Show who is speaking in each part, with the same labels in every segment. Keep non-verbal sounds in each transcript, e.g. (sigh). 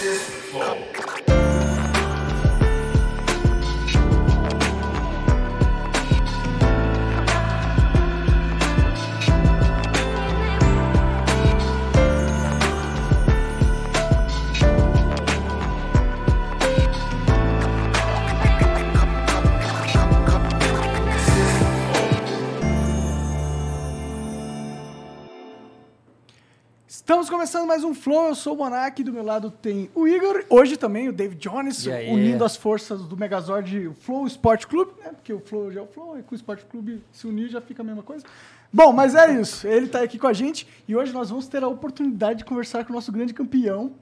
Speaker 1: this before. Estamos começando mais um Flow, eu sou o Monark, do meu lado tem o Igor, hoje também o David Jones, unindo as forças do Megazord Flow Sport Clube, né? Porque o Flow já é o Flow, e com o Sport Clube se unir já fica a mesma coisa. Bom, mas é isso, ele tá aqui com a gente e hoje nós vamos ter a oportunidade de conversar com o nosso grande campeão,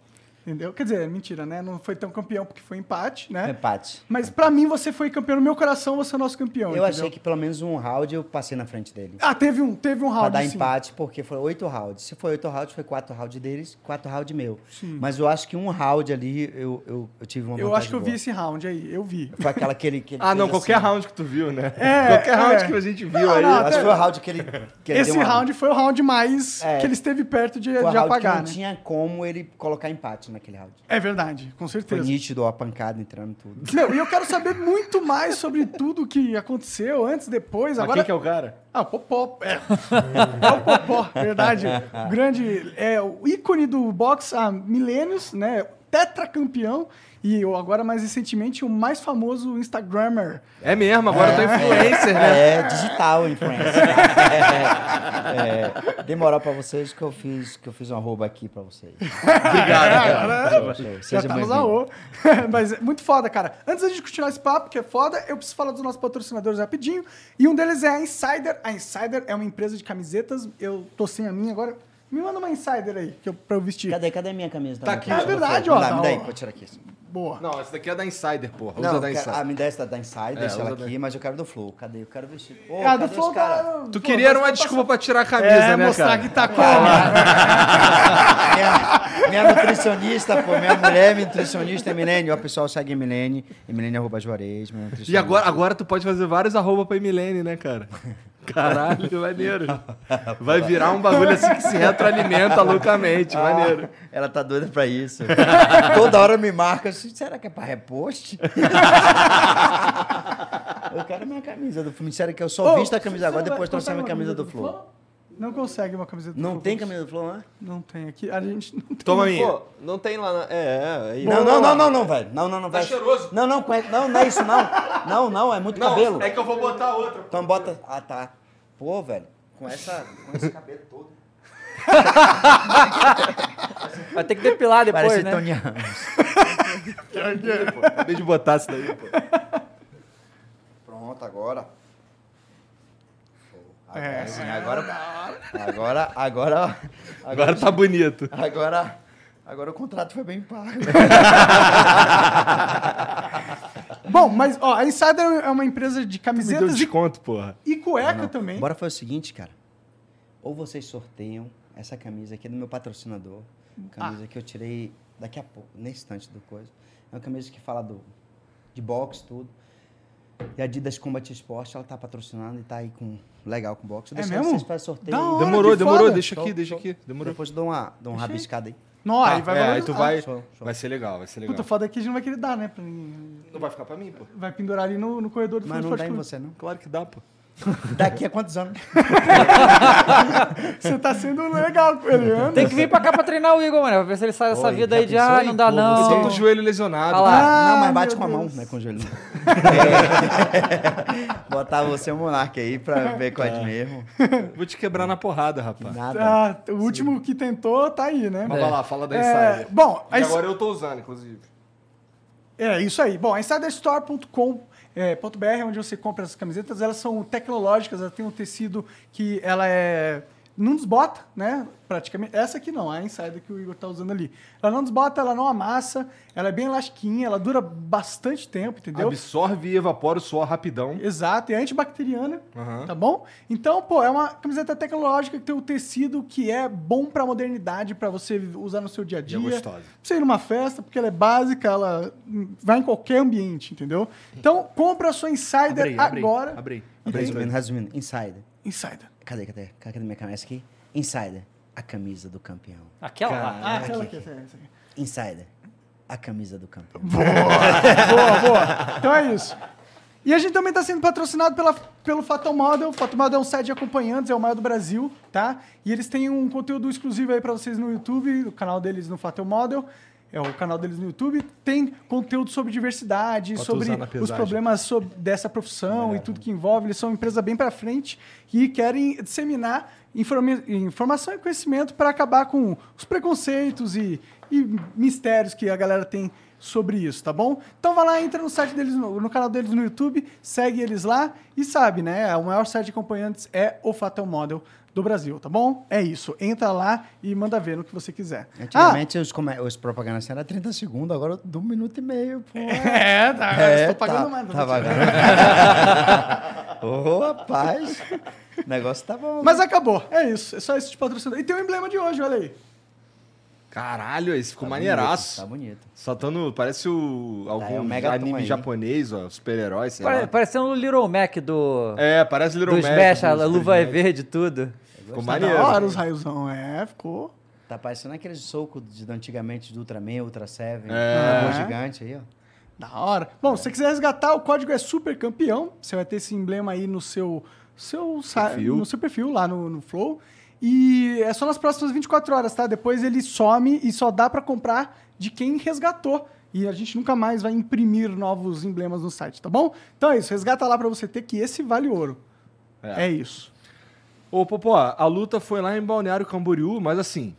Speaker 1: entendeu? Quer dizer, mentira, né? Não foi tão campeão porque foi empate, né?
Speaker 2: Empate.
Speaker 1: Mas pra mim você foi campeão, no meu coração você é o nosso campeão,
Speaker 2: Eu
Speaker 1: entendeu?
Speaker 2: achei que pelo menos um round eu passei na frente dele.
Speaker 1: Ah, teve um, teve um
Speaker 2: Pra
Speaker 1: round
Speaker 2: dar
Speaker 1: sim.
Speaker 2: empate, porque foram oito rounds. Se foi oito rounds, foi quatro rounds deles, quatro rounds meu. Mas eu acho que um round ali eu, eu, eu tive uma
Speaker 1: Eu acho que eu vi
Speaker 2: boa.
Speaker 1: esse round aí, eu vi.
Speaker 2: Foi aquela que ele. Que ele
Speaker 3: Ah, não, qualquer
Speaker 2: assim.
Speaker 3: round que tu viu, né?
Speaker 1: É, (laughs)
Speaker 3: qualquer round
Speaker 1: é.
Speaker 3: que a gente viu
Speaker 1: Não,
Speaker 3: aí.
Speaker 1: não,
Speaker 2: Acho que foi o round que ele. Que ele
Speaker 1: Esse
Speaker 2: deu uma-
Speaker 1: round foi o round mais
Speaker 2: É.
Speaker 1: que ele esteve perto de, de
Speaker 2: round
Speaker 1: apagar,
Speaker 2: que não
Speaker 1: né?
Speaker 2: tinha como ele colocar empate naquele round.
Speaker 1: É verdade, com
Speaker 2: Foi
Speaker 1: certeza.
Speaker 2: nítido a pancada entrando tudo.
Speaker 1: Meu, e eu quero saber muito mais sobre tudo que aconteceu antes, depois.
Speaker 3: Mas
Speaker 1: Agora...
Speaker 3: quem que é o cara?
Speaker 1: Ah, o Popó. É. é o Popó, verdade. O grande. É o ícone do boxe há milênios, né? Tetracampeão. E o- agora, mais recentemente, o mais famoso Instagrammer.
Speaker 3: É mesmo, agora eu tô influencer, né?
Speaker 2: É, digital influencer. é, é, demorou pra vocês que eu fiz, que eu fiz um arroba aqui pra vocês.
Speaker 1: Agora,
Speaker 2: Show,
Speaker 1: já
Speaker 2: Seja
Speaker 1: tá aô. (laughs) Mas é muito foda, cara. Antes da gente continuar esse papo, que é foda, eu preciso falar dos nossos patrocinadores rapidinho. E um deles é a Insider. A Insider é uma empresa de camisetas. Eu tô sem a minha agora. Me manda uma Insider aí, que eu, pra eu vestir.
Speaker 2: Cadê, cadê a minha camisa?
Speaker 3: Tá aqui.
Speaker 1: É verdade,
Speaker 2: ó. dá,
Speaker 1: tá,
Speaker 2: me dá aí, vou tirar aqui.
Speaker 1: Boa.
Speaker 3: Não, essa daqui é da Insider, porra. Usa
Speaker 2: Não, eu
Speaker 3: da
Speaker 2: quero,
Speaker 3: Insider.
Speaker 2: ah, me dá essa da Insider,
Speaker 3: É,
Speaker 2: deixa ela aqui,
Speaker 3: da-
Speaker 2: mas eu quero do Flow. Cadê? Eu quero vestir. Pô,
Speaker 1: Ah, do Flow tá-
Speaker 3: Tu
Speaker 1: Pô,
Speaker 3: queria era uma
Speaker 1: passar-
Speaker 3: desculpa pra tirar a camisa,
Speaker 1: É,
Speaker 3: né,
Speaker 1: mostrar
Speaker 3: cara?
Speaker 1: que tá como.
Speaker 2: minha, minha nutricionista, pô, minha mulher nutricionista é Milene. Ó, o pessoal segue Milene, e Milene arroba Juarez, minha
Speaker 3: E agora, agora tu pode fazer vários arroba pra Emilene, né, cara? Caralho, (laughs) maneiro. Vai virar um bagulho assim que se retroalimenta loucamente,
Speaker 2: Ah,
Speaker 3: maneiro.
Speaker 2: Ela tá doida pra isso. (laughs) Toda hora me marca assim, será que é pra repost? (laughs) eu quero minha camisa do Flow. Sério que eu só
Speaker 1: Ô,
Speaker 2: visto a camisa agora, depois trouxe a minha camisa do Flow.
Speaker 1: Não consegue uma camiseta do
Speaker 2: Não
Speaker 1: Flow.
Speaker 2: tem camisa do Flow, né?
Speaker 1: Não tem aqui. A gente não tem.
Speaker 3: Toma a minha.
Speaker 4: Pô, não tem lá na. É, é. aí-
Speaker 2: Não, não, não, não, não, velho. Não, não, não,
Speaker 3: Tá
Speaker 2: velho.
Speaker 3: cheiroso.
Speaker 2: Não, não, não, não é isso, não. Não, não, é muito cabelo.
Speaker 3: é que eu vou botar outra.
Speaker 2: Então bota. Ah, tá. Pô, velho, com, essa, com esse cabelo todo. (laughs)
Speaker 5: Vai ter que depilar depois,
Speaker 2: Parece
Speaker 5: né?
Speaker 2: Tony Ramos.
Speaker 3: Acabei de botar isso daí, pô.
Speaker 2: Pronto, agora.
Speaker 1: É.
Speaker 2: sim, agora. Agora, agora.
Speaker 3: Agora tá bonito.
Speaker 2: Agora. Agora o contrato foi bem pago. (laughs)
Speaker 1: Bom, mas ó, a Insider é uma empresa de
Speaker 3: Me deu
Speaker 1: camisetas e,
Speaker 3: desconto, porra.
Speaker 1: e cueca
Speaker 2: Não,
Speaker 1: também.
Speaker 2: Bora fazer o seguinte, cara. Ou vocês sorteiam essa camisa aqui do meu patrocinador. Camisa que eu tirei daqui a pouco, nesse instante do coisa. É uma camisa que fala do, de boxe, tudo. E a Adidas Combat Esporte, ela tá patrocinando e tá aí com legal com boxe.
Speaker 1: É
Speaker 2: Deixa
Speaker 1: mesmo?
Speaker 2: vocês fazem sorteio.
Speaker 1: Da hora.
Speaker 3: Demorou,
Speaker 1: que
Speaker 3: demorou.
Speaker 1: foda.
Speaker 3: Deixa
Speaker 2: Show,
Speaker 3: aqui, deixa
Speaker 2: show.
Speaker 3: aqui. Demorou.
Speaker 2: Depois eu dou uma, dou uma rabiscada aí.
Speaker 1: Não, aí vai
Speaker 3: é, aí tu vai.
Speaker 2: Show, show.
Speaker 3: Vai ser legal, vai ser legal.
Speaker 1: Puta, foda é que a gente não vai querer dar, né? Pra ninguém.
Speaker 3: Não vai ficar pra mim, pô?
Speaker 1: Vai pendurar ali no, no corredor do
Speaker 2: Mas não dá em você, não.
Speaker 3: Claro que dá, pô.
Speaker 2: Daqui a quantos anos? (laughs)
Speaker 1: Você tá sendo legal com ele, né?
Speaker 5: Tem que vir pra cá pra treinar o Igor, mano. Pra ver se ele sai dessa
Speaker 2: Oi,
Speaker 5: vida aí de, ah,
Speaker 2: aí?
Speaker 5: não dá
Speaker 2: Pô,
Speaker 3: Eu tô
Speaker 5: não.
Speaker 3: com o joelho lesionado.
Speaker 5: Olha lá.
Speaker 2: não, mas
Speaker 1: Ah,
Speaker 2: bate com a mão,
Speaker 1: Deus.
Speaker 2: né? Com o joelho. É. (laughs) Botar você o monarca aí pra ver qual é de mesmo.
Speaker 3: Vou te quebrar na porrada, rapaz.
Speaker 2: Nada.
Speaker 1: Ah, o último que tentou tá aí, né?
Speaker 3: Mas vai lá, fala da
Speaker 1: É,
Speaker 3: Insider.
Speaker 1: bom,
Speaker 3: E agora eu tô usando, inclusive.
Speaker 1: É, isso aí. Bom, a insiderstore.com é, .br, onde você compra essas camisetas, elas são tecnológicas, ela tem um tecido que ela é... Não desbota, né? Praticamente. Essa aqui não, a Insider que o Igor tá usando ali. Ela não desbota, ela não amassa, ela é bem elastiquinha, ela dura bastante tempo, entendeu?
Speaker 3: Absorve e evapora o suor rapidão.
Speaker 1: Exato, é antibacteriana,
Speaker 3: Aham.
Speaker 1: tá bom? Então, pô, é uma camiseta tecnológica que tem o tecido que é bom pra modernidade, pra você usar no seu dia a
Speaker 3: E
Speaker 1: dia.
Speaker 3: é gostosa.
Speaker 1: Pra você ir numa festa, porque ela é básica, ela vai em qualquer ambiente, entendeu? Então, compra a sua Insider
Speaker 3: Abre aí, abre aí,
Speaker 1: agora.
Speaker 3: abre aí.
Speaker 1: E
Speaker 2: Resumindo, resumindo. Insider.
Speaker 1: Insider.
Speaker 2: Cadê, cadê? Cadê minha camisa aqui? Insider. A camisa do campeão.
Speaker 5: Aquela lá.
Speaker 1: Ah, aquela aqui, essa, aqui.
Speaker 2: Insider. a camisa do campeão.
Speaker 1: boa, (laughs) boa. Então é isso. E a gente também está sendo patrocinado pela, pelo Fatal Model. O Fatal Model é um site de acompanhantes, é o maior do Brasil, tá? E eles têm um conteúdo exclusivo aí para vocês no YouTube, o canal deles no Fatal Model. É o canal deles no YouTube. Tem conteúdo sobre diversidade,
Speaker 3: Pode
Speaker 1: sobre os problemas sobre, dessa profissão e tudo que envolve. Eles são uma empresa bem para frente e querem disseminar informa- informação e conhecimento para acabar com os preconceitos e, e mistérios que a galera tem sobre isso, tá bom? Então vai lá, entra no site deles, no, no canal deles no YouTube, segue eles lá e sabe, né? O maior site de acompanhantes é o Fatal Model do Brasil, tá bom? É isso. Entra lá e manda ver no que você quiser.
Speaker 2: Antigamente os, come- os propagandas eram 30 segundos, agora de um minuto e meio. Pô. (laughs)
Speaker 1: É, tá.
Speaker 2: É,
Speaker 1: estou pagando
Speaker 2: tá,
Speaker 1: mais.
Speaker 2: Tá pagando. (laughs) Ô, rapaz. O negócio tá bom.
Speaker 1: Mas acabou. É isso. É só esse de patrocinador. E tem o emblema de hoje, olha aí.
Speaker 3: Caralho, esse ficou
Speaker 2: Tá
Speaker 3: maneiraço.
Speaker 2: bonito, Tá bonito.
Speaker 3: Soltando, parece o algum
Speaker 2: é
Speaker 3: anime
Speaker 2: aí.
Speaker 3: japonês, ó, super-herói, sei
Speaker 5: Pare-
Speaker 3: lá.
Speaker 5: Parecendo o Little Mac do,
Speaker 3: É, parece Little
Speaker 5: do
Speaker 3: Mac.
Speaker 5: Smash, a
Speaker 3: dos
Speaker 5: luva é verde e tudo.
Speaker 3: Ficou
Speaker 1: Tá
Speaker 3: maneiro.
Speaker 1: da hora os raiozão. É, ficou.
Speaker 2: Tá parecendo aquele soco de antigamente do Ultraman, Ultra Seven.
Speaker 3: É.
Speaker 2: robô gigante aí, ó.
Speaker 1: Da hora. Bom, se você quiser resgatar, o código é super campeão. Você vai ter esse emblema aí no seu, seu,
Speaker 3: Perfil.
Speaker 1: no seu perfil, lá no, no Flow. E é só nas próximas 24 horas, tá? Depois ele some e só dá pra comprar de quem resgatou. E a gente nunca mais vai imprimir novos emblemas no site, tá bom? Então é isso, resgata lá pra você ter que esse vale ouro.
Speaker 3: É.
Speaker 1: É, isso.
Speaker 3: Ô, Popó, a luta foi lá em Balneário Camboriú, mas assim,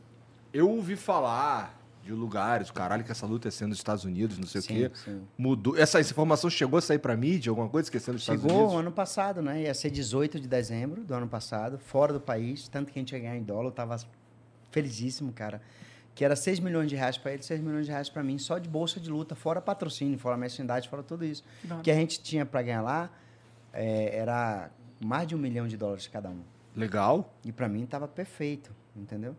Speaker 3: eu ouvi falar de lugares, caralho, que essa luta ia ser nos Estados Unidos, não sei
Speaker 2: Sim,
Speaker 3: o quê.
Speaker 2: sim.
Speaker 3: Mudou. Essa, essa informação chegou a sair pra mídia, alguma coisa esquecendo dos Estados
Speaker 2: Chegou
Speaker 3: Unidos?
Speaker 2: ano passado, né? Ia ser 18 de dezembro do ano passado, fora do país, tanto que a gente ia ganhar em dólar, eu tava felizíssimo, cara. Que era 6 milhões de reais para ele, 6 milhões de reais para mim, só de bolsa de luta, fora patrocínio, fora merchandising, fora tudo isso.
Speaker 1: Hora.
Speaker 2: que a gente tinha para ganhar lá é, era mais de um milhão de dólares cada um.
Speaker 3: Legal.
Speaker 2: E para mim tava perfeito, entendeu?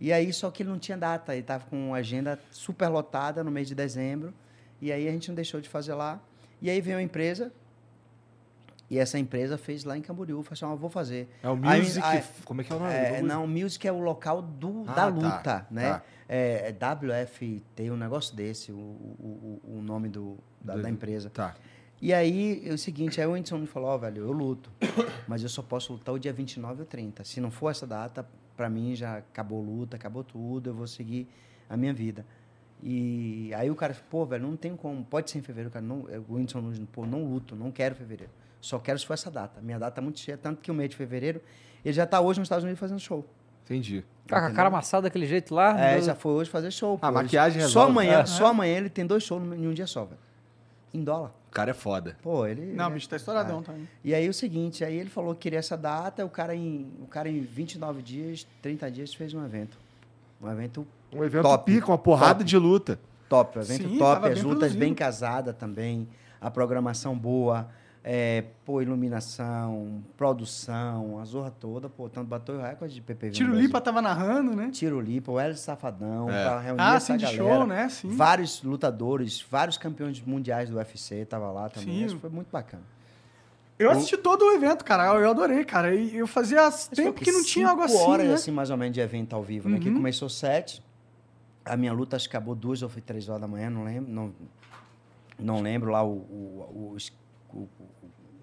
Speaker 2: E aí, só que ele não tinha data, ele tava com uma agenda super lotada no mês de dezembro, e aí a gente não deixou de fazer lá. E aí veio a empresa, e essa empresa fez lá em Camboriú, falou assim, ó, vou fazer.
Speaker 3: É o Music.
Speaker 2: aí-
Speaker 3: como é que é o nome?
Speaker 2: É, não, Music é o local do,
Speaker 3: Ah,
Speaker 2: da
Speaker 3: tá,
Speaker 2: luta, né?
Speaker 3: tá.
Speaker 2: É, é WFT, um negócio desse, o, o, o- o nome do, da,
Speaker 3: Do-
Speaker 2: da empresa.
Speaker 3: Tá.
Speaker 2: E aí, é o seguinte, aí o Whindersson me falou, ó, velho, eu luto, (coughs) mas eu só posso lutar o dia 29 ou 30. Se não for essa data, pra mim já acabou a luta, acabou tudo, eu vou seguir a minha vida. E aí o cara, pô, velho, não tem como, pode ser em fevereiro, cara, não, é, o Whindersson, não- pô, não luto, não quero fevereiro. Só quero se for essa data. Minha data é muito cheia, tanto que o mês de fevereiro, ele já tá hoje nos Estados Unidos fazendo show.
Speaker 3: Entendi.
Speaker 5: Tá com a cara amassada daquele jeito lá.
Speaker 2: É,
Speaker 5: do-
Speaker 2: já foi hoje fazer show.
Speaker 3: Ah,
Speaker 2: pô.
Speaker 3: maquiagem
Speaker 2: Só
Speaker 3: resolve.
Speaker 2: amanhã,
Speaker 5: É.
Speaker 2: só amanhã ele tem dois shows em um dia só, velho. Em dólar.
Speaker 3: O cara é foda.
Speaker 2: Pô, ele.
Speaker 1: Não, o
Speaker 2: né?
Speaker 1: bicho tá estouradão
Speaker 2: É.
Speaker 1: também.
Speaker 2: E aí o seguinte, aí ele falou que queria essa data, o cara em, o cara em 29 dias, 30 dias fez um evento. Um evento
Speaker 3: Um evento
Speaker 2: Top.
Speaker 3: pica, uma porrada
Speaker 2: Top.
Speaker 3: de luta.
Speaker 2: top, um evento
Speaker 1: Sim,
Speaker 2: top, as
Speaker 1: bem
Speaker 2: lutas
Speaker 1: produzido.
Speaker 2: bem casadas também, a programação boa, é, pô, iluminação, produção, a zorra toda, pô, tanto bateu o recorde de PPV.
Speaker 1: Tiro. Lipa tava narrando, né?
Speaker 2: Tiro Lipa, o Hélio Safadão,
Speaker 3: É.
Speaker 2: pra reunir
Speaker 1: Ah,
Speaker 2: essa
Speaker 1: sim, de
Speaker 2: galera.
Speaker 1: show, né? Sim.
Speaker 2: Vários lutadores, vários campeões mundiais do UFC tava lá também.
Speaker 1: Sim.
Speaker 2: Isso foi muito bacana.
Speaker 1: Eu assisti todo o evento, cara. Eu adorei, cara. E eu fazia tempo que não tinha algo
Speaker 2: Cinco
Speaker 1: assim,
Speaker 2: horas,
Speaker 1: né?
Speaker 2: assim, mais ou menos, de evento ao vivo, né? Que
Speaker 1: Uhum.
Speaker 2: começou sete. A minha luta acho que acabou duas ou foi três horas da manhã, não lembro. Não, não lembro lá o, o, o, o-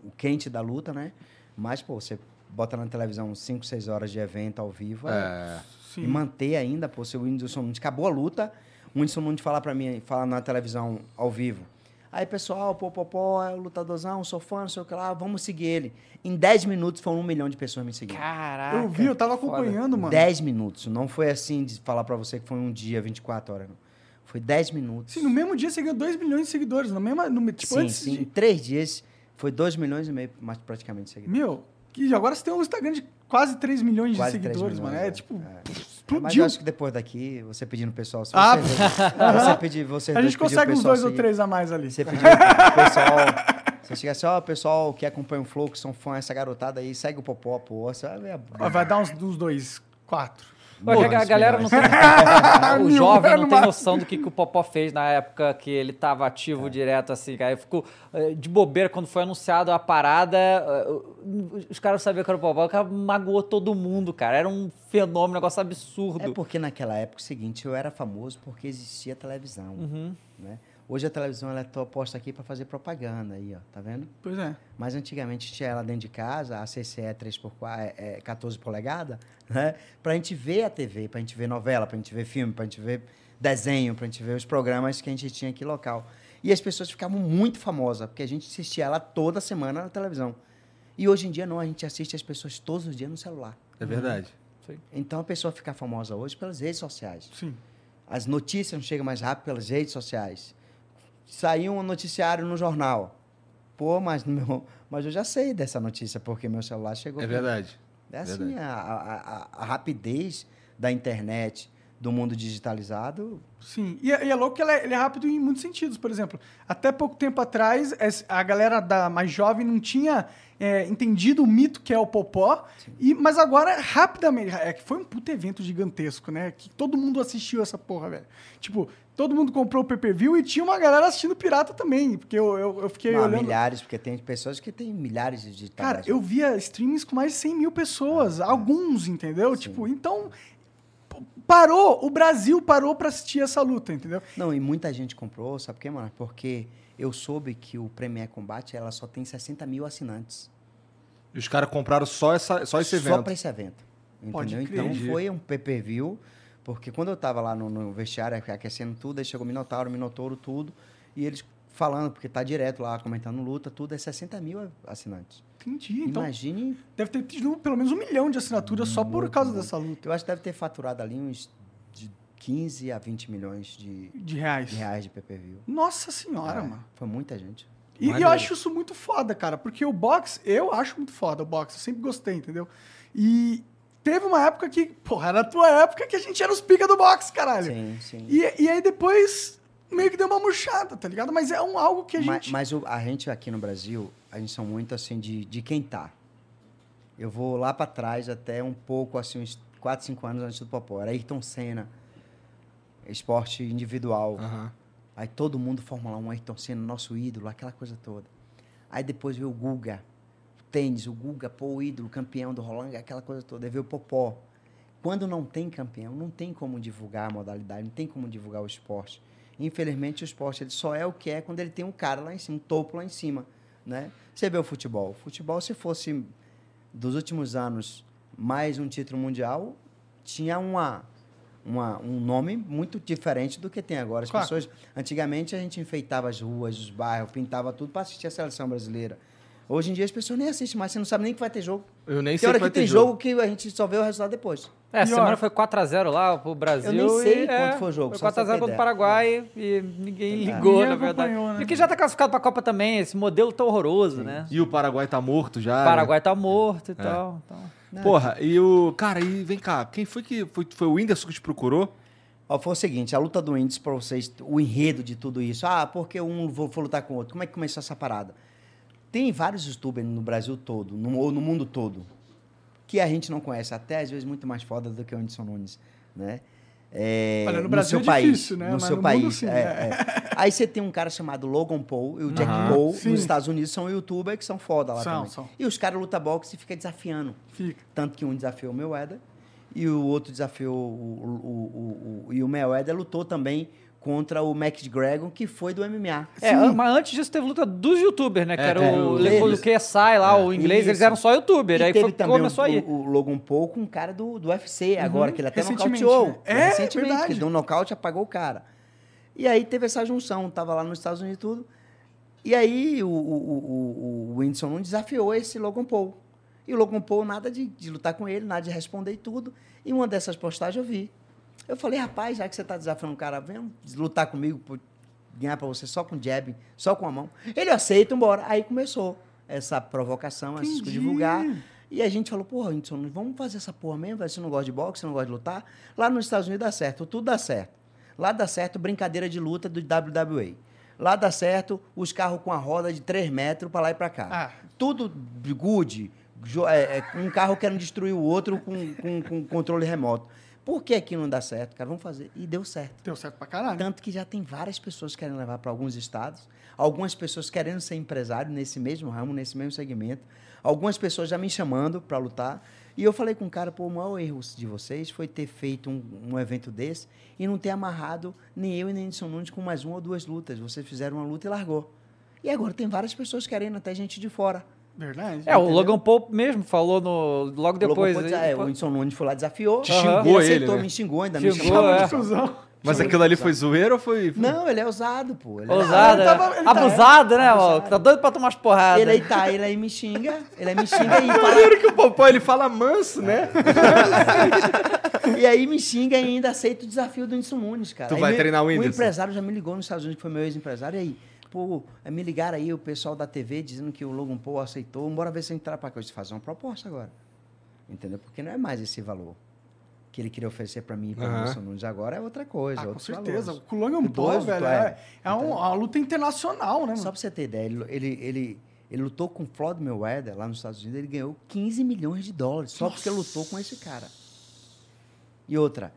Speaker 2: o- quente da luta, né? Mas, pô, você bota na televisão cinco, seis horas de evento ao vivo. é-
Speaker 3: É.
Speaker 2: E manter ainda, pô, se o Whindersson Nunes acabou a luta, o Whindersson Nunes falar pra mim, falar na televisão ao vivo. Aí, pessoal, pô, pô, pô, é o lutadorzão, sou fã, não sei o que lá, vamos seguir ele. Em 10 minutos foram um milhão de pessoas me seguindo.
Speaker 5: Caraca.
Speaker 1: Eu vi, eu tava
Speaker 5: foda.
Speaker 1: acompanhando, mano.
Speaker 2: 10 minutos. Não foi assim de falar pra você que foi um dia, 24 horas. Não. Foi 10 minutos.
Speaker 1: Sim, no mesmo dia você ganhou 2 milhões de seguidores. No mesmo, no, tipo,
Speaker 2: sim,
Speaker 1: antes
Speaker 2: sim. Em
Speaker 1: de...
Speaker 2: três dias, foi 2 milhões e meio, mais praticamente, de seguidores.
Speaker 1: Meu, e agora você tem um Instagram de quase 3 milhões
Speaker 2: Quase
Speaker 1: de seguidores,
Speaker 2: milhões,
Speaker 1: mano. É,
Speaker 2: é.
Speaker 1: tipo,
Speaker 2: É. Mas
Speaker 1: explodiu.
Speaker 2: eu acho que depois daqui, você pedindo pro pessoal... Se
Speaker 1: Ah,
Speaker 2: você, (laughs) você pedir, você
Speaker 1: A gente consegue uns dois ou três a mais ali.
Speaker 2: Você pediu pro (laughs) pessoal... Você chega assim, ó, pessoal que acompanha o Flow, que são fãs, essa garotada aí, segue o Popó, pô. Você vai ver
Speaker 1: Vai dar uns, uns dois, quatro.
Speaker 5: Porque a galera não tem. (laughs) o (laughs) jovem não (laughs) tem noção do que, que o Popó fez na época que ele tava ativo direto, assim, cara. Ficou eh, de bobeira quando foi anunciado a parada. eh, Os caras sabiam que era o Popó, o cara magoou todo mundo, cara. Era um fenômeno, um negócio absurdo.
Speaker 2: É porque naquela época, é o seguinte, eu era famoso porque existia televisão, né? Hoje a televisão ela é to- posta aqui para fazer propaganda aí, ó, tá vendo?
Speaker 1: Pois é.
Speaker 2: Mas antigamente tinha ela dentro de casa, a CCE é 3x4, é, é 14 polegadas, né? Pra gente ver a TV, pra gente ver novela, pra gente ver filme, pra gente ver desenho, pra gente ver os programas que a gente tinha aqui local. E as pessoas ficavam muito famosas, porque a gente assistia ela toda semana na televisão. E hoje em dia não, a gente assiste as pessoas todos os dias no celular.
Speaker 3: É verdade.
Speaker 2: Então a pessoa fica famosa hoje pelas redes sociais.
Speaker 1: Sim.
Speaker 2: As notícias não chegam mais rápido pelas redes sociais. Saiu um noticiário no jornal. Pô, mas, meu, mas eu já sei dessa notícia, porque meu celular chegou.
Speaker 3: É
Speaker 2: pra mim.
Speaker 3: verdade.
Speaker 2: É assim, a, a- a- a rapidez da internet, do mundo digitalizado.
Speaker 1: Sim, e, é- e é louco que ele é, ele é rápido em muitos sentidos. Por exemplo, até pouco tempo atrás, a galera da mais jovem não tinha é, entendido o mito que é o Popó, e, mas agora, rapidamente, é que foi um puto evento gigantesco, né? Que todo mundo assistiu essa porra, velho. Tipo, todo mundo comprou o pay-per-view e tinha uma galera assistindo pirata também, porque eu, eu, eu fiquei
Speaker 2: Ah,
Speaker 1: olhando...
Speaker 2: milhares, porque tem pessoas que têm milhares de digitadas.
Speaker 1: Cara, eu via streams com mais de 100 mil pessoas, alguns, entendeu? Tipo, então... Parou, o Brasil parou pra assistir essa luta, entendeu?
Speaker 2: Não, e muita gente comprou, sabe por quê, mano? Porque eu soube que o Premier Combate ela só tem 60 mil assinantes.
Speaker 3: E os caras compraram só, essa, só esse
Speaker 2: Só
Speaker 3: evento.
Speaker 2: para esse evento.
Speaker 1: Pode
Speaker 2: Entendeu?
Speaker 1: crer.
Speaker 2: Então foi um pay-per-view, porque quando eu tava lá no, no vestiário aquecendo tudo, aí chegou o Minotauro, o Minotouro, tudo, e eles falando, porque tá direto lá, comentando luta, tudo, é 60 mil assinantes.
Speaker 1: Entendi. Então,
Speaker 2: Imagine,
Speaker 1: deve ter tido pelo menos um milhão de assinaturas só por causa dessa luta
Speaker 2: eu acho que deve ter faturado ali uns de 15 a 20 milhões de,
Speaker 1: de reais.
Speaker 2: de reais de pay-per-view.
Speaker 1: Nossa senhora,
Speaker 2: É,
Speaker 1: mano.
Speaker 2: Foi muita gente.
Speaker 1: E, e eu acho isso muito foda, cara, porque o box, eu acho muito foda o box, eu sempre gostei, entendeu? E teve uma época que, porra, era a tua época que a gente era os pica do box, caralho.
Speaker 2: Sim, sim.
Speaker 1: E, e aí depois meio que deu uma murchada, tá ligado? Mas é um algo que a gente.
Speaker 2: Mas, o- a gente aqui no Brasil, a gente são muito assim de, de quem tá. Eu vou lá pra trás até um pouco, assim, uns 4, 5 anos antes do Popó. Era Ayrton Senna, esporte individual. Aí todo mundo Fórmula 1, Ayrton Senna, nosso ídolo, aquela coisa toda. Aí depois veio o Guga, o tênis, o Guga, pô, o ídolo, campeão do Roland, aquela coisa toda. Aí veio o Popó. Quando não tem campeão, não tem como divulgar a modalidade, não tem como divulgar o esporte. Infelizmente, o esporte ele só é o que é quando ele tem um cara lá em cima, um topo lá em cima. Né? Você vê o futebol. O futebol, se fosse dos últimos anos mais um título mundial, tinha uma, uma, um nome muito diferente do que tem agora. As
Speaker 1: Claro.
Speaker 2: pessoas, antigamente, a gente enfeitava as ruas, os bairros, pintava tudo para assistir a seleção brasileira. Hoje em dia as pessoas nem assistem mais, você não sabe nem que vai ter jogo.
Speaker 3: Eu nem
Speaker 2: Tem
Speaker 3: sei
Speaker 2: hora
Speaker 3: que vai
Speaker 2: que tem
Speaker 3: ter
Speaker 2: jogo que a gente só vê o resultado depois.
Speaker 5: É, a semana foi 4x0 lá pro Brasil.
Speaker 2: Eu nem sei
Speaker 5: e,
Speaker 2: quanto
Speaker 5: é,
Speaker 2: foi o jogo,
Speaker 5: Foi
Speaker 2: só pra
Speaker 5: 4x0
Speaker 2: ter
Speaker 5: contra o. Paraguai e ninguém
Speaker 2: É.
Speaker 5: ligou,
Speaker 1: Ninguém
Speaker 5: na verdade.
Speaker 1: né?
Speaker 5: E que já tá classificado pra Copa também, esse modelo tá horroroso, né?
Speaker 3: E o Paraguai tá morto já.
Speaker 5: O
Speaker 3: né?
Speaker 5: Paraguai tá morto e tal. então.
Speaker 3: Porra, e o. Cara, e vem cá, quem foi que. Foi, foi o Whindersson que te procurou?
Speaker 2: Ó, foi o seguinte, a luta do índice para vocês, o enredo de tudo isso. Ah, porque um vou, vou lutar com o outro. Como é que começou essa parada? Tem vários youtubers no Brasil todo, no, ou no mundo todo, que a gente não conhece, até às vezes muito mais foda do que o Whindersson Nunes, né? É,
Speaker 1: Olha, no Brasil
Speaker 2: seu
Speaker 1: é
Speaker 2: país,
Speaker 1: difícil, né?
Speaker 2: No
Speaker 1: Mas
Speaker 2: seu
Speaker 1: no
Speaker 2: país.
Speaker 1: mundo, sim,
Speaker 2: é,
Speaker 1: é.
Speaker 2: é. Aí você tem um cara chamado Logan Paul e o Jack
Speaker 3: Aham.
Speaker 2: Paul
Speaker 1: Sim.
Speaker 2: nos Estados Unidos são youtubers que são foda lá
Speaker 1: São,
Speaker 2: também.
Speaker 1: são.
Speaker 2: E os caras lutam boxe e fica desafiando.
Speaker 1: Fica.
Speaker 2: Tanto que um desafiou o Mayweather e o outro desafiou o, o, o, o- e o Mayweather lutou também contra o McGregor, que foi do MMA.
Speaker 5: É, an- mas antes disso teve luta dos youtubers, né? Que
Speaker 3: É,
Speaker 5: era
Speaker 3: teve
Speaker 5: o,
Speaker 3: o-
Speaker 5: o, lá, o inglês, eles eram só youtuber.
Speaker 2: E
Speaker 5: Aí
Speaker 2: teve
Speaker 5: foi,
Speaker 2: também
Speaker 5: começou
Speaker 2: o,
Speaker 5: aí.
Speaker 2: o, o Logan Paul com um cara do, do UFC agora, que ele até nocauteou.
Speaker 1: né? É,
Speaker 2: recentemente,
Speaker 1: verdade.
Speaker 2: que ele deu um nocaute e apagou o cara. E aí teve essa junção, tava lá nos Estados Unidos e tudo. E aí o, o, o, o, Whindersson Nunes desafiou esse Logan Paul. E o Logan Paul nada de, de lutar com ele, nada de responder e tudo. E uma dessas postagens eu vi. Eu falei, rapaz, já que você está desafiando um cara, vem lutar comigo, por ganhar para você só com jab, só com a mão. Ele aceita, embora. Aí começou essa provocação, essa
Speaker 1: Entendi.
Speaker 2: divulgar. E a gente falou, porra, Whindersson, vamos fazer essa porra mesmo? Você não gosta de boxe, você não gosta de lutar? Lá nos Estados Unidos dá certo, tudo dá certo. Lá dá certo brincadeira de luta do WWE. Lá dá certo os carros com a roda de 3 metros para lá e para cá.
Speaker 1: Ah.
Speaker 2: Tudo good, é, é, um carro querendo destruir o outro com, com, com controle remoto. Por que aqui não dá certo, cara? Vamos fazer. E deu certo.
Speaker 1: Deu certo pra caralho.
Speaker 2: Tanto que já tem várias pessoas querendo levar para alguns estados, algumas pessoas querendo ser empresário nesse mesmo ramo, nesse mesmo segmento, algumas pessoas já me chamando para lutar. E eu falei com o cara, pô, o maior erro de vocês foi ter feito um, um evento desse e não ter amarrado nem eu e nem Edson Nunes com mais uma ou duas lutas. Vocês fizeram uma luta e largou. E agora tem várias pessoas querendo, até gente de fora.
Speaker 1: Verdade.
Speaker 5: É, o
Speaker 2: Entendeu?
Speaker 5: Logan Paul mesmo falou no, logo depois.
Speaker 2: Logo,
Speaker 5: aí,
Speaker 2: é, o Edson Nunes foi lá, desafiou.
Speaker 3: Te xingou
Speaker 2: ele
Speaker 3: ele,
Speaker 2: aceitou,
Speaker 3: né?
Speaker 2: me xingou, ainda me
Speaker 5: Xingou,
Speaker 2: xingou.
Speaker 5: é.
Speaker 1: Cusão.
Speaker 3: Mas aquilo ali foi zoeiro ou foi.
Speaker 2: Não, ele é ousado, pô. Ele é
Speaker 5: Ousado,
Speaker 1: Ele tava-
Speaker 5: é.
Speaker 1: ele tá-
Speaker 5: abusado, né,
Speaker 2: abusado.
Speaker 5: mano? Tá doido pra tomar umas porradas.
Speaker 2: Ele aí tá, ele aí me xinga, ele aí me xinga e (laughs) fala,
Speaker 3: Maneiro que o Popó ele fala manso, né?
Speaker 2: e aí me xinga e ainda aceita o desafio do Whindersson Nunes, cara.
Speaker 3: Tu
Speaker 2: Aí
Speaker 3: vai
Speaker 2: me-
Speaker 3: treinar o
Speaker 2: O
Speaker 3: Whindersson?
Speaker 2: empresário já me ligou nos Estados Unidos, que foi meu ex-empresário, e aí, pô, aí me ligaram aí, o pessoal da TV dizendo que o Logan Paul aceitou, bora ver se entrar pra coisa, fazer uma proposta agora. Entendeu? Porque não é mais esse valor que ele queria oferecer pra mim e para o Nunes agora, é outra coisa,
Speaker 1: Ah, com certeza.
Speaker 2: valores.
Speaker 1: O Logan Paul,
Speaker 2: Idoso,
Speaker 1: velho,
Speaker 2: é.
Speaker 1: é, é um- uma luta internacional, né,
Speaker 2: Só
Speaker 1: mano?
Speaker 2: pra você ter ideia, ele, ele, ele, ele lutou com o Floyd Mayweather lá nos Estados Unidos, ele ganhou 15 milhões de dólares só porque lutou com esse cara. E outra,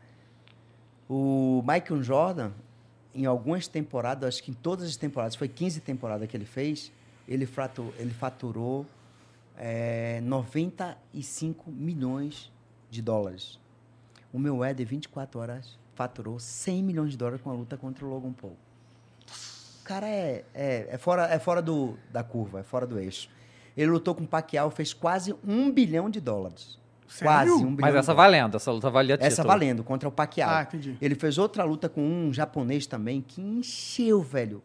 Speaker 2: o Michael Jordan, em algumas temporadas, acho que em todas as temporadas, foi 15 temporadas que ele fez, ele, fratu, ele faturou é, 95 milhões de dólares. O Mayweather, 24 horas, faturou 100 milhões de dólares com a luta contra o Logan Paul. O cara é, é, é fora, é fora do, da curva, é fora do eixo. Ele lutou com o Pacquiao, fez quase um bilhão de dólares.
Speaker 1: Sério?
Speaker 2: Quase um bilhão
Speaker 5: Mas essa valendo, essa luta valia título.
Speaker 2: Essa valendo, contra o Pacquiao.
Speaker 1: Ah, entendi.
Speaker 2: Ele fez outra luta com um japonês também, que encheu, velho.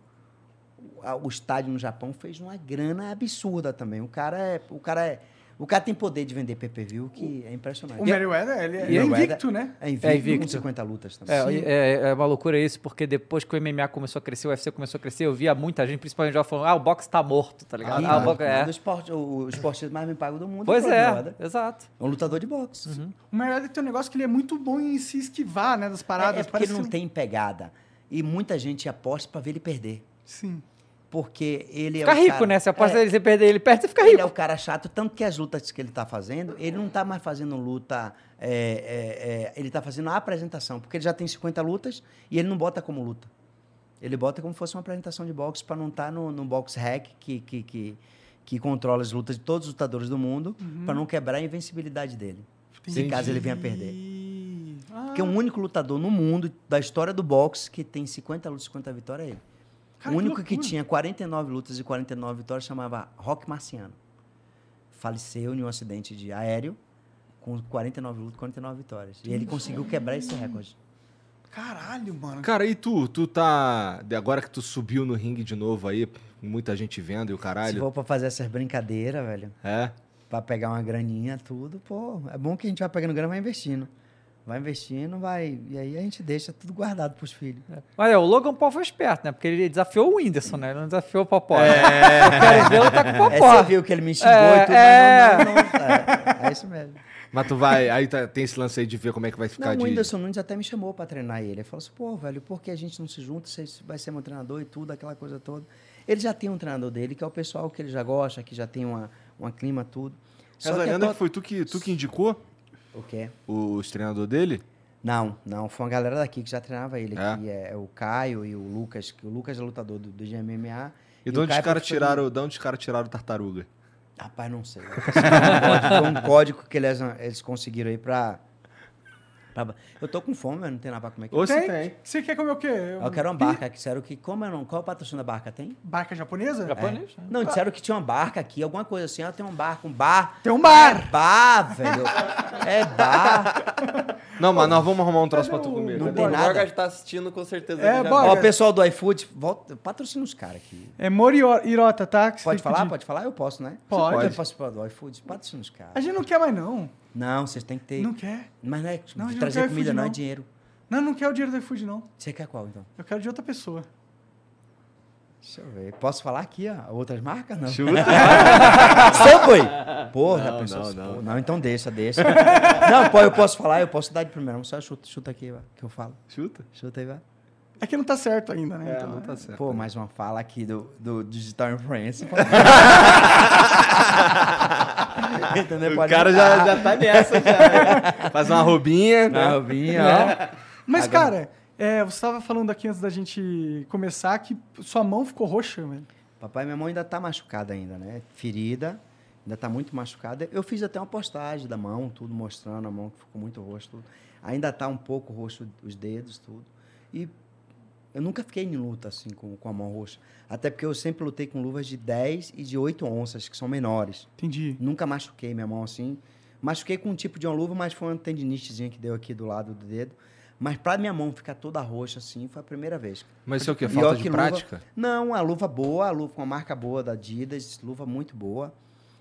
Speaker 2: O estádio no Japão fez uma grana absurda também. O cara é. O cara é. O cara tem poder de vender PPV, que é impressionante.
Speaker 1: O Meriwether, ele, ele é
Speaker 2: Mayweather
Speaker 1: invicto, né?
Speaker 2: É invicto,
Speaker 5: É invicto.
Speaker 2: com 50 lutas também.
Speaker 5: É, é, é uma loucura isso, porque depois que o MMA começou a crescer, o UFC começou a crescer, eu via muita gente, principalmente já falando, ah, o boxe tá morto, tá ligado?
Speaker 2: Ih,
Speaker 5: ah, o boxe, é.
Speaker 2: um dos esporte- o, o esportista mais bem pago do mundo.
Speaker 5: Pois
Speaker 2: Floyd
Speaker 5: é, exato.
Speaker 2: É um lutador de boxe.
Speaker 1: O Mayweather tem um negócio que ele é muito bom em se esquivar, né, das
Speaker 2: É,
Speaker 1: paradas.
Speaker 2: é porque ele não
Speaker 1: que-
Speaker 2: tem pegada. E muita gente aposta pra ver ele perder.
Speaker 1: Sim.
Speaker 2: Porque ele
Speaker 5: Fica
Speaker 2: é o
Speaker 5: rico,
Speaker 2: cara-
Speaker 5: né? Se aposta
Speaker 2: é,
Speaker 5: ele, você perder ele perto, você fica
Speaker 2: Ele
Speaker 5: rico.
Speaker 2: é o cara chato, tanto que as lutas que ele tá fazendo, ele não tá mais fazendo luta. é, é, é, ele tá fazendo a apresentação, porque ele já tem 50 lutas e ele não bota como luta. Ele bota como se fosse uma apresentação de boxe para não estar no, no box hack que, que, que, que controla as lutas de todos os lutadores do mundo, para não quebrar a invencibilidade dele. Se caso ele venha perder.
Speaker 1: Ah,
Speaker 2: Porque o único lutador no mundo, da história do boxe, que tem 50 lutas e 50 vitórias é ele.
Speaker 1: Cara,
Speaker 2: o
Speaker 1: que
Speaker 2: único que,
Speaker 1: loucura.
Speaker 2: tinha 49 lutas e 49 vitórias chamava Rock Marciano. Faleceu em um acidente de aéreo com 49 lutas e 49 vitórias. E ele conseguiu quebrar esse recorde.
Speaker 1: Caralho, mano.
Speaker 3: Cara, e tu? Tu tá. de Agora que tu subiu no ringue de novo aí, muita gente vendo e o
Speaker 2: Se
Speaker 3: caralho.
Speaker 2: for pra fazer essas brincadeiras, velho,
Speaker 3: É.
Speaker 2: pra pegar uma graninha, tudo, pô, é bom que a gente vai pegando grana e vai investindo. Vai investindo, vai. E aí a gente deixa tudo guardado pros filhos.
Speaker 5: Mas é, o Logan Paul foi esperto, né? Porque ele desafiou o Whindersson, né? Ele não desafiou o Popó. É. Eu quero ver lutar com o
Speaker 2: É,
Speaker 5: Popó.
Speaker 2: você viu que ele me xingou
Speaker 5: É,
Speaker 2: e tudo,
Speaker 5: é.
Speaker 2: mas não, não, não. É, é isso mesmo.
Speaker 3: Mas tu vai. Aí tá- tem esse lance aí de ver como é que vai ficar
Speaker 2: Não,
Speaker 3: de.
Speaker 2: o Whindersson Nunes até me chamou pra treinar ele. Ele falou assim, pô, velho, por que a gente não se junta? Você vai ser meu treinador e tudo, aquela coisa toda. Ele já tem um treinador dele, que é o pessoal que ele já gosta, que já tem uma, uma clima, tudo.
Speaker 3: Essa
Speaker 2: que é
Speaker 3: lenda
Speaker 2: to-
Speaker 3: que foi tu que, tu que indicou
Speaker 2: O quê?
Speaker 3: os treinador dele?
Speaker 2: Não, não, foi uma galera daqui que já treinava ele
Speaker 3: É?
Speaker 2: aqui. É, o Caio e o Lucas, que o Lucas é lutador do, do GMMA.
Speaker 3: E de
Speaker 2: o
Speaker 3: onde os
Speaker 2: é
Speaker 3: caras tiraram, de onde os caras tiraram o tartaruga?
Speaker 2: Rapaz, não sei. Foi um código que eles, eles conseguiram aí pra- Eu tô com fome, mas não tem nada pra comer aqui.
Speaker 3: Se
Speaker 1: Tem?
Speaker 3: tem.
Speaker 1: Você quer comer o quê?
Speaker 2: Eu quero uma barca, disseram que. Como é não? Qual é o patrocínio da barca? Tem?
Speaker 1: Barca japonesa?
Speaker 5: Japonês? né?
Speaker 2: Não, disseram que tinha uma barca aqui, alguma coisa assim. Ó, tem um barco, um bar.
Speaker 1: Tem um bar.
Speaker 2: É bar, velho. É bar. (laughs)
Speaker 3: Não, mas nós vamos arrumar um troço pra tu comer.
Speaker 2: Não
Speaker 3: Cadê?
Speaker 2: tem
Speaker 4: o
Speaker 2: nada.
Speaker 4: Borga tá assistindo com certeza.
Speaker 1: É.
Speaker 2: Ó, o pessoal do iFood, volta, patrocina os caras aqui.
Speaker 1: É Mori Hirota, tá? Você
Speaker 2: Pode falar?
Speaker 1: pedir.
Speaker 2: Pode falar? Eu posso, né?
Speaker 1: Pode.
Speaker 2: Você Eu posso falar do iFood? Patrocina os
Speaker 1: A
Speaker 2: caras.
Speaker 1: gente não quer mais, não.
Speaker 2: Não, vocês têm que ter.
Speaker 1: Não quer.
Speaker 2: Mas não é
Speaker 1: Não, não
Speaker 2: trazer
Speaker 1: quer
Speaker 2: comida,
Speaker 1: iFood,
Speaker 2: não é
Speaker 1: não.
Speaker 2: dinheiro.
Speaker 1: Não, não quer o dinheiro do iFood, não.
Speaker 2: Você quer qual, então?
Speaker 1: Eu quero de outra pessoa.
Speaker 2: Deixa eu ver. Posso falar aqui, ó? Outras marcas? Não.
Speaker 3: Chuta. (laughs)
Speaker 2: Subway! Porra,
Speaker 3: Não,
Speaker 2: pessoal.
Speaker 3: não, não.
Speaker 2: Não, então deixa, deixa. não, pô, eu posso falar, eu posso dar de primeiro. Só chuta, chuta aqui, vai, que eu falo.
Speaker 3: Chuta.
Speaker 2: Chuta aí, vai.
Speaker 1: É que não tá certo ainda, né?
Speaker 3: É,
Speaker 1: Então,
Speaker 3: não tá certo.
Speaker 2: Pô, mais uma fala aqui do, do Digital Influencer. (laughs) Entendeu?
Speaker 3: O
Speaker 2: Pode
Speaker 3: cara já, já tá nessa, já. né? Faz uma roubinha.
Speaker 2: Na roubinha, ó.
Speaker 1: Mas,
Speaker 2: Agora-
Speaker 1: cara, é, você estava falando aqui antes da gente começar que sua mão ficou roxa, velho.
Speaker 2: Papai minha mão ainda tá machucada ainda, né? Ferida, ainda tá muito machucada. Eu fiz até uma postagem da mão, tudo mostrando a mão que ficou muito roxo, tudo. Ainda tá um pouco roxo os dedos, tudo. E eu nunca fiquei em luta assim com, com a mão roxa. Até porque eu sempre lutei com luvas de 10 e de 8 onças, que são menores.
Speaker 1: Entendi.
Speaker 2: Nunca machuquei minha mão assim. Machuquei com um tipo de uma luva, mas foi uma tendinitezinha que deu aqui do lado do dedo. Mas pra minha mão ficar toda roxa assim, foi a primeira vez.
Speaker 3: Mas isso é o quê? Falta de
Speaker 2: que luva-
Speaker 3: prática?
Speaker 2: Não, a luva boa, a luva com uma marca boa da Adidas, luva muito boa.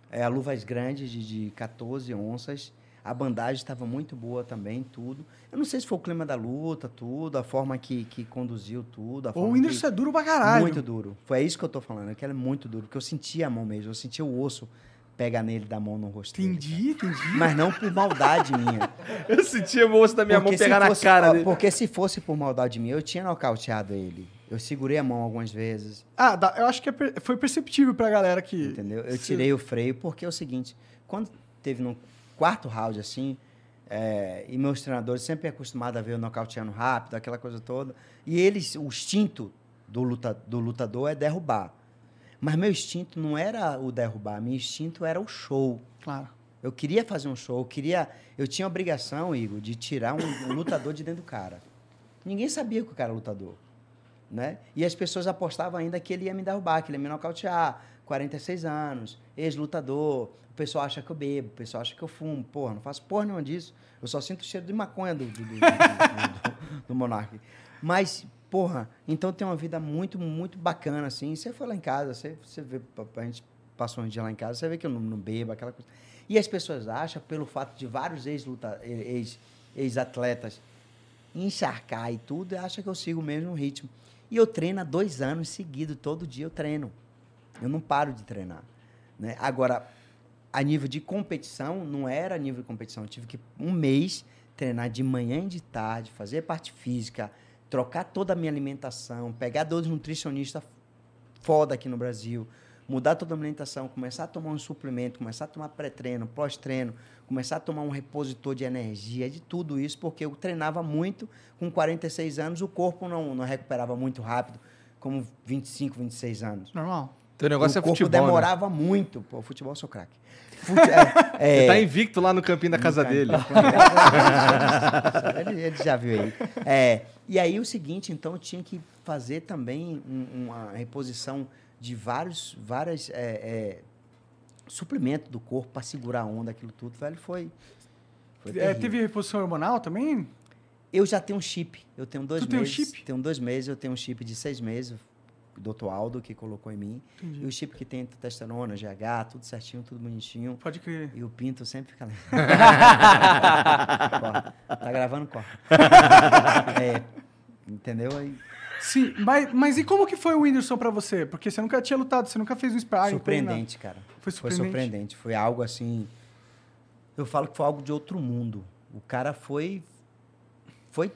Speaker 2: É, a luvas grandes de, de 14 onças. A bandagem estava muito boa também, tudo. Eu não sei se foi o clima da luta, tudo, a forma que, que conduziu tudo.
Speaker 1: O
Speaker 2: que-
Speaker 1: Whindersson é duro pra caralho.
Speaker 2: Muito duro. Foi isso que eu tô falando, que ela é muito duro, porque eu sentia a mão mesmo, eu sentia o osso pegar nele da mão no rosto
Speaker 1: Entendi, entendi.
Speaker 2: cara. Mas não por maldade minha. (laughs)
Speaker 3: Eu senti o osso da minha
Speaker 2: Porque
Speaker 3: mão pegar na
Speaker 2: fosse-
Speaker 3: cara
Speaker 2: ó,
Speaker 3: dele.
Speaker 2: Porque se fosse por maldade minha, eu tinha nocauteado ele. Eu segurei a mão algumas vezes.
Speaker 1: Ah, eu acho que é foi perceptível pra galera que.
Speaker 2: Entendeu? Eu tirei o freio porque é o seguinte, quando teve no quarto round assim, é, e meus treinadores sempre acostumados a ver eu nocauteando rápido, aquela coisa toda, e eles, o instinto do, luta, do lutador é derrubar. Mas meu instinto não era o derrubar, meu instinto era o show.
Speaker 1: Claro.
Speaker 2: Eu queria fazer um show, eu queria, eu tinha a obrigação, Igor, de tirar um, um lutador de dentro do cara. Ninguém sabia que o cara era lutador, né? E as pessoas apostavam ainda que ele ia me derrubar, que ele ia me nocautear. 46 anos, ex-lutador. O pessoal acha que eu bebo, o pessoal acha que eu fumo. Porra, não faço porra nenhuma disso. Eu só sinto o cheiro de maconha do, do, do, do. Mas, porra, então tem uma vida muito, muito bacana, assim. Você foi lá em casa, você, você vê, a gente passou um dia lá em casa, você vê que eu não, não bebo, aquela coisa. E as pessoas acham, pelo fato de vários ex-luta- ex- ex-atletas encharcar e tudo, acham que eu sigo o mesmo ritmo. E eu treino há dois anos seguidos, todo dia eu treino. Eu não paro de treinar. Né? Agora, a nível de competição, não era a nível de competição. Eu tive que um mês treinar de manhã e de tarde, fazer parte física, trocar toda a minha alimentação, pegar dois nutricionistas foda aqui no Brasil, mudar toda a alimentação, começar a tomar um suplemento, começar a tomar pré-treino, pós-treino, começar a tomar um repositor de energia, de tudo isso, porque eu treinava muito, com 46 anos, o corpo não, não recuperava muito rápido, como 25, 26 anos.
Speaker 1: Normal.
Speaker 3: Teu negócio
Speaker 2: o
Speaker 3: é
Speaker 2: corpo
Speaker 3: futebol, né?
Speaker 2: demorava muito. Pô, futebol eu sou craque. Fute- é, (laughs) é,
Speaker 3: Ele tá invicto lá no campinho da casa dele.
Speaker 2: ele, ele já viu aí. É, e aí o seguinte, então eu tinha que fazer também um- uma reposição de vários, várias é, é, suplementos do corpo para segurar a onda, aquilo tudo, velho, foi. foi
Speaker 1: É, teve reposição hormonal também?
Speaker 2: Eu já tenho um chip. Eu tenho dois
Speaker 1: Tu tem um
Speaker 2: meses.
Speaker 1: chip?
Speaker 2: Tenho dois meses, eu tenho um chip de seis meses. Doutor Aldo que colocou em mim.
Speaker 1: Entendi.
Speaker 2: E o chip que tem testosterona, GH, tudo certinho, tudo bonitinho.
Speaker 1: Pode crer.
Speaker 2: E o pinto sempre fica lá. (laughs) Tá gravando, corta. (laughs) É, entendeu? Aí,
Speaker 1: Sim, mas, mas e como que foi o Whindersson pra você? Porque você nunca tinha lutado, você nunca fez um sparring. nada.
Speaker 2: surpreendente, cara.
Speaker 1: Foi
Speaker 2: Foi
Speaker 1: surpreendente.
Speaker 2: surpreendente. Foi algo assim. Eu falo que foi algo de outro mundo. O cara foi. Foi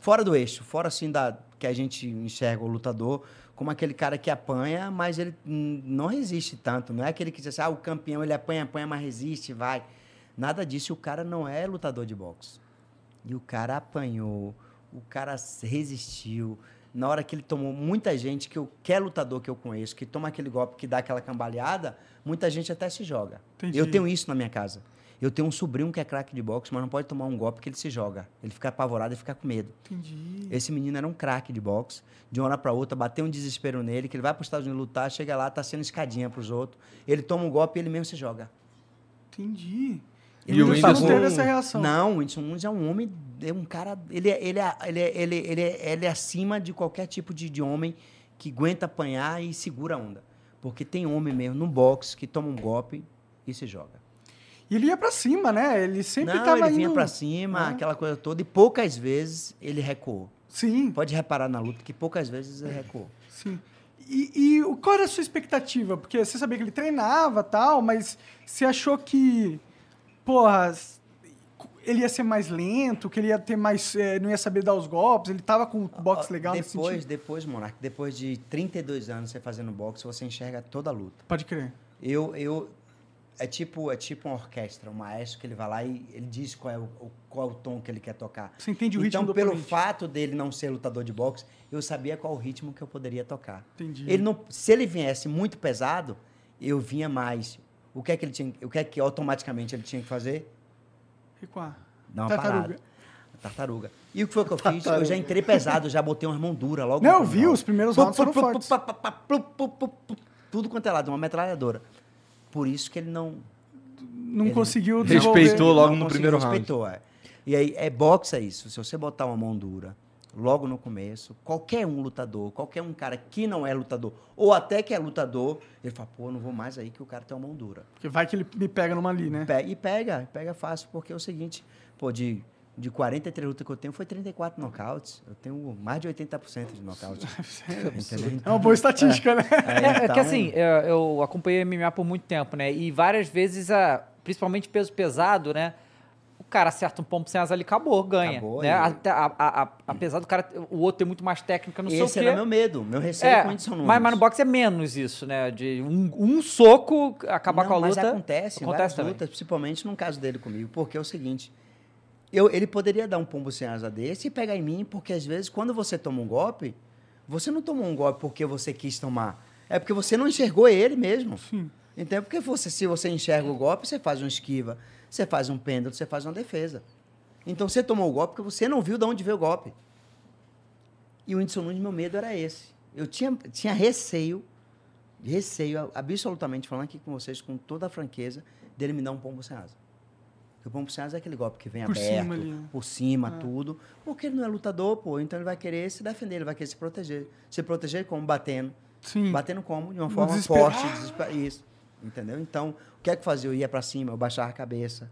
Speaker 2: fora do eixo, fora assim da que a gente enxerga o lutador como aquele cara que apanha, mas ele não resiste tanto. Não é aquele que diz assim, ah, o campeão ele apanha, apanha, mas resiste, vai. Nada disso. O cara não é lutador de boxe. E o cara apanhou, o cara resistiu. Na hora que ele tomou, muita gente, que eu, que é lutador que eu conheço, que toma aquele golpe que dá aquela cambaleada, muita gente até se joga.
Speaker 1: Entendi.
Speaker 2: Eu tenho isso na minha casa. Eu tenho um sobrinho que é craque de boxe, mas não pode tomar um golpe que ele se joga. Ele fica apavorado e fica com medo.
Speaker 1: Entendi.
Speaker 2: Esse menino era um craque de boxe. De uma hora para outra, bateu um desespero nele, que ele vai para os Estados Unidos lutar, chega lá, tá sendo escadinha para os outros. Ele toma um golpe e ele mesmo se joga.
Speaker 1: Entendi.
Speaker 3: E
Speaker 1: E
Speaker 3: o
Speaker 1: Whindersson não teve essa reação.
Speaker 2: Não, o Whindersson Nunes é um homem, é um cara, ele é, ele é, ele é, ele, ele ele é acima de qualquer tipo de, de homem que aguenta apanhar e segura a onda. Porque tem homem mesmo no boxe que toma um golpe e se joga.
Speaker 1: E ele ia pra cima, né? Ele sempre
Speaker 2: Não,
Speaker 1: tava
Speaker 2: ele vinha
Speaker 1: indo...
Speaker 2: pra cima,
Speaker 1: Ah.
Speaker 2: aquela coisa toda, e poucas vezes ele recuou.
Speaker 1: Sim,
Speaker 2: Pode reparar na luta que poucas vezes ele recuou.
Speaker 1: sim. E, e o- qual era a sua expectativa? Porque você sabia que ele treinava e tal, mas você achou que, porra, ele ia ser mais lento, que ele ia ter mais. eh, não ia saber dar os golpes, ele tava com um boxe
Speaker 2: Ó,
Speaker 1: legal nesse
Speaker 2: depois, depois, Monark, depois de 32 anos você fazendo boxe, você enxerga toda a luta.
Speaker 1: Pode crer.
Speaker 2: Eu, eu é tipo, é tipo uma orquestra, um maestro que ele vai lá e ele diz qual é o, qual é o tom que ele quer tocar.
Speaker 1: Você entende o ritmo
Speaker 2: então, pelo
Speaker 1: oponente.
Speaker 2: fato dele não ser lutador de boxe, eu sabia qual o ritmo que eu poderia tocar.
Speaker 1: Entendi.
Speaker 2: Ele não, se ele viesse muito pesado, eu vinha mais. O que é que ele tinha, o que é que automaticamente ele tinha que fazer?
Speaker 1: Recuar.
Speaker 2: Dar uma
Speaker 1: Tartaruga.
Speaker 2: parada. Tartaruga. E o que foi que eu fiz? Eu já entrei pesado, já botei umas mão dura logo.
Speaker 1: Não, eu vi, os primeiros rounds foram fortes.
Speaker 2: Tudo quanto é lado, uma metralhadora. Por isso que ele não...
Speaker 1: Não
Speaker 2: Ele
Speaker 1: conseguiu
Speaker 3: respeitou
Speaker 1: desenvolver.
Speaker 3: logo
Speaker 2: não
Speaker 3: no primeiro round.
Speaker 2: respeitou, é. E aí, é boxe é isso. Se você botar uma mão dura logo no começo, qualquer um lutador, qualquer um cara que não é lutador, ou até que é lutador, ele fala, pô, não vou mais aí que o cara tem uma mão dura.
Speaker 1: Porque vai que ele me pega numa ali, né?
Speaker 2: Pe- E pega, pega fácil, porque é o seguinte, pô, de, de 43 lutas que eu tenho, foi 34 nocautes. Eu tenho mais de 80% de nocaute. (laughs) Entendeu?
Speaker 1: É uma boa estatística, né?
Speaker 5: É, é que
Speaker 2: então-
Speaker 5: assim, eu, eu acompanhei MMA por muito tempo, né? E várias vezes, a, principalmente peso pesado, né? O cara acerta um pombo sem asa ali, acabou, ganha.
Speaker 2: Acabou,
Speaker 5: né?
Speaker 2: e-
Speaker 5: Até a- a- a- apesar do cara, o outro ter muito mais técnica, não sei o
Speaker 2: Esse era meu medo, meu receio
Speaker 5: É,
Speaker 2: com o Whindersson Nunes.
Speaker 5: mas, mas no boxe é menos isso, né? De um, um soco acabar
Speaker 2: Não,
Speaker 5: com a
Speaker 2: mas
Speaker 5: luta.
Speaker 2: acontece, em
Speaker 5: acontece também.
Speaker 2: lutas, principalmente no caso dele comigo, porque é o seguinte, eu, ele poderia dar um pombo sem asa desse e pegar em mim, porque às vezes quando você toma um golpe, você não tomou um golpe porque você quis tomar, é porque você não enxergou ele mesmo.
Speaker 1: Sim.
Speaker 2: Então, porque você, se você enxerga o golpe, você faz uma esquiva, você faz um pêndulo, você faz uma defesa. Então você tomou o golpe porque você não viu de onde veio o golpe. E o Whindersson Nunes, meu medo era esse. Eu tinha, tinha receio, receio, absolutamente falando aqui com vocês, com toda a franqueza, dele me dar um pombo sem asa. Porque o pombo sem asa é aquele golpe que vem
Speaker 1: Por
Speaker 2: aberto,
Speaker 1: cima ali, né?
Speaker 2: por cima, tudo. Porque ele não é lutador, pô. Então ele vai querer se defender, ele vai querer se proteger. Se proteger como? Batendo.
Speaker 1: Sim.
Speaker 2: Batendo como? De uma forma forte, desesper... isso. Entendeu? Então, o que é que eu fazia? Eu ia pra cima, eu baixava a cabeça,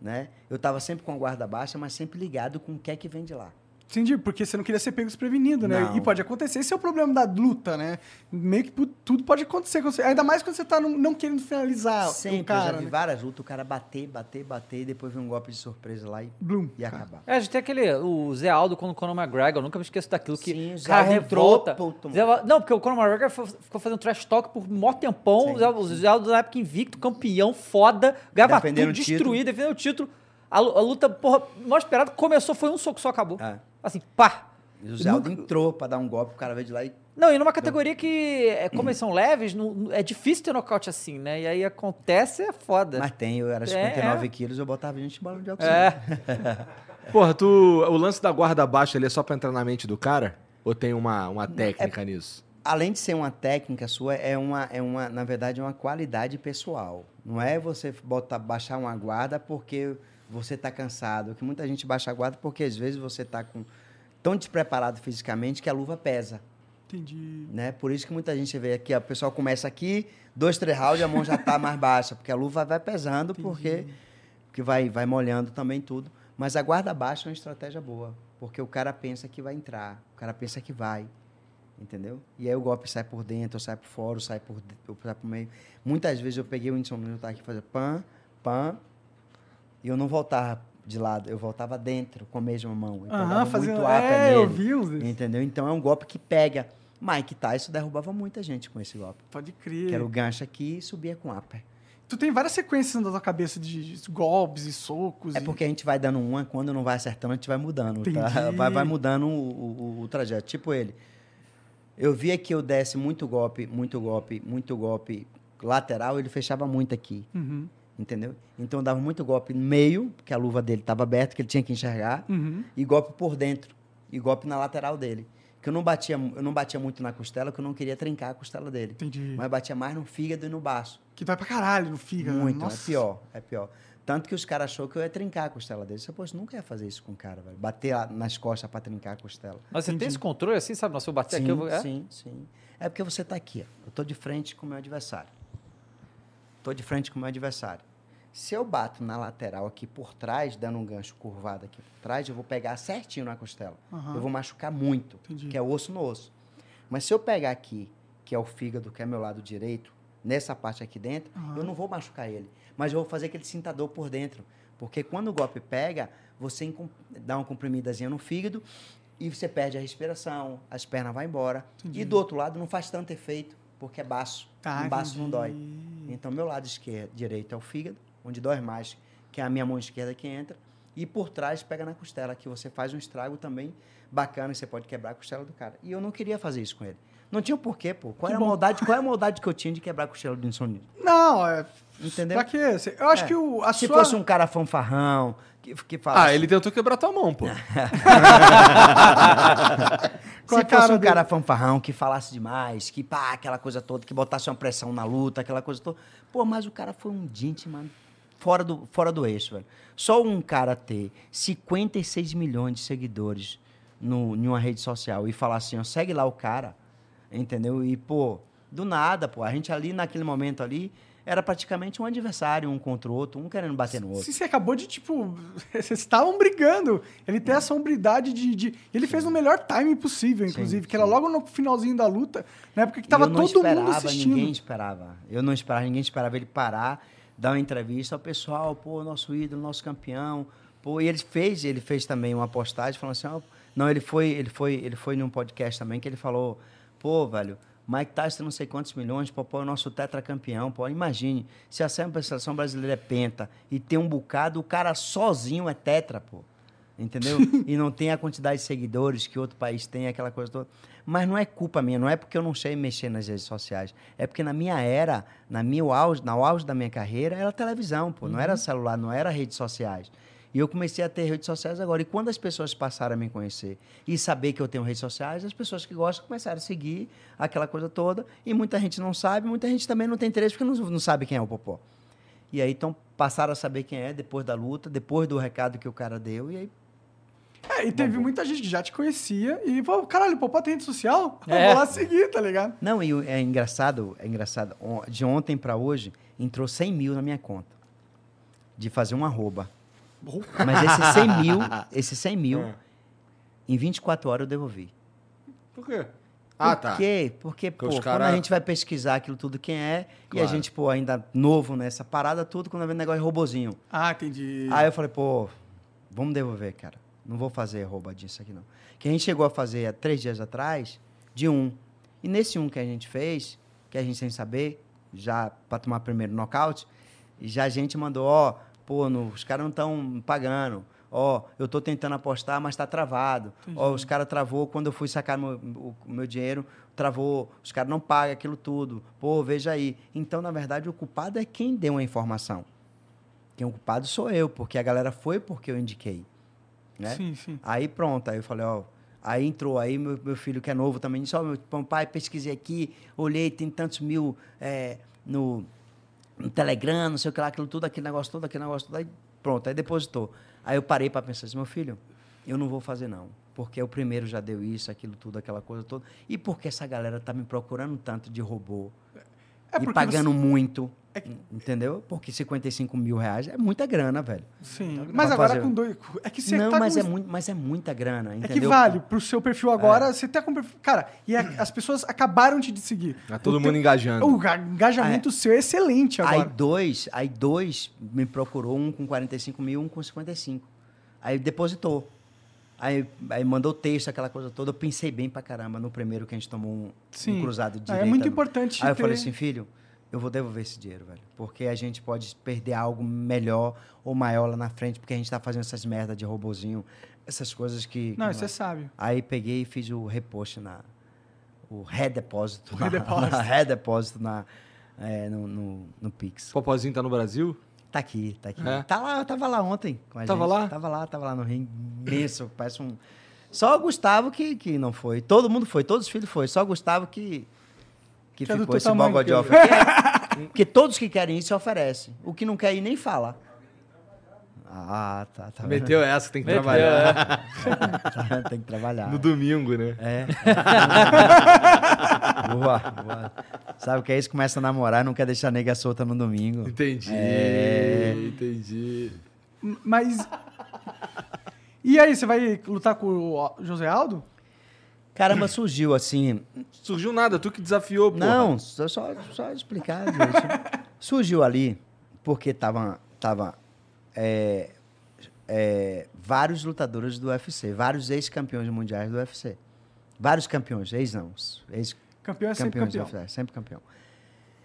Speaker 2: né? Eu tava sempre com a guarda baixa, mas sempre ligado com o que é que vem de lá.
Speaker 1: Entendi, porque você não queria ser pego desprevenido, né?
Speaker 2: Não.
Speaker 1: E pode acontecer. Esse é o problema da luta, né? Meio que tudo pode acontecer com você. Ainda mais quando você tá não, não querendo finalizar
Speaker 2: sempre,
Speaker 1: o cara,
Speaker 2: eu já vi
Speaker 1: né?
Speaker 2: várias lutas, o cara bater, bater, bater, e depois vem um golpe de surpresa lá e,
Speaker 1: Bloom.
Speaker 2: e acabar.
Speaker 5: É, a gente tem aquele. O Zé Aldo com o Conor McGregor, eu nunca me esqueço daquilo que.
Speaker 2: Sim, o
Speaker 5: o
Speaker 2: Zé
Speaker 5: cara
Speaker 2: Aldo
Speaker 5: revolta. Zé não, porque o Conor McGregor ficou fazendo trash talk por mó tempão.
Speaker 2: Sim,
Speaker 5: o Zé, Aldo na época invicto, campeão, foda, ganhava
Speaker 2: Defendendo
Speaker 5: tudo, destruído, defendeu o título. A luta, porra, mal esperado, começou, foi um soco só, acabou.
Speaker 2: É.
Speaker 5: Assim, pá.
Speaker 2: E o Zé Aldo entrou pra dar um golpe, o cara veio de lá e.
Speaker 5: Não, e numa categoria que, é, como eles são leves, não- é difícil ter nocaute assim, né? E aí acontece, é foda.
Speaker 2: Mas tem, eu era
Speaker 5: É,
Speaker 2: 59
Speaker 5: é.
Speaker 2: quilos, eu botava gente em balão de oxigênio.
Speaker 5: É. (laughs)
Speaker 3: Porra, tu, o lance da guarda baixa ali é só pra entrar na mente do cara? Ou tem uma, uma técnica nisso?
Speaker 2: além de ser uma técnica sua, é uma, é uma, na verdade, é uma qualidade pessoal. Não é você botar, baixar uma guarda porque você está cansado. Que muita gente baixa a guarda porque às vezes você está com tão despreparado fisicamente que a luva pesa,
Speaker 1: Entendi.
Speaker 2: né? Por isso que muita gente vê aqui, o pessoal começa aqui, dois, três rounds, a mão já está mais baixa, porque a luva vai pesando, porque, porque vai, vai molhando também tudo. Mas a guarda baixa é uma estratégia boa, porque o cara pensa que vai entrar, o cara pensa que vai, entendeu? E aí o golpe sai por dentro, ou sai por fora, ou sai por, sai por meio. Muitas vezes eu peguei o Whindersson Nunes, eu estava aqui fazendo pam, pam, e eu não voltava de lado, eu voltava dentro com a mesma mão. Eu
Speaker 1: Aham,
Speaker 2: pegava
Speaker 1: fazendo.
Speaker 2: muito
Speaker 1: É, eu
Speaker 2: nele.
Speaker 1: vi uns desses.
Speaker 2: Entendeu? Então é um golpe que pega. Mike Tyson derrubava muita gente com esse golpe.
Speaker 1: Pode crer.
Speaker 2: Que era o gancho aqui e subia com upper.
Speaker 1: Tu tem várias sequências na tua cabeça de golpes e socos.
Speaker 2: É
Speaker 1: e-
Speaker 2: porque a gente vai dando uma, quando não vai acertando, a gente vai mudando. Tá? Vai, vai mudando o, o, o trajeto. Tipo ele. Eu via que eu desse muito golpe, muito golpe, muito golpe lateral, ele fechava muito aqui.
Speaker 1: Uhum,
Speaker 2: Entendeu? Então eu dava muito golpe no meio, porque a luva dele estava aberta, que ele tinha que enxergar.
Speaker 1: uhum.
Speaker 2: e golpe por dentro e golpe na lateral dele. Que eu não batia, eu não batia muito na costela, que eu não queria trincar a costela dele.
Speaker 1: Entendi.
Speaker 2: Mas batia mais no fígado e no baço.
Speaker 1: Que vai pra caralho no fígado.
Speaker 2: Muito,
Speaker 1: Nossa.
Speaker 2: é pior, é pior. Tanto que os caras achou que eu ia trincar a costela dele. Eu, você nunca ia fazer isso com o cara, velho. Bater lá nas costas pra trincar a costela.
Speaker 5: Mas você tem
Speaker 1: Entendi.
Speaker 5: esse controle assim, sabe? Se eu bater
Speaker 2: sim,
Speaker 5: aqui, eu vou. É?
Speaker 2: sim, sim. É porque você tá aqui, ó. Eu tô de frente com o meu adversário. Tô de frente com o meu adversário. Se eu bato na lateral aqui por trás, dando um gancho curvado aqui por trás, eu vou pegar certinho na costela.
Speaker 1: Aham.
Speaker 2: Eu vou machucar muito,
Speaker 1: Entendi.
Speaker 2: que é osso no osso. Mas se eu pegar aqui, que é o fígado, que é meu lado direito, nessa parte aqui dentro,
Speaker 1: Aham.
Speaker 2: eu não vou machucar ele. Mas eu vou fazer que ele sinta dor por dentro. Porque quando o golpe pega, você dá uma comprimidazinha no fígado e você perde a respiração, as pernas vão embora. E do outro lado não faz tanto efeito, porque é baço.
Speaker 1: Ah,
Speaker 2: um baço não dói.
Speaker 1: entendi.
Speaker 2: Então, meu lado esquerdo, direito é o fígado, onde dói mais, que é a minha mão esquerda que entra. E por trás pega na costela, que você faz um estrago também bacana, você pode quebrar a costela do cara. E eu não queria fazer isso com ele. Não tinha porquê, pô. Qual, era a maldade, qual é a maldade que eu tinha de quebrar a costela do insônia?
Speaker 1: Não, é.
Speaker 2: Entendeu?
Speaker 1: Pra quê? Eu acho
Speaker 2: É.
Speaker 1: que o, a
Speaker 2: Se
Speaker 1: sua...
Speaker 2: fosse um cara fanfarrão, que, que falasse...
Speaker 3: Ah, ele tentou quebrar tua mão, pô. (laughs)
Speaker 2: Se
Speaker 1: cara
Speaker 2: fosse um
Speaker 1: dele.
Speaker 2: cara fanfarrão que falasse demais, que pá, aquela coisa toda, que botasse uma pressão na luta, aquela coisa toda. Pô, mas o cara foi um gente, mano, fora do, fora do eixo, velho. Só um cara ter 56 milhões de seguidores no, em uma rede social e falar assim, ó, segue lá o cara, entendeu? E, pô, do nada, pô, a gente ali, naquele momento ali, era praticamente um adversário, um contra o outro, um querendo bater no outro.
Speaker 1: Se você acabou de, tipo, (laughs) vocês estavam brigando. Ele tem essa hombridade de, de- Ele fez no melhor timing possível, inclusive,
Speaker 2: Sim,
Speaker 1: que era
Speaker 2: sim.
Speaker 1: logo no finalzinho da luta, na época que tava todo mundo
Speaker 2: esperava,
Speaker 1: assistindo.
Speaker 2: Ninguém esperava. Eu não esperava, ninguém esperava ele parar, dar uma entrevista ao pessoal, pô, nosso ídolo, nosso campeão. Pô, e ele fez, ele fez também uma postagem falando assim, ó, não, ele foi, ele foi, ele foi num podcast também que ele falou, pô, velho, Mike Tyson não sei quantos milhões, pô, pô, é o nosso tetracampeão, pô, imagine, se a seleção brasileira é penta e tem um bocado, o cara sozinho é tetra, pô. Entendeu? (laughs) e não tem a quantidade de seguidores que outro país tem, aquela coisa toda. Mas não é culpa minha, não é porque eu não sei mexer nas redes sociais. É porque na minha era, na minha auge, na auge da minha carreira, era televisão, pô. Não era celular, não era redes sociais. E eu comecei a ter redes sociais agora. E quando as pessoas passaram a me conhecer e saber que eu tenho redes sociais, as pessoas que gostam começaram a seguir aquela coisa toda. E muita gente não sabe, muita gente também não tem interesse porque não, não sabe quem é o Popó. E aí, então, passaram a saber quem é depois da luta, depois do recado que o cara deu. E aí,
Speaker 1: É, e teve muita gente que já te conhecia e falou, caralho, Popó tem rede social? Eu
Speaker 5: É.
Speaker 1: vou lá seguir, tá ligado?
Speaker 2: Não, e o- é engraçado, é engraçado. De ontem para hoje, entrou 100 mil na minha conta. De fazer um arroba. Mas esses 100 mil, (laughs) esses 100 mil,
Speaker 3: É.
Speaker 2: em 24 horas eu devolvi.
Speaker 3: Por quê? Ah,
Speaker 2: Por
Speaker 3: tá.
Speaker 2: quê? Porque,
Speaker 3: Porque
Speaker 2: pô,
Speaker 3: os
Speaker 2: quando
Speaker 3: cara-
Speaker 2: a gente vai pesquisar aquilo tudo quem é, e a
Speaker 3: Claro.
Speaker 2: gente, pô, ainda novo nessa parada, tudo, quando vem negócio de robozinho.
Speaker 1: Ah, entendi.
Speaker 2: Aí eu falei, pô, vamos devolver, cara. Não vou fazer rouba disso aqui, não. Que a gente chegou a fazer há três dias atrás, de um. E nesse um que a gente fez, que a gente sem saber, já para tomar primeiro nocaute, já a gente mandou, ó, pô, no- os caras não estão pagando. Ó, eu tô tentando apostar, mas tá travado. Ó, os caras travou quando eu fui sacar meu, o, meu dinheiro, travou. Os caras não pagam aquilo tudo. Pô, veja aí. Então, na verdade, o culpado é quem deu a informação. Quem é o culpado sou eu, porque a galera foi porque eu indiquei. Né?
Speaker 1: Sim, sim.
Speaker 2: Aí pronto, aí eu falei, ó. Aí entrou, aí meu, meu filho que é novo também disse, ó, meu pô, pai, pesquisei aqui, olhei, tem tantos mil é, no, no Telegram, não sei o que lá, aquilo tudo, aquele negócio todo, aquele negócio todo, aí pronto, aí depositou. Aí eu parei para pensar assim, meu filho, eu não vou fazer não, porque o primeiro já deu isso, aquilo tudo, aquela coisa toda, e porque essa galera tá me procurando tanto de robô,
Speaker 1: É
Speaker 2: e pagando
Speaker 1: você-
Speaker 2: muito,
Speaker 1: É que-
Speaker 2: entendeu? Porque 55 mil reais é muita grana, velho.
Speaker 1: Sim.
Speaker 2: Pra
Speaker 1: Mas agora
Speaker 2: fazer-
Speaker 1: com dois. É que você
Speaker 2: não,
Speaker 1: tá
Speaker 2: mas,
Speaker 1: com
Speaker 2: é muito, mas é muita grana,
Speaker 1: É
Speaker 2: entendeu?
Speaker 1: que vale, pro seu perfil agora, você tá com perfil. Cara, e a- as pessoas acabaram de te seguir.
Speaker 3: Tá todo
Speaker 1: O
Speaker 3: mundo
Speaker 1: teu-
Speaker 3: engajando.
Speaker 1: O ga- engajamento seu é excelente
Speaker 2: Aí
Speaker 1: agora.
Speaker 2: dois, aí dois me procurou, um com 45 mil, um com 55. Aí depositou. Aí, aí mandou texto, aquela coisa toda. Eu pensei bem pra caramba no primeiro que a gente tomou um, um
Speaker 1: Sim.
Speaker 2: cruzado de
Speaker 1: Ah, é
Speaker 2: direita.
Speaker 1: muito importante
Speaker 2: Aí eu
Speaker 1: ter-
Speaker 2: falei assim, filho, eu vou devolver esse dinheiro, velho. Porque a gente pode perder algo melhor ou maior lá na frente, porque a gente tá fazendo essas merda de robozinho, essas coisas que...
Speaker 1: Não, isso é sábio.
Speaker 2: Aí peguei e fiz o repost na. O redepósito.
Speaker 1: redepósito. (laughs)
Speaker 2: redepósito na, é, no, no, no Pix.
Speaker 3: O Popozinho tá no Brasil?
Speaker 2: Tá aqui, tá aqui.
Speaker 3: É?
Speaker 2: Tá lá, eu tava lá ontem com a
Speaker 3: Tava
Speaker 2: gente.
Speaker 3: lá?
Speaker 2: Tava lá, tava lá no ring imenso, parece um. Só o Gustavo que, que não foi. Todo mundo foi, todos os filhos foi. Só o Gustavo que, que,
Speaker 1: Que é
Speaker 2: ficou esse bogode
Speaker 1: que-.
Speaker 2: Porque, (laughs) porque todos que querem ir se oferecem. O que não quer ir nem fala. Ah, tá. tá vendo?
Speaker 3: Meteu essa, tem que
Speaker 5: Meteu,
Speaker 3: trabalhar. (laughs)
Speaker 2: Tá, Tem que trabalhar.
Speaker 3: No domingo, né?
Speaker 2: É. boa, boa. Sabe o que é isso? Começa a namorar e não quer deixar a nega solta no domingo.
Speaker 3: Entendi,
Speaker 2: É.
Speaker 3: entendi.
Speaker 1: Mas. E aí, você vai lutar com o José Aldo?
Speaker 2: Caramba, surgiu assim.
Speaker 3: Surgiu nada, tu que desafiou, pô.
Speaker 2: Não, só, só, só explicar. gente. surgiu ali porque tava, tava é, é, vários lutadores do UFC, vários ex-campeões mundiais do UFC. Vários campeões, ex não, ex
Speaker 1: Campeão é sempre
Speaker 2: campeões
Speaker 1: campeão.
Speaker 2: UFC, sempre campeão.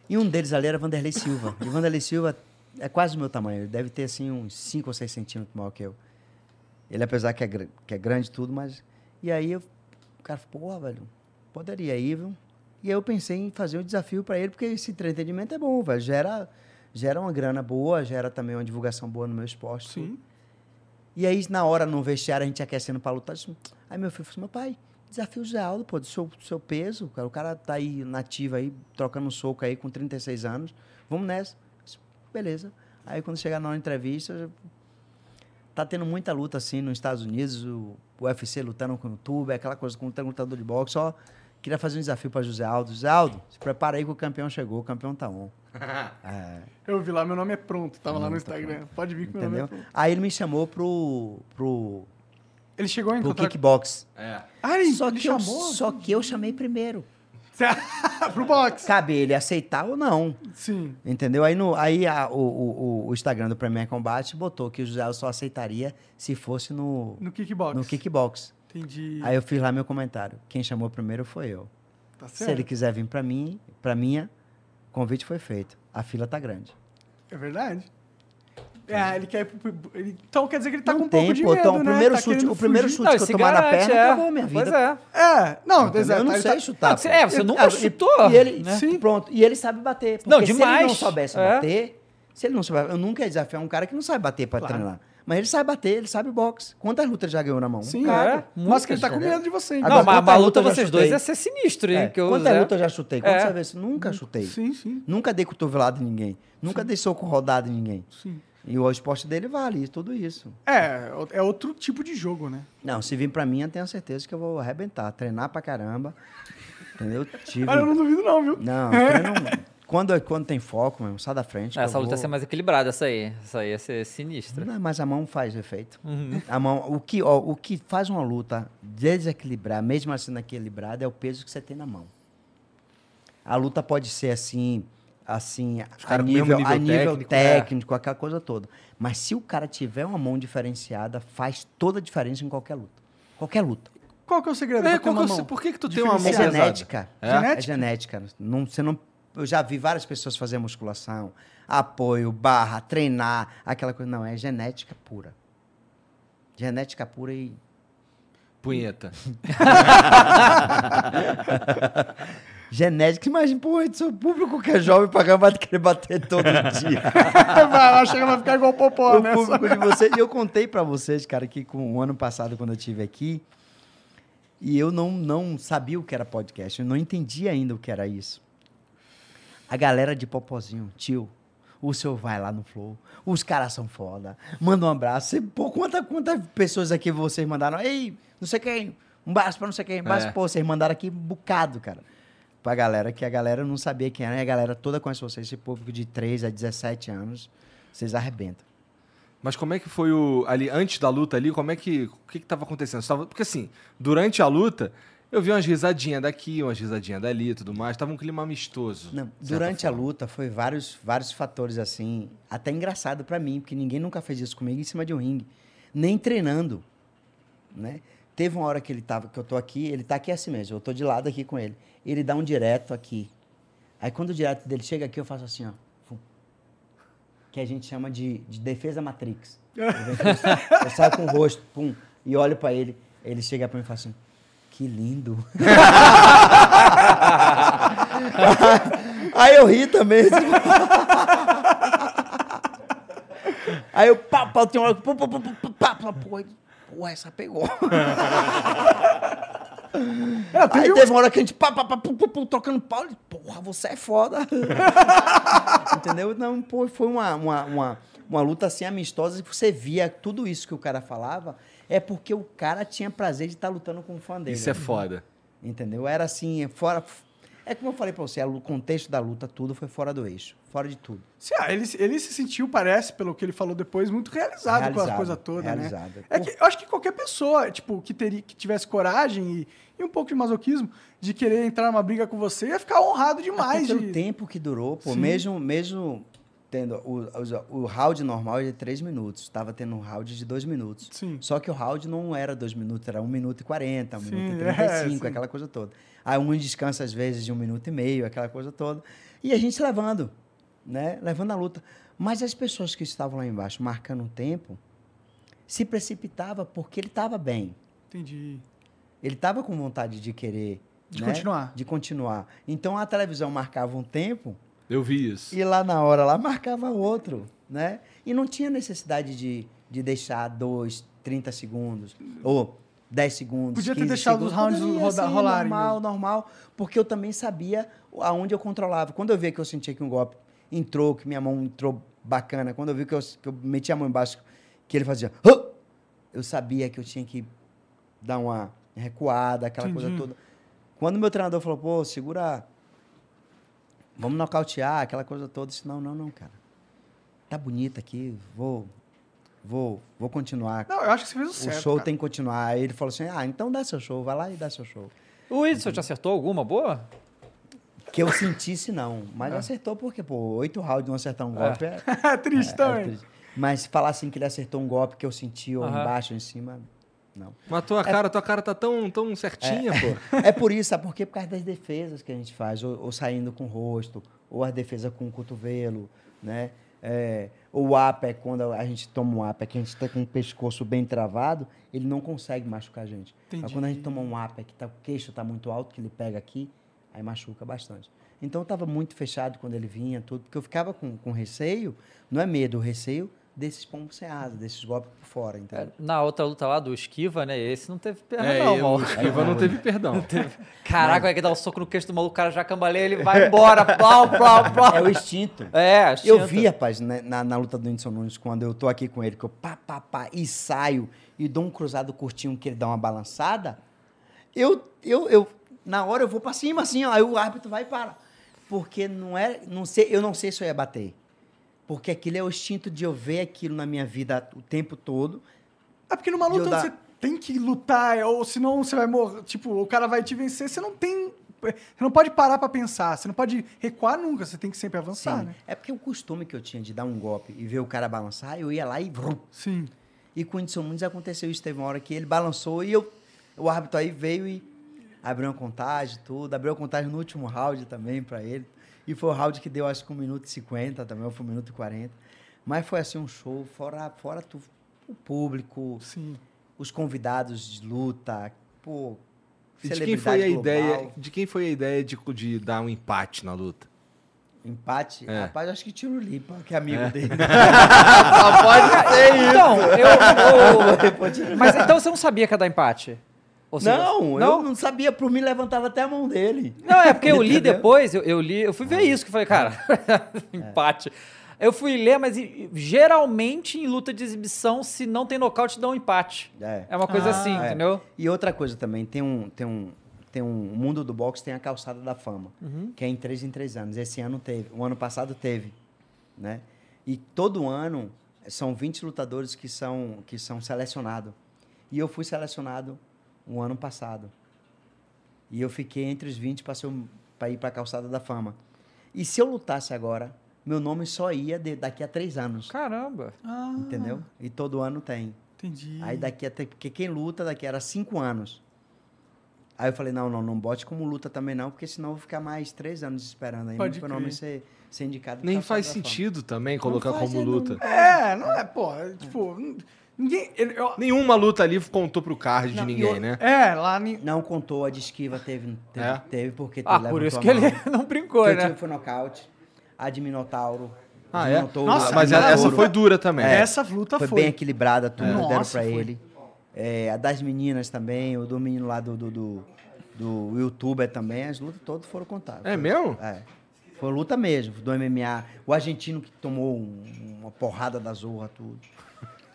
Speaker 2: E um deles ali era Vanderlei Silva. E Vanderlei Silva é quase o meu tamanho, ele deve ter assim uns 5 ou 6 centímetros maior que eu. Ele, apesar que é, que é grande e tudo, mas. E aí eu, o cara falou, porra, velho, poderia ir, viu? E aí eu pensei em fazer um desafio para ele, porque esse entretenimento é bom, velho. Gera, gera uma grana boa, gera também uma divulgação boa no meu esporte. tudo. E aí, na hora, no vestiário, a gente aquecendo pra lutar. disse, Aí meu filho falou assim, meu pai, desafio Zé Aldo, pô, do seu, do seu peso. Cara. O cara tá aí nativo aí, trocando soco aí com 36 anos. Vamos nessa. Disse, Beleza. Aí quando chegar na entrevista, tá tendo muita luta assim nos Estados Unidos, o, o UFC lutando com o YouTube, aquela coisa com o lutador de boxe, só queria fazer um desafio para José Aldo. José Aldo, se prepara aí que o campeão chegou, o campeão tá on. (laughs) É.
Speaker 1: Eu vi lá, meu nome é pronto. Tava lá no
Speaker 2: tá
Speaker 1: Instagram. Pode vir que meu nome é pronto.
Speaker 2: Aí ele me chamou pro, pro,
Speaker 1: Ele chegou a
Speaker 2: pro
Speaker 1: encontrar...
Speaker 2: kickbox.
Speaker 3: É.
Speaker 1: Ah, ele,
Speaker 2: Só
Speaker 1: ele
Speaker 2: que, eu,
Speaker 1: chamou?
Speaker 2: só que eu chamei primeiro. (laughs)
Speaker 1: Pro box.
Speaker 2: Cabe ele aceitar ou não.
Speaker 1: Sim.
Speaker 2: Entendeu? Aí, no, aí a- o, o, o Instagram do Premier Combat botou que o José só aceitaria se fosse no,
Speaker 1: No kickbox.
Speaker 2: no kickbox.
Speaker 1: Entendi.
Speaker 2: Aí eu fiz lá meu comentário. Quem chamou primeiro foi eu.
Speaker 1: Tá
Speaker 2: Se
Speaker 1: certo.
Speaker 2: ele quiser vir pra mim, pra minha, o convite foi feito. A fila tá grande.
Speaker 1: É verdade. É, ele quer... ir pro- ele- Então quer dizer que ele tá
Speaker 2: Não
Speaker 1: com um
Speaker 2: tem,
Speaker 1: pouco de
Speaker 2: pô,
Speaker 1: medo,
Speaker 2: então, o
Speaker 1: né?
Speaker 2: primeiro
Speaker 1: Tá
Speaker 2: chute- o primeiro
Speaker 1: fugir.
Speaker 2: chute que eu
Speaker 5: se
Speaker 2: tomar na perna,
Speaker 5: é.
Speaker 2: acabou minha
Speaker 5: Pois
Speaker 2: vida.
Speaker 5: é.
Speaker 1: É, não, exato.
Speaker 2: eu não
Speaker 1: ele
Speaker 2: sei
Speaker 1: tá-
Speaker 2: chutar.
Speaker 5: Não, é, você nunca
Speaker 2: ah,
Speaker 5: chutou,
Speaker 2: E ele,
Speaker 5: né?
Speaker 2: sim, pronto. E ele sabe bater. Porque
Speaker 5: Não,
Speaker 2: Se ele
Speaker 5: demais.
Speaker 2: não soubesse
Speaker 5: É.
Speaker 2: bater, se ele não souber, eu nunca ia desafiar um cara que não sabe bater pra treinar. Mas ele sabe bater, ele sabe boxe. Quantas lutas ele já ganhou na mão?
Speaker 1: Sim,
Speaker 2: Cara,
Speaker 5: É,
Speaker 1: Mas que ele tá com medo de você.
Speaker 2: Agora,
Speaker 5: Não, mas a luta
Speaker 2: já
Speaker 5: vocês dois
Speaker 2: chutei?
Speaker 5: ia ser sinistro, hein?
Speaker 2: É,
Speaker 5: eu,
Speaker 2: Quantas lutas eu já chutei? Quantas
Speaker 5: É.
Speaker 2: vezes? Nunca chutei.
Speaker 1: Sim, sim.
Speaker 2: Nunca dei cotovelada em ninguém. Nunca dei soco rodado em ninguém.
Speaker 1: Sim.
Speaker 2: E o esporte dele vale tudo isso.
Speaker 1: É, é outro tipo de jogo, né?
Speaker 2: Não, se vir pra mim, eu tenho certeza que eu vou arrebentar. Treinar pra caramba. Entendeu? Tive...
Speaker 1: Olha, eu não duvido não, viu?
Speaker 2: Não, treino... (laughs) quando, quando tem foco, mesmo, sai da frente.
Speaker 5: Essa luta ia
Speaker 2: vou-
Speaker 5: ser mais equilibrada, essa aí. Essa aí ia ser sinistra.
Speaker 2: Não, mas a mão faz efeito.
Speaker 5: Uhum.
Speaker 2: A mão, o que, ó, o que faz uma luta desequilibrar, mesmo assim equilibrada, é o peso que você tem na mão. A luta pode ser assim, assim, a
Speaker 3: o mesmo
Speaker 2: nível, a
Speaker 3: nível
Speaker 2: nível
Speaker 3: técnico, é.
Speaker 2: técnico, aquela coisa toda. Mas se o cara tiver uma mão diferenciada, faz toda a diferença em qualquer luta. Qualquer luta.
Speaker 1: Qual que é o segredo?
Speaker 3: É, que é o por que, que tu tem uma mão
Speaker 2: É genética.
Speaker 3: É?
Speaker 2: É
Speaker 1: Genética?
Speaker 2: genética. Não, você não, eu já vi várias pessoas fazer musculação, apoio, barra, treinar, aquela coisa. Não, é genética pura. Genética pura e.
Speaker 3: Punheta. (laughs)
Speaker 2: Genética, imagina, pô, seu público que é jovem pra vai querer bater todo dia. (laughs)
Speaker 1: vai lá, chega vai ficar igual o Popó,
Speaker 2: o
Speaker 1: né?
Speaker 2: público de vocês. E eu contei pra vocês, cara, que com o ano passado, quando eu estive aqui, e eu não, não sabia o que era podcast, eu não entendia ainda o que era isso. A galera de Popozinho, tio, o senhor vai lá no Flow, os caras são foda, manda um abraço. Você, pô, quanta, quantas pessoas aqui vocês mandaram? Ei, não sei quem, um abraço pra não sei quem, um abraço,
Speaker 3: É.
Speaker 2: pô, vocês mandaram aqui um bocado, cara. Pra galera, que a galera não sabia quem era, e a galera toda conhece vocês, esse público de 3 a 17 anos, vocês arrebentam.
Speaker 3: Mas como é que foi o. Ali, antes da luta ali, como é que. O que, que tava acontecendo? Tava- porque assim, durante a luta, eu vi umas risadinhas daqui, umas risadinhas dali e tudo mais. Tava um clima amistoso.
Speaker 2: Não, durante a
Speaker 3: forma.
Speaker 2: luta foi vários, vários fatores assim, até engraçado pra mim, porque ninguém nunca fez isso comigo em cima de um ringue, nem treinando, né? Teve uma hora que ele tava, que eu tô aqui, ele tá aqui assim mesmo, eu tô de lado aqui com ele. Ele dá um direto aqui. Aí quando o direto dele chega aqui, eu faço assim, ó. Que a gente chama de, de defesa matrix. Eu (laughs) venho eu saio com o rosto, pum, e olho pra ele, ele chega pra mim e fala assim, que lindo. Aí eu ri também. Aí eu, pá, pá, tem uma hora, que pá, pá, pá, pá, pá, pá, pô, ele, pô, essa pegou.
Speaker 1: É, teve
Speaker 2: Aí
Speaker 1: um-
Speaker 2: teve uma hora que a gente, pá, pá, pá, pum, pum, pum, trocando pau, ele, porra, você é foda. Entendeu? Não, pô, foi uma, uma, uma, uma luta assim amistosa que você via tudo isso que o cara falava, é porque o cara tinha prazer de estar lutando com um fã dele.
Speaker 3: Isso é foda.
Speaker 2: Entendeu? Era assim, fora. É como eu falei pra você, o contexto da luta, tudo foi fora do eixo. Fora de tudo.
Speaker 1: Sim, ah, ele, ele se sentiu, parece, pelo que ele falou depois, muito realizado, com a
Speaker 2: Realizado,
Speaker 1: coisa toda,
Speaker 2: realizado.
Speaker 1: né? É que eu acho que qualquer pessoa, tipo, que, teria, que tivesse coragem e, e um pouco de masoquismo de querer entrar numa briga com você ia ficar honrado demais.
Speaker 2: Até pelo
Speaker 1: de...
Speaker 2: tempo que durou, pô,
Speaker 1: Sim.
Speaker 2: mesmo, mesmo tendo o, o, o round normal é de 3 minutos. Estava tendo um round de 2 minutos.
Speaker 1: Sim.
Speaker 2: Só que o round não era 2 minutos, era 1 minuto e 40, 1
Speaker 1: Sim,
Speaker 2: minuto e
Speaker 1: é,
Speaker 2: 35,
Speaker 1: sim.
Speaker 2: aquela coisa toda. Aí um descansa às vezes de 1 minuto e meio, aquela coisa toda. E a gente levando, né? Levando a luta. Mas as pessoas que estavam lá embaixo marcando o tempo se precipitava porque ele estava bem.
Speaker 1: Entendi.
Speaker 2: Ele estava com vontade de querer.
Speaker 1: De
Speaker 2: né?
Speaker 1: continuar.
Speaker 2: De continuar. Então a televisão marcava um tempo
Speaker 3: Eu vi isso.
Speaker 2: e lá na hora lá marcava outro, né? E não tinha necessidade de, de deixar dois, 30 segundos ou 10 segundos.
Speaker 1: Podia ter
Speaker 2: 15
Speaker 1: deixado os rounds
Speaker 2: Poderia
Speaker 1: roda-
Speaker 2: ser
Speaker 1: rolarem
Speaker 2: Normal,
Speaker 1: mesmo.
Speaker 2: normal, porque eu também sabia aonde eu controlava. Quando eu via que eu sentia que um golpe entrou, que minha mão entrou bacana, quando eu vi que eu, que eu meti a mão embaixo, que ele fazia, "Hã!", eu sabia que eu tinha que dar uma recuada, aquela coisa
Speaker 1: Entendi.
Speaker 2: toda. Quando meu treinador falou, pô, segura, vamos nocautear, aquela coisa toda, eu disse, não, não, não, cara. Tá bonito aqui, vou, vou, vou continuar.
Speaker 1: Não, eu acho que você fez o
Speaker 2: o
Speaker 1: certo.
Speaker 2: show
Speaker 1: cara.
Speaker 2: tem que continuar. Aí ele falou assim, ah, então dá seu show, vai lá e dá seu show.
Speaker 5: O Whindersson te acertou alguma boa?
Speaker 2: Que eu sentisse, não. Mas acertou porque, pô, oito rounds não acertar um golpe é, (laughs)
Speaker 1: É triste
Speaker 2: é
Speaker 1: também.
Speaker 2: triste. Mas falar assim que ele acertou um golpe que eu senti ou embaixo ou em cima, não.
Speaker 3: Mas tua cara, tua cara tá tão, tão certinha, pô.
Speaker 2: É por isso, sabe por quê? Por causa das defesas que a gente faz, ou, ou saindo com o rosto, ou as defesas com o cotovelo, né? É, o upper, quando a gente toma um upper, que a gente está com o pescoço bem travado, ele não consegue machucar a gente. Mas
Speaker 1: Entendi.
Speaker 2: quando a gente toma um upper que tá, o queixo está muito alto, que ele pega aqui, aí machuca bastante. Então estava muito fechado quando ele vinha, tudo, porque eu ficava com, com receio, não é medo, o receio desses pombos sem asa, desses golpes por fora, entendeu?
Speaker 5: É, Na outra luta lá do Esquiva, né? Esse não teve perna,
Speaker 3: É,
Speaker 5: não, mal.
Speaker 3: o Esquiva não teve perdão. (laughs)
Speaker 5: Caraca, vai que dar um soco no queixo do maluco, o cara já cambaleia, ele vai (laughs) embora. Plau, plau, plau.
Speaker 2: É o instinto.
Speaker 5: É,
Speaker 2: Eu
Speaker 5: instinto.
Speaker 2: vi, rapaz, né, na, na luta do Whindersson Nunes, quando eu tô aqui com ele, que eu pá, pá, pá, e saio e dou um cruzado curtinho que ele dá uma balançada, eu, eu, eu na hora eu vou pra cima, assim, ó, aí o árbitro vai e para. Porque não é, não sei, eu não sei se eu ia bater. Porque aquilo é o instinto de eu ver aquilo na minha vida o tempo todo.
Speaker 1: É porque numa luta
Speaker 2: dar-
Speaker 1: você tem que lutar, ou senão você vai morrer. Tipo, o cara vai te vencer, você não tem. Você não pode parar pra pensar, você não pode recuar nunca, você tem que sempre avançar,
Speaker 2: Sim.
Speaker 1: né?
Speaker 2: É porque o costume que eu tinha de dar um golpe e ver o cara balançar, eu ia lá e
Speaker 1: Sim.
Speaker 2: E com o Whindersson Nunes aconteceu isso. Teve uma hora que ele balançou e eu, o árbitro aí veio e abriu uma contagem, tudo. Abriu a contagem no último round também para ele. E foi o round que deu, acho que 1 minuto e 50 também, ou foi 1 minuto e 40. Mas foi assim um show, fora, fora tu, o público,
Speaker 1: Sim.
Speaker 2: os convidados de luta, pô.
Speaker 3: E de quem foi a ideia? De quem foi a ideia de, de dar um empate na luta?
Speaker 2: Empate.
Speaker 3: É.
Speaker 2: Rapaz, acho que Tiro Lipa, que é amigo dele. (laughs)
Speaker 5: Então, eu, eu- (laughs) Mas então você não sabia que ia dar empate?
Speaker 2: Não,
Speaker 5: não?
Speaker 2: eu não sabia. Por mim, levantava até a mão dele.
Speaker 5: Não, é porque eu li depois, eu, eu li, eu fui ver isso, que eu falei, cara, (laughs) empate. Eu fui ler, mas geralmente em luta de exibição, se não tem nocaute, dá um empate.
Speaker 2: É.
Speaker 5: É uma coisa
Speaker 1: Ah,
Speaker 5: assim,
Speaker 2: é.
Speaker 5: entendeu?
Speaker 2: E outra coisa também, tem um, tem um, tem um o mundo do boxe tem a calçada da fama, que é em três em três anos. Esse ano teve, o ano passado teve, né? E todo ano são 20 lutadores que são que são selecionados. E eu fui selecionado o ano passado. E eu fiquei entre os 20 para ir para a calçada da fama. E se eu lutasse agora, meu nome só ia de- daqui a três anos,
Speaker 5: Caramba.
Speaker 1: Ah,
Speaker 2: entendeu? E todo ano tem.
Speaker 1: entendi.
Speaker 2: Aí daqui até. Porque quem luta daqui era cinco anos. Aí eu falei, não, não, não bote como luta também não, porque senão eu vou ficar mais três anos esperando aí
Speaker 1: Pode
Speaker 2: meu nome
Speaker 1: crer.
Speaker 2: ser, ser indicado.
Speaker 3: Nem faz
Speaker 2: Calçada da Fama.
Speaker 3: sentido também colocar como
Speaker 2: é, não-
Speaker 3: luta.
Speaker 1: É, não é, pô, é, tipo, ninguém. ele- eu-
Speaker 3: Nenhuma luta ali contou pro card de
Speaker 2: Não, e
Speaker 3: ninguém,
Speaker 2: o-
Speaker 3: né?
Speaker 1: é, lá ni-
Speaker 2: Não contou, a de esquiva teve, teve,
Speaker 3: É?
Speaker 2: teve porque
Speaker 5: Ah, por isso que ele (laughs) não brincou,
Speaker 2: Que eu
Speaker 5: né?
Speaker 2: tive foi nocaute. A de Minotauro.
Speaker 3: Ah,
Speaker 2: de
Speaker 3: é?
Speaker 2: Minotauro,
Speaker 1: Nossa,
Speaker 3: Mas
Speaker 2: de
Speaker 3: essa foi dura também.
Speaker 1: essa luta
Speaker 2: Foi,
Speaker 1: foi.
Speaker 2: bem equilibrada, tudo
Speaker 1: É.
Speaker 2: deram
Speaker 1: Nossa,
Speaker 2: pra
Speaker 1: foi.
Speaker 2: ele. É, a das meninas também, o do menino lá do, do, do, do youtuber também, as lutas todas foram contadas.
Speaker 3: É mesmo?
Speaker 2: É. Foi luta mesmo, do MMA. O argentino que tomou um- uma porrada da zorra, tudo.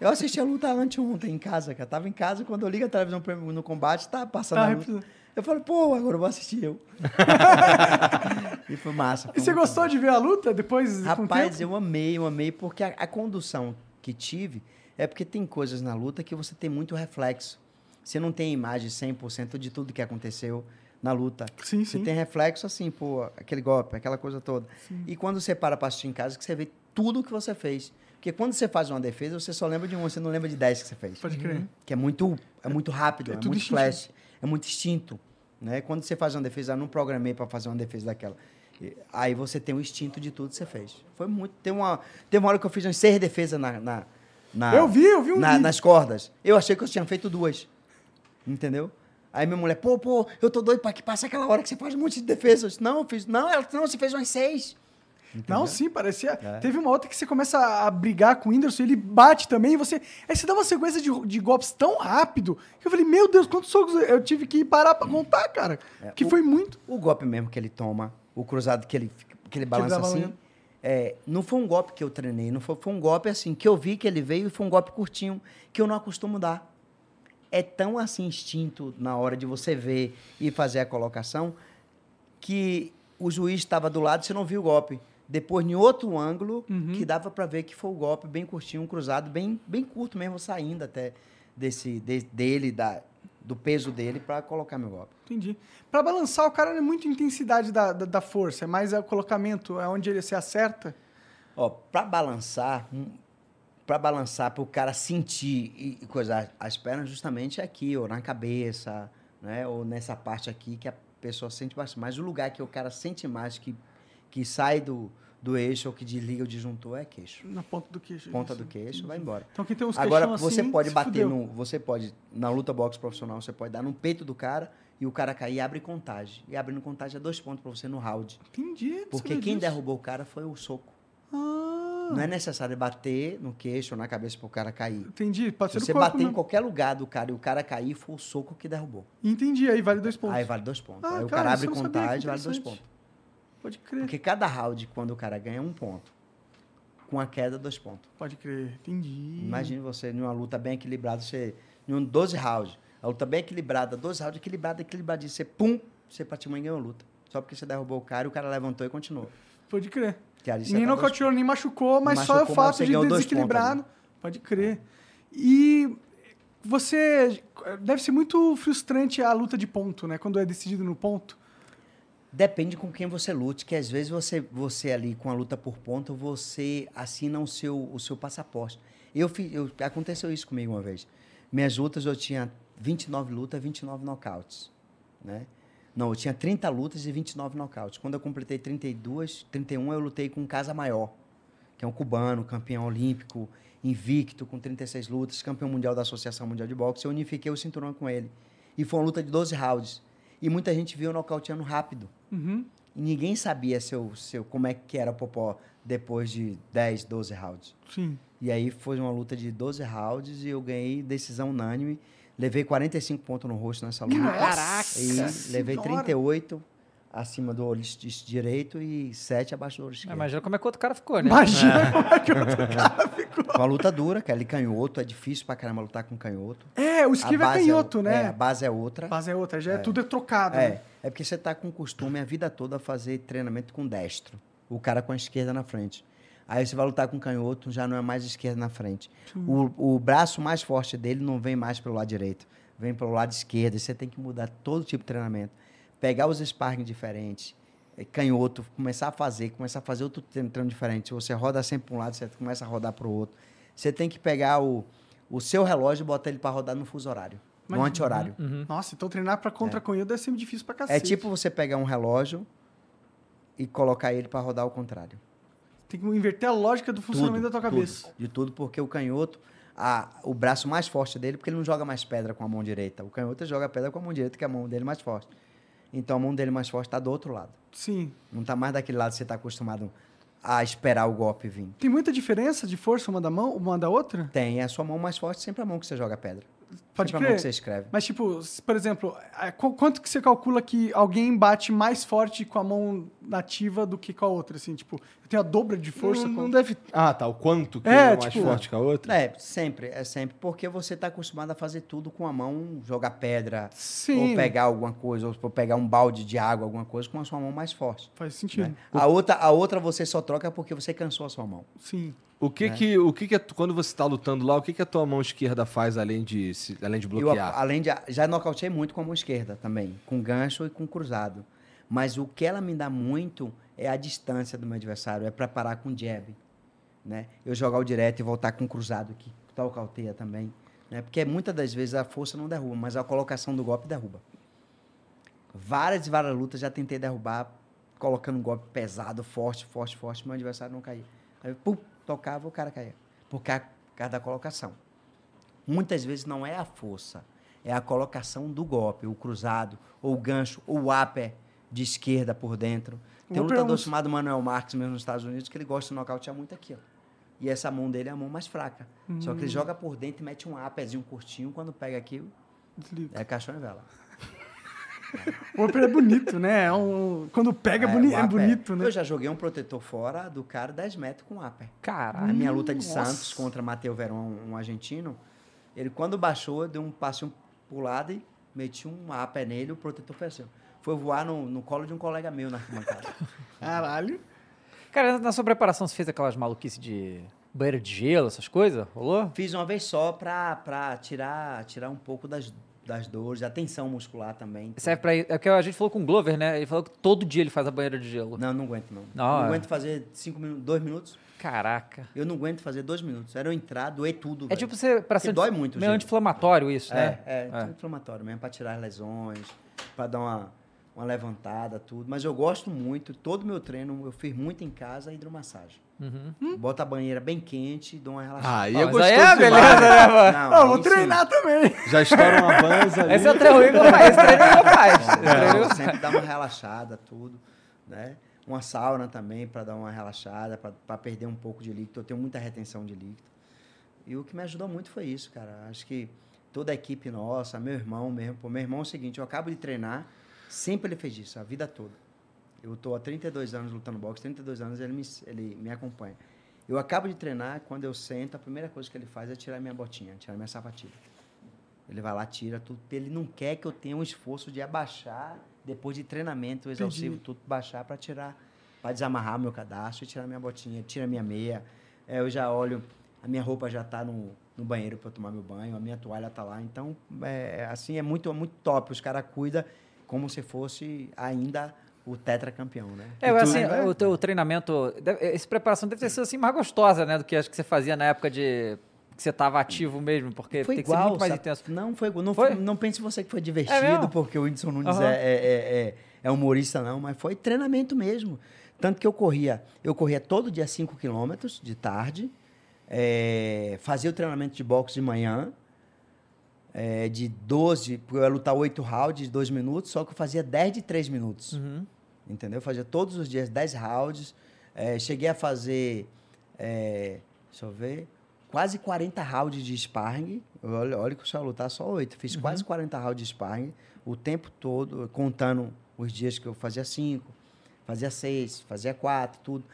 Speaker 2: Eu assisti a luta anteontem em casa, cara. Tava em casa, quando eu ligo a televisão no combate, tá passando
Speaker 1: Tá
Speaker 2: a luta. Eu falei, pô, agora eu vou assistir eu. (laughs) e foi massa.
Speaker 1: E
Speaker 2: foi
Speaker 1: você
Speaker 2: muito
Speaker 1: gostou
Speaker 2: bom.
Speaker 1: de ver a luta depois? o
Speaker 2: Rapaz, eu amei, eu amei, porque a, a condução que tive é porque tem coisas na luta que você tem muito reflexo. Você não tem imagem 100% de tudo que aconteceu na luta.
Speaker 1: Sim,
Speaker 2: Você
Speaker 1: sim.
Speaker 2: tem reflexo assim, pô, aquele golpe, aquela coisa toda. E quando você para pra assistir em casa, que você vê tudo que você fez. Porque quando você faz uma defesa, você só lembra de uma, você não lembra de 10 que você fez.
Speaker 1: Pode crer.
Speaker 2: Que é muito, é muito rápido,
Speaker 1: É
Speaker 2: é, muito
Speaker 1: instintivo.
Speaker 2: flash, é muito instinto. Né? Quando você faz uma defesa, eu não programei para fazer uma defesa daquela. Aí você tem o instinto de tudo que você fez. Foi muito. Tem uma, tem uma hora que eu fiz umas seis defesas na, na, na-
Speaker 1: Eu vi, eu vi um
Speaker 2: na- nas cordas. Eu achei que eu tinha feito duas. Entendeu? Aí minha mulher, pô, pô, eu tô doido para que passe aquela hora que você faz um monte de defesas. Não, eu fiz. Não, ela, não, você fez umas seis.
Speaker 1: Não, sim, parecia.
Speaker 2: É.
Speaker 1: Teve uma outra que você começa a brigar com o Whindersson, ele bate também, e você. Aí você dá uma sequência de, de golpes tão rápido que eu falei, meu Deus, quantos socos eu tive que parar pra contar, cara.
Speaker 2: É,
Speaker 1: que
Speaker 2: o-
Speaker 1: foi muito.
Speaker 2: O golpe mesmo que ele toma, o cruzado que ele, que ele balança
Speaker 1: dá
Speaker 2: assim,
Speaker 1: balança.
Speaker 2: é, não foi um golpe que eu treinei, não foi, foi um golpe assim, que eu vi que ele veio e foi um golpe curtinho, que eu não acostumo dar. É tão assim instinto na hora de você ver e fazer a colocação que o juiz estava do lado e você não viu o golpe. Depois, em outro ângulo,
Speaker 1: Uhum.
Speaker 2: que dava para ver que foi o golpe bem curtinho, um cruzado, bem, bem curto mesmo, saindo até desse, de- dele, da, do peso dele, para colocar meu golpe.
Speaker 1: Entendi. Pra balançar, o cara não é muito intensidade da, da, da força, é mais o colocamento, é onde ele se acerta.
Speaker 2: Ó, para balançar, para balançar, para o cara sentir e, e coisar as pernas, justamente é aqui, ou na cabeça, né? Ou nessa parte aqui que a pessoa sente bastante. Mas o lugar que o cara sente mais, que, que sai do, do eixo ou que desliga o disjuntor é queixo.
Speaker 1: Na ponta do queixo.
Speaker 2: Ponta
Speaker 1: isso.
Speaker 2: do queixo, vai embora.
Speaker 1: Então quem tem uns
Speaker 2: Agora, você
Speaker 1: assim,
Speaker 2: pode bater
Speaker 1: fudeu.
Speaker 2: no. Você pode, na luta boxe profissional, você pode dar no peito do cara e o cara cair e abre contagem. E abrindo contagem é dois pontos para você no round.
Speaker 1: Entendi.
Speaker 2: Porque quem
Speaker 1: disso.
Speaker 2: derrubou o cara foi o soco.
Speaker 1: Ah,
Speaker 2: Não é necessário bater no queixo ou na cabeça para o cara cair.
Speaker 1: entendi. Pode ser
Speaker 2: Se você
Speaker 1: corpo,
Speaker 2: bater em
Speaker 1: né?
Speaker 2: qualquer lugar do cara e o cara cair, foi o soco que derrubou.
Speaker 1: Entendi, aí vale dois pontos.
Speaker 2: Aí vale dois pontos.
Speaker 1: Ah,
Speaker 2: aí o
Speaker 1: cara,
Speaker 2: cara
Speaker 1: isso
Speaker 2: abre contagem, vale dois pontos.
Speaker 1: Pode crer,
Speaker 2: Porque cada round, quando o cara ganha, é um ponto. Com a queda, dois pontos.
Speaker 1: pode crer. Entendi.
Speaker 2: Imagine você numa luta bem equilibrada, você. Em um 12 rounds. A luta bem equilibrada, 12 rounds, equilibrada, equilibradinha. Você, pum, você praticamente ganhou a luta. Só porque você derrubou o cara e o cara levantou e continuou.
Speaker 1: Pode crer. Nem nocauteou, nem machucou, mas só o
Speaker 2: Machucou,
Speaker 1: fato de desequilibrado.
Speaker 2: pontos
Speaker 1: Pode crer. E você. Deve ser muito frustrante a luta de ponto, né? Quando é decidido no ponto.
Speaker 2: Depende com quem você lute, que às vezes você, você ali com a luta por ponto, você assina o seu, o seu passaporte. Eu, eu aconteceu isso comigo uma vez. Minhas lutas eu tinha 29 lutas, 29 nocautes, né? Não, eu tinha 30 lutas e 29 nocautes. Quando eu completei 32, 31 eu lutei com Casa Maior, que é um cubano, campeão olímpico, invicto, com 36 lutas, campeão mundial da Associação Mundial de Boxe. Eu unifiquei o cinturão com ele. E foi uma luta de 12 rounds. E muita gente viu nocauteando rápido.
Speaker 1: Uhum.
Speaker 2: E ninguém sabia se eu, se eu- como é que era o Popó depois de 10, 12 rounds.
Speaker 1: Sim.
Speaker 2: E aí foi uma luta de 12 rounds e eu ganhei decisão unânime. Levei 45 pontos no rosto nessa luta.
Speaker 1: Caraca!
Speaker 2: E levei
Speaker 1: senhora!
Speaker 2: 38 acima do olho direito e 7 abaixo do olho esquerdo.
Speaker 5: Imagina como é que o outro cara ficou, né?
Speaker 1: Imagina como é que o outro (laughs) cara ficou.
Speaker 2: Uma luta dura, cara. Ele canhoto, é difícil pra caramba lutar com canhoto.
Speaker 1: É, o esquiva é
Speaker 2: base
Speaker 1: canhoto,
Speaker 2: é,
Speaker 1: né?
Speaker 2: É, a base é outra.
Speaker 1: A base é outra, já é, tudo é trocado.
Speaker 2: É,
Speaker 1: né?
Speaker 2: é porque você tá com costume a vida toda a fazer treinamento com destro. O cara com a esquerda na frente. Aí você vai lutar com canhoto, já não é mais esquerda na frente. O, o braço mais forte dele não vem mais pelo lado direito, vem pelo lado esquerdo. Você tem que mudar todo tipo de treinamento. Pegar os sparring diferentes, eh, canhoto, começar a fazer, começar a fazer outro treino, diferente. Se você roda sempre para um lado, você começa a rodar para o outro. Você tem que pegar o, o seu relógio e botar ele para rodar no fuso horário, no
Speaker 1: Imagina.
Speaker 2: anti-horário.
Speaker 1: Nossa, então treinar pra contra canhoto deve ser difícil pra cacete.
Speaker 2: É tipo você pegar um relógio e colocar ele para rodar ao contrário.
Speaker 1: Tem que inverter a lógica do funcionamento da tua cabeça.
Speaker 2: Tudo, de tudo, porque o canhoto, a, o braço mais forte dele, porque ele não joga mais pedra com a mão direita. O canhoto joga pedra com a mão direita, que é a mão dele mais forte. Então a mão dele mais forte está do outro lado.
Speaker 1: Sim.
Speaker 2: Não está mais daquele lado que você está acostumado a esperar o golpe vir.
Speaker 1: Tem muita diferença de força uma da mão, uma da outra?
Speaker 2: Tem, é a sua mão mais forte, sempre a mão que você joga pedra.
Speaker 1: Pode
Speaker 2: sempre a mão
Speaker 1: crer.
Speaker 2: que você escreve.
Speaker 1: Mas, tipo, por exemplo, é, qu- quanto que você calcula que alguém bate mais forte com a mão nativa do que com a outra? Assim, tipo, eu tenho a dobra de força
Speaker 3: não,
Speaker 1: com...
Speaker 3: não deve. Ah, tá. O quanto que
Speaker 1: É,
Speaker 3: é, mais
Speaker 1: tipo-
Speaker 3: forte que a outra?
Speaker 2: É, sempre, é sempre. Porque você está acostumado a fazer tudo com a mão, jogar pedra,
Speaker 1: Sim,
Speaker 2: ou pegar alguma coisa, ou pegar um balde de água, alguma coisa, com a sua mão mais forte.
Speaker 1: faz sentido.
Speaker 2: né? A, outra, a outra você só troca porque você cansou a sua mão.
Speaker 1: Sim.
Speaker 3: O que que, o que que quando você tá lutando lá, o que que a tua mão esquerda faz além de, além de
Speaker 2: Eu,
Speaker 3: bloquear?
Speaker 2: além de. Já nocauteei muito com a mão esquerda também, com gancho e com cruzado. Mas o que ela me dá muito é a distância do meu adversário, é preparar com jab. né? Eu jogar o direto e voltar com o cruzado aqui, tal cauteia também, né? Porque muitas das vezes a força não derruba, mas a colocação do golpe derruba. Várias e várias lutas já tentei derrubar, colocando um golpe pesado, forte, forte, forte, meu adversário não caía. Aí, pum, tocava, o cara caía. Por ca- por causa da colocação. Muitas vezes não é a força, é a colocação do golpe, o cruzado, ou o gancho, ou o upper de esquerda por dentro. Tem um
Speaker 1: é
Speaker 2: lutador chamado Manuel Marques, mesmo nos Estados Unidos, que ele gosta de nocautear muito aqui, ó. E essa mão dele é a mão mais fraca. Só que ele joga por dentro e mete um upperzinho curtinho, quando pega aqui,
Speaker 1: Desliga.
Speaker 2: é caixão e vela.
Speaker 1: O Upper é bonito, né? É um- Quando pega é, boni-
Speaker 2: o
Speaker 1: é bonito, né?
Speaker 2: Eu já joguei um protetor fora do cara 10 metros com upper.
Speaker 5: Caralho.
Speaker 2: A minha luta de
Speaker 1: Nossa.
Speaker 2: Santos contra Mateu Verón, um argentino, ele quando baixou, eu dei um passe pro lado e meti um upper nele, o protetor fez assim. Foi voar no, no colo de um colega meu na arquibancada. (laughs)
Speaker 1: Caralho.
Speaker 5: Cara, na sua preparação você fez aquelas maluquices de banheiro de gelo, essas coisas? Rolou?
Speaker 2: Fiz uma vez só pra, pra tirar, tirar um pouco das, das dores, da tensão muscular também.
Speaker 5: Serve pra ir. É porque a gente falou com o Glover, né? Ele falou que todo dia ele faz a banheira de gelo.
Speaker 2: Não, não aguento não.
Speaker 5: Não,
Speaker 2: não
Speaker 5: é.
Speaker 2: aguento fazer cinco minutos, dois minutos.
Speaker 5: Caraca.
Speaker 2: Eu não aguento fazer dois minutos. Era eu entrar, doer tudo.
Speaker 5: É
Speaker 2: velho.
Speaker 5: tipo você. Pra ser
Speaker 2: dói muito
Speaker 5: Meio anti-inflamatório isso, né?
Speaker 2: É, é, inflamatório mesmo, para tirar as lesões, para dar uma, uma levantada, tudo. Mas eu gosto muito, todo meu treino eu fiz muito em casa, hidromassagem.
Speaker 5: Uhum.
Speaker 2: Bota a banheira bem quente, dou uma relaxada.
Speaker 3: É
Speaker 5: mas
Speaker 3: gostoso
Speaker 5: aí é
Speaker 3: demais.
Speaker 5: beleza, né, mano?
Speaker 2: Não,
Speaker 1: Ah, eu vou treinar também.
Speaker 3: Já estoura uma banza ali. (laughs)
Speaker 5: Esse é o treino que eu faz. Esse treino que eu faz. Esse
Speaker 2: Não,
Speaker 5: eu
Speaker 2: sempre dá uma relaxada, tudo, né? Uma sauna também para dar uma relaxada, para perder um pouco de líquido. Eu tenho muita retenção de líquido. E o que me ajudou muito foi isso, cara. Acho que toda a equipe nossa, meu irmão mesmo. Pô, meu irmão é o seguinte, eu acabo de treinar, sempre ele fez isso, a vida toda. Eu tô há 32 anos lutando boxe, 32 anos ele me, ele me acompanha. Eu acabo de treinar, quando eu sento, a primeira coisa que ele faz é tirar minha botinha, tirar minha sapatilha. Ele vai lá, tira tudo, ele não quer que eu tenha um esforço de abaixar, depois de treinamento exaustivo, tudo, baixar para tirar, para desamarrar meu cadastro e tirar minha botinha, tira minha meia. É, eu já olho, a minha roupa já está no, no banheiro para tomar meu banho, a minha toalha está lá. Então, é, assim, é muito, muito top. Os caras cuidam como se fosse ainda o tetracampeão, né?
Speaker 5: É,
Speaker 2: tu-
Speaker 5: assim,
Speaker 2: né?
Speaker 5: o teu treinamento, essa preparação deve ter sido assim mais gostosa, né, do que acho que você fazia na época de que você estava ativo mesmo, porque
Speaker 2: Foi
Speaker 5: tem
Speaker 2: igual,
Speaker 5: que ser muito mais
Speaker 2: sabe?
Speaker 5: intenso.
Speaker 2: Não foi igual. Não,
Speaker 5: Foi?
Speaker 2: foi? não pense você que foi
Speaker 5: É
Speaker 2: divertido,
Speaker 5: mesmo?
Speaker 2: porque o Whindersson Nunes é, é, é, é- é humorista, não, mas foi treinamento mesmo. Tanto que eu corria, eu corria todo dia 5 quilômetros de tarde, é, fazia o treinamento de boxe de manhã, é, de 12, porque eu ia lutar 8 rounds de 2 minutos, só que eu fazia 10 de 3 minutos.
Speaker 5: Uhum.
Speaker 2: Entendeu? Eu fazia todos os dias 10 rounds. É, cheguei a fazer, é, deixa eu ver, quase 40 rounds de sparring. Olha, olha que eu só lutar só 8. Fiz quase 40 rounds de sparring o tempo todo, contando os dias que eu fazia 5, fazia 6, fazia 4, tudo.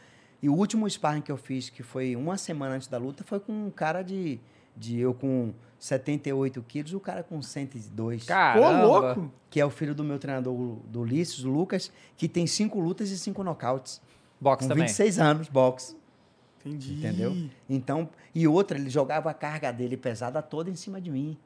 Speaker 2: E o último sparring que eu fiz, que foi uma semana antes da luta, foi com um cara de, de eu com 78 quilos o cara com 102
Speaker 1: Ô,
Speaker 5: Caramba.
Speaker 1: louco.
Speaker 2: que é o filho do meu treinador, do Ulisses, o Lucas, que tem cinco lutas e cinco nocautes.
Speaker 5: Boxe
Speaker 2: com
Speaker 5: também.
Speaker 2: 26 anos, boxe.
Speaker 1: Entendi.
Speaker 2: Entendeu? Então, e outra, ele jogava a carga dele pesada toda em cima de mim.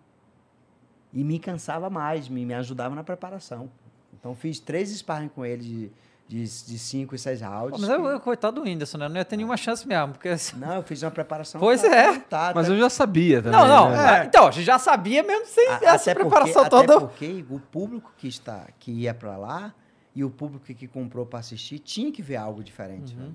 Speaker 2: E me cansava mais, me, me ajudava na preparação. Então, fiz três sparring com ele de, de, de cinco e seis rounds.
Speaker 5: mas eu, eu, coitado do Whindersson, né? Não ia ter nenhuma chance mesmo, porque... assim-
Speaker 2: Não, eu fiz uma preparação.
Speaker 5: Pois é.
Speaker 2: lutar,
Speaker 3: Mas
Speaker 2: até-
Speaker 3: eu já sabia também.
Speaker 5: Não, não.
Speaker 3: né?
Speaker 1: É.
Speaker 5: Então, a gente já sabia mesmo sem
Speaker 2: A-
Speaker 5: essa
Speaker 2: até
Speaker 5: preparação
Speaker 2: porque,
Speaker 5: toda.
Speaker 2: Até porque o público que, está, que ia para lá e o público que comprou para assistir tinha que ver algo diferente.
Speaker 5: Uhum.
Speaker 2: né?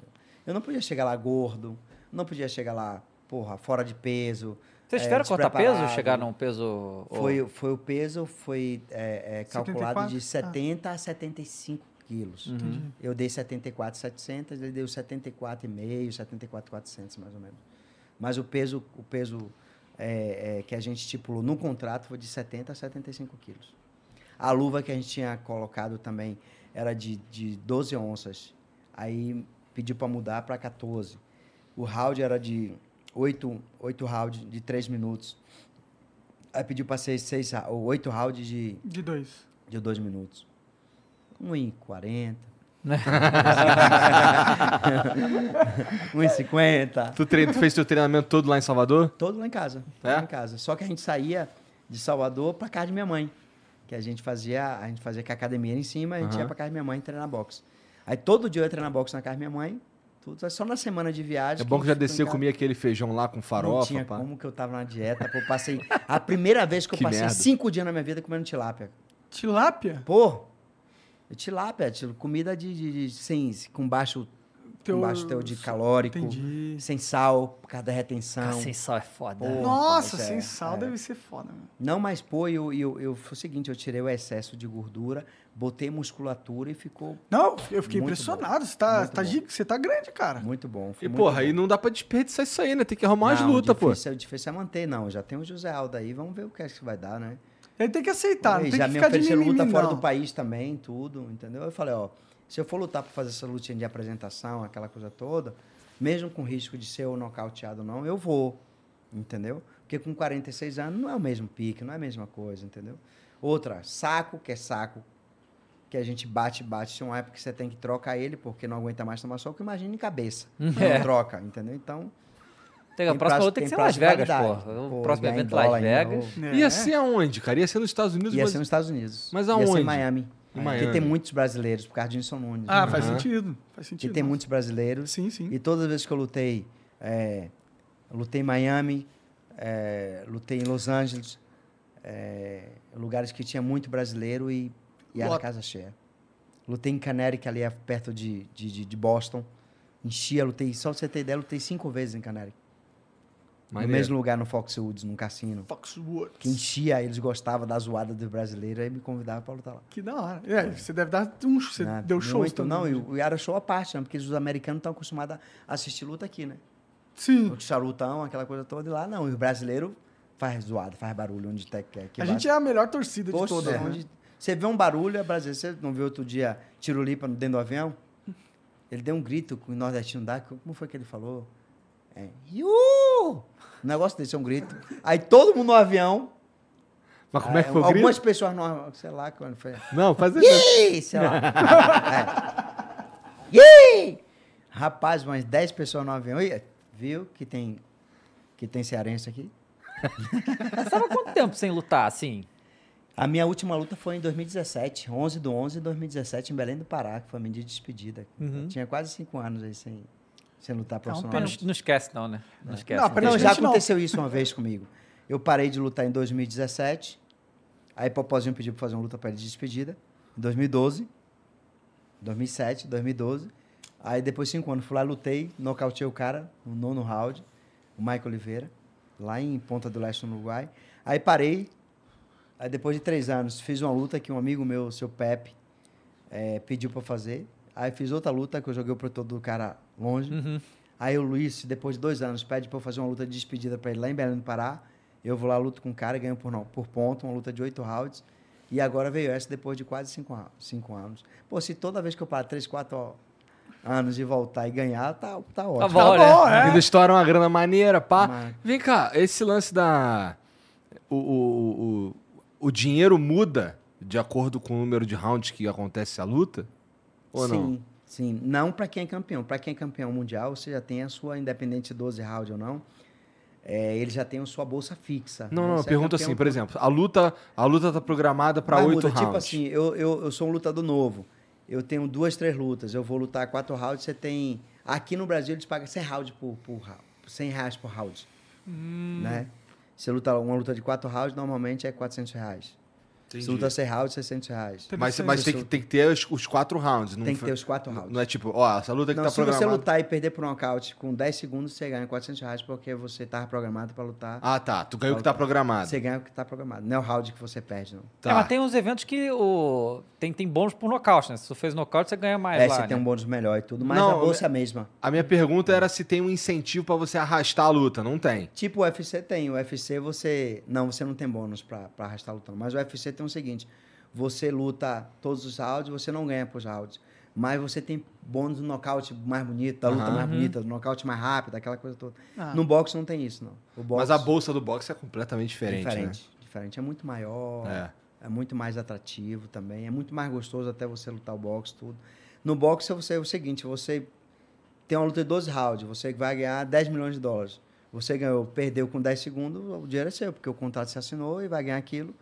Speaker 2: Eu não podia chegar lá gordo, não podia chegar lá, porra, fora de peso.
Speaker 5: Vocês
Speaker 2: é,
Speaker 5: tiveram cortar peso?
Speaker 2: despreparado.
Speaker 5: Chegar num peso... ou-
Speaker 2: Foi, foi o peso, foi é, é, calculado
Speaker 1: 74?
Speaker 2: de 70 a 75 quilos.
Speaker 5: Uhum.
Speaker 2: Eu dei 74,700, ele deu 74,5, 74,400 mais ou menos. Mas o peso, o peso é, é, que a gente estipulou no contrato foi de 70 a 75 quilos. A luva que a gente tinha colocado também era de, de 12 onças. Aí pediu para mudar para 14. O round era de 8, 8 rounds de 3 minutos. Aí pediu para ser 6, 8 rounds de,
Speaker 1: De dois.
Speaker 2: de 2 minutos. 1,40.
Speaker 5: Né? (laughs)
Speaker 2: 1,50.
Speaker 3: Tu, trein- tu fez teu treinamento todo lá em Salvador?
Speaker 2: Todo lá em casa.
Speaker 3: É?
Speaker 2: lá em casa. Só que a gente saía de Salvador para casa de minha mãe. Que a gente fazia, a gente fazia com a academia era em cima, a gente
Speaker 3: Aham.
Speaker 2: ia para casa da minha mãe treinar boxe. Aí todo dia eu ia treinar boxe na casa da minha mãe Tudo. Só na semana de viagem.
Speaker 3: É bom que já
Speaker 2: a gente
Speaker 3: desceu, comia aquele feijão lá com
Speaker 2: Não
Speaker 3: farofa,
Speaker 2: tinha
Speaker 3: pá.
Speaker 2: como que eu tava na dieta. Pô, eu passei. A primeira vez que eu
Speaker 3: Que
Speaker 2: passei
Speaker 3: merda.
Speaker 2: cinco dias na minha vida comendo tilápia.
Speaker 1: Tilápia?
Speaker 2: Pô, tilápia, til- comida de, de, de- sem, com baixo,
Speaker 1: Teu-
Speaker 2: com baixo teu de calórico,
Speaker 1: Entendi.
Speaker 2: sem sal, por causa da retenção.
Speaker 5: Cara, sem sal é foda.
Speaker 2: Pô.
Speaker 1: Nossa,
Speaker 2: mas é,
Speaker 1: sem sal
Speaker 2: é.
Speaker 1: deve ser foda, mano.
Speaker 2: Não mais pô, e eu, eu, eu, foi o seguinte, eu tirei o excesso de gordura, botei musculatura e ficou
Speaker 1: Não, eu fiquei impressionado. Você tá, tá,
Speaker 2: bom.
Speaker 1: você tá grande, cara.
Speaker 2: muito bom.
Speaker 3: E,
Speaker 2: muito
Speaker 3: porra,
Speaker 2: bom.
Speaker 3: aí não dá pra desperdiçar isso aí, né? Tem que arrumar umas
Speaker 2: Não,
Speaker 3: lutas, pô.
Speaker 2: difícil, é difícil é manter, não. Já tem o José Aldo aí, vamos ver o que é que vai dar, né?
Speaker 1: Ele tem que aceitar, não
Speaker 2: Aí
Speaker 1: tem
Speaker 2: já
Speaker 1: que
Speaker 2: me
Speaker 1: ficar de
Speaker 2: ofereceram
Speaker 1: mimimi,
Speaker 2: luta fora
Speaker 1: não.
Speaker 2: do país também, tudo, entendeu? Eu falei, ó, se eu for lutar pra fazer essa lutinha de apresentação, aquela coisa toda, mesmo com risco de ser ou nocauteado ou não, eu vou, entendeu? Porque com 46 anos não é o mesmo pique, não é a mesma coisa, entendeu? Outra, saco, que é saco, que a gente bate, bate, tem uma época que você tem que trocar ele, porque não aguenta mais tomar soco, imagine em cabeça. (laughs)
Speaker 5: É.
Speaker 2: Não troca, entendeu? Então,
Speaker 5: Tem, a
Speaker 2: tem
Speaker 5: próxima luta tem que ser
Speaker 2: tem
Speaker 5: Las Vegas, pô. O próximo evento Las
Speaker 2: ainda,
Speaker 5: Vegas.
Speaker 1: É.
Speaker 3: Ia ser aonde, cara? Ia ser nos Estados Unidos,
Speaker 2: Ia
Speaker 3: mas...
Speaker 2: ser nos Estados Unidos.
Speaker 3: Mas
Speaker 2: Ia ser
Speaker 3: aonde?
Speaker 2: em Miami.
Speaker 3: Em
Speaker 2: Porque tem muitos brasileiros, por causa de Nilson Nunes.
Speaker 1: Ah,
Speaker 2: né?
Speaker 1: faz
Speaker 3: Aham.
Speaker 1: sentido. Faz
Speaker 2: Que
Speaker 1: sentido.
Speaker 2: tem
Speaker 1: nossa.
Speaker 2: muitos brasileiros.
Speaker 1: Sim, sim.
Speaker 2: E todas as vezes que eu lutei, é, lutei em Miami, é, lutei em Los Angeles, é, lugares que tinha muito brasileiro e, e era casa cheia. Lutei em Connecticut, ali é perto de, de, de- de Boston. Enchia, lutei, só pra você ter ideia, lutei cinco vezes em Connecticut. No
Speaker 3: Maneiro.
Speaker 2: mesmo lugar, no Foxwoods, num cassino.
Speaker 1: Foxwoods.
Speaker 2: Que enchia, eles gostavam da zoada do brasileiro, aí me convidavam pra lutar lá.
Speaker 1: Que da hora. É, você deve dar um... Você
Speaker 2: Né?
Speaker 1: deu
Speaker 2: Muito,
Speaker 1: também.
Speaker 2: Não, e, o- e era show à parte, né? Porque os americanos estão acostumados a assistir luta aqui, né?
Speaker 1: Sim.
Speaker 2: O charutão, aquela coisa toda, e lá não. E o brasileiro faz zoado, faz barulho onde quer. Que
Speaker 1: A
Speaker 2: vai.
Speaker 1: gente é a melhor torcida de
Speaker 2: Poxa,
Speaker 1: todas,
Speaker 2: é,
Speaker 1: né?
Speaker 2: onde- Você vê um barulho, é brasileiro. Você não viu outro dia Tirulipa dentro do avião? Ele deu um grito que o nordestino dá. Como foi que ele falou? É, Iu! Um negócio desse é um grito. Aí todo mundo no avião.
Speaker 3: Mas como é que
Speaker 2: aí
Speaker 3: foi o grito?
Speaker 2: Algumas pessoas no sei lá quando foi.
Speaker 3: Não, faz
Speaker 2: Ih, sei lá. é. Ih! Rapaz, umas 10 pessoas no avião. Ih, Viu que tem, que tem cearense aqui?
Speaker 5: Você tava quanto tempo sem lutar, assim?
Speaker 2: A minha última luta foi em 2017, 11 do 11 de 2017, em Belém do Pará, que foi a minha de despedida.
Speaker 5: Uhum.
Speaker 2: Eu tinha quase 5 anos aí sem, sem lutar
Speaker 1: um
Speaker 5: Mas
Speaker 2: profissionalmente.
Speaker 5: não, não esquece não, né? Não esquece.
Speaker 1: Não,
Speaker 5: não.
Speaker 2: já
Speaker 1: não.
Speaker 2: aconteceu isso uma vez comigo. Eu parei de lutar em 2017, aí Popozinho pediu pra fazer uma luta pra ele de despedida, em 2012, 2007, 2012. Aí depois de 5 anos fui lá, lutei, nocauteei o cara no nono round, o Michael Oliveira, lá em Ponta do Leste, no Uruguai. Aí parei, aí depois de três anos fiz uma luta que um amigo meu, seu Pepe, eh, pediu pra fazer. Aí fiz outra luta que eu joguei o protetor do cara longe.
Speaker 5: Uhum.
Speaker 2: Aí o Luiz, depois de dois anos, pede pra eu fazer uma luta de despedida pra ele lá em Belém do Pará. Eu vou lá, luto com o cara, ganho por, não, por ponto, uma luta de oito rounds. E agora veio essa depois de quase cinco, a- cinco anos. Pô, se toda vez que eu parar três, quatro ó, anos e voltar e ganhar, tá, tá ótimo.
Speaker 5: Tá bom,
Speaker 1: Tá
Speaker 5: né?
Speaker 1: bom, é.
Speaker 3: Ainda estoura uma grana maneira, pá.
Speaker 2: Mas-
Speaker 3: Vem cá, esse lance da. O, o, o, o dinheiro muda de acordo com o número de rounds que acontece a luta? Ou
Speaker 2: sim,
Speaker 3: não?
Speaker 2: Sim. Não pra quem é campeão. Pra quem é campeão mundial, você já tem a sua independente de 12 rounds ou não. É, ele já tem a sua bolsa fixa.
Speaker 3: Não,
Speaker 2: né?
Speaker 3: não, eu
Speaker 2: é
Speaker 3: pergunto
Speaker 2: campeão
Speaker 3: assim, por exemplo, a luta, a luta tá programada pra
Speaker 2: Mas
Speaker 3: oito
Speaker 2: muda,
Speaker 3: rounds.
Speaker 2: Tipo assim, eu, eu, eu sou um lutador novo. Eu tenho duas, três lutas. Eu vou lutar quatro rounds. Você tem. Aqui no Brasil eles pagam 100 rounds por, por round. 100 reais por round.
Speaker 3: Hum.
Speaker 2: Né? Você luta uma luta de quatro rounds, normalmente é 400 reais.
Speaker 3: Entendi.
Speaker 2: Se luta 100 rounds, 600 reais.
Speaker 3: Mas, mas tem, que, tem que ter os, os quatro rounds. Não
Speaker 2: Tem que ter os quatro rounds.
Speaker 3: Não é tipo, ó, essa luta que
Speaker 2: Não,
Speaker 3: tá
Speaker 2: se você
Speaker 3: programada.
Speaker 2: lutar e perder por nocaute com 10 segundos, você ganha 400 reais porque você estava programado para lutar.
Speaker 3: Ah, tá. Tu ganhou o que tá programado.
Speaker 2: Você ganha o que está programado. Não é o round que você perde, não.
Speaker 3: Tá.
Speaker 5: É, mas tem uns eventos que o... tem, tem bônus por nocaute, né? Se tu fez nocaute, você ganha mais
Speaker 2: é,
Speaker 5: lá,
Speaker 2: você
Speaker 5: né?
Speaker 2: tem um bônus melhor e tudo, mas
Speaker 3: Não,
Speaker 2: a bolsa é a mesma.
Speaker 3: A minha pergunta era se tem um incentivo pra você arrastar a luta. Não tem.
Speaker 2: Tipo o UFC tem. O UFC você. Não, você não tem bônus pra, pra arrastar lutando. Mas o UFC tem o seguinte: você luta todos os rounds, você não ganha pros rounds. Mas você tem bônus do nocaute mais bonito, da luta
Speaker 3: Aham.
Speaker 2: mais bonita, do nocaute mais rápido, aquela coisa toda.
Speaker 1: Ah.
Speaker 2: No boxe não tem isso, não. O boxe
Speaker 3: Mas a bolsa do boxe é completamente
Speaker 2: é
Speaker 3: diferente,
Speaker 2: diferente. Diferente. É muito maior.
Speaker 3: né?
Speaker 2: É muito mais atrativo também. É muito mais gostoso até você lutar o boxe, tudo. No boxe, você é o seguinte, você tem uma luta de 12 rounds, você vai ganhar 10 milhões de dólares. Você ganhou, perdeu com 10 segundos, o dinheiro é seu, porque o contrato se assinou e vai ganhar aquilo.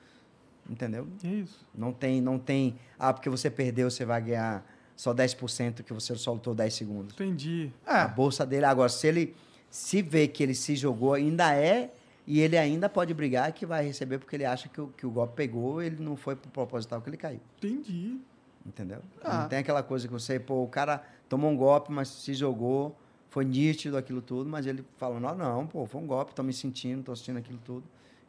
Speaker 2: Entendeu?
Speaker 1: Isso.
Speaker 2: Não tem, não tem. Ah, porque você perdeu, você vai ganhar só 10% que você soltou 10 segundos.
Speaker 1: Entendi.
Speaker 2: A
Speaker 1: É,
Speaker 2: bolsa dele, agora, se ele se vê que ele se jogou, ainda é, e ele ainda pode brigar que vai receber porque ele acha que o, que o golpe pegou, ele não foi pro proposital que ele caiu.
Speaker 1: entendi.
Speaker 2: Entendeu?
Speaker 1: Ah.
Speaker 2: Não tem aquela coisa que você, pô, o cara tomou um golpe, mas se jogou, foi nítido aquilo tudo, mas ele fala, não, não, pô, foi um golpe, tô me sentindo, tô sentindo aquilo tudo.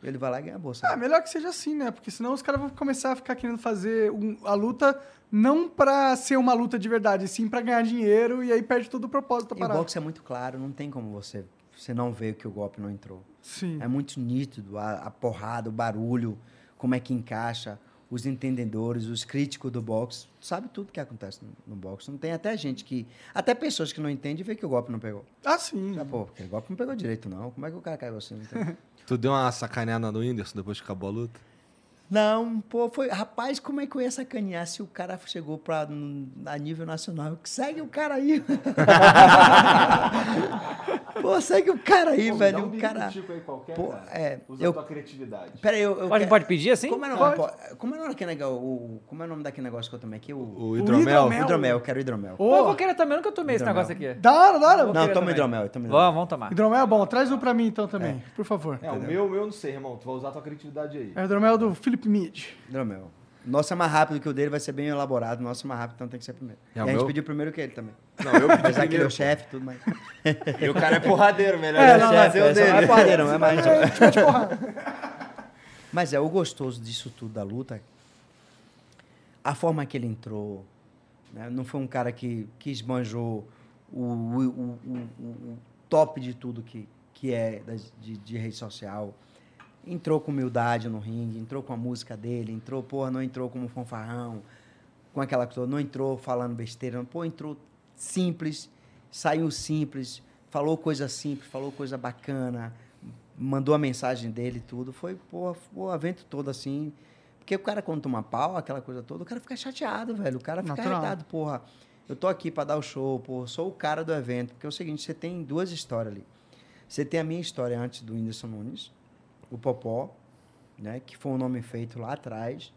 Speaker 2: Ele vai lá e ganha a bolsa.
Speaker 1: Ah, melhor que seja assim, né? Porque senão os caras vão começar a ficar querendo fazer um- a luta não pra ser uma luta de verdade, sim pra ganhar dinheiro e aí perde todo o propósito da
Speaker 2: e o boxe é muito claro, não tem como você, você não ver que o golpe não entrou.
Speaker 1: Sim.
Speaker 2: É muito nítido a, a porrada, o barulho, como é que encaixa, os entendedores, os críticos do boxe, sabe tudo que acontece no, no boxe. Não tem até gente que, até pessoas que não entendem vê que o golpe não pegou.
Speaker 1: Ah, sim.
Speaker 2: Já, pô, aquele golpe não pegou direito não. Como é que o cara caiu assim? (laughs)
Speaker 3: Tu deu uma sacaneada no Whindersson depois que acabou a luta?
Speaker 2: Não, pô, foi. Rapaz, como é que eu ia sacanear se o cara chegou pra, a nível nacional? Segue o cara aí. (laughs) pô, segue o cara aí, velho. O cara.
Speaker 3: tipo aí qualquer,
Speaker 2: Pô, é. Eu,
Speaker 3: criatividade.
Speaker 2: pera aí, eu. eu
Speaker 5: Pode,
Speaker 2: quero-
Speaker 5: pode pedir assim?
Speaker 2: Como é, o nome, pô, como é o nome daquele negócio? O, como é o nome daquele negócio que eu tomei aqui? O,
Speaker 3: O
Speaker 1: hidromel.
Speaker 3: hidromel?
Speaker 2: hidromel, eu quero hidromel.
Speaker 5: Pô, eu
Speaker 1: Ô,
Speaker 5: vou querer também, eu nunca tomei esse
Speaker 2: Hidromel.
Speaker 5: negócio aqui.
Speaker 1: da hora, da hora.
Speaker 5: Vou
Speaker 2: Não, toma hidromel, toma hidromel.
Speaker 5: Vamos, vamos tomar.
Speaker 1: Hidromel é bom. Traz um pra mim então também, por favor.
Speaker 3: É, o meu, o meu eu não sei, irmão. Tu vai usar a tua criatividade aí.
Speaker 1: É o hidromel do Philip Mid.
Speaker 2: Hidromel. Nosso é mais rápido que o dele, vai ser bem elaborado. Nosso é mais rápido, então tem que ser primeiro.
Speaker 3: É,
Speaker 2: e a gente
Speaker 3: meu?
Speaker 2: pediu primeiro que ele também.
Speaker 3: Não, eu pedi
Speaker 2: Apesar que ele é o chefe, tudo mais.
Speaker 4: E o cara é porradeiro, melhor
Speaker 1: É,
Speaker 4: é,
Speaker 1: não,
Speaker 4: chefe, é o
Speaker 2: Essa não é
Speaker 4: dele.
Speaker 2: porradeiro, não é mais.
Speaker 1: Porrada.
Speaker 2: Mas é o gostoso disso tudo da luta. A forma que ele entrou. né? Não foi um cara que, que esbanjou o, o, o, o- o top de tudo que, que é de, de rede social. Entrou com humildade no ringue, entrou com a música dele, entrou, porra, não entrou como fanfarrão, com aquela coisa, não entrou falando besteira, não, pô, entrou simples, saiu simples, falou coisa simples, falou coisa bacana, mandou a mensagem dele e tudo. Foi, pô, o evento todo assim. Porque o cara, quando toma pau, aquela coisa toda, o cara fica chateado, velho. O cara fica
Speaker 1: Natural.
Speaker 2: irritado, porra. Eu tô aqui pra dar o show, pô, sou o cara do evento. Porque é o seguinte, você tem duas histórias ali. Você tem a minha história antes do Whindersson Nunes, o Popó, né? Que foi um nome feito lá atrás.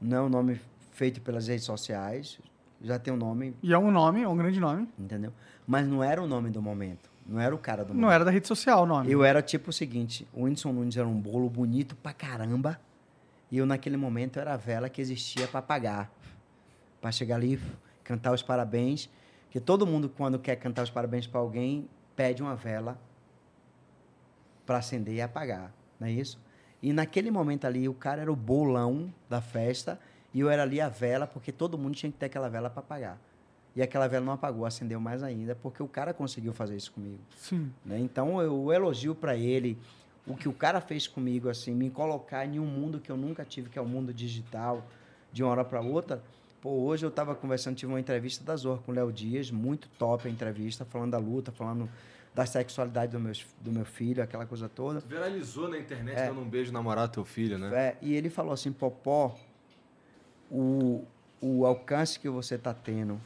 Speaker 2: Não é um nome feito pelas redes sociais. Já tem um nome,
Speaker 1: E é um nome, é um grande nome.
Speaker 2: entendeu? Mas não era o nome do momento. Não era o cara do momento.
Speaker 1: Não era da rede social o nome.
Speaker 2: Eu era tipo o seguinte, o Whindersson Nunes era um bolo bonito pra caramba, e eu naquele momento era a vela que existia pra apagar. Pra chegar ali, cantar os parabéns, porque todo mundo quando quer cantar os parabéns pra alguém, pede uma vela pra acender e apagar, não é isso? E naquele momento ali, o cara era o bolão da festa, e eu era ali a vela, porque todo mundo tinha que ter aquela vela pra apagar. E aquela vela não apagou, acendeu mais ainda, porque o cara conseguiu fazer isso comigo.
Speaker 1: Sim.
Speaker 2: Né? Então eu elogio para ele o que o cara fez comigo, assim, me colocar em um mundo que eu nunca tive, que é o mundo digital, de uma hora para outra. Pô, hoje eu estava conversando, tive uma entrevista da Zor com o Léo Dias, muito top a entrevista, falando da luta, falando da sexualidade do meu, do meu filho, aquela coisa toda.
Speaker 3: Viralizou na internet
Speaker 2: É.
Speaker 3: dando um beijo namorado teu filho, né?
Speaker 2: É, e ele falou assim, Popó, o, o alcance que você está tendo,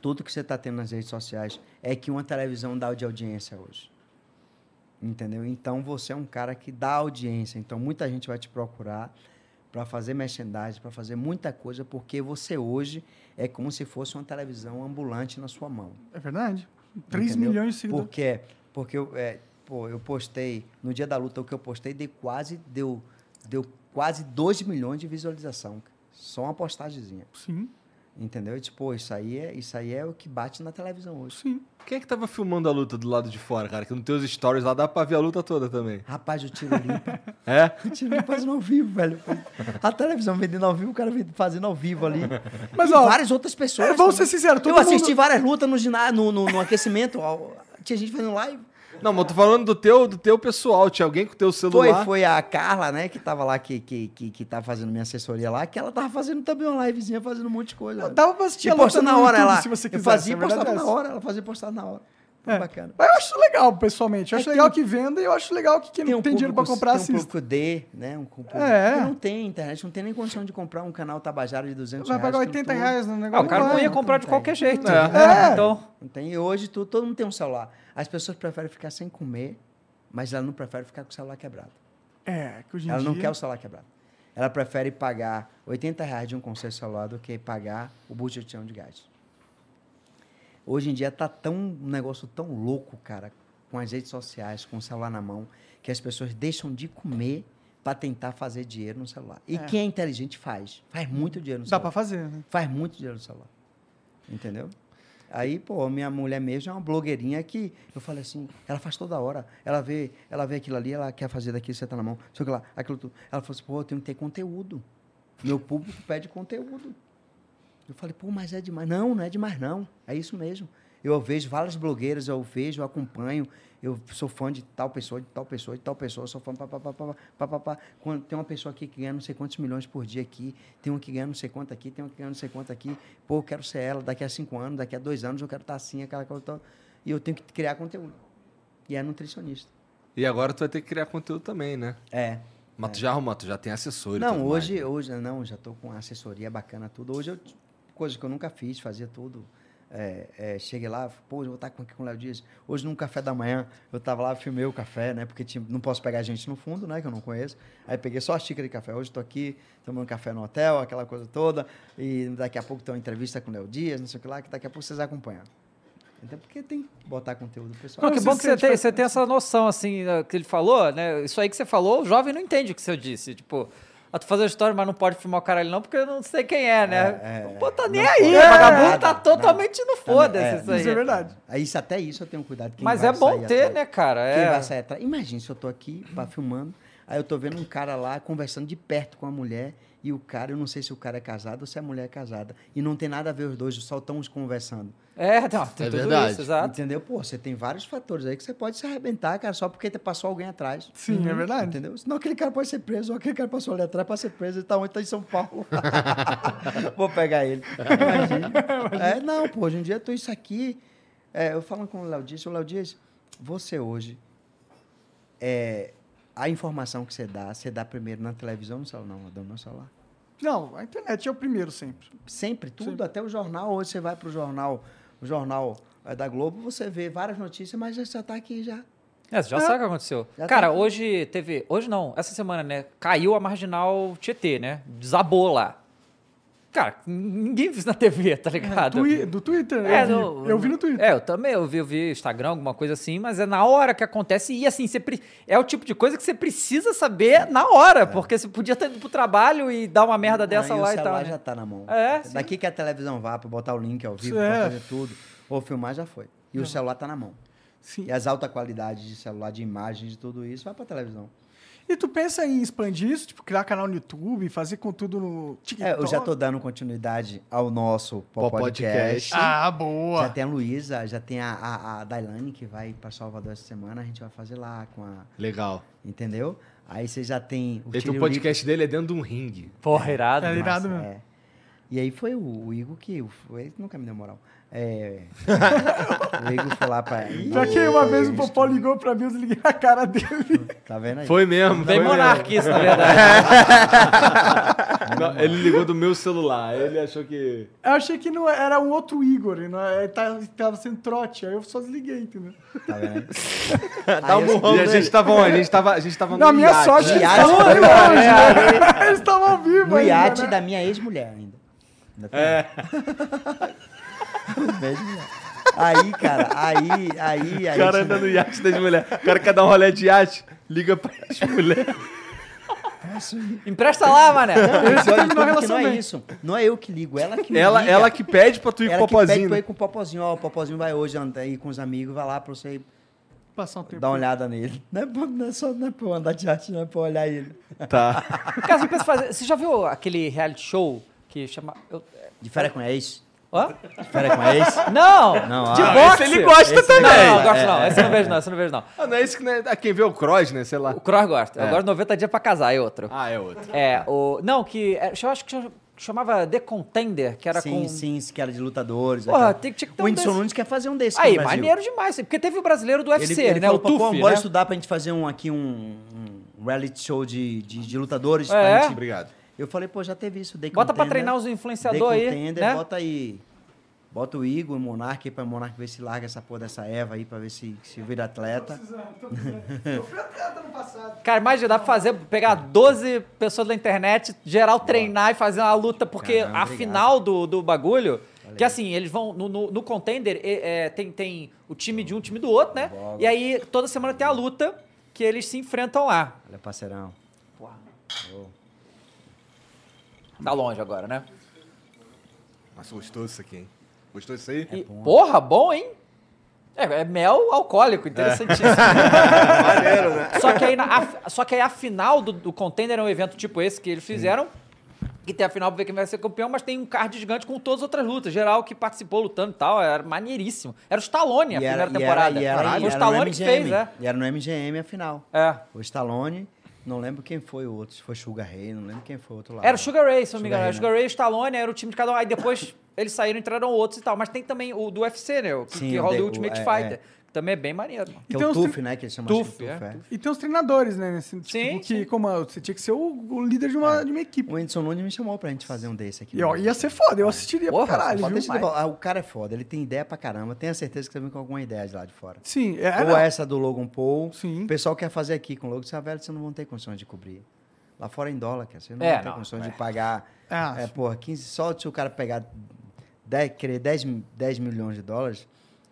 Speaker 2: tudo que você está tendo nas redes sociais, é que uma televisão dá de audiência hoje. Entendeu? Então você é um cara que dá audiência. Então muita gente vai te procurar para fazer merchandising, para fazer muita coisa, porque você hoje é como se fosse uma televisão ambulante na sua mão.
Speaker 1: É verdade. 3
Speaker 2: Entendeu?
Speaker 1: milhões de seguidores.
Speaker 2: Por quê? Porque eu, é, pô, eu postei, no dia da luta, o que eu postei deu quase, deu, deu quase 2 milhões de visualização. Só uma postagemzinha.
Speaker 1: Sim,
Speaker 2: Entendeu? E, tipo, pô, isso aí, é, isso aí é o que bate na televisão hoje.
Speaker 1: sim.
Speaker 3: Quem é que tava filmando a luta do lado de fora, cara? Que nos teus stories lá dá pra ver a luta toda também.
Speaker 2: Rapaz, o tiro limpo. (laughs)
Speaker 3: É?
Speaker 2: o tiro limpo fazendo ao vivo, velho. A televisão vendendo ao vivo, o cara fazendo ao vivo ali.
Speaker 1: Mas,
Speaker 2: e
Speaker 1: ó,
Speaker 2: várias outras pessoas.
Speaker 1: é, vamos
Speaker 2: também.
Speaker 1: ser sinceros,
Speaker 2: Eu assisti
Speaker 1: mundo-
Speaker 2: várias lutas no, no, no, no aquecimento. ó, Tinha gente fazendo live.
Speaker 3: Não, mas eu tô falando do teu, do teu pessoal. Tinha alguém com o teu
Speaker 2: Foi,
Speaker 3: celular.
Speaker 2: foi a Carla, né, que tava lá, que, que, que, que tá fazendo minha assessoria lá, que ela tava fazendo também uma livezinha, fazendo um monte de coisa.
Speaker 1: Dava pra assistir
Speaker 2: E postando na hora, ela.
Speaker 1: se você
Speaker 2: eu
Speaker 1: quiser.
Speaker 2: fazia e
Speaker 1: a verdade
Speaker 2: postava na hora, ela fazia postava na hora.
Speaker 1: É.
Speaker 2: bacana.
Speaker 1: Mas eu acho legal, pessoalmente. Eu acho
Speaker 2: É,
Speaker 1: legal
Speaker 2: tem-
Speaker 1: que venda e eu acho legal que quem não tem dinheiro
Speaker 2: público-
Speaker 1: comprar
Speaker 2: tem um
Speaker 1: assista.
Speaker 2: público D, né? Um público
Speaker 1: É.
Speaker 2: não tem internet, não tem nem condição de comprar um canal Tabajara de 200
Speaker 1: Vai
Speaker 2: reais.
Speaker 1: pagar
Speaker 2: aquilo
Speaker 1: 80
Speaker 2: tudo.
Speaker 1: reais no
Speaker 5: Ah,
Speaker 1: negócio.
Speaker 5: o cara não
Speaker 1: vai.
Speaker 5: ia
Speaker 2: não
Speaker 5: comprar de
Speaker 2: tem.
Speaker 5: qualquer jeito.
Speaker 1: É.
Speaker 5: Então,
Speaker 2: Não tem. E hoje tudo, todo mundo tem um celular. As pessoas preferem ficar sem comer, mas elas não preferem ficar com o celular quebrado.
Speaker 1: É, que hoje em
Speaker 2: Ela
Speaker 1: dia...
Speaker 2: não quer o celular quebrado. ela prefere pagar 80 reais de um conselho celular do que pagar o botijão de gás. Hoje em dia tá tão um negócio tão louco, cara, com as redes sociais, com o celular na mão, que as pessoas deixam de comer para tentar fazer dinheiro no celular. E quem é inteligente faz. Faz muito dinheiro no
Speaker 1: Dá
Speaker 2: celular.
Speaker 1: pra fazer, né?
Speaker 2: Faz muito dinheiro no celular. Entendeu? Aí, pô, minha mulher mesmo é uma blogueirinha que eu falei assim, ela faz toda hora. Ela vê, ela vê aquilo ali, ela quer fazer daqui, você tá na mão. Sei lá, aquilo tudo. Ela falou assim, pô, eu tenho que ter conteúdo. Meu público pede conteúdo. Eu falei, pô, mas é demais. Não, não é demais, não. É isso mesmo. Eu vejo várias blogueiras, eu vejo, eu acompanho, eu sou fã de tal pessoa, de tal pessoa, de tal pessoa, sou fã, pá, pá, pá, pá, pá, pá, pá. Quando tem uma pessoa aqui que ganha não sei quantos milhões por dia aqui, tem um que ganha não sei quanto aqui, tem um que ganha não sei quanto aqui. Pô, eu quero ser ela daqui a cinco anos, daqui a dois anos eu quero estar assim, aquela coisa. E eu tenho que criar conteúdo. E é nutricionista.
Speaker 3: E agora tu vai ter que criar conteúdo também, né?
Speaker 2: É.
Speaker 3: Mas tu já arrumou, tu já tem assessor
Speaker 2: Não, hoje,
Speaker 3: mais.
Speaker 2: hoje, não, já estou com assessoria bacana, tudo. Hoje eu, coisa que eu nunca fiz, fazia tudo. É, é, cheguei lá, pô, eu vou estar com- aqui com o Léo Dias. Hoje, num café da manhã, eu tava lá, filmei o café, né? Porque tinha- não posso pegar gente no fundo, né? Que eu não conheço. Aí peguei só a xícara de café. Hoje estou aqui, tomando café no hotel, aquela coisa toda. E daqui a pouco tem uma entrevista com o Léo Dias, não sei o que lá, que daqui a pouco vocês acompanham. Então, porque tem que botar conteúdo pessoal.
Speaker 5: Não, que bom que você tem, você tem essa noção, assim, né, que ele falou, né? Isso aí que você falou, o jovem não entende o que você disse. Tipo, ah, tu fazer história, mas não pode filmar o caralho não, porque eu não sei quem é, né?
Speaker 2: é,
Speaker 5: Pô, tá
Speaker 2: não
Speaker 5: nem aí, o vagabundo tá totalmente no foda-se
Speaker 2: É,
Speaker 5: isso aí.
Speaker 1: Isso é verdade.
Speaker 2: Aí, isso, até isso eu tenho cuidado. quem
Speaker 5: Mas é bom ter,
Speaker 2: atrás.
Speaker 5: né, cara?
Speaker 2: Quem
Speaker 5: É.
Speaker 2: vai sair atrás? Imagina se eu tô aqui pá, filmando, aí eu tô vendo um cara lá conversando de perto com a mulher e o cara, eu não sei se o cara é casado ou se a mulher é casada. E não tem nada a ver os dois, só estão conversando.
Speaker 5: É, não, tem
Speaker 6: É
Speaker 5: tudo
Speaker 6: verdade.
Speaker 5: isso, exato.
Speaker 2: Entendeu? Pô, você tem vários fatores aí que você pode se arrebentar, cara, só porque te passou alguém atrás.
Speaker 1: Sim, é verdade.
Speaker 2: Entendeu? Senão aquele cara pode ser preso, ou aquele cara passou ali atrás para ser preso, ele tá onde? Tá em São Paulo. (laughs) Vou pegar ele. Imagina. É, não, pô, hoje em dia eu tô isso aqui. é, eu falando com o Léo Dias, o Léo Dias, você hoje, é, a informação que você dá, você dá primeiro na televisão ou no celular? Não, eu dou no celular.
Speaker 1: Não, a internet é o primeiro sempre.
Speaker 2: Sempre, tudo, até o jornal. Hoje você vai pro jornal, o jornal é, da Globo, você vê várias notícias, mas já tá aqui já.
Speaker 5: É, você já sabe o que aconteceu.
Speaker 2: Já
Speaker 5: Cara,
Speaker 2: tá
Speaker 5: hoje teve. Hoje não, essa semana, né? Caiu a marginal Tietê, né? Desabou lá. Cara, ninguém viu isso na TV, tá ligado?
Speaker 1: Twi- do Twitter,
Speaker 5: É,
Speaker 1: eu, vi,
Speaker 5: no-
Speaker 1: eu vi no Twitter.
Speaker 5: É, eu também, eu vi, eu vi Instagram, alguma coisa assim, mas é na hora que acontece e assim, você pre- é o tipo de coisa que você precisa saber na hora, porque você podia ter ido pro trabalho e dar uma merda dessa
Speaker 2: Aí
Speaker 5: lá
Speaker 2: o
Speaker 5: e tal.
Speaker 2: celular
Speaker 5: né?
Speaker 2: já tá na mão.
Speaker 5: É, sim.
Speaker 2: Daqui que a televisão vá para botar o link ao vivo,
Speaker 1: É.
Speaker 2: para fazer tudo, ou filmar, já foi. E o celular tá na mão.
Speaker 1: Sim.
Speaker 2: E as alta qualidades de celular, de imagens, de tudo isso, vai para televisão.
Speaker 1: E tu pensa em expandir isso? Tipo, criar canal no YouTube, fazer conteúdo no TikTok?
Speaker 2: É, eu já tô dando continuidade ao nosso
Speaker 6: Pó
Speaker 2: podcast.
Speaker 6: Podcast.
Speaker 1: Ah, boa.
Speaker 2: Já tem a Luísa, já tem a, a, a Dailane que vai para Salvador essa semana, a gente vai fazer lá com a.
Speaker 6: Legal.
Speaker 2: Entendeu? Aí você já tem o
Speaker 3: o podcast dele é dentro de um ringue.
Speaker 5: Porra, irado.
Speaker 1: É,
Speaker 5: mano.
Speaker 1: irado mesmo.
Speaker 2: é. E aí foi o, o Igor que. o- Ele nunca me deu moral. É, (laughs) o Igor foi lá pra.
Speaker 1: Já que uma vez o Popó ligou pra mim, eu desliguei a cara dele.
Speaker 2: Tá vendo aí?
Speaker 3: Foi mesmo.
Speaker 5: Bem
Speaker 3: foi
Speaker 5: monarca isso, na verdade.
Speaker 3: Não, ele ligou do meu celular. Ele achou que.
Speaker 1: Eu achei que não era um outro Igor, não é, ele tava, tava sendo trote, aí eu só desliguei, entendeu?
Speaker 2: Tá vendo (laughs) aí?
Speaker 6: Dá um
Speaker 3: E a gente tava onde? A gente tava, a gente tava
Speaker 1: Na
Speaker 3: no
Speaker 1: minha
Speaker 3: iate.
Speaker 1: sorte, (laughs) eles
Speaker 2: Iate,
Speaker 1: estavam ali
Speaker 2: né?
Speaker 1: longe, né? Eles estavam ao vivo
Speaker 2: No iate
Speaker 1: né?
Speaker 2: da minha ex-mulher ainda. ainda tem. Aí, cara, aí, aí, aí.
Speaker 3: O cara anda no iate das mulheres. O cara quer dar um rolê de iate, liga pra as mulheres.
Speaker 5: Empresta lá, mané.
Speaker 1: Terminou a
Speaker 2: tudo que
Speaker 1: relação
Speaker 2: não é
Speaker 1: bem.
Speaker 2: isso. Não é eu que ligo, ela que me
Speaker 3: Ela,
Speaker 2: liga.
Speaker 3: ela que pede pra tu ir com
Speaker 2: ela
Speaker 3: o
Speaker 2: que pede
Speaker 3: popozinho.
Speaker 2: pra
Speaker 3: né?
Speaker 2: ir com o Popozinho. Ó, o Popozinho vai hoje andar aí com os amigos, vai lá pra você
Speaker 1: Passar um tempo.
Speaker 2: dar uma olhada nele. Não é, pra- não é só não é pra eu andar de arte, não é pra eu olhar ele.
Speaker 3: Tá.
Speaker 5: Cara, você, pensa em fazer- você já viu aquele reality show que chama. eu-
Speaker 2: De férias com ex.
Speaker 5: Hã?
Speaker 2: Férias com ex.
Speaker 5: Não!
Speaker 2: Não,
Speaker 5: de
Speaker 2: ah,
Speaker 5: boxe!
Speaker 3: esse ele gosta
Speaker 5: Esse
Speaker 3: também.
Speaker 5: Não, não, eu gosto
Speaker 2: É,
Speaker 5: não.
Speaker 2: é.
Speaker 5: Esse eu não vejo, não. Esse eu não vejo, não.
Speaker 3: Ah, não é esse que. Né? Ah, quem vê o Cross, né? Sei lá.
Speaker 5: O Cross gosta. Eu gosto de 90 dias pra casar, é outro.
Speaker 3: Ah, é outro.
Speaker 5: É, o. Não, que. é, Eu acho que chamava The Contender, que era
Speaker 2: sim,
Speaker 5: com.
Speaker 2: sim, que era de lutadores.
Speaker 5: Porra, tem- tinha que ter
Speaker 2: o
Speaker 5: um
Speaker 2: Whindersson
Speaker 5: desse.
Speaker 2: Nunes quer fazer um desse
Speaker 5: Aí, maneiro demais. Porque teve o brasileiro do
Speaker 2: Ele,
Speaker 5: UFC,
Speaker 2: ele
Speaker 5: né?
Speaker 2: falou,
Speaker 5: o
Speaker 2: pô,
Speaker 5: Tuf,
Speaker 2: bora
Speaker 5: né?
Speaker 2: estudar pra gente fazer um, aqui um, um reality show de, de, de lutadores.
Speaker 5: É.
Speaker 2: pra gente-
Speaker 3: Obrigado.
Speaker 2: Eu falei, pô, já teve isso. The
Speaker 5: Bota pra
Speaker 2: Contender,
Speaker 5: treinar os
Speaker 2: The
Speaker 5: influenciadores aí,
Speaker 2: Contender,
Speaker 5: né?
Speaker 2: bota aí Bota o Igor, o Monark aí pra Monark ver se larga essa porra dessa Eva aí, pra ver se, se vira atleta.
Speaker 1: Eu fui atleta no passado.
Speaker 5: Cara, imagina, dá pra fazer, pegar 12 pessoas da internet, geral treinar e fazer uma luta, porque
Speaker 2: Caramba,
Speaker 5: a final do, do bagulho, que assim, eles vão, no, no, no contender, é, tem, tem o time de um, time do outro, né?
Speaker 2: Bola.
Speaker 5: E aí, toda semana tem a luta, que eles se enfrentam lá.
Speaker 2: Olha, parceirão.
Speaker 5: Porra.
Speaker 2: Ô.
Speaker 5: Tá longe agora, né?
Speaker 3: Nossa, gostoso isso aqui, hein? Gostou disso aí?
Speaker 5: E, porra, bom, hein? É, é mel alcoólico, interessantíssimo. (laughs)
Speaker 4: Maneiro, né?
Speaker 5: Só que aí, na- a, só que aí a final do, do Contender é um evento tipo esse que eles fizeram. Que tem a final pra ver quem vai ser campeão, mas tem um card gigante com todas as outras lutas. Geral que participou lutando e tal. Era maneiríssimo. Era o Stallone a
Speaker 2: E era-
Speaker 5: primeira
Speaker 2: e era-
Speaker 5: temporada.
Speaker 2: e era- e
Speaker 5: o
Speaker 2: era no
Speaker 5: Stallone que fez, é.
Speaker 2: E era no MGM a final.
Speaker 5: É.
Speaker 2: O Stallone, não lembro quem foi o outro, se foi Sugar Ray, não lembro quem foi o outro lá.
Speaker 5: Era o Sugar Ray, se não me
Speaker 2: Sugar
Speaker 5: engano. Era o
Speaker 2: Ray,
Speaker 5: Sugar Ray e o Stallone, era o time de cada um. Aí depois eles saíram, entraram outros e tal. Mas tem também o do UFC, né? O que,
Speaker 2: Sim,
Speaker 5: que
Speaker 2: o
Speaker 5: rola
Speaker 2: o-
Speaker 5: Ultimate
Speaker 2: é,
Speaker 5: Fighter.
Speaker 2: é.
Speaker 5: Também é bem maneiro. mano.
Speaker 2: Que é o Tuf,
Speaker 1: tri-
Speaker 2: né? Que eles chamam
Speaker 5: Tuf, é,
Speaker 2: Tuf, é.
Speaker 5: Tuf.
Speaker 1: E tem os treinadores, né? Nesse,
Speaker 5: Sim,
Speaker 1: tipo, que
Speaker 5: sim.
Speaker 1: como você tinha que ser o, o líder de uma, de uma equipe.
Speaker 2: O Anderson Nunes me chamou pra gente fazer um desse aqui.
Speaker 1: E ó, ia ser foda, eu assistiria
Speaker 5: Porra,
Speaker 1: pra caralho, viu?
Speaker 2: ah, o cara é foda, ele tem ideia pra caramba. Tenho a certeza que você vem com alguma ideia de lá de fora.
Speaker 1: Sim, é,
Speaker 2: Ou
Speaker 1: não.
Speaker 2: essa do Logan Paul.
Speaker 1: Sim.
Speaker 2: O pessoal quer fazer aqui com o Logan. Você, velho, você não vão ter condições de cobrir. Lá fora é em dólar, cara. Você não
Speaker 5: É,
Speaker 2: vai ter
Speaker 5: não,
Speaker 2: condições
Speaker 5: é.
Speaker 2: de pagar.
Speaker 1: Ah,
Speaker 2: É, porra, 15, só se o cara pegar 10, querer 10, mi- 10 milhões de dólares,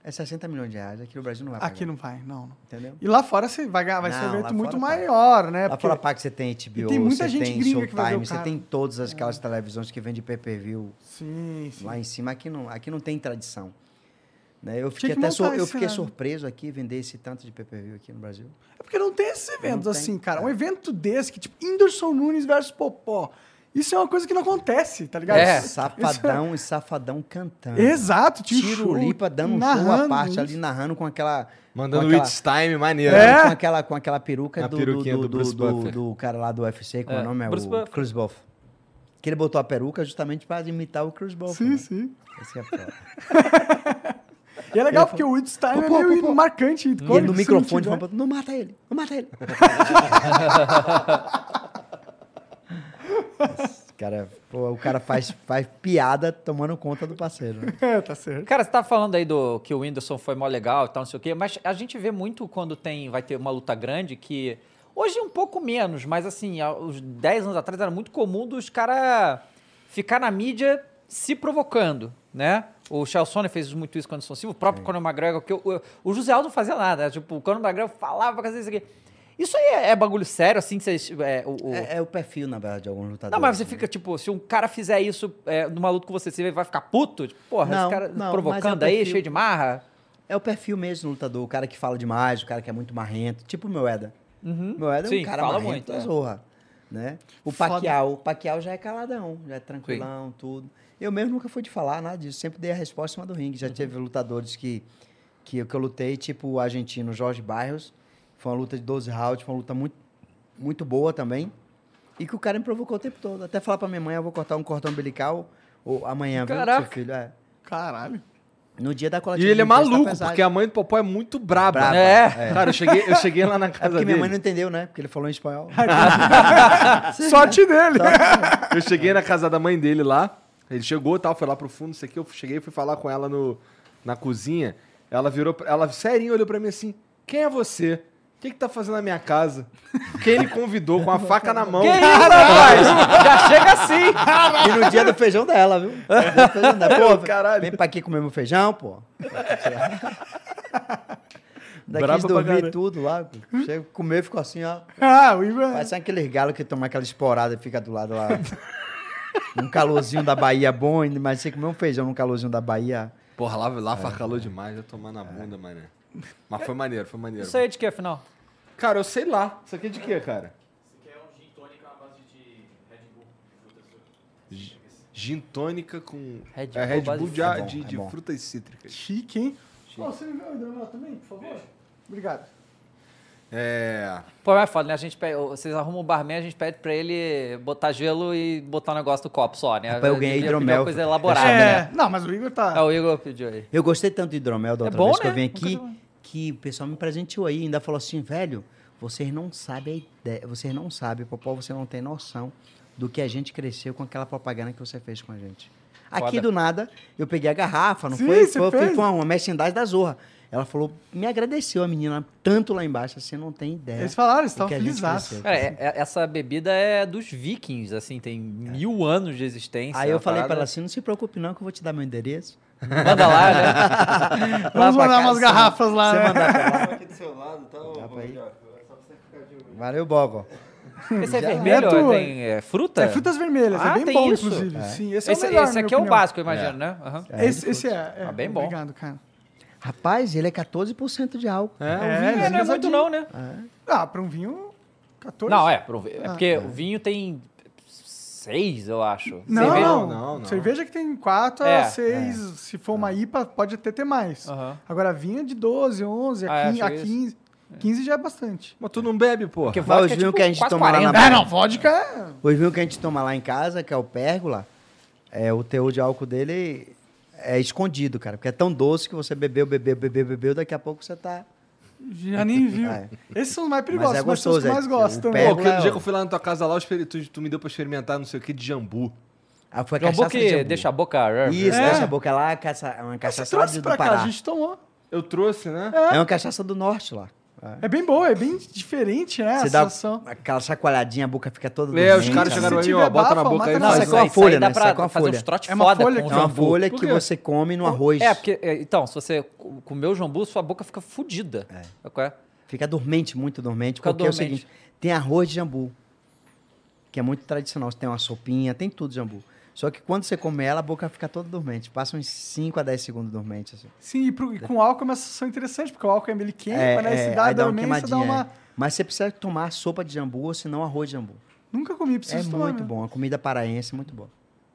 Speaker 2: é 60 milhões de reais. Aqui no Brasil não vai pagar.
Speaker 1: Aqui não vai, não. não.
Speaker 2: Entendeu?
Speaker 1: E lá fora você vai, vai ser um
Speaker 2: Não,
Speaker 1: evento muito maior, né?
Speaker 2: Lá
Speaker 1: Porque-
Speaker 2: fora paga você tem HBO,
Speaker 1: tem muita
Speaker 2: você
Speaker 1: gente
Speaker 2: tem
Speaker 1: gringa que
Speaker 2: Showtime, você tem todas aquelas televisões que vendem pay-per-view
Speaker 1: Sim, sim.
Speaker 2: lá em cima. Aqui não, aqui não tem tradição. Né? Eu fiquei,
Speaker 1: que
Speaker 2: até sur- eu fiquei surpreso aqui vender esse tanto de pay-per-view aqui no Brasil.
Speaker 1: É porque não tem esses eventos
Speaker 2: Não tem.
Speaker 1: assim, cara. Um evento desse, que tipo, Whindersson Nunes versus Popó. Isso é uma coisa que não acontece, tá ligado?
Speaker 5: É.
Speaker 1: Isso-
Speaker 2: Safadão e safadão cantando.
Speaker 1: Exato, tinha um
Speaker 2: Tiro
Speaker 1: show,
Speaker 2: Lipa dando um show
Speaker 1: narrando
Speaker 2: à parte
Speaker 1: isso.
Speaker 2: ali, narrando com aquela.
Speaker 3: Mandando
Speaker 2: com
Speaker 3: o
Speaker 2: aquela,
Speaker 3: It's Time, maneiro.
Speaker 1: É.
Speaker 2: com aquela, com aquela peruca do,
Speaker 3: peruquinha
Speaker 2: do,
Speaker 3: do
Speaker 2: do,
Speaker 3: Bruce
Speaker 2: do, do cara lá do UFC, como é,
Speaker 5: É,
Speaker 2: o nome? É
Speaker 5: Bruce
Speaker 2: o
Speaker 5: Buffer.
Speaker 2: Chris Buff. Que ele botou a peruca justamente para imitar o Chris Buff.
Speaker 1: Sim,
Speaker 2: né?
Speaker 1: sim.
Speaker 2: Esse é foda. (laughs)
Speaker 1: E é legal porque o Wood Style é
Speaker 2: Popó,
Speaker 1: meio
Speaker 2: popó.
Speaker 1: marcante.
Speaker 2: E ele no microfone falando, não mata ele, não mata ele. (laughs) (laughs) Cara, pô, o cara faz, faz piada tomando conta do parceiro. né?
Speaker 1: É, tá certo.
Speaker 5: Cara, você tá falando aí do que o Whindersson foi mó legal e tal, não sei o quê, mas a gente vê muito quando tem, vai ter uma luta grande que. Hoje um pouco menos, mas assim, há uns 10 anos atrás era muito comum dos caras ficar na mídia se provocando, né? O Charles Sonnen fez muito isso com o Anderson Silva, o próprio Conor McGregor, que o, o, o José Aldo não fazia nada, né? tipo, o Conor McGregor falava pra fazer isso aqui. Isso aí é, é bagulho sério, assim, vocês... É, o, o-
Speaker 2: É, é o perfil, na verdade, de alguns lutadores.
Speaker 5: Não, mas você
Speaker 2: né?
Speaker 5: fica, tipo, se um cara fizer isso é, numa luta com você, você vai ficar puto? Tipo, porra,
Speaker 2: Não,
Speaker 5: esse cara
Speaker 2: não,
Speaker 5: provocando
Speaker 2: é o
Speaker 5: aí,
Speaker 2: perfil.
Speaker 5: cheio de marra.
Speaker 2: É o perfil mesmo do lutador, o cara que fala demais, o cara que é muito marrento, tipo o Moeda.
Speaker 5: Uhum.
Speaker 2: Moeda é
Speaker 5: Sim,
Speaker 2: um cara
Speaker 5: fala
Speaker 2: marrento
Speaker 5: muito, é.
Speaker 2: zorra, né? O
Speaker 1: Foda.
Speaker 2: Pacquiao, o Pacquiao já é caladão, já é tranquilão, tudo. Eu mesmo nunca fui de falar nada disso, sempre dei a resposta em cima do ringue. Já teve lutadores que, que, eu- que eu lutei, tipo o argentino Jorge Barrios, foi uma luta de 12 rounds, foi uma luta muito, muito boa também, e que o cara me provocou o tempo todo. Até falar pra minha mãe, eu vou cortar um cordão umbilical ou amanhã, viu,
Speaker 5: Caraca.
Speaker 2: seu filho? É.
Speaker 1: Caralho.
Speaker 2: No dia da
Speaker 3: E
Speaker 2: coletiva
Speaker 3: ele é
Speaker 2: da
Speaker 3: maluco, porque a mãe do Popó é muito braba.
Speaker 2: Braba,
Speaker 5: É.
Speaker 3: Cara, eu cheguei, eu cheguei lá na
Speaker 2: É
Speaker 3: casa
Speaker 2: porque minha
Speaker 3: dele.
Speaker 2: mãe não entendeu, né? Porque ele falou em espanhol. (laughs)
Speaker 1: Sorte dele.
Speaker 3: Eu cheguei na casa da mãe dele lá. Ele chegou e tal, foi lá pro fundo, isso aqui. Eu cheguei e fui falar com ela no, na cozinha. Ela virou, pra- ela serinho olhou pra mim assim: Quem é você? O que, que tá fazendo na minha casa? Quem ele convidou com a faca na mão?
Speaker 5: Que isso, rapaz? Já chega assim.
Speaker 2: E no dia do feijão dela, viu? No dia do feijão dela. Pô,
Speaker 3: Caralho.
Speaker 2: vem pra aqui comer meu feijão, pô. Daqui
Speaker 3: pra
Speaker 2: dormir tudo lá. Chega, comer, ficou assim, ó.
Speaker 1: Ah, o Igor...
Speaker 2: Parece aqueles galos que tomam aquela esporada e fica do lado lá. Um calorzinho da Bahia bom, mas você comer um feijão num calorzinho da Bahia.
Speaker 3: Porra, lá, lá faz calor demais, vai tomar na bunda, mané. Mas foi maneiro, foi maneiro.
Speaker 5: Isso aí é de que, afinal?
Speaker 3: Cara, eu sei lá. Isso aqui é de quê, cara? Gin tônica com
Speaker 5: Red
Speaker 3: é,
Speaker 5: Bull,
Speaker 3: Red
Speaker 5: base
Speaker 3: Bull
Speaker 5: de
Speaker 3: de,
Speaker 2: fruta.
Speaker 3: de,
Speaker 2: É bom,
Speaker 3: de
Speaker 2: é bom.
Speaker 3: frutas cítricas.
Speaker 1: Chique, hein? Pô, você me vê o hidromel também, por favor? Obrigado.
Speaker 3: É.
Speaker 5: Pô, é foda, né? A gente pede, vocês arrumam um barman, a gente pede pra ele botar gelo e botar um negócio no copo só, né?
Speaker 2: Rapaz, eu ganhei
Speaker 5: pedir
Speaker 2: hidromel.
Speaker 5: uma coisa elaborada,
Speaker 1: é,
Speaker 5: né?
Speaker 1: não, mas o Igor tá...
Speaker 5: É, o Igor pediu aí.
Speaker 2: Eu gostei tanto do hidromel da
Speaker 5: É
Speaker 2: outra
Speaker 5: bom,
Speaker 2: vez que
Speaker 5: né?
Speaker 2: eu vim
Speaker 5: Nunca
Speaker 2: aqui,
Speaker 5: tomei.
Speaker 2: Que o pessoal me presenteou aí, ainda falou assim, velho, vocês não sabem a ideia, vocês não sabem, Popó, você não tem noção do que a gente cresceu com aquela propaganda que você fez com a gente. Aqui
Speaker 5: Foda.
Speaker 2: do nada, eu peguei a garrafa, não
Speaker 1: Sim,
Speaker 2: foi?
Speaker 1: você
Speaker 2: Foi, foi,
Speaker 1: fez.
Speaker 2: foi uma merchandise da Zorra. Ela falou, me agradeceu a menina tanto lá embaixo, assim, não tem ideia.
Speaker 1: Eles falaram,
Speaker 2: gente
Speaker 1: felizes.
Speaker 5: é- é- essa bebida é dos vikings, assim, tem mil anos de existência.
Speaker 2: Aí eu falei pra
Speaker 5: parada-
Speaker 2: ela assim, não se preocupe não, que eu vou te dar meu endereço.
Speaker 5: Manda lá, né? (laughs)
Speaker 1: Vamos mandar umas garrafas lá,
Speaker 2: Você
Speaker 1: né?
Speaker 4: aqui do seu lado,
Speaker 2: pra?
Speaker 4: Diogo? É só você ficar de olho.
Speaker 2: Valeu, Bogo.
Speaker 5: Esse é
Speaker 2: Já-
Speaker 5: vermelho?
Speaker 1: É tua.
Speaker 5: tem é, fruta?
Speaker 1: É frutas vermelhas,
Speaker 5: Ah,
Speaker 1: é bem
Speaker 5: tem
Speaker 1: bom,
Speaker 5: isso?
Speaker 1: inclusive. Sim, esse,
Speaker 5: Esse,
Speaker 1: é o melhor,
Speaker 5: esse aqui é o básico, eu imagino, né? Aham.
Speaker 2: É,
Speaker 1: Esse, esse é, é.
Speaker 5: Ah, bem bom.
Speaker 1: Obrigado, cara.
Speaker 2: Rapaz, ele é 14% de álcool.
Speaker 1: É,
Speaker 5: Não
Speaker 1: ele
Speaker 5: é, não é muito não, né?
Speaker 1: Ah, pra um vinho, 14.
Speaker 5: Não, é. pro- É
Speaker 1: Ah.
Speaker 5: porque o vinho tem seis, eu acho.
Speaker 1: Não,
Speaker 5: Cerveja-
Speaker 1: não,
Speaker 3: não, não.
Speaker 1: Cerveja que tem 4
Speaker 5: É,
Speaker 1: a 6. Se for uma IPA, pode até ter mais.
Speaker 5: Aham.
Speaker 1: Agora, vinho é de 12, 11,
Speaker 5: Ah,
Speaker 1: a
Speaker 5: é,
Speaker 1: 15, a
Speaker 5: achei isso.
Speaker 1: 15. 15 já é bastante.
Speaker 3: Mas tu não bebe, pô.
Speaker 5: Porque vodka
Speaker 2: os
Speaker 5: é tipo
Speaker 2: que a gente toma lá na
Speaker 5: 40.
Speaker 1: É, não, vodka é...
Speaker 2: Os vinhos que a gente toma lá em casa, que é o pérgola, é, o teor de álcool dele é escondido, cara. Porque é tão doce que você bebeu, bebeu, bebeu, bebeu, daqui a pouco você tá...
Speaker 1: Já nem viu. (laughs)
Speaker 2: É.
Speaker 1: Esses são os mais perigosos,
Speaker 2: Mas é
Speaker 1: mas, são os que
Speaker 2: gostoso,
Speaker 1: mais
Speaker 2: é,
Speaker 1: gostam.
Speaker 3: Pô, aquele
Speaker 2: Léo.
Speaker 3: dia que eu fui lá na tua casa lá, tu, tu me deu pra experimentar não sei o que de jambu.
Speaker 2: Ah, foi a
Speaker 5: Jambu
Speaker 2: cachaça de
Speaker 5: que
Speaker 2: jambu.
Speaker 5: deixa a boca...
Speaker 2: Isso,
Speaker 1: É.
Speaker 2: deixa a boca lá, caça, é uma cachaça lá do, do
Speaker 1: pra cá, a gente tomou.
Speaker 3: Eu trouxe, né?
Speaker 2: É uma cachaça do norte lá.
Speaker 1: É bem boa, é bem diferente, né?
Speaker 2: Você
Speaker 1: a
Speaker 2: dá
Speaker 1: sensação.
Speaker 2: aquela chacoalhadinha, a boca fica toda
Speaker 3: É, os
Speaker 2: dormente,
Speaker 3: caras
Speaker 1: Se
Speaker 3: chegaram aí, ó, bota na boca aí.
Speaker 2: Não,
Speaker 1: na
Speaker 2: isso
Speaker 5: isso
Speaker 2: é com a folha, né? é com a
Speaker 5: fazer
Speaker 2: folha.
Speaker 1: É uma
Speaker 5: foda
Speaker 1: folha que
Speaker 2: É uma folha que você come no arroz.
Speaker 5: É, porque, é, então, se você co- comer o jambu, sua boca fica fodida. É. Qual é?
Speaker 2: Fica dormente, muito dormente,
Speaker 5: Fica
Speaker 2: porque é o
Speaker 5: dormente.
Speaker 2: seguinte, tem arroz de jambu, que é muito tradicional, tem uma sopinha, tem tudo de jambu. Só que quando você come ela, a boca fica toda dormente, passa uns 5 a 10 segundos dormente, assim.
Speaker 1: Sim, e, pro- e com álcool é uma sensação interessante, porque o álcool é meio quente,
Speaker 2: É,
Speaker 1: mas né, se
Speaker 2: é,
Speaker 1: dá
Speaker 2: aí
Speaker 1: a
Speaker 2: dá uma
Speaker 1: dá uma...
Speaker 2: é. Mas você precisa tomar sopa de jambu ou senão arroz de jambu.
Speaker 1: Nunca comi, preciso
Speaker 2: é
Speaker 1: tomar,
Speaker 2: muito
Speaker 1: né?
Speaker 2: bom, a comida paraense é muito boa.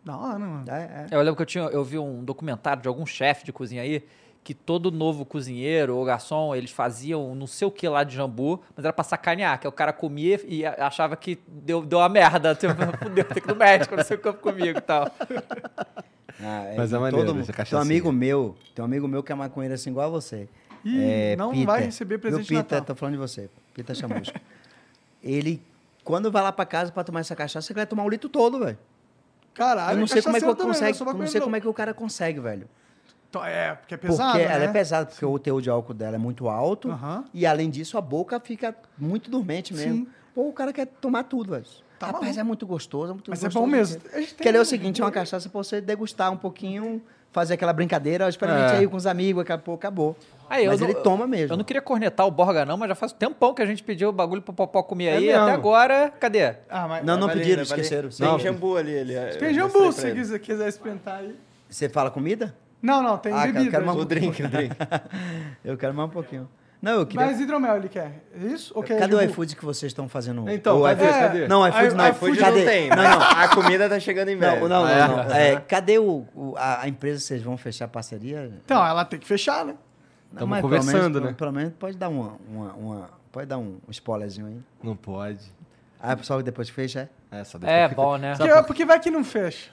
Speaker 1: Da hora, mano.
Speaker 2: É, é.
Speaker 5: Eu lembro que eu, tinha, eu vi um documentário de algum chefe de cozinha aí que todo novo cozinheiro ou garçom, eles faziam não sei o que lá de jambu, mas era pra sacanear, que o cara comia e achava que deu, deu uma merda, (laughs) tipo, fudeu, tem que ir no médico, não sei o que comigo e tal. (laughs)
Speaker 2: Ah,
Speaker 3: Mas é maneiro,
Speaker 2: todo
Speaker 3: essa
Speaker 2: Tem um
Speaker 3: cachaçinha.
Speaker 2: amigo meu, tem um amigo meu que é maconheiro assim igual a você.
Speaker 1: Ih,
Speaker 2: É,
Speaker 1: não
Speaker 2: Peter.
Speaker 1: vai receber presente de
Speaker 2: Meu Peter,
Speaker 1: Natal.
Speaker 2: tô falando de você. Peter Chamusco. (laughs) ele, quando vai lá pra casa pra tomar essa cachaça, ele vai tomar o litro todo, velho.
Speaker 1: Caralho,
Speaker 2: Eu não sei como é que eu
Speaker 1: também,
Speaker 2: consegue,
Speaker 1: sou
Speaker 2: não sei como é que o cara consegue, velho.
Speaker 1: Não. É, porque é pesado,
Speaker 2: porque
Speaker 1: né?
Speaker 2: ela é pesada, porque o teor de álcool dela é muito alto. E além disso, a boca fica muito dormente mesmo.
Speaker 1: Sim.
Speaker 2: Pô, o cara quer tomar tudo, velho.
Speaker 1: Tá
Speaker 2: Rapaz,
Speaker 1: maluco.
Speaker 2: é muito gostoso, é muito
Speaker 1: Mas é
Speaker 2: gostoso
Speaker 1: bom mesmo.
Speaker 2: Quer ler o seguinte, é uma cachaça pra você degustar um pouquinho, fazer aquela brincadeira, experimente
Speaker 3: É.
Speaker 2: aí com os amigos, daqui a pouco acabou.
Speaker 5: Aí,
Speaker 2: Mas
Speaker 5: não-
Speaker 2: ele toma mesmo.
Speaker 5: Eu não queria cornetar o Borga não, mas já faz um tempão que a gente pediu o bagulho pro Popó comer
Speaker 3: É
Speaker 5: aí,
Speaker 3: mesmo.
Speaker 5: até agora, cadê?
Speaker 1: Ah, mas...
Speaker 2: Não, não
Speaker 4: ali,
Speaker 2: pediram,
Speaker 4: ali.
Speaker 2: esqueceram.
Speaker 4: Tem
Speaker 2: Não.
Speaker 4: jambu ali. ele é-
Speaker 1: Tem jambu, se quiser, quiser experimentar aí.
Speaker 2: Você fala comida?
Speaker 1: Não, não, tem
Speaker 2: Ah,
Speaker 1: bebida.
Speaker 2: quero uma-
Speaker 4: O drink, o drink. (laughs)
Speaker 2: Eu quero mais um pouquinho. Não, eu queria...
Speaker 1: Mas hidromel ele quer. É isso? Ou quer
Speaker 2: Cadê o iFood que vocês estão fazendo?
Speaker 3: Então,
Speaker 2: O
Speaker 3: cadê?
Speaker 2: iFood-
Speaker 3: Cadê?
Speaker 2: Não, iFood não.
Speaker 4: IFood
Speaker 2: cadê?
Speaker 4: não tem,
Speaker 2: Não,
Speaker 4: mas
Speaker 2: não.
Speaker 4: a comida tá chegando em breve.
Speaker 2: Não, não,
Speaker 3: Ah, é?
Speaker 2: não. não. É, cadê o, o- a, a empresa? Vocês vão fechar parceria?
Speaker 1: Então, ela tem que fechar, né?
Speaker 2: Não,
Speaker 3: Tamo
Speaker 2: mas
Speaker 3: conversando,
Speaker 2: pelo menos,
Speaker 3: né?
Speaker 2: Pelo menos pode dar uma, uma, uma- pode dar um spoilerzinho aí.
Speaker 3: Não pode.
Speaker 2: Aí o pessoal depois fecha, é?
Speaker 3: Essa
Speaker 5: É bom, né?
Speaker 1: Porque, porque vai que não fecha.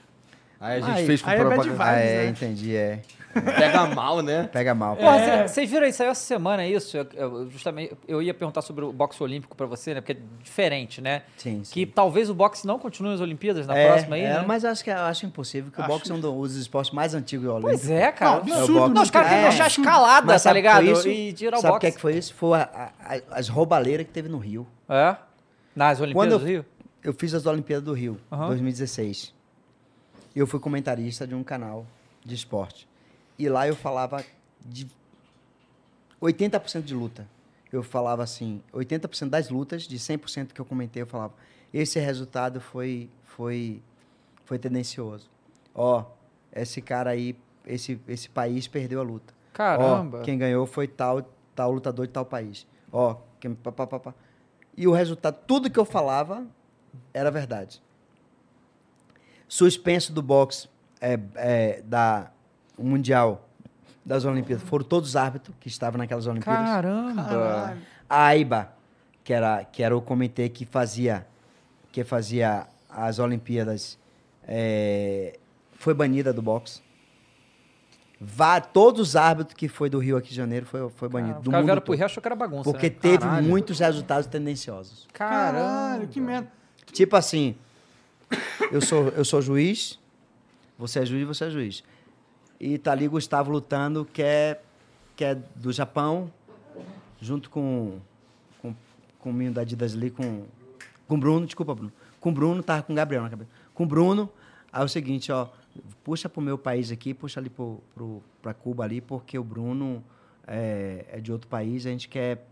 Speaker 3: Aí a gente
Speaker 2: Aí-
Speaker 3: fez com
Speaker 1: aí é
Speaker 3: propaganda.
Speaker 1: vibes,
Speaker 2: ah, é,
Speaker 1: né?
Speaker 2: entendi, é.
Speaker 3: Pega mal, né?
Speaker 2: Pega mal.
Speaker 5: Porra,
Speaker 1: É.
Speaker 5: vocês viram aí, saiu essa semana isso? Eu, eu- justamente, eu ia perguntar sobre o boxe olímpico pra você, né? Porque é diferente, né?
Speaker 2: Sim, sim.
Speaker 5: Que talvez o boxe não continue nas Olimpíadas na
Speaker 2: é,
Speaker 5: próxima aí,
Speaker 2: é,
Speaker 5: né?
Speaker 2: Mas eu acho que eu acho impossível, que
Speaker 1: Acho
Speaker 2: o boxe é um dos esportes mais antigos do
Speaker 5: Pois
Speaker 2: Olímpico.
Speaker 5: é, cara.
Speaker 1: Não, absurdo,
Speaker 5: Não, os caras querem
Speaker 2: É.
Speaker 5: deixar a escalada,
Speaker 2: Mas
Speaker 5: tá
Speaker 2: o
Speaker 5: ligado?
Speaker 2: isso?
Speaker 5: E tirar o
Speaker 2: Sabe o
Speaker 5: boxe.
Speaker 2: que, é que foi isso? Foi a- a- as roubaleiras que teve no Rio.
Speaker 5: É? Nas Olimpíadas
Speaker 2: Quando
Speaker 5: do Rio?
Speaker 2: Eu fiz as Olimpíadas do Rio,
Speaker 5: Aham.
Speaker 2: 2016. Eu fui comentarista de um canal de esporte. E lá eu falava de 80% de luta. Eu falava assim, 80% das lutas, de 100% que eu comentei, eu falava, esse resultado foi foi foi tendencioso. Ó, esse cara aí, esse esse país perdeu a luta.
Speaker 5: Caramba.
Speaker 2: Ó, quem ganhou foi tal, tal lutador de tal país. Ó, quem, pá, pá, pá, pá. E o resultado, tudo que eu falava era verdade. Suspenso do boxe é, é, da Mundial das Olimpíadas foram todos os árbitros que estavam naquelas Olimpíadas.
Speaker 5: Caramba.
Speaker 2: A AIBA, que era, que era o comitê que fazia, que fazia as Olimpíadas, é, foi banida do boxe. Vá, todos os árbitros que foi do Rio aqui de Janeiro foi, foi banido.
Speaker 5: Cara,
Speaker 2: do mundo
Speaker 5: vieram pro. Rio achou que era bagunça.
Speaker 2: Porque
Speaker 5: né?
Speaker 2: teve
Speaker 3: Caralho.
Speaker 2: muitos resultados tendenciosos.
Speaker 1: Caralho, que merda.
Speaker 2: Tipo assim, Eu sou, eu sou juiz, você é juiz, você é juiz. E tá ali Gustavo lutando, que é, que é do Japão, junto com, com, com o menino da Adidas ali, com, com o Bruno, desculpa, Bruno. Com Bruno, tava com o Gabriel na cabeça. Com o Bruno, aí é o seguinte, ó, puxa pro meu país aqui, puxa ali pro, pro, pra Cuba ali, porque o Bruno é, é de outro país, a gente quer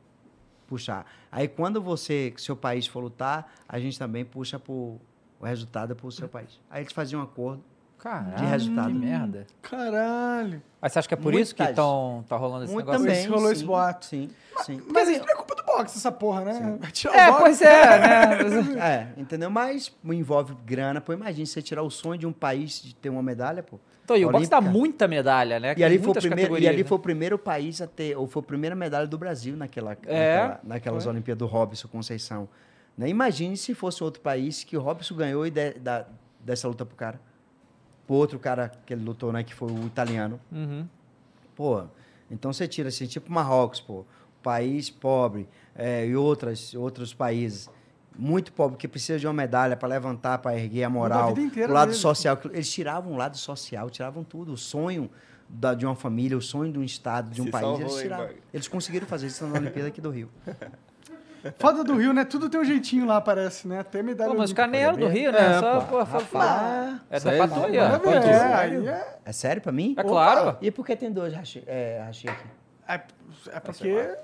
Speaker 2: puxar. Aí quando você, seu país for lutar, a gente também puxa pro, o resultado pro seu país. Aí eles faziam um acordo.
Speaker 5: Caralho,
Speaker 2: De resultado.
Speaker 5: Que merda.
Speaker 1: Caralho.
Speaker 5: Mas você acha que é por
Speaker 2: Muito
Speaker 5: isso que tão, tá rolando esse
Speaker 2: Muito
Speaker 5: negócio?
Speaker 2: também.
Speaker 1: Rolou esse
Speaker 2: sim,
Speaker 1: boato.
Speaker 2: Sim, sim.
Speaker 1: Mas isso não é culpa do boxe, essa porra, né? O
Speaker 5: É,
Speaker 1: boxe.
Speaker 5: pois é, né?
Speaker 2: É, entendeu? Mas envolve grana. Pô, imagina você tirar o sonho de um país de ter uma medalha, pô.
Speaker 5: Então, e o boxe dá muita medalha, né?
Speaker 2: E ali, foi o
Speaker 5: Muitas
Speaker 2: primeiro, e ali
Speaker 5: né?
Speaker 2: foi o primeiro país a ter, ou foi a primeira medalha do Brasil naquela,
Speaker 5: É,
Speaker 2: naquela- naquelas Olimpíadas do Robson Conceição. Né? Imagine se fosse outro país que o Robson ganhou e de, da, dessa luta pro cara. Pro outro cara que ele lutou, né? Que foi o italiano.
Speaker 5: Uhum.
Speaker 2: Pô, então você tira assim, tipo Marrocos, pô, país pobre, é, e outras, outros países muito pobre, que precisa de uma medalha para levantar, para erguer a moral, o lado
Speaker 1: deles.
Speaker 2: social. que Eles tiravam o lado social, tiravam tudo, o sonho da- de uma família, o sonho de um estado, de um
Speaker 4: Se
Speaker 2: país, eles? Eles conseguiram fazer isso na Olimpíada aqui do Rio. (laughs)
Speaker 1: Foda do Rio, né? Tudo tem um jeitinho lá, parece, né? Até medalha.
Speaker 5: Pô, mas
Speaker 1: olímpica.
Speaker 5: caras nem eram do Rio, né?
Speaker 3: É,
Speaker 5: Só,
Speaker 3: pô.
Speaker 5: pô, foi
Speaker 2: Ah,
Speaker 5: É da Pode
Speaker 1: é, é,
Speaker 2: É sério pra mim?
Speaker 5: É claro.
Speaker 2: E por que tem dois hashi, é, hashi aqui?
Speaker 1: é, é porque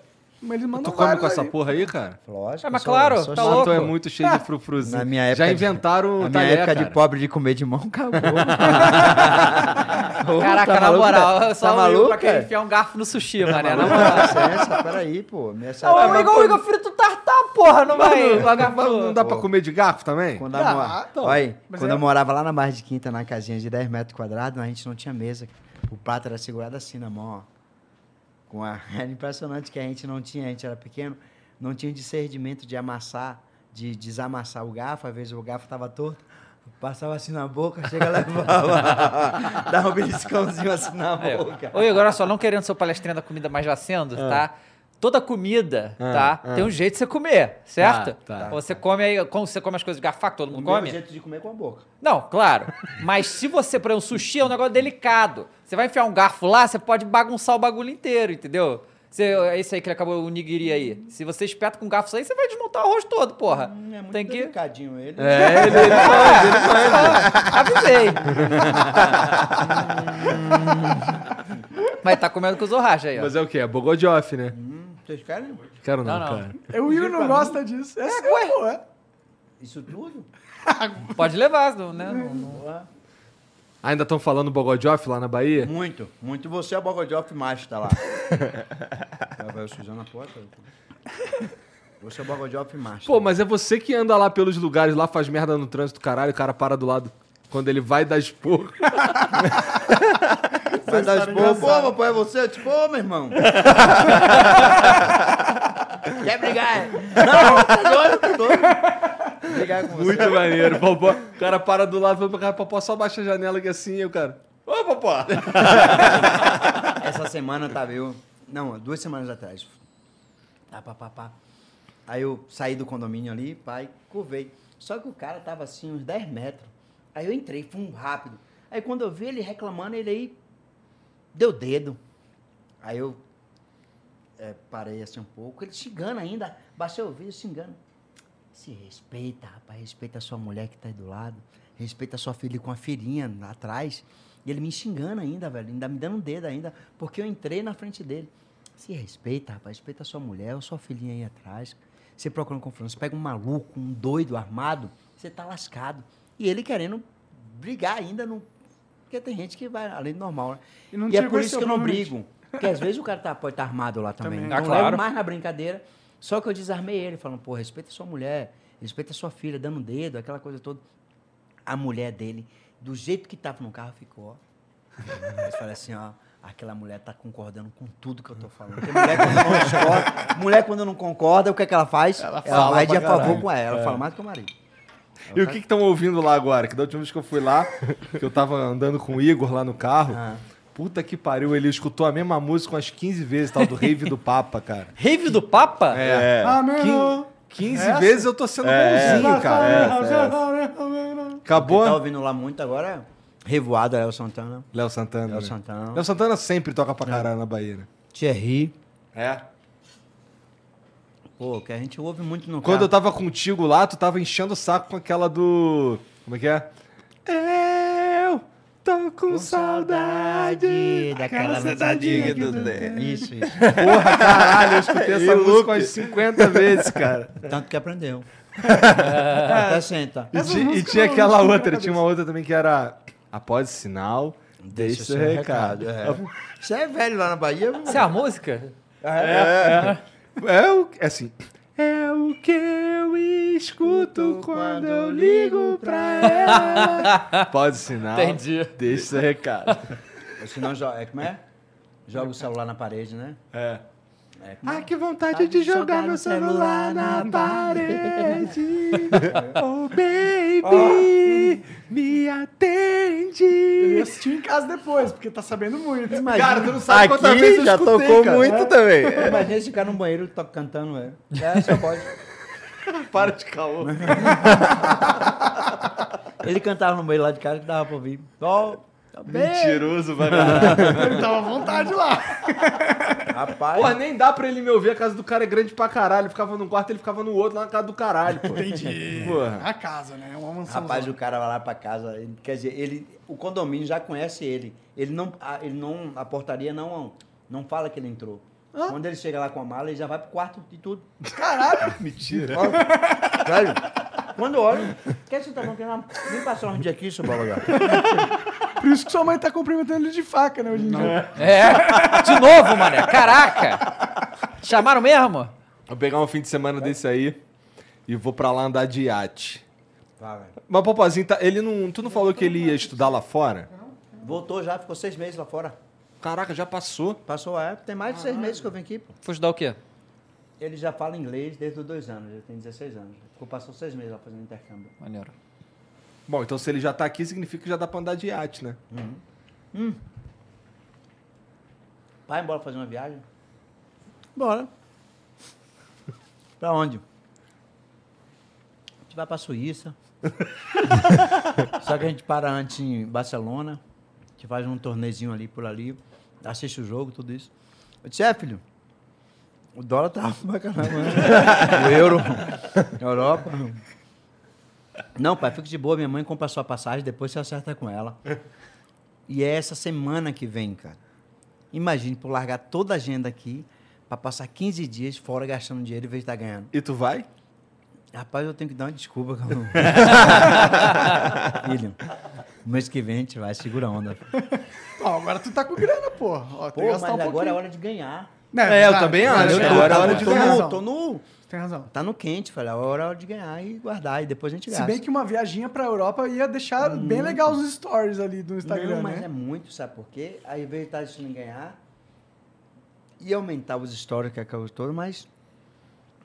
Speaker 1: mas eles mandam
Speaker 3: Tu come com essa
Speaker 1: aí.
Speaker 3: porra aí, cara?
Speaker 2: Lógico.
Speaker 5: É, mas
Speaker 2: sou-
Speaker 5: claro,
Speaker 2: sou
Speaker 5: tá
Speaker 2: chato.
Speaker 5: louco.
Speaker 3: É muito cheio de frufruzinho.
Speaker 2: Na minha
Speaker 3: Já
Speaker 2: época de-
Speaker 3: inventaram
Speaker 2: Na
Speaker 3: o
Speaker 2: minha
Speaker 3: talher,
Speaker 2: época
Speaker 3: cara.
Speaker 2: de pobre de comer de mão, acabou. (laughs)
Speaker 5: Caraca,
Speaker 2: tá
Speaker 5: na moral,
Speaker 2: tá-
Speaker 5: só
Speaker 2: tá maluco,
Speaker 5: pra querer
Speaker 2: cara?
Speaker 5: enfiar um garfo no sushi, mané. Na moral.
Speaker 2: licença, peraí, pô. Minha
Speaker 5: Ô, Igor, o Igor frito tartar, porra, não vai.
Speaker 3: Não, dá pra comer de garfo também?
Speaker 2: Quando, mo-
Speaker 1: então.
Speaker 2: Olha quando
Speaker 1: é-
Speaker 2: eu morava lá na Barra de Quinta, na casinha de 10 metros quadrados, a gente não tinha mesa. O prato era segurado assim na mão, ó. Com a... (laughs) Era impressionante que a gente não tinha, a gente era pequeno, não tinha discernimento de amassar, de desamassar o garfo. Às vezes o garfo estava torto, passava assim na boca, chega (laughs) levava. (laughs) Dava um beliscãozinho assim na
Speaker 5: ó.
Speaker 2: boca.
Speaker 5: Igor, olha só, não querendo ser palestrinha da comida, mas já sendo, tá? Toda comida,
Speaker 3: Ah,
Speaker 5: tá?
Speaker 3: ah.
Speaker 5: Tem um jeito de você comer, certo?
Speaker 3: Tá, tá.
Speaker 5: Você come aí, como você come as coisas de garfar, que todo
Speaker 2: O
Speaker 5: mundo
Speaker 2: meu
Speaker 5: come?
Speaker 2: jeito de comer com a boca.
Speaker 5: Não, claro. (laughs) Mas se você, por exemplo, sushi é um negócio delicado. Você vai enfiar um garfo lá, você pode bagunçar o bagulho inteiro, entendeu? Você, é isso aí que ele acabou o nigiri aí. Se você espeta com garfo isso aí, você vai desmontar o arroz todo, porra.
Speaker 2: Hum, é muito
Speaker 5: Tem que.
Speaker 2: delicadinho ele.
Speaker 3: É, ele, (laughs) ele manja, ele manja. (laughs)
Speaker 5: Avisei. Mas tá comendo com o Zorracha aí, ó.
Speaker 3: Mas é o quê? É Bogodioff, né?
Speaker 2: Hum, vocês querem?
Speaker 3: Quero não,
Speaker 5: Não, não.
Speaker 3: cara.
Speaker 1: O Igor não gosta disso. É, seu, pô, é.
Speaker 2: Isso tudo? (laughs)
Speaker 5: Pode levar, não- né? Não- não-
Speaker 3: Ainda estão falando Bogodioff lá na Bahia?
Speaker 2: Muito, muito. Você é Bogodioff macho, tá lá. (laughs) Vai sujando a porta. Você é Bogodioff macho.
Speaker 3: Pô, mas é você que anda lá pelos lugares, lá faz merda no trânsito, caralho, o cara para do lado. Quando ele vai dar esporro. (laughs)
Speaker 2: Vai dar
Speaker 1: história
Speaker 2: expor. Pô,
Speaker 1: engraçada.
Speaker 2: papai, é você? Tipo, ô, meu irmão. (laughs) Quer brigar? Não, tá doido, tá doido. Brigar com você.
Speaker 3: Muito maneiro. Popó, o cara para do lado, vai pra cá, Popó, só baixa a janela aqui assim, e o cara. Ô, Popó! (laughs)
Speaker 2: Essa semana tava eu. Não, duas semanas atrás. Tá, pá, pá, pá. Aí eu saí do condomínio ali, pai, curvei. Só que o cara tava assim, uns 10 metros. Aí eu entrei, fui rápido. Aí quando eu vi ele reclamando, ele aí deu dedo. Aí eu é, parei assim um pouco, ele xingando ainda, baixei o vídeo xingando. Se respeita, rapaz, respeita a sua mulher que tá aí do lado, respeita a sua filha com a filhinha lá atrás. E ele me xingando ainda, velho, ainda me dando um dedo ainda, porque eu entrei na frente dele. Se respeita, rapaz, respeita a sua mulher, a sua filhinha aí atrás. Você procurando confronto, você pega um maluco, um doido armado, você tá lascado. E ele querendo brigar ainda no. Porque tem gente que vai além do normal, né?
Speaker 1: E não
Speaker 2: E é por isso que eu não brigo. Porque às vezes o cara tá, pode estar armado lá também.
Speaker 1: Também.
Speaker 5: Ah,
Speaker 2: Então
Speaker 5: claro.
Speaker 2: levo mais na brincadeira. Só que eu desarmei ele, falando, pô, respeita a sua mulher, respeita a sua filha, dando um dedo, aquela coisa toda. A mulher dele, do jeito que tava no carro, ficou, ó. Eu falei assim, ó, aquela mulher tá concordando com tudo que eu tô falando. Porque mulher quando não concorda, mulher quando não concorda, o que é que ela faz? Ela,
Speaker 3: fala
Speaker 2: vai de a favor com ela, ela fala mais do que o marido.
Speaker 3: E o que estão ouvindo lá agora? Que da última vez que eu fui lá, (laughs) que eu tava andando com o Igor lá no carro,
Speaker 2: Ah.
Speaker 3: puta que pariu, ele escutou a mesma música umas 15 vezes, tal, do Rave do Papa, cara. (laughs)
Speaker 5: Rave do Papa?
Speaker 3: É.
Speaker 1: Ah, meu.
Speaker 3: 15
Speaker 1: Essa?
Speaker 3: vezes eu tô sendo
Speaker 4: É.
Speaker 3: bonzinho, cara.
Speaker 4: é.
Speaker 3: Cara, Acabou?
Speaker 2: Quem tá ouvindo lá muito agora, Revoada, Léo Santana.
Speaker 3: Léo Santana.
Speaker 2: Léo
Speaker 3: né?
Speaker 2: Santana.
Speaker 3: Léo Santana sempre toca pra caralho na Bahia, né?
Speaker 2: Thierry.
Speaker 3: É.
Speaker 2: Pô, que a gente ouve muito no
Speaker 3: Quando eu
Speaker 2: carro.
Speaker 3: tava contigo lá, tu tava enchendo o saco com aquela do. Como é que é? Eu tô com, saudade
Speaker 2: daquela
Speaker 4: sentadinha que tu tem.
Speaker 2: Isso, isso.
Speaker 3: Porra, caralho, eu escutei (laughs) essa música umas 50 vezes, cara.
Speaker 2: Tanto que aprendeu. (laughs) Até senta.
Speaker 3: E, ti- e tinha
Speaker 1: não-
Speaker 3: aquela outra,
Speaker 1: cabeça.
Speaker 3: tinha uma outra também que era Após o sinal, deixa o seu recado.
Speaker 2: É. (laughs) Você é velho lá na Bahia?
Speaker 5: Isso é a música?
Speaker 3: É, é o, é assim. É o que eu escuto quando eu ligo pra ela. Pode sinal.
Speaker 5: Entendi.
Speaker 3: Deixa seu recado.
Speaker 2: Senão, é, como é? Joga o celular na parede, né?
Speaker 3: É.
Speaker 2: É, como é?
Speaker 3: Ai, que vontade de jogar meu celular na parede. (laughs) Oh, baby, me
Speaker 1: Eu
Speaker 3: atende.
Speaker 1: ia assistir em casa depois, porque tá sabendo muito.
Speaker 3: Cara, tu não sabe quantas vezes
Speaker 4: Aqui
Speaker 3: eu
Speaker 4: já
Speaker 3: escutei,
Speaker 4: tocou
Speaker 3: cara.
Speaker 4: muito também.
Speaker 2: Imagina esse cara no banheiro to- cantando, é. É, só pode. (laughs)
Speaker 3: Para de caô. (laughs)
Speaker 2: Ele cantava no banheiro lá de casa que dava pra ouvir. Ó, tá bem.
Speaker 3: Mentiroso, vai. (laughs)
Speaker 1: Ele tava à vontade lá.
Speaker 2: Rapaz,
Speaker 3: Porra, nem dá pra ele me ouvir, a casa do cara é grande pra caralho. Eu ficava num quarto, ele ficava no outro, lá na casa do caralho, pô.
Speaker 1: Entendi.
Speaker 3: Porra.
Speaker 1: A casa, né? Uma mansão.
Speaker 2: rapaz, o cara vai lá pra casa, ele- quer dizer, ele, o condomínio já conhece ele. Ele não, a, ele não, a portaria não, não fala que ele entrou. Quando ele chega lá com a mala, ele já vai pro quarto de tudo.
Speaker 1: Caralho. (laughs)
Speaker 3: Mentira.
Speaker 2: Sério? Quando olha, quer você tá nem passar um dia aqui, seu bola agora.
Speaker 1: Por isso que sua mãe tá cumprimentando ele de faca, né, hoje em dia.
Speaker 5: É. De novo, mané. Caraca. Chamaram mesmo?
Speaker 3: Vou pegar um fim de semana desse aí e vou pra lá andar de iate.
Speaker 2: Vai, velho.
Speaker 3: Mas Popozinho, tá, ele não, tu não falou que ele ia estudar lá fora?
Speaker 2: Voltou já, ficou seis meses lá fora.
Speaker 3: Caraca, já passou.
Speaker 2: Passou a época, tem mais de seis meses que eu venho aqui, pô.
Speaker 5: Foi estudar o quê?
Speaker 2: Ele já fala inglês desde os dois anos, já tem 16 anos. Ficou, passou seis meses lá fazendo intercâmbio.
Speaker 5: Maneiro.
Speaker 3: Bom, então se ele já tá aqui, significa que já dá pra andar de iate, né?
Speaker 2: Vai embora fazer uma viagem?
Speaker 1: Bora. (laughs)
Speaker 2: Pra onde? A gente vai pra Suíça. (laughs) Só que a gente para antes em Barcelona. A gente faz um torneiozinho ali por ali. Assiste o jogo, tudo isso. Eu disse, é, filho. O dólar tá (laughs) pra caramba, né? O euro. Europa. Não, pai, fica de boa. Minha mãe compra a sua passagem, depois você acerta com ela. E é essa semana que vem, cara. Imagine, por largar toda a agenda aqui, pra passar 15 dias fora gastando dinheiro em vez de estar ganhando.
Speaker 3: E tu vai?
Speaker 2: Rapaz, eu tenho que dar uma desculpa. (laughs) Filho, mês que vem a gente vai, segura a onda.
Speaker 1: Ó, agora tu tá com grana, pô. Ó, tem
Speaker 2: Pô,
Speaker 1: que
Speaker 2: mas
Speaker 1: gastar um
Speaker 2: agora é
Speaker 1: pouquinho.
Speaker 2: hora de ganhar.
Speaker 1: Não,
Speaker 3: É, eu
Speaker 1: verdade,
Speaker 3: também acho,
Speaker 1: verdade.
Speaker 3: agora é
Speaker 1: Tá
Speaker 3: hora de
Speaker 1: tem
Speaker 2: tô,
Speaker 3: ganhar.
Speaker 2: no,
Speaker 1: razão.
Speaker 2: tô no.
Speaker 1: Tem razão.
Speaker 2: Tá no quente, falei, agora é hora de ganhar e guardar, e depois a gente
Speaker 1: Se
Speaker 2: gasta.
Speaker 1: bem que uma viaginha pra Europa ia deixar bem legal os stories ali do Instagram,
Speaker 2: não, mas
Speaker 1: né?
Speaker 2: é muito, sabe por quê? Aí, ao invés de estar deixando em ganhar, ia aumentar os stories, que é aquela toda, mas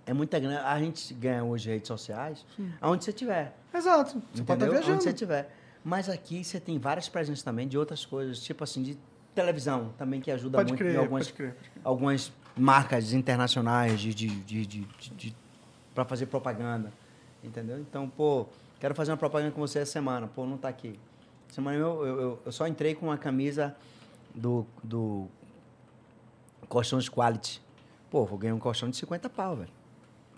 Speaker 2: é muita grana. A gente ganha hoje redes sociais, aonde você tiver.
Speaker 1: Exato. Você pode
Speaker 2: Entendeu?
Speaker 1: estar viajando.
Speaker 2: Onde você tiver. Mas aqui você tem várias presenças também de outras coisas, tipo assim, de televisão também, que ajuda
Speaker 1: Pode
Speaker 2: muito
Speaker 1: crer,
Speaker 2: em algumas,
Speaker 1: pode crer, pode crer.
Speaker 2: algumas marcas internacionais de, de, de, de, de, para fazer propaganda. Entendeu? Então, pô, quero fazer uma propaganda com você essa semana. Pô, não tá aqui. Semana eu, eu, eu- só entrei com uma camisa do, do Colchões Quality. Pô, vou ganhar um colchão de 50 pau, velho.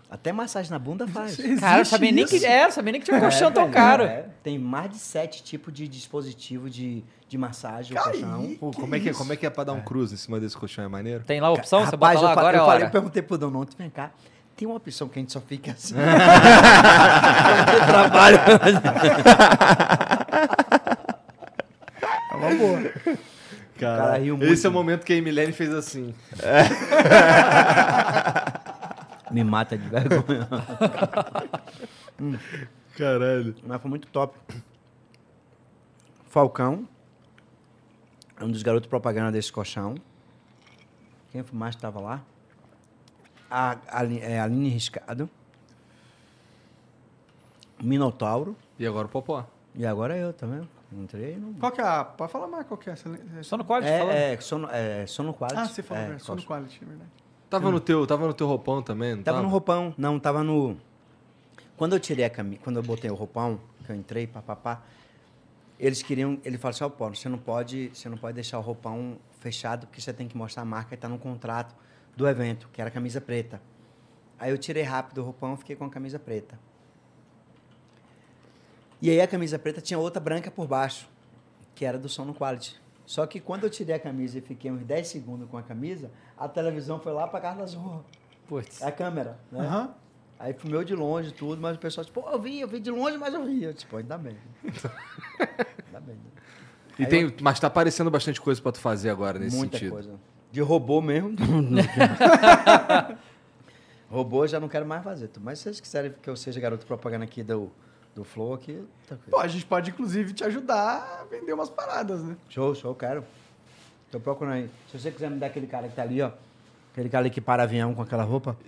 Speaker 2: Até massagem na bunda faz.
Speaker 5: Cara, eu sabia nem que,
Speaker 1: isso?
Speaker 5: é, eu sabia nem que tinha colchão tão
Speaker 2: velho,
Speaker 5: caro.
Speaker 2: é. Tem mais de sete tipos de dispositivo de, de massagem, o colchão.
Speaker 3: Pô,
Speaker 1: Que
Speaker 3: como, é que,
Speaker 1: isso?
Speaker 3: como é que é pra dar um cruze em cima desse colchão? É maneiro?
Speaker 5: Tem lá a opção, você
Speaker 2: Rapaz,
Speaker 5: bota lá
Speaker 2: eu,
Speaker 5: agora é
Speaker 2: eu, falei, eu perguntei pro Dono ontem, vem cá, tem uma opção que a gente só fica assim. (laughs) Trabalho.
Speaker 1: É uma boa.
Speaker 3: Cara,
Speaker 2: cara
Speaker 3: esse é o momento que a Emilene fez assim. (laughs)
Speaker 2: Me mata de vergonha. (laughs)
Speaker 3: Caralho.
Speaker 2: Mas foi muito top. Falcão, é um dos garotos propaganda desse colchão. Quem mais estava lá? A, a, é, Aline Riscado. Minotauro.
Speaker 3: E agora o Popó.
Speaker 2: E agora eu também. Entrei no.
Speaker 1: Qual que é a... Pode falar mais qual que é. Você...
Speaker 5: Só no código, falando.
Speaker 2: É, é, sono, é sono quality.
Speaker 1: Ah, você falou,
Speaker 2: é,
Speaker 1: é, só no
Speaker 2: colchão.
Speaker 1: quality, é verdade.
Speaker 3: Tava no teu, tava no teu roupão também, não
Speaker 2: Tava no roupão. Não, tava no. Quando eu tirei a camisa, quando eu botei o roupão, que eu entrei, papapá, eles queriam, ele falou assim, ó, Paulo, você não pode, você não pode deixar o roupão fechado porque você tem que mostrar a marca e tá no contrato do evento, que era a camisa preta. Aí eu tirei rápido o roupão, fiquei com a camisa preta. E aí a camisa preta tinha outra branca por baixo, que era do Sono Quality. Só que quando eu tirei a camisa e fiquei uns 10 segundos com a camisa, a televisão foi lá pra casa das ruas.
Speaker 5: Putz.
Speaker 2: A câmera, né?
Speaker 1: Aham.
Speaker 2: Aí filmeu de longe tudo, mas o pessoal, tipo, pô, eu vi, eu vi de longe, mas eu vi. Eu, tipo, ainda bem. (laughs) ainda bem. né?
Speaker 3: E
Speaker 2: Aí
Speaker 3: tem, Mas tá aparecendo bastante coisa pra tu fazer agora nesse
Speaker 2: Muita
Speaker 3: sentido.
Speaker 2: coisa. De robô mesmo. (laughs) robô eu já não quero mais fazer. Mas se vocês quiserem que eu seja garoto propaganda aqui do, do Flow, aqui, tranquilo.
Speaker 1: Pô, a gente pode, inclusive, te ajudar a vender umas paradas, né?
Speaker 2: Show, show, quero. Tô procurando aí. Se você quiser me dar aquele cara que tá ali, ó. Aquele cara ali que para avião com aquela roupa. (laughs)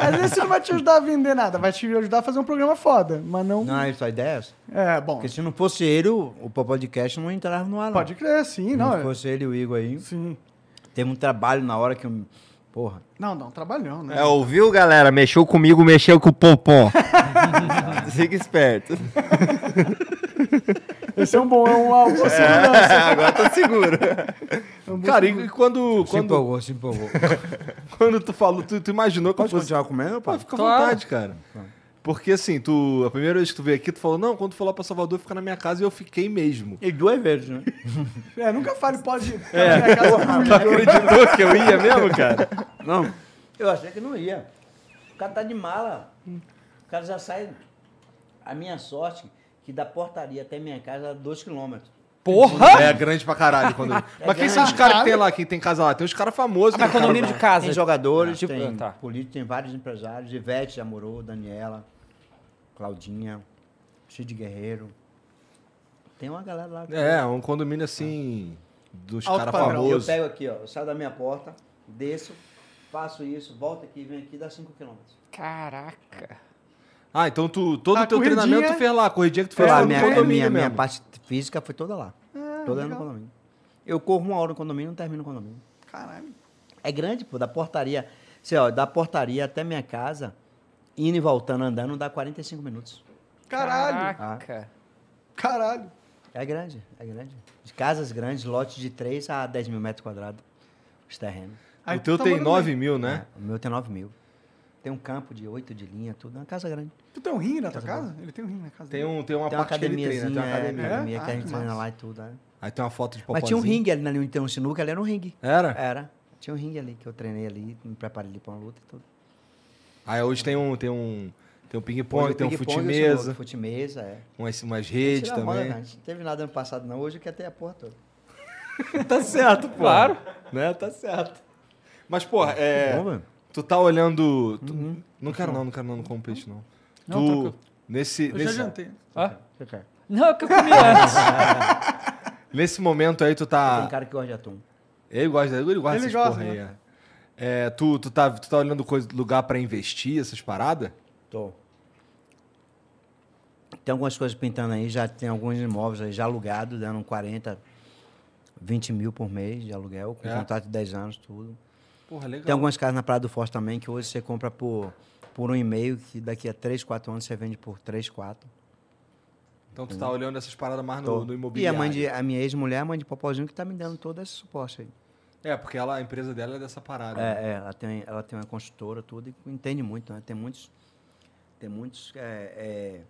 Speaker 1: Às vezes isso não vai te ajudar a vender nada, vai te ajudar a fazer um programa foda, mas não...
Speaker 2: Não, isso a ideia é essa.
Speaker 1: É, bom,
Speaker 2: Porque se não fosse ele, o, podcast não entrava no ar, não.
Speaker 1: pode crer, sim,
Speaker 2: Se
Speaker 1: não.
Speaker 2: não
Speaker 1: é-
Speaker 2: fosse ele e o Igor aí.
Speaker 1: Sim.
Speaker 2: Teve um trabalho na hora que eu. Porra.
Speaker 1: Não, não, trabalhão, né?
Speaker 4: É, ouviu, galera? Mexeu comigo, mexeu com o Pompom. (laughs) (laughs) Fica esperto.
Speaker 1: Esse é um bom, é um autossegurança.
Speaker 4: Agora tô seguro.
Speaker 1: É um
Speaker 3: Cara, e, e quando,
Speaker 2: Se
Speaker 3: quando,
Speaker 2: empolgou, se empolgou. (laughs)
Speaker 3: quando tu falou, tu, tu imaginou que
Speaker 2: Pode
Speaker 3: fosse...
Speaker 2: continuar comendo,
Speaker 3: Pô,
Speaker 2: pá?
Speaker 3: fica à
Speaker 5: Claro.
Speaker 3: vontade, cara. Porque assim, tu, a primeira vez que tu veio aqui, tu falou, não, quando tu for lá pra Salvador, fica na minha casa e eu fiquei mesmo.
Speaker 2: E duas vezes, né? (laughs)
Speaker 1: É, nunca fale pode, pode é. minha casa pro
Speaker 3: Tu acreditou que eu ia mesmo, cara?
Speaker 2: Não. Eu achei que não ia. O cara tá de mala. O cara já sai. A minha sorte, que da portaria até minha casa, 2 quilômetros.
Speaker 5: Porra!
Speaker 3: É grande pra caralho. Quando... (laughs) Mas quem são os
Speaker 1: grande.
Speaker 3: caras que tem lá? Quem tem casa lá? Tem os caras famosos.
Speaker 5: Ah, mas condomínio de casa.
Speaker 2: Tem jogadores,
Speaker 5: Tipo,
Speaker 2: tem
Speaker 5: tá.
Speaker 2: políticos, tem vários empresários. Ivete já morou, Daniela, Claudinha, Cid Guerreiro. Tem uma galera lá. que-
Speaker 3: É, um condomínio assim, dos caras
Speaker 1: padrão.
Speaker 2: Eu
Speaker 3: famosos.
Speaker 2: pego aqui, ó, eu saio da minha porta, desço, faço isso, volto aqui, venho aqui, dá 5 quilômetros.
Speaker 5: Caraca.
Speaker 3: Ah, então tu, todo
Speaker 1: A
Speaker 3: o teu
Speaker 1: corridinha-
Speaker 3: treinamento tu fez lá, a corridinha que tu
Speaker 2: Foi
Speaker 3: fez
Speaker 2: lá,
Speaker 3: lá no
Speaker 2: minha,
Speaker 3: condomínio
Speaker 2: minha, minha parte física foi toda lá. toda no
Speaker 1: legal.
Speaker 2: condomínio. Eu corro uma hora no condomínio, não termino no condomínio.
Speaker 1: Caralho.
Speaker 2: É grande, pô, da portaria. Você, ó, da portaria até minha casa, indo e voltando andando, dá 45 minutos.
Speaker 1: Caralho.
Speaker 5: Caraca.
Speaker 1: Caralho.
Speaker 2: É grande, é grande. De casas grandes, lotes de 3 a 10 mil metros quadrados, os terrenos.
Speaker 1: Aí
Speaker 3: o teu
Speaker 1: tá
Speaker 3: tem
Speaker 1: mandando
Speaker 3: 9
Speaker 1: bem.
Speaker 3: mil, né?
Speaker 2: É, o meu tem 9 mil. Tem um campo de 8 de linha, tudo. É uma casa grande.
Speaker 1: Tu tem um ringue na tua casa? Ele tem um ringue na casa
Speaker 3: Tem, um, tem uma
Speaker 2: tem uma
Speaker 3: parte que ele treina,
Speaker 2: academiazinha,
Speaker 3: tem uma
Speaker 2: é,
Speaker 3: academia.
Speaker 2: academia
Speaker 1: É?
Speaker 2: que a
Speaker 1: Ah,
Speaker 2: gente
Speaker 1: que
Speaker 2: treina lá e tudo. É.
Speaker 3: Aí tem uma foto de
Speaker 2: Mas
Speaker 3: popozinho.
Speaker 2: tinha um ringue ali, ali onde tem um sinuca, ali era um ringue.
Speaker 3: Era?
Speaker 2: Era. Tinha um ringue ali que eu treinei ali, me preparei ali pra uma luta e tudo.
Speaker 3: Aí hoje tem um, tem um, tem um ping-pong, tem um fute-mesa,
Speaker 2: Fute-mesa, é.
Speaker 3: umas, umas redes
Speaker 2: a moda,
Speaker 3: também.
Speaker 2: né? A gente não teve nada ano passado, não. Hoje quer ter a porra toda. (laughs)
Speaker 3: tá certo, pô.
Speaker 5: Claro.
Speaker 3: Né? Tá certo. Mas, porra, é...
Speaker 2: Bom, mano.
Speaker 3: Tu tá olhando... tu- Não quero não, não quero não, não como peixe, não.
Speaker 5: Não,
Speaker 3: tu,
Speaker 5: tranquilo.
Speaker 3: nesse,
Speaker 1: Eu já
Speaker 3: nesse,
Speaker 1: jantei.
Speaker 5: Hã?
Speaker 2: Você quer?
Speaker 5: Não, é que eu comi antes. (laughs)
Speaker 3: nesse momento aí tu
Speaker 2: Tem
Speaker 3: tá...
Speaker 2: cara que gosta de atum.
Speaker 3: Ele gosta, ele gosta
Speaker 1: Ele
Speaker 3: dessas
Speaker 1: gosta,
Speaker 3: porra aí,
Speaker 1: né?
Speaker 3: é. É, tu, tu, tá, tu tá olhando coisa, lugar pra investir, essas paradas?
Speaker 2: Tô. Tem algumas coisas pintando aí, já tem alguns imóveis aí já alugados, dando 40, 20 mil por mês de aluguel, com
Speaker 3: É.
Speaker 2: contrato de 10 anos, tudo.
Speaker 3: Porra, legal.
Speaker 2: Tem algumas casas na Praia do Forte também, que hoje você compra por, por um e meio, que daqui a 3, 4 anos você vende por 3, 4.
Speaker 3: Então tu tá olhando essas paradas mais no, no
Speaker 2: E a,
Speaker 3: imobiliário.
Speaker 2: mãe de, a minha ex-mulher, a mãe de Popozinho, que tá me dando todo esse suporte aí.
Speaker 3: É, porque ela, a empresa dela é dessa parada. né?
Speaker 2: É, é, ela, tem, ela tem uma construtora, tudo, e entende muito, né? Tem muitos, tem muitos é, é,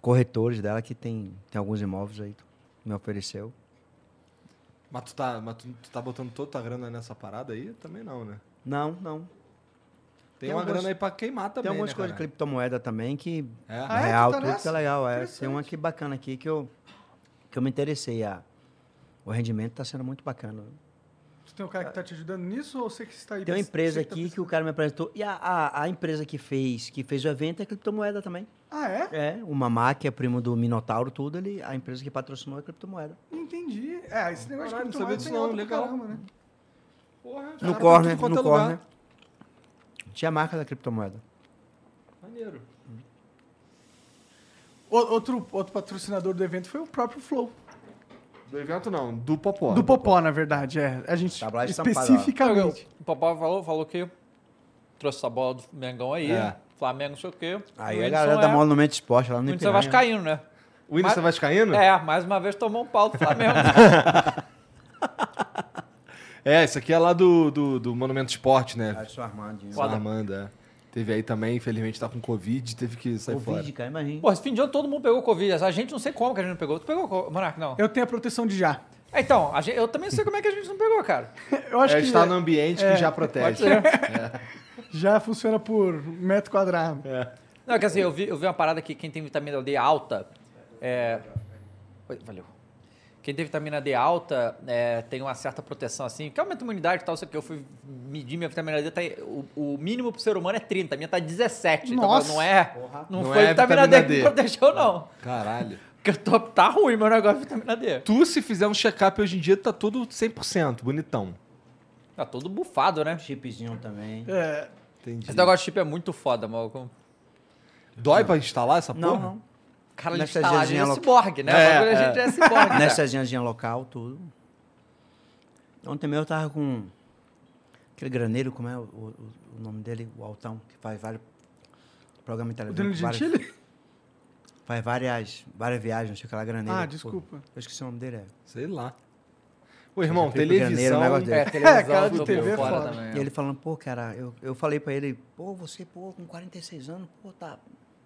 Speaker 2: corretores dela que tem, tem alguns imóveis aí me ofereceu.
Speaker 3: Mas, tu tá, mas tu, tu tá botando toda tua grana nessa parada aí? Também não, né?
Speaker 2: Não, não.
Speaker 3: Tem,
Speaker 2: Tem
Speaker 3: uma grana aí pra queimar também,
Speaker 2: tem algumas
Speaker 3: né,
Speaker 2: coisas de criptomoeda também que
Speaker 3: É?
Speaker 1: Ah, é?
Speaker 2: real,
Speaker 1: tá
Speaker 2: tudo que é legal. É. Tem uma aqui bacana aqui que eu, que eu me interessei. A, o rendimento está sendo muito bacana.
Speaker 1: Tu tem um cara que tá te ajudando nisso ou você que está aí?
Speaker 2: Tem uma empresa
Speaker 1: tá
Speaker 2: aqui que o
Speaker 1: pensando?
Speaker 2: cara me apresentou. E a, a, a empresa que fez, que fez o evento é criptomoeda também.
Speaker 1: Ah, é?
Speaker 2: É, o Mamá, que é primo do Minotauro, tudo, ele, a empresa que patrocinou é criptomoeda.
Speaker 1: Entendi. É, esse negócio
Speaker 3: Caralho,
Speaker 1: de
Speaker 3: não sabia
Speaker 1: criptomoeda
Speaker 3: disso não,
Speaker 1: pra
Speaker 3: legal.
Speaker 1: caramba, né?
Speaker 3: Porra,
Speaker 2: No corner, no
Speaker 3: é lugar.
Speaker 2: corner. Tinha a marca da criptomoeda.
Speaker 3: Maneiro.
Speaker 1: O- Outro, outro patrocinador do evento foi o próprio Flow.
Speaker 3: Do evento não, do Popó.
Speaker 1: do Popó, na verdade, é. A gente
Speaker 2: estampado, ó.
Speaker 1: especificamente.
Speaker 5: O papai falou, falou que trouxe essa bola do Mengão aí.
Speaker 3: É.
Speaker 5: Flamengo, não sei o quê.
Speaker 2: Aí
Speaker 5: O
Speaker 2: a galera da
Speaker 5: é-
Speaker 2: Monumento Esporte lá no
Speaker 5: é
Speaker 2: Ipiranga.
Speaker 5: vascaíno, né?
Speaker 3: O Whindersson
Speaker 5: Mas-
Speaker 3: vascaíno?
Speaker 5: É, mais uma vez tomou um pau do Flamengo. (laughs)
Speaker 3: É, esse aqui é lá do, do, do Monumento Esporte, né?
Speaker 2: Ah, sou Armandinho.
Speaker 3: Só Armando, é. Teve aí também, infelizmente tá com Covid, teve que sair fora.
Speaker 2: Covid, cara, imagina.
Speaker 5: Pô, esse fim de ano todo mundo pegou Covid. A gente não sei como que a gente não pegou. Tu pegou, Monark? Não.
Speaker 1: Eu tenho a proteção de já.
Speaker 5: É, Então, a gente- eu também sei como é que a gente não pegou, cara. (laughs)
Speaker 1: Eu acho
Speaker 3: É,
Speaker 1: que
Speaker 3: está no ambiente
Speaker 1: é,
Speaker 3: que já protege.
Speaker 5: ser. (laughs)
Speaker 1: já funciona por metro quadrado.
Speaker 5: Não, é que assim, eu vi, eu vi uma parada que quem tem vitamina D alta. É... Oi, valeu. Quem tem vitamina D alta é, tem uma certa proteção, assim, que aumenta a imunidade e tal, isso aqui. Eu fui medir minha vitamina D, tá, aí, o, o mínimo pro ser humano é 30, a minha tá 17.
Speaker 1: Nossa.
Speaker 5: Então, não é. Não,
Speaker 3: Não
Speaker 5: foi
Speaker 3: é
Speaker 5: vitamina,
Speaker 3: vitamina
Speaker 5: D que
Speaker 3: D.
Speaker 5: me protegeu, não.
Speaker 3: Caralho.
Speaker 5: Porque eu tô, tá ruim meu negócio de vitamina D.
Speaker 3: Tu, se fizer um check-up hoje em dia, tá tudo 100%, bonitão.
Speaker 5: Tá todo bufado, né?
Speaker 2: Chipzinho também.
Speaker 1: É,
Speaker 3: Entendi.
Speaker 5: Esse negócio de chip é muito foda, maluco.
Speaker 3: Dói pra instalar essa
Speaker 2: Não,
Speaker 3: porra?
Speaker 2: não.
Speaker 5: Cara, ele
Speaker 2: Nessa
Speaker 5: está lá, a gente
Speaker 2: diazinha
Speaker 5: é
Speaker 2: lo-
Speaker 5: ciborgue, né?
Speaker 3: É,
Speaker 5: O bagulho, a gente é ciborgue. né?
Speaker 2: Nessa agência local, tudo. Ontem mesmo eu tava com aquele graneiro, como é o, o- o nome dele? O Altão, que faz vários programas de
Speaker 1: o
Speaker 2: televisão.
Speaker 1: Danilo
Speaker 2: várias-
Speaker 1: Gentili?
Speaker 2: Faz várias, várias viagens, não sei o que lá, graneiro.
Speaker 1: Ah,
Speaker 2: pô.
Speaker 1: desculpa.
Speaker 2: Eu esqueci o nome dele. É.
Speaker 3: Sei lá. Ô, irmão,
Speaker 2: graneiro,
Speaker 3: televisão...
Speaker 2: o negócio dele.
Speaker 5: É, televisão,
Speaker 1: cara do
Speaker 5: tô
Speaker 1: TV é
Speaker 5: fora
Speaker 1: foda.
Speaker 5: também.
Speaker 2: E ele falando, pô, cara, eu, eu falei pra ele, pô, você, pô, com 46 anos, pô, tá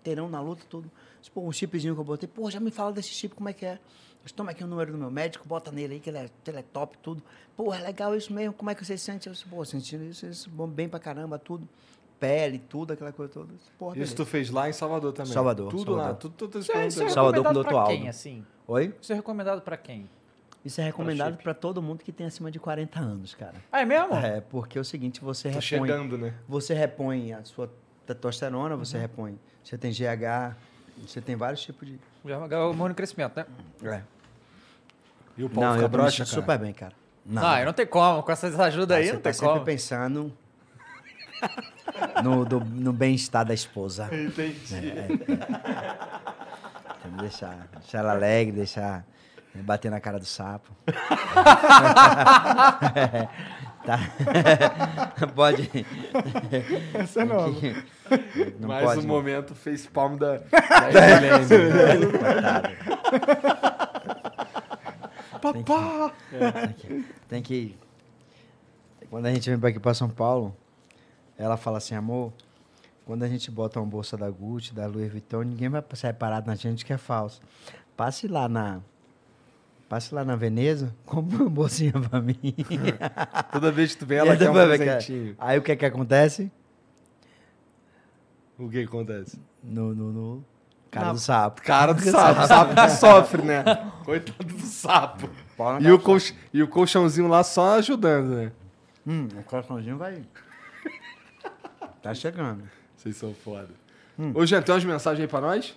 Speaker 2: terão na luta, tudo. Pô, um chipzinho que eu botei, pô, já me fala desse chip, como é que é? Disse, Toma aqui o número do meu médico, bota nele aí, que ele é, ele é top, tudo. Pô, é legal isso mesmo, como é que você se sente? Eu disse, pô, sentindo isso, isso, bom, bem pra caramba, tudo. Pele, tudo, aquela coisa toda. Pô,
Speaker 3: Isso
Speaker 2: beleza.
Speaker 3: tu fez lá em Salvador também.
Speaker 2: Salvador,
Speaker 3: Tudo lá,
Speaker 2: Salvador.
Speaker 3: tudo, tudo, tudo,
Speaker 5: Isso é, isso é
Speaker 2: Salvador com o
Speaker 5: pra
Speaker 2: Aldo.
Speaker 5: quem, assim?
Speaker 2: Oi?
Speaker 5: Isso é recomendado pra quem?
Speaker 2: Isso é recomendado pra todo mundo que tem acima de 40 anos, cara.
Speaker 5: Ah, é mesmo?
Speaker 2: É, porque é o seguinte, você
Speaker 3: Tô
Speaker 2: repõe...
Speaker 3: chegando, né?
Speaker 2: Você repõe a sua testosterona, você repõe. Você tem GH, você tem vários tipos de.
Speaker 5: Já é o hormônio crescimento, né?
Speaker 2: É.
Speaker 3: E o pau
Speaker 2: Não,
Speaker 3: fica
Speaker 2: eu
Speaker 3: broxa,
Speaker 2: super bem, cara.
Speaker 5: Não, aí não tem como. Com essas ajudas aí,
Speaker 2: você
Speaker 5: não
Speaker 2: tá
Speaker 5: tem
Speaker 2: sempre
Speaker 5: como.
Speaker 2: pensando no, do- no bem-estar da esposa.
Speaker 3: Entendi.
Speaker 2: Tem que deixar, deixar ela alegre, deixar bater na cara do sapo. (laughs) (laughs) Tá. (laughs) pode.
Speaker 1: Essa é nova.
Speaker 2: Não
Speaker 3: Mais
Speaker 2: pode.
Speaker 3: um momento face palm da...
Speaker 1: Papá!
Speaker 2: Tem que, tem que. Quando a gente vem pra aqui pra São Paulo, ela fala assim, amor, quando a gente bota uma bolsa da Gucci, da Louis Vuitton, ninguém vai sair parado na gente que é falso. Passe lá na. Passe lá na Veneza, (laughs) compre uma bolsinha pra mim. (laughs)
Speaker 3: Toda vez que tu vem, (laughs) ela quer um presentinho.
Speaker 2: Aí o que é que acontece?
Speaker 3: O que acontece?
Speaker 2: No, no, no cara
Speaker 1: Na-
Speaker 2: do sapo.
Speaker 3: Cara do sapo. O sapo que sofre, né? Coitado do sapo. E o, colch... e o colchãozinho lá só ajudando, né?
Speaker 2: Hum, o coraçãozinho vai. Tá chegando.
Speaker 3: Vocês são foda.
Speaker 2: Hum.
Speaker 3: Ô, Jean, tem umas mensagens aí pra nós?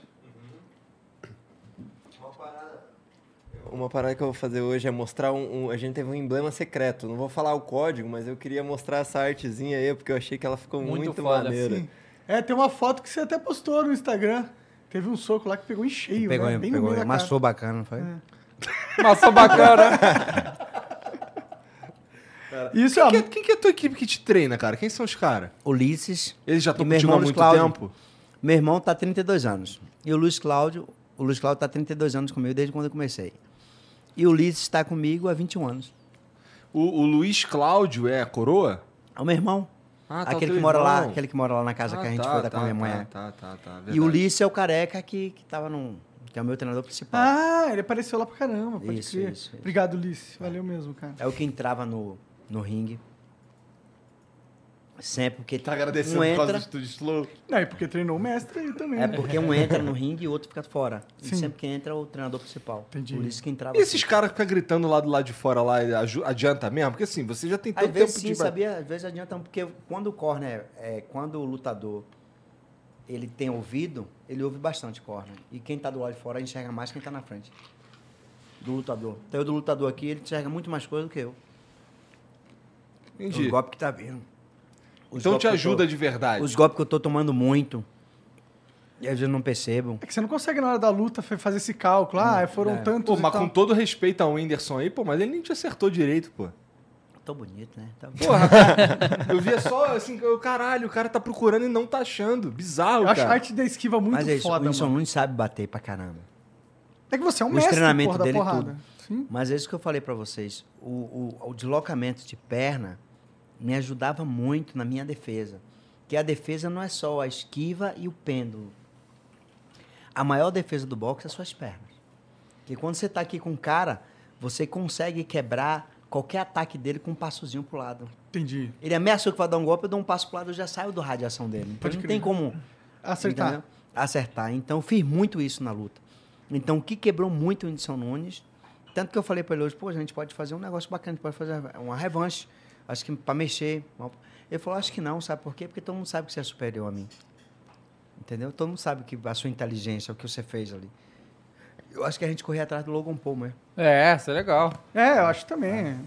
Speaker 4: Uma parada que eu vou fazer hoje é mostrar um, um- A gente teve um emblema secreto. Não vou falar o código, mas eu queria mostrar essa artezinha aí, porque eu achei que ela ficou
Speaker 5: Muito
Speaker 4: muito,
Speaker 5: foda,
Speaker 4: maneira.
Speaker 1: Sim. É, tem uma foto que você até postou no Instagram. Teve um soco lá que pegou em cheio,
Speaker 2: Pegou,
Speaker 1: né? Bem no
Speaker 2: pegou,
Speaker 1: meio da cara.
Speaker 2: amassou bacana, não foi? (laughs)
Speaker 5: Maçã bacana. (laughs)
Speaker 1: Isso é
Speaker 3: Quem, que é, quem que é a tua equipe que te treina, cara? Quem são os caras?
Speaker 2: Ulisses.
Speaker 3: Eles já estão contigo há muito
Speaker 2: Cláudio.
Speaker 3: tempo?
Speaker 2: Meu irmão tá 32 anos. E o Luiz Cláudio, o Luiz Cláudio tá 32 anos comigo desde quando eu comecei. E o Ulisses está comigo há 21 anos.
Speaker 3: O, o Luiz Cláudio é a coroa?
Speaker 2: É o meu irmão.
Speaker 3: Ah, tá, o
Speaker 2: aquele que mora lá,
Speaker 3: irmão.
Speaker 2: aquele que mora lá na casa
Speaker 3: Ah,
Speaker 2: que a gente
Speaker 3: tá,
Speaker 2: foi dar
Speaker 3: tá,
Speaker 2: com a minha mãe.
Speaker 3: tá,
Speaker 2: é.
Speaker 3: Tá, tá, tá.
Speaker 2: e o. Ulisses é o careca que, que tava no. que é o meu treinador principal.
Speaker 1: Ah, ele apareceu lá pra caramba, pode
Speaker 2: Isso,
Speaker 1: crer.
Speaker 2: isso, isso.
Speaker 1: Obrigado, Ulisses. Valeu mesmo, cara.
Speaker 2: É o que entrava no, no ringue. Sempre, porque
Speaker 3: Tá agradecendo
Speaker 2: um
Speaker 3: por causa
Speaker 2: entra,
Speaker 3: do Slow?
Speaker 1: Não, e porque treinou o mestre aí também,
Speaker 2: É
Speaker 1: né?
Speaker 2: porque um entra no ringue e o outro fica fora. E
Speaker 1: Sim.
Speaker 2: sempre que entra é o treinador principal.
Speaker 1: Entendi.
Speaker 2: Por isso que entrava.
Speaker 3: E esses
Speaker 2: assim.
Speaker 3: caras que ficam gritando lá do lado de fora lá, adianta mesmo? Porque assim, você já tem
Speaker 2: Às
Speaker 3: tanto
Speaker 2: vezes
Speaker 3: tempo
Speaker 2: sim,
Speaker 3: de...
Speaker 2: sabia? Às vezes adianta, porque quando o corner, é, quando o lutador ele tem ouvido, ele ouve bastante corner. E quem tá do lado de fora enxerga mais quem tá na frente. Do lutador. Então, eu do lutador aqui, ele enxerga muito mais coisa do que eu.
Speaker 3: Entendi.
Speaker 2: O golpe que tá vindo. Os
Speaker 3: Então te
Speaker 2: eu tô-
Speaker 3: ajuda de verdade.
Speaker 2: Os golpes que eu tô tomando muito, e às vezes eu não percebo.
Speaker 1: É que você não consegue na hora da luta fa- fazer esse cálculo. Ah, foram
Speaker 2: é.
Speaker 1: tantos
Speaker 3: Pô, mas
Speaker 1: tal.
Speaker 3: com todo respeito ao Whindersson aí, pô, mas ele nem te acertou direito, pô.
Speaker 2: tô bonito, né? Tá
Speaker 3: Porra, cara, (laughs) eu via só assim, eu, caralho, o cara tá procurando e não tá achando. Bizarro,
Speaker 1: Eu acho a
Speaker 3: cara.
Speaker 1: arte da esquiva muito
Speaker 2: Mas é isso, o
Speaker 1: foda,
Speaker 2: Whindersson
Speaker 1: mano.
Speaker 2: Nunes sabe bater pra caramba.
Speaker 1: É que você é um
Speaker 2: o
Speaker 1: mestre,
Speaker 2: treinamento
Speaker 1: porra, da
Speaker 2: dele e
Speaker 1: porrada.
Speaker 2: tudo.
Speaker 1: Sim.
Speaker 2: Mas é isso que eu falei pra vocês. O, o, o deslocamento de perna me ajudava muito na minha defesa. Que a defesa não é só a esquiva e o pêndulo. A maior defesa do boxe é as suas pernas. Porque quando você tá aqui com o cara, você consegue quebrar qualquer ataque dele com um passozinho pro lado.
Speaker 1: Entendi.
Speaker 2: Ele ameaçou que vai dar um golpe, eu dou um passo pro lado, eu já saio do radiação dele. Então
Speaker 1: Pode
Speaker 2: não
Speaker 1: crer.
Speaker 2: tem como
Speaker 1: Acertar.
Speaker 2: entendeu? acertar. Então, fiz muito isso na luta. Então, o que quebrou muito o Whindersson Nunes, tanto que eu falei para ele hoje, pô, a gente pode fazer um negócio bacana, a gente pode fazer uma revanche, acho que para mexer. Ele falou, acho que não, sabe por quê? Porque todo mundo sabe que você é superior a mim. Entendeu? Todo mundo sabe que a sua inteligência, o que você fez ali. Eu acho que a gente corria atrás do Logan Paul mesmo.
Speaker 5: É, isso é legal.
Speaker 1: É, eu acho também.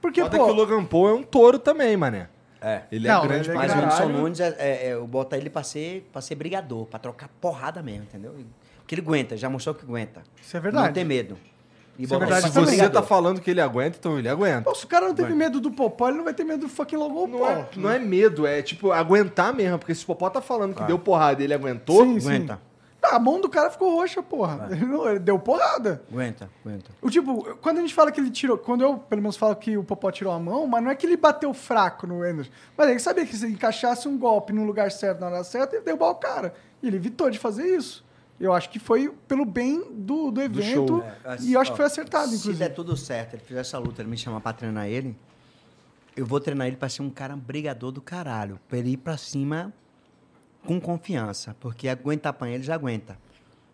Speaker 1: Porque,
Speaker 3: Foda
Speaker 1: pô...
Speaker 3: que o Logan Paul é um touro também, mané.
Speaker 2: É.
Speaker 3: Ele
Speaker 1: Não,
Speaker 3: é grande
Speaker 1: ele é
Speaker 3: pra
Speaker 2: Mas o. Whindersson Nunes, é, é, é, eu boto ele pra ser, pra ser brigador, pra trocar porrada mesmo, entendeu? Porque ele aguenta, já mostrou que aguenta.
Speaker 1: Isso é verdade.
Speaker 2: Não tem medo. E
Speaker 1: é
Speaker 2: ele
Speaker 1: verdade
Speaker 3: Se você tá
Speaker 2: brigador.
Speaker 3: falando que ele aguenta, então ele aguenta.
Speaker 1: Pô, se o cara não teve medo do Popó, ele não vai ter medo do fucking Logan
Speaker 3: Não é, não é medo, é tipo aguentar mesmo. Porque se o Popó tá falando que deu porrada e ele aguentou,
Speaker 1: Sim, sim.
Speaker 2: Aguenta.
Speaker 1: Ah, a mão do cara ficou roxa, porra. Ele, não- ele deu porrada.
Speaker 2: Aguenta, aguenta.
Speaker 1: O tipo, quando a gente fala que ele tirou. Quando eu, pelo menos, falo que o Popó tirou a mão, mas não é que ele bateu fraco no Anderson. Mas ele sabia que se encaixasse um golpe no lugar certo, na hora certa, ele derrubar o cara. E ele evitou de fazer isso. Eu acho que foi pelo bem do, do evento.
Speaker 3: show.
Speaker 2: É,
Speaker 1: e eu acho
Speaker 2: ó,
Speaker 1: que foi acertado,
Speaker 2: Se
Speaker 1: inclusive.
Speaker 2: der tudo certo, ele fizer essa luta, ele me chamar pra treinar ele, eu vou treinar ele pra ser um cara brigador do caralho. Pra ele ir pra cima com confiança. Porque aguentar apanhar, ele já aguenta.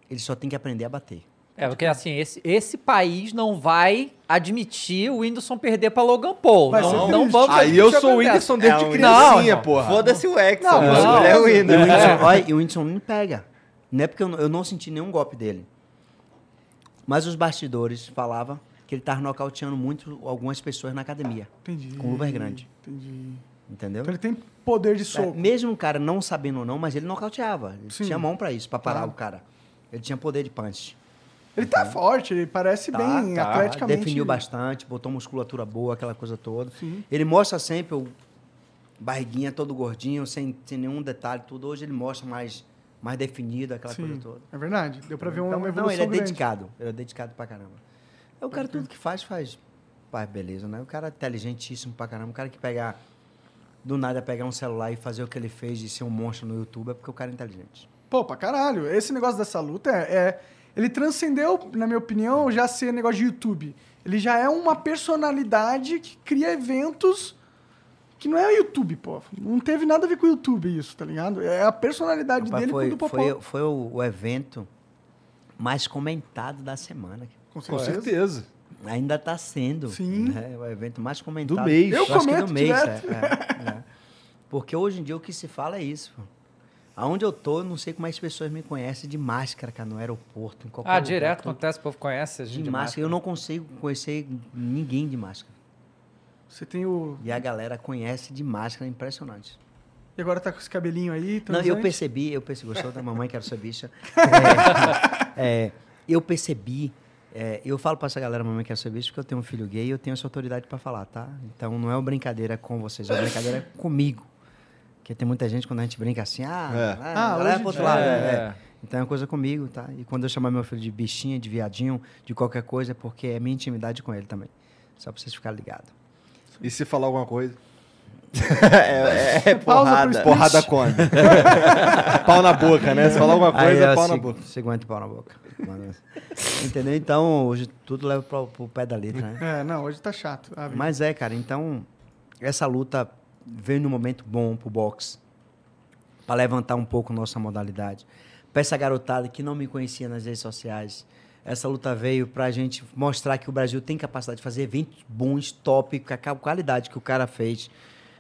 Speaker 2: Ele só tem que aprender a bater.
Speaker 5: É, porque assim, esse, esse país não vai admitir o Whindersson perder pra Logan Paul.
Speaker 1: Vai
Speaker 5: não, não vamos
Speaker 3: aí eu sou o. Whindersson desde
Speaker 4: É,
Speaker 3: criancinha,
Speaker 5: Não,
Speaker 3: porra.
Speaker 4: Foda-se o Exxon,
Speaker 1: Não,
Speaker 4: não,
Speaker 5: não,
Speaker 4: é o
Speaker 2: o
Speaker 4: Whindersson.
Speaker 2: Whindersson, olha, e o Whindersson não pega. Não é porque eu, não- eu não senti nenhum golpe dele. Mas os bastidores falavam que ele tava nocauteando muito algumas pessoas na academia.
Speaker 1: Entendi.
Speaker 2: Com luvas grandes.
Speaker 1: Entendi.
Speaker 2: Entendeu?
Speaker 1: Então ele tem poder de
Speaker 2: É,
Speaker 1: soco.
Speaker 2: mesmo o cara não sabendo ou não, mas ele nocauteava. Ele
Speaker 1: Sim.
Speaker 2: tinha mão pra isso, pra parar o cara. Ele tinha poder de punch.
Speaker 1: Ele tá forte, ele parece
Speaker 2: Tá,
Speaker 1: bem
Speaker 2: tá.
Speaker 1: atleticamente.
Speaker 2: Definiu bastante, botou musculatura boa, aquela coisa toda.
Speaker 1: Sim.
Speaker 2: Ele mostra sempre o barriguinha todo gordinho, sem, sem nenhum detalhe, tudo. Hoje ele mostra mais, mais definido, aquela coisa
Speaker 1: Sim,
Speaker 2: toda.
Speaker 1: é verdade. Deu pra ver uma,
Speaker 2: Então,
Speaker 1: uma
Speaker 2: não,
Speaker 1: evolução
Speaker 2: ele é
Speaker 1: grande.
Speaker 2: dedicado. Ele é dedicado pra caramba. É o cara, tudo que faz, faz. Faz beleza, né? O cara é inteligentíssimo pra caramba. O cara que pegar. Do nada pegar um celular e fazer o que ele fez de ser um monstro no YouTube é porque o cara é inteligente.
Speaker 1: Pô, pra caralho. Esse negócio dessa luta é, é- Ele transcendeu, na minha opinião, já ser negócio de YouTube. Ele já é uma personalidade que cria eventos que não é o YouTube, pô. Não teve nada a ver com o YouTube isso, tá ligado? É a personalidade
Speaker 2: Rapaz,
Speaker 1: dele
Speaker 2: foi,
Speaker 1: com o do Popó.
Speaker 2: foi, foi o, o evento mais comentado da semana.
Speaker 1: Com
Speaker 3: Com
Speaker 1: certeza.
Speaker 3: certeza.
Speaker 2: Ainda está sendo.
Speaker 1: Sim.
Speaker 2: né? O evento mais comentado.
Speaker 3: Do mês.
Speaker 1: Eu
Speaker 2: acho que
Speaker 1: comento
Speaker 2: do mês,
Speaker 1: direto.
Speaker 2: é, é, é. Porque hoje em dia o que se fala é isso. pô. Aonde eu tô, eu não sei como as pessoas me conhecem de máscara, cara, no aeroporto, em qualquer
Speaker 5: Ah,
Speaker 2: lugar.
Speaker 5: direto acontece, o povo conhece a gente
Speaker 2: De máscara. Eu não consigo conhecer ninguém de máscara.
Speaker 1: Você tem o.
Speaker 2: E a galera conhece de máscara, é impressionante.
Speaker 1: E agora tá com esse cabelinho aí.
Speaker 2: Não, eu percebi, eu percebi, gostou da mamãe, quero ser bicha. (laughs) É, é, eu percebi, é, eu falo pra essa galera, mamãe, quero ser bicha, porque eu tenho um filho gay e eu tenho essa autoridade pra falar, tá? Então não é uma brincadeira com vocês, é uma brincadeira (laughs) comigo. Porque tem muita gente quando a gente brinca assim, ah,
Speaker 3: É.
Speaker 2: ah,
Speaker 1: Ah,
Speaker 2: pro outro lado.
Speaker 5: dia,
Speaker 2: é.
Speaker 5: é.
Speaker 2: Então é uma coisa comigo, tá? E quando eu chamar meu filho de bichinha, de viadinho, de qualquer coisa, é porque é minha intimidade com ele também. Só pra vocês ficarem ligados.
Speaker 3: E se falar alguma coisa? (laughs)
Speaker 4: É, é
Speaker 1: Pausa pro
Speaker 4: porrada.
Speaker 3: Porrada come. (laughs) pau na boca, né? Se falar alguma
Speaker 2: Aí
Speaker 3: coisa,
Speaker 2: é
Speaker 3: pau na boca.
Speaker 2: Seguinte pau na boca. Entendeu? Então, hoje tudo leva pro, pro pé da letra, né?
Speaker 1: É, não, hoje tá chato.
Speaker 2: Mas é, cara, então essa luta veio num momento bom pro boxe. Pra levantar um pouco nossa modalidade. Pra essa garotada que não me conhecia nas redes sociais. Essa luta veio pra gente mostrar que o Brasil tem capacidade de fazer eventos bons, top, com a qualidade que o cara fez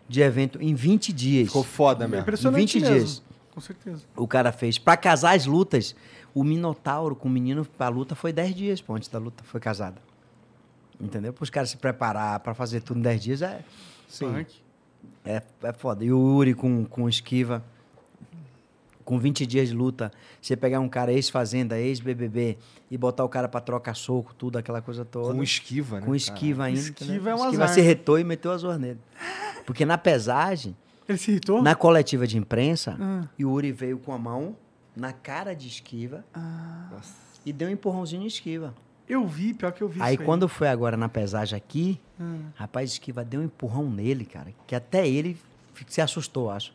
Speaker 2: de evento em 20 dias.
Speaker 3: Ficou foda
Speaker 1: É
Speaker 3: mesmo.
Speaker 1: impressionante
Speaker 2: 20
Speaker 1: mesmo.
Speaker 2: dias.
Speaker 1: Com certeza.
Speaker 2: o cara fez. Pra casar as lutas, o Minotauro com o menino pra luta foi 10 dias, pô, antes da luta foi casada. Entendeu? Para os caras se preparar pra fazer tudo em 10 dias é,
Speaker 1: Sim.
Speaker 2: é, é foda. E o Uri com, com esquiva. Com 20 dias de luta, você pegar um cara ex-fazenda, ex-BBB e botar o cara pra trocar soco, tudo, aquela coisa toda.
Speaker 3: Com esquiva, né?
Speaker 2: Com esquiva ainda.
Speaker 1: Esquiva
Speaker 2: entendeu?
Speaker 1: é um
Speaker 2: esquiva
Speaker 1: azar.
Speaker 2: se retou e meteu as nele. Porque na pesagem,
Speaker 1: Ele se irritou?
Speaker 2: na coletiva de imprensa,
Speaker 1: Ah.
Speaker 2: Yuri veio com a mão na cara de esquiva e deu um empurrãozinho em esquiva.
Speaker 1: Eu vi, pior que eu vi
Speaker 2: Aí
Speaker 1: isso
Speaker 2: quando foi agora na pesagem aqui,
Speaker 1: Hum.
Speaker 2: rapaz, Esquiva deu um empurrão nele, cara, que até ele se assustou, acho.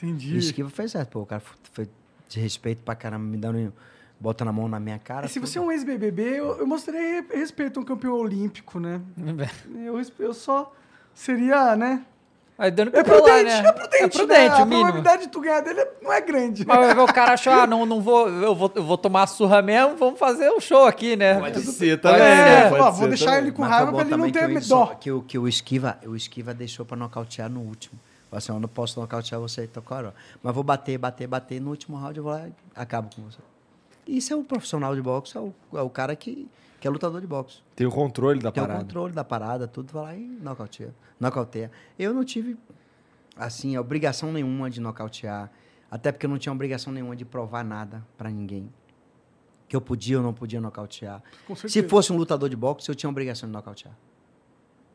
Speaker 2: E
Speaker 1: Entendi.
Speaker 2: o Esquiva fez certo, pô, o cara foi de respeito pra caramba, me dando, botando a mão na minha cara.
Speaker 1: É, se
Speaker 2: tudo.
Speaker 1: você é um ex-BBB, eu, eu mostraria re- respeito a um campeão olímpico, né? Eu, res- eu só seria, né?
Speaker 5: Aí dando
Speaker 1: É
Speaker 5: pra lá,
Speaker 1: prudente,
Speaker 5: né?
Speaker 1: é prudente,
Speaker 5: É prudente,
Speaker 1: né? A
Speaker 5: mínimo.
Speaker 1: probabilidade de tu ganhar dele não é grande.
Speaker 5: Mas o (laughs) cara achou, ah, não, não vou eu, vou, eu vou tomar a surra mesmo, vamos fazer um show aqui, né?
Speaker 3: Pode ser também,
Speaker 5: ser.
Speaker 3: né?
Speaker 1: É,
Speaker 3: Pode
Speaker 1: ó,
Speaker 3: ser
Speaker 1: vou deixar
Speaker 3: também.
Speaker 1: ele com
Speaker 2: Mas
Speaker 1: raiva
Speaker 2: foi
Speaker 1: pra ele não ter
Speaker 2: que o
Speaker 1: me-
Speaker 2: Wilson-
Speaker 1: dó.
Speaker 2: Que o, que o Esquiva, o Esquiva deixou pra nocautear no último. Falou assim, eu não posso nocautear você, Tocoro. Mas vou bater, bater, bater. No último round eu vou lá e acabo com você. Isso é o profissional de boxe, é o, é o cara que, que é lutador de boxe.
Speaker 3: Tem o controle da
Speaker 2: Tem o
Speaker 3: parada.
Speaker 2: controle da parada, tudo, vai lá e nocauteia. nocauteia. Eu não tive, assim, obrigação nenhuma de nocautear. Até porque eu não tinha obrigação nenhuma de provar nada pra ninguém. Que eu podia ou não podia nocautear. Se fosse um lutador de boxe, eu tinha obrigação de nocautear.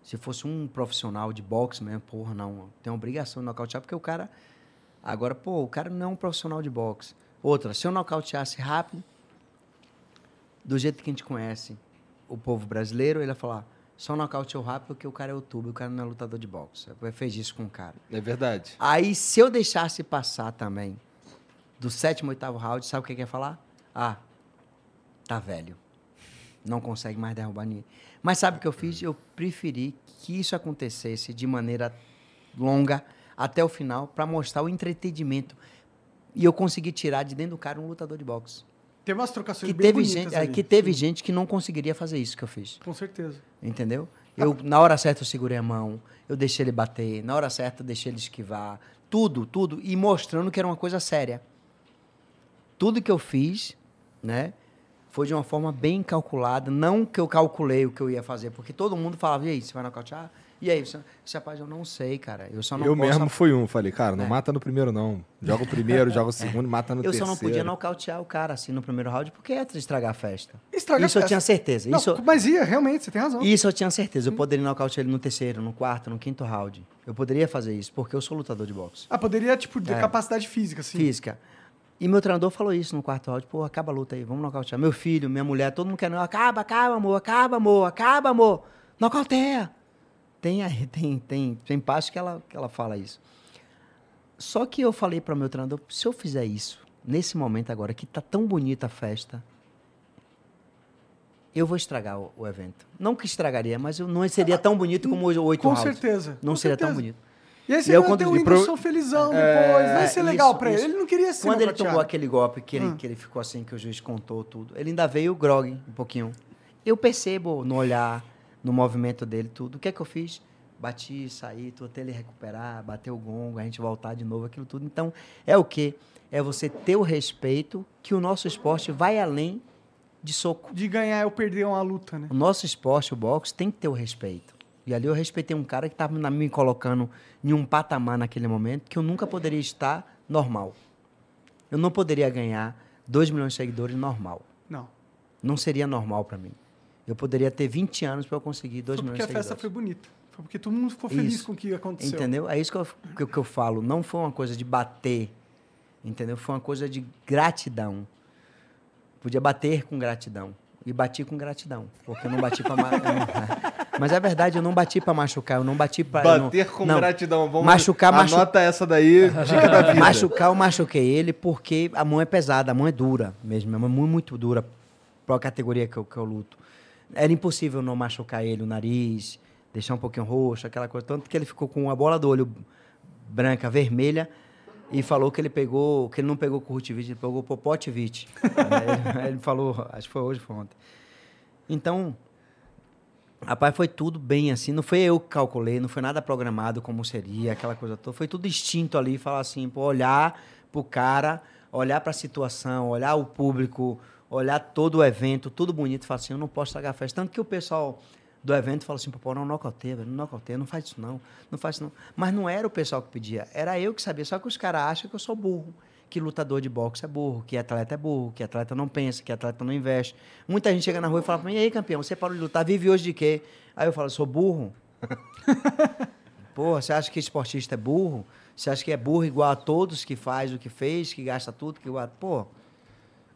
Speaker 2: Se fosse um profissional de boxe mesmo, porra, não. Eu tenho obrigação de nocautear, porque o cara. Agora, pô, o cara não é um profissional de boxe. Outra, se eu nocauteasse rápido, do jeito que a gente conhece o povo brasileiro, ele ia falar: só nocauteou rápido porque o cara é youtuber, o cara não é lutador de boxe. Eu fez isso com o cara.
Speaker 3: É verdade.
Speaker 2: Aí, se eu deixasse passar também do sétimo, oitavo round, sabe o que que ia falar? Ah, tá velho. Não consegue mais derrubar ninguém. Mas sabe o que eu fiz? Eu preferi que isso acontecesse de maneira longa até o final para mostrar o entretenimento. E eu consegui tirar de dentro do cara um lutador de boxe.
Speaker 1: Teve umas trocações
Speaker 2: Que
Speaker 1: bem
Speaker 2: teve, gente, é,
Speaker 1: ali.
Speaker 2: que teve gente que não conseguiria fazer isso que eu fiz.
Speaker 1: Com certeza.
Speaker 2: Entendeu? Eu, na hora certa, eu segurei a mão, eu deixei ele bater, na hora certa, eu deixei ele esquivar. Tudo, tudo. E mostrando que era uma coisa séria. Tudo que eu fiz, né? Foi de uma forma bem calculada. Não que eu calculei o que eu ia fazer, porque todo mundo falava, e aí, você vai nocautear? E aí, você, rapaz, eu não sei, cara. Eu só não
Speaker 3: eu
Speaker 2: posso
Speaker 3: mesmo fui um. Falei, cara, não
Speaker 2: É.
Speaker 3: mata no primeiro, não. Joga o primeiro, joga o segundo, mata no
Speaker 2: Eu
Speaker 3: terceiro.
Speaker 2: só não podia nocautear o cara assim no primeiro round, porque ia estragar a festa.
Speaker 1: Estraga a
Speaker 2: Isso eu
Speaker 1: festa.
Speaker 2: tinha certeza.
Speaker 1: Não,
Speaker 2: Isso,
Speaker 1: Mas ia, realmente, você tem razão.
Speaker 2: Isso eu tinha certeza. Eu poderia nocautear ele no terceiro, no quarto, no quinto round. Eu poderia fazer isso, porque eu sou lutador de boxe.
Speaker 1: Ah, poderia, tipo, ter
Speaker 2: É.
Speaker 1: capacidade física, assim.
Speaker 2: Física. E meu treinador falou isso no quarto round. Pô, acaba a luta aí, vamos nocautear. Meu filho, minha mulher, todo mundo querendo. Acaba, acaba, amor, acaba, amor, acaba, amor. Nocauteia. Tem, aí- (laughs) tem, tem, tem parte que ela, que ela fala isso. Só que eu falei para meu treinador, se eu fizer isso, nesse momento agora, que tá tão bonita a festa, eu vou estragar o, o evento. Não que estragaria, mas eu não seria tão bonito como o oito
Speaker 1: Com
Speaker 2: rounds.
Speaker 1: certeza.
Speaker 2: Não
Speaker 1: com
Speaker 2: seria tão
Speaker 1: certeza.
Speaker 2: bonito.
Speaker 1: E aí você
Speaker 2: E eu
Speaker 1: vai
Speaker 2: quando-
Speaker 1: o
Speaker 2: e pro-
Speaker 1: Whindersson felizão depois. Não ia ser
Speaker 2: É,
Speaker 1: legal
Speaker 2: isso,
Speaker 1: pra ele.
Speaker 2: isso.
Speaker 1: Ele não queria ser
Speaker 2: Quando ele tomou aquele golpe que ele,
Speaker 1: Hum.
Speaker 2: que ele ficou assim, que o juiz contou tudo, ele ainda veio grog um pouquinho. Eu percebo no olhar, no movimento dele, tudo. O que é que eu fiz? Bati, saí, tô até ele recuperar, bater o gongo, a gente voltar de novo, aquilo tudo. Então, é o quê? É você ter o respeito que o nosso esporte vai além de soco.
Speaker 1: De ganhar ou perder uma luta, né?
Speaker 2: O nosso esporte, o boxe, tem que ter o respeito. E ali eu respeitei um cara que estava me colocando em um patamar naquele momento que eu nunca poderia estar normal. Eu não poderia ganhar 2 milhões de seguidores normal.
Speaker 1: Não.
Speaker 2: Não seria normal para mim. Eu poderia ter 20 anos para eu conseguir 2
Speaker 1: Foi
Speaker 2: milhões
Speaker 1: porque a
Speaker 2: de
Speaker 1: festa
Speaker 2: seguidores.
Speaker 1: foi bonita. Foi porque todo mundo ficou feliz
Speaker 2: Isso.
Speaker 1: com o que aconteceu.
Speaker 2: Entendeu? É isso que eu, que, que eu falo. Não foi uma coisa de bater. Entendeu? Foi uma coisa de gratidão. Podia bater com gratidão. E bati com gratidão. Porque eu não bati pra. ma- eu não- (laughs) Mas é verdade, eu não bati pra machucar. Eu não bati pra. eu não-
Speaker 3: Bater com
Speaker 2: não.
Speaker 3: gratidão. Vamos
Speaker 2: Machucar, machu-
Speaker 3: Anota essa daí, dica da vida.
Speaker 2: Machucar, eu machuquei ele porque a mão é pesada, a mão é dura mesmo. A mão é muito, muito dura para a categoria que eu, que eu luto. Era impossível não machucar ele, o nariz, deixar um pouquinho roxo, aquela coisa. Tanto que ele ficou com a bola do olho branca, vermelha, e falou que ele pegou, que ele não pegou currutivite, ele pegou popotivite. (laughs) ele, ele falou, acho que foi hoje, foi ontem. Então, Rapaz, foi tudo bem assim. Não foi eu que calculei, não foi nada programado como seria, aquela coisa toda. Foi tudo instinto ali, falar assim, pô, olhar pro cara, olhar pra situação, olhar o público, olhar todo o evento, tudo bonito, falar assim, eu não posso estragar a festa. Tanto que o pessoal do evento falou assim, pô, não nocauteia, não nocauteia, não faz isso não, não faz isso não. Mas não era o pessoal que pedia, era eu que sabia. Só que os caras acham que eu sou burro, que lutador de boxe é burro, que atleta é burro, que atleta não pensa, que atleta não investe. Muita gente chega na rua e fala pra mim, e aí, campeão, você parou de lutar, vive hoje de quê? Aí eu falo, sou burro. (laughs) Pô, você acha que esportista é burro? Você acha que é burro igual a todos que faz o que fez, que gasta tudo, que igual... Pô,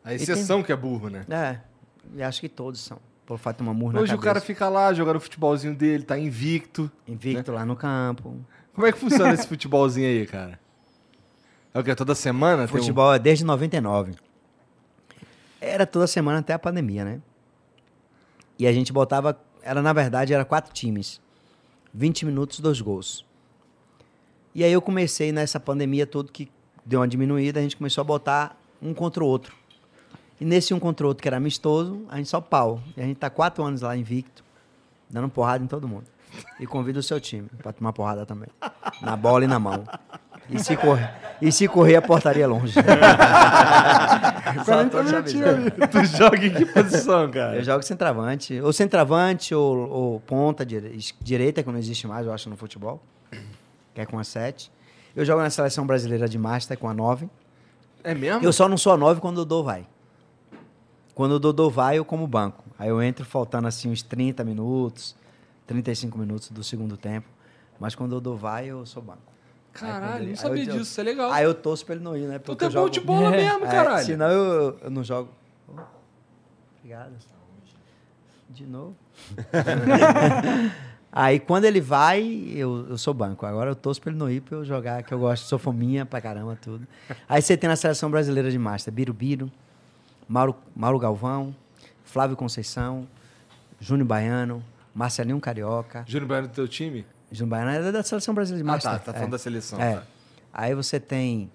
Speaker 3: A exceção que é burro, né?
Speaker 2: é, e acho que todos são. Pelo fato de uma murra
Speaker 3: Hoje o cara fica lá jogando o futebolzinho dele, tá invicto.
Speaker 2: Invicto lá no campo.
Speaker 3: Como é que funciona esse futebolzinho aí, cara? É o que? Toda semana? tem um-
Speaker 2: Futebol é desde 99. Era toda semana até a pandemia, né? E a gente botava. Era, na verdade, era quatro times. 20 minutos, dois gols. E aí eu comecei nessa pandemia toda que deu uma diminuída, a gente começou a botar um contra o outro. E nesse um contra o outro, que era amistoso, a gente só pau. E a gente tá quatro anos lá invicto, dando porrada em todo mundo. E convida o seu time pra tomar porrada também. Na bola e na mão. E se correr, e se correr a portaria é longe. (laughs) Só tô te avisando.
Speaker 3: tu joga em que posição, cara?
Speaker 2: Eu jogo centroavante. Ou centroavante, ou, ou ponta direita, que não existe mais, eu acho, no futebol. Que é com a 7. Eu jogo na seleção brasileira de Master com a 9.
Speaker 3: É mesmo?
Speaker 2: Eu só não sou a 9 quando o Dodô vai. Quando o Dodô vai, eu como banco. Aí eu entro faltando assim uns 30 minutos, 35 minutos do segundo tempo. Mas quando o Dodô vai, eu sou banco.
Speaker 3: Caralho, não sabia
Speaker 2: eu-
Speaker 3: disso, isso é legal.
Speaker 2: Aí eu torço pra ele não ir, né?
Speaker 3: tu
Speaker 2: Porque
Speaker 3: é
Speaker 2: eu
Speaker 3: bom
Speaker 2: jogo...
Speaker 3: de bola (laughs) mesmo,
Speaker 2: É,
Speaker 3: caralho.
Speaker 2: senão eu, eu não jogo. Oh, obrigado. De novo. (laughs) Aí quando ele vai, eu, eu sou banco. Agora eu torço pra ele não ir pra eu jogar, que eu gosto, sou fominha pra caramba, tudo. Aí você tem na seleção brasileira de Master, Birubiru, Mauro, Mauro Galvão, Flávio Conceição, Júnior Baiano, Marcelinho Carioca.
Speaker 3: Júnior Baiano do teu time?
Speaker 2: Júnior Baiano é da seleção brasileira de
Speaker 3: Ah,
Speaker 2: Master.
Speaker 3: tá, tá falando
Speaker 2: é.
Speaker 3: da seleção.
Speaker 2: É.
Speaker 3: Tá.
Speaker 2: Aí você tem.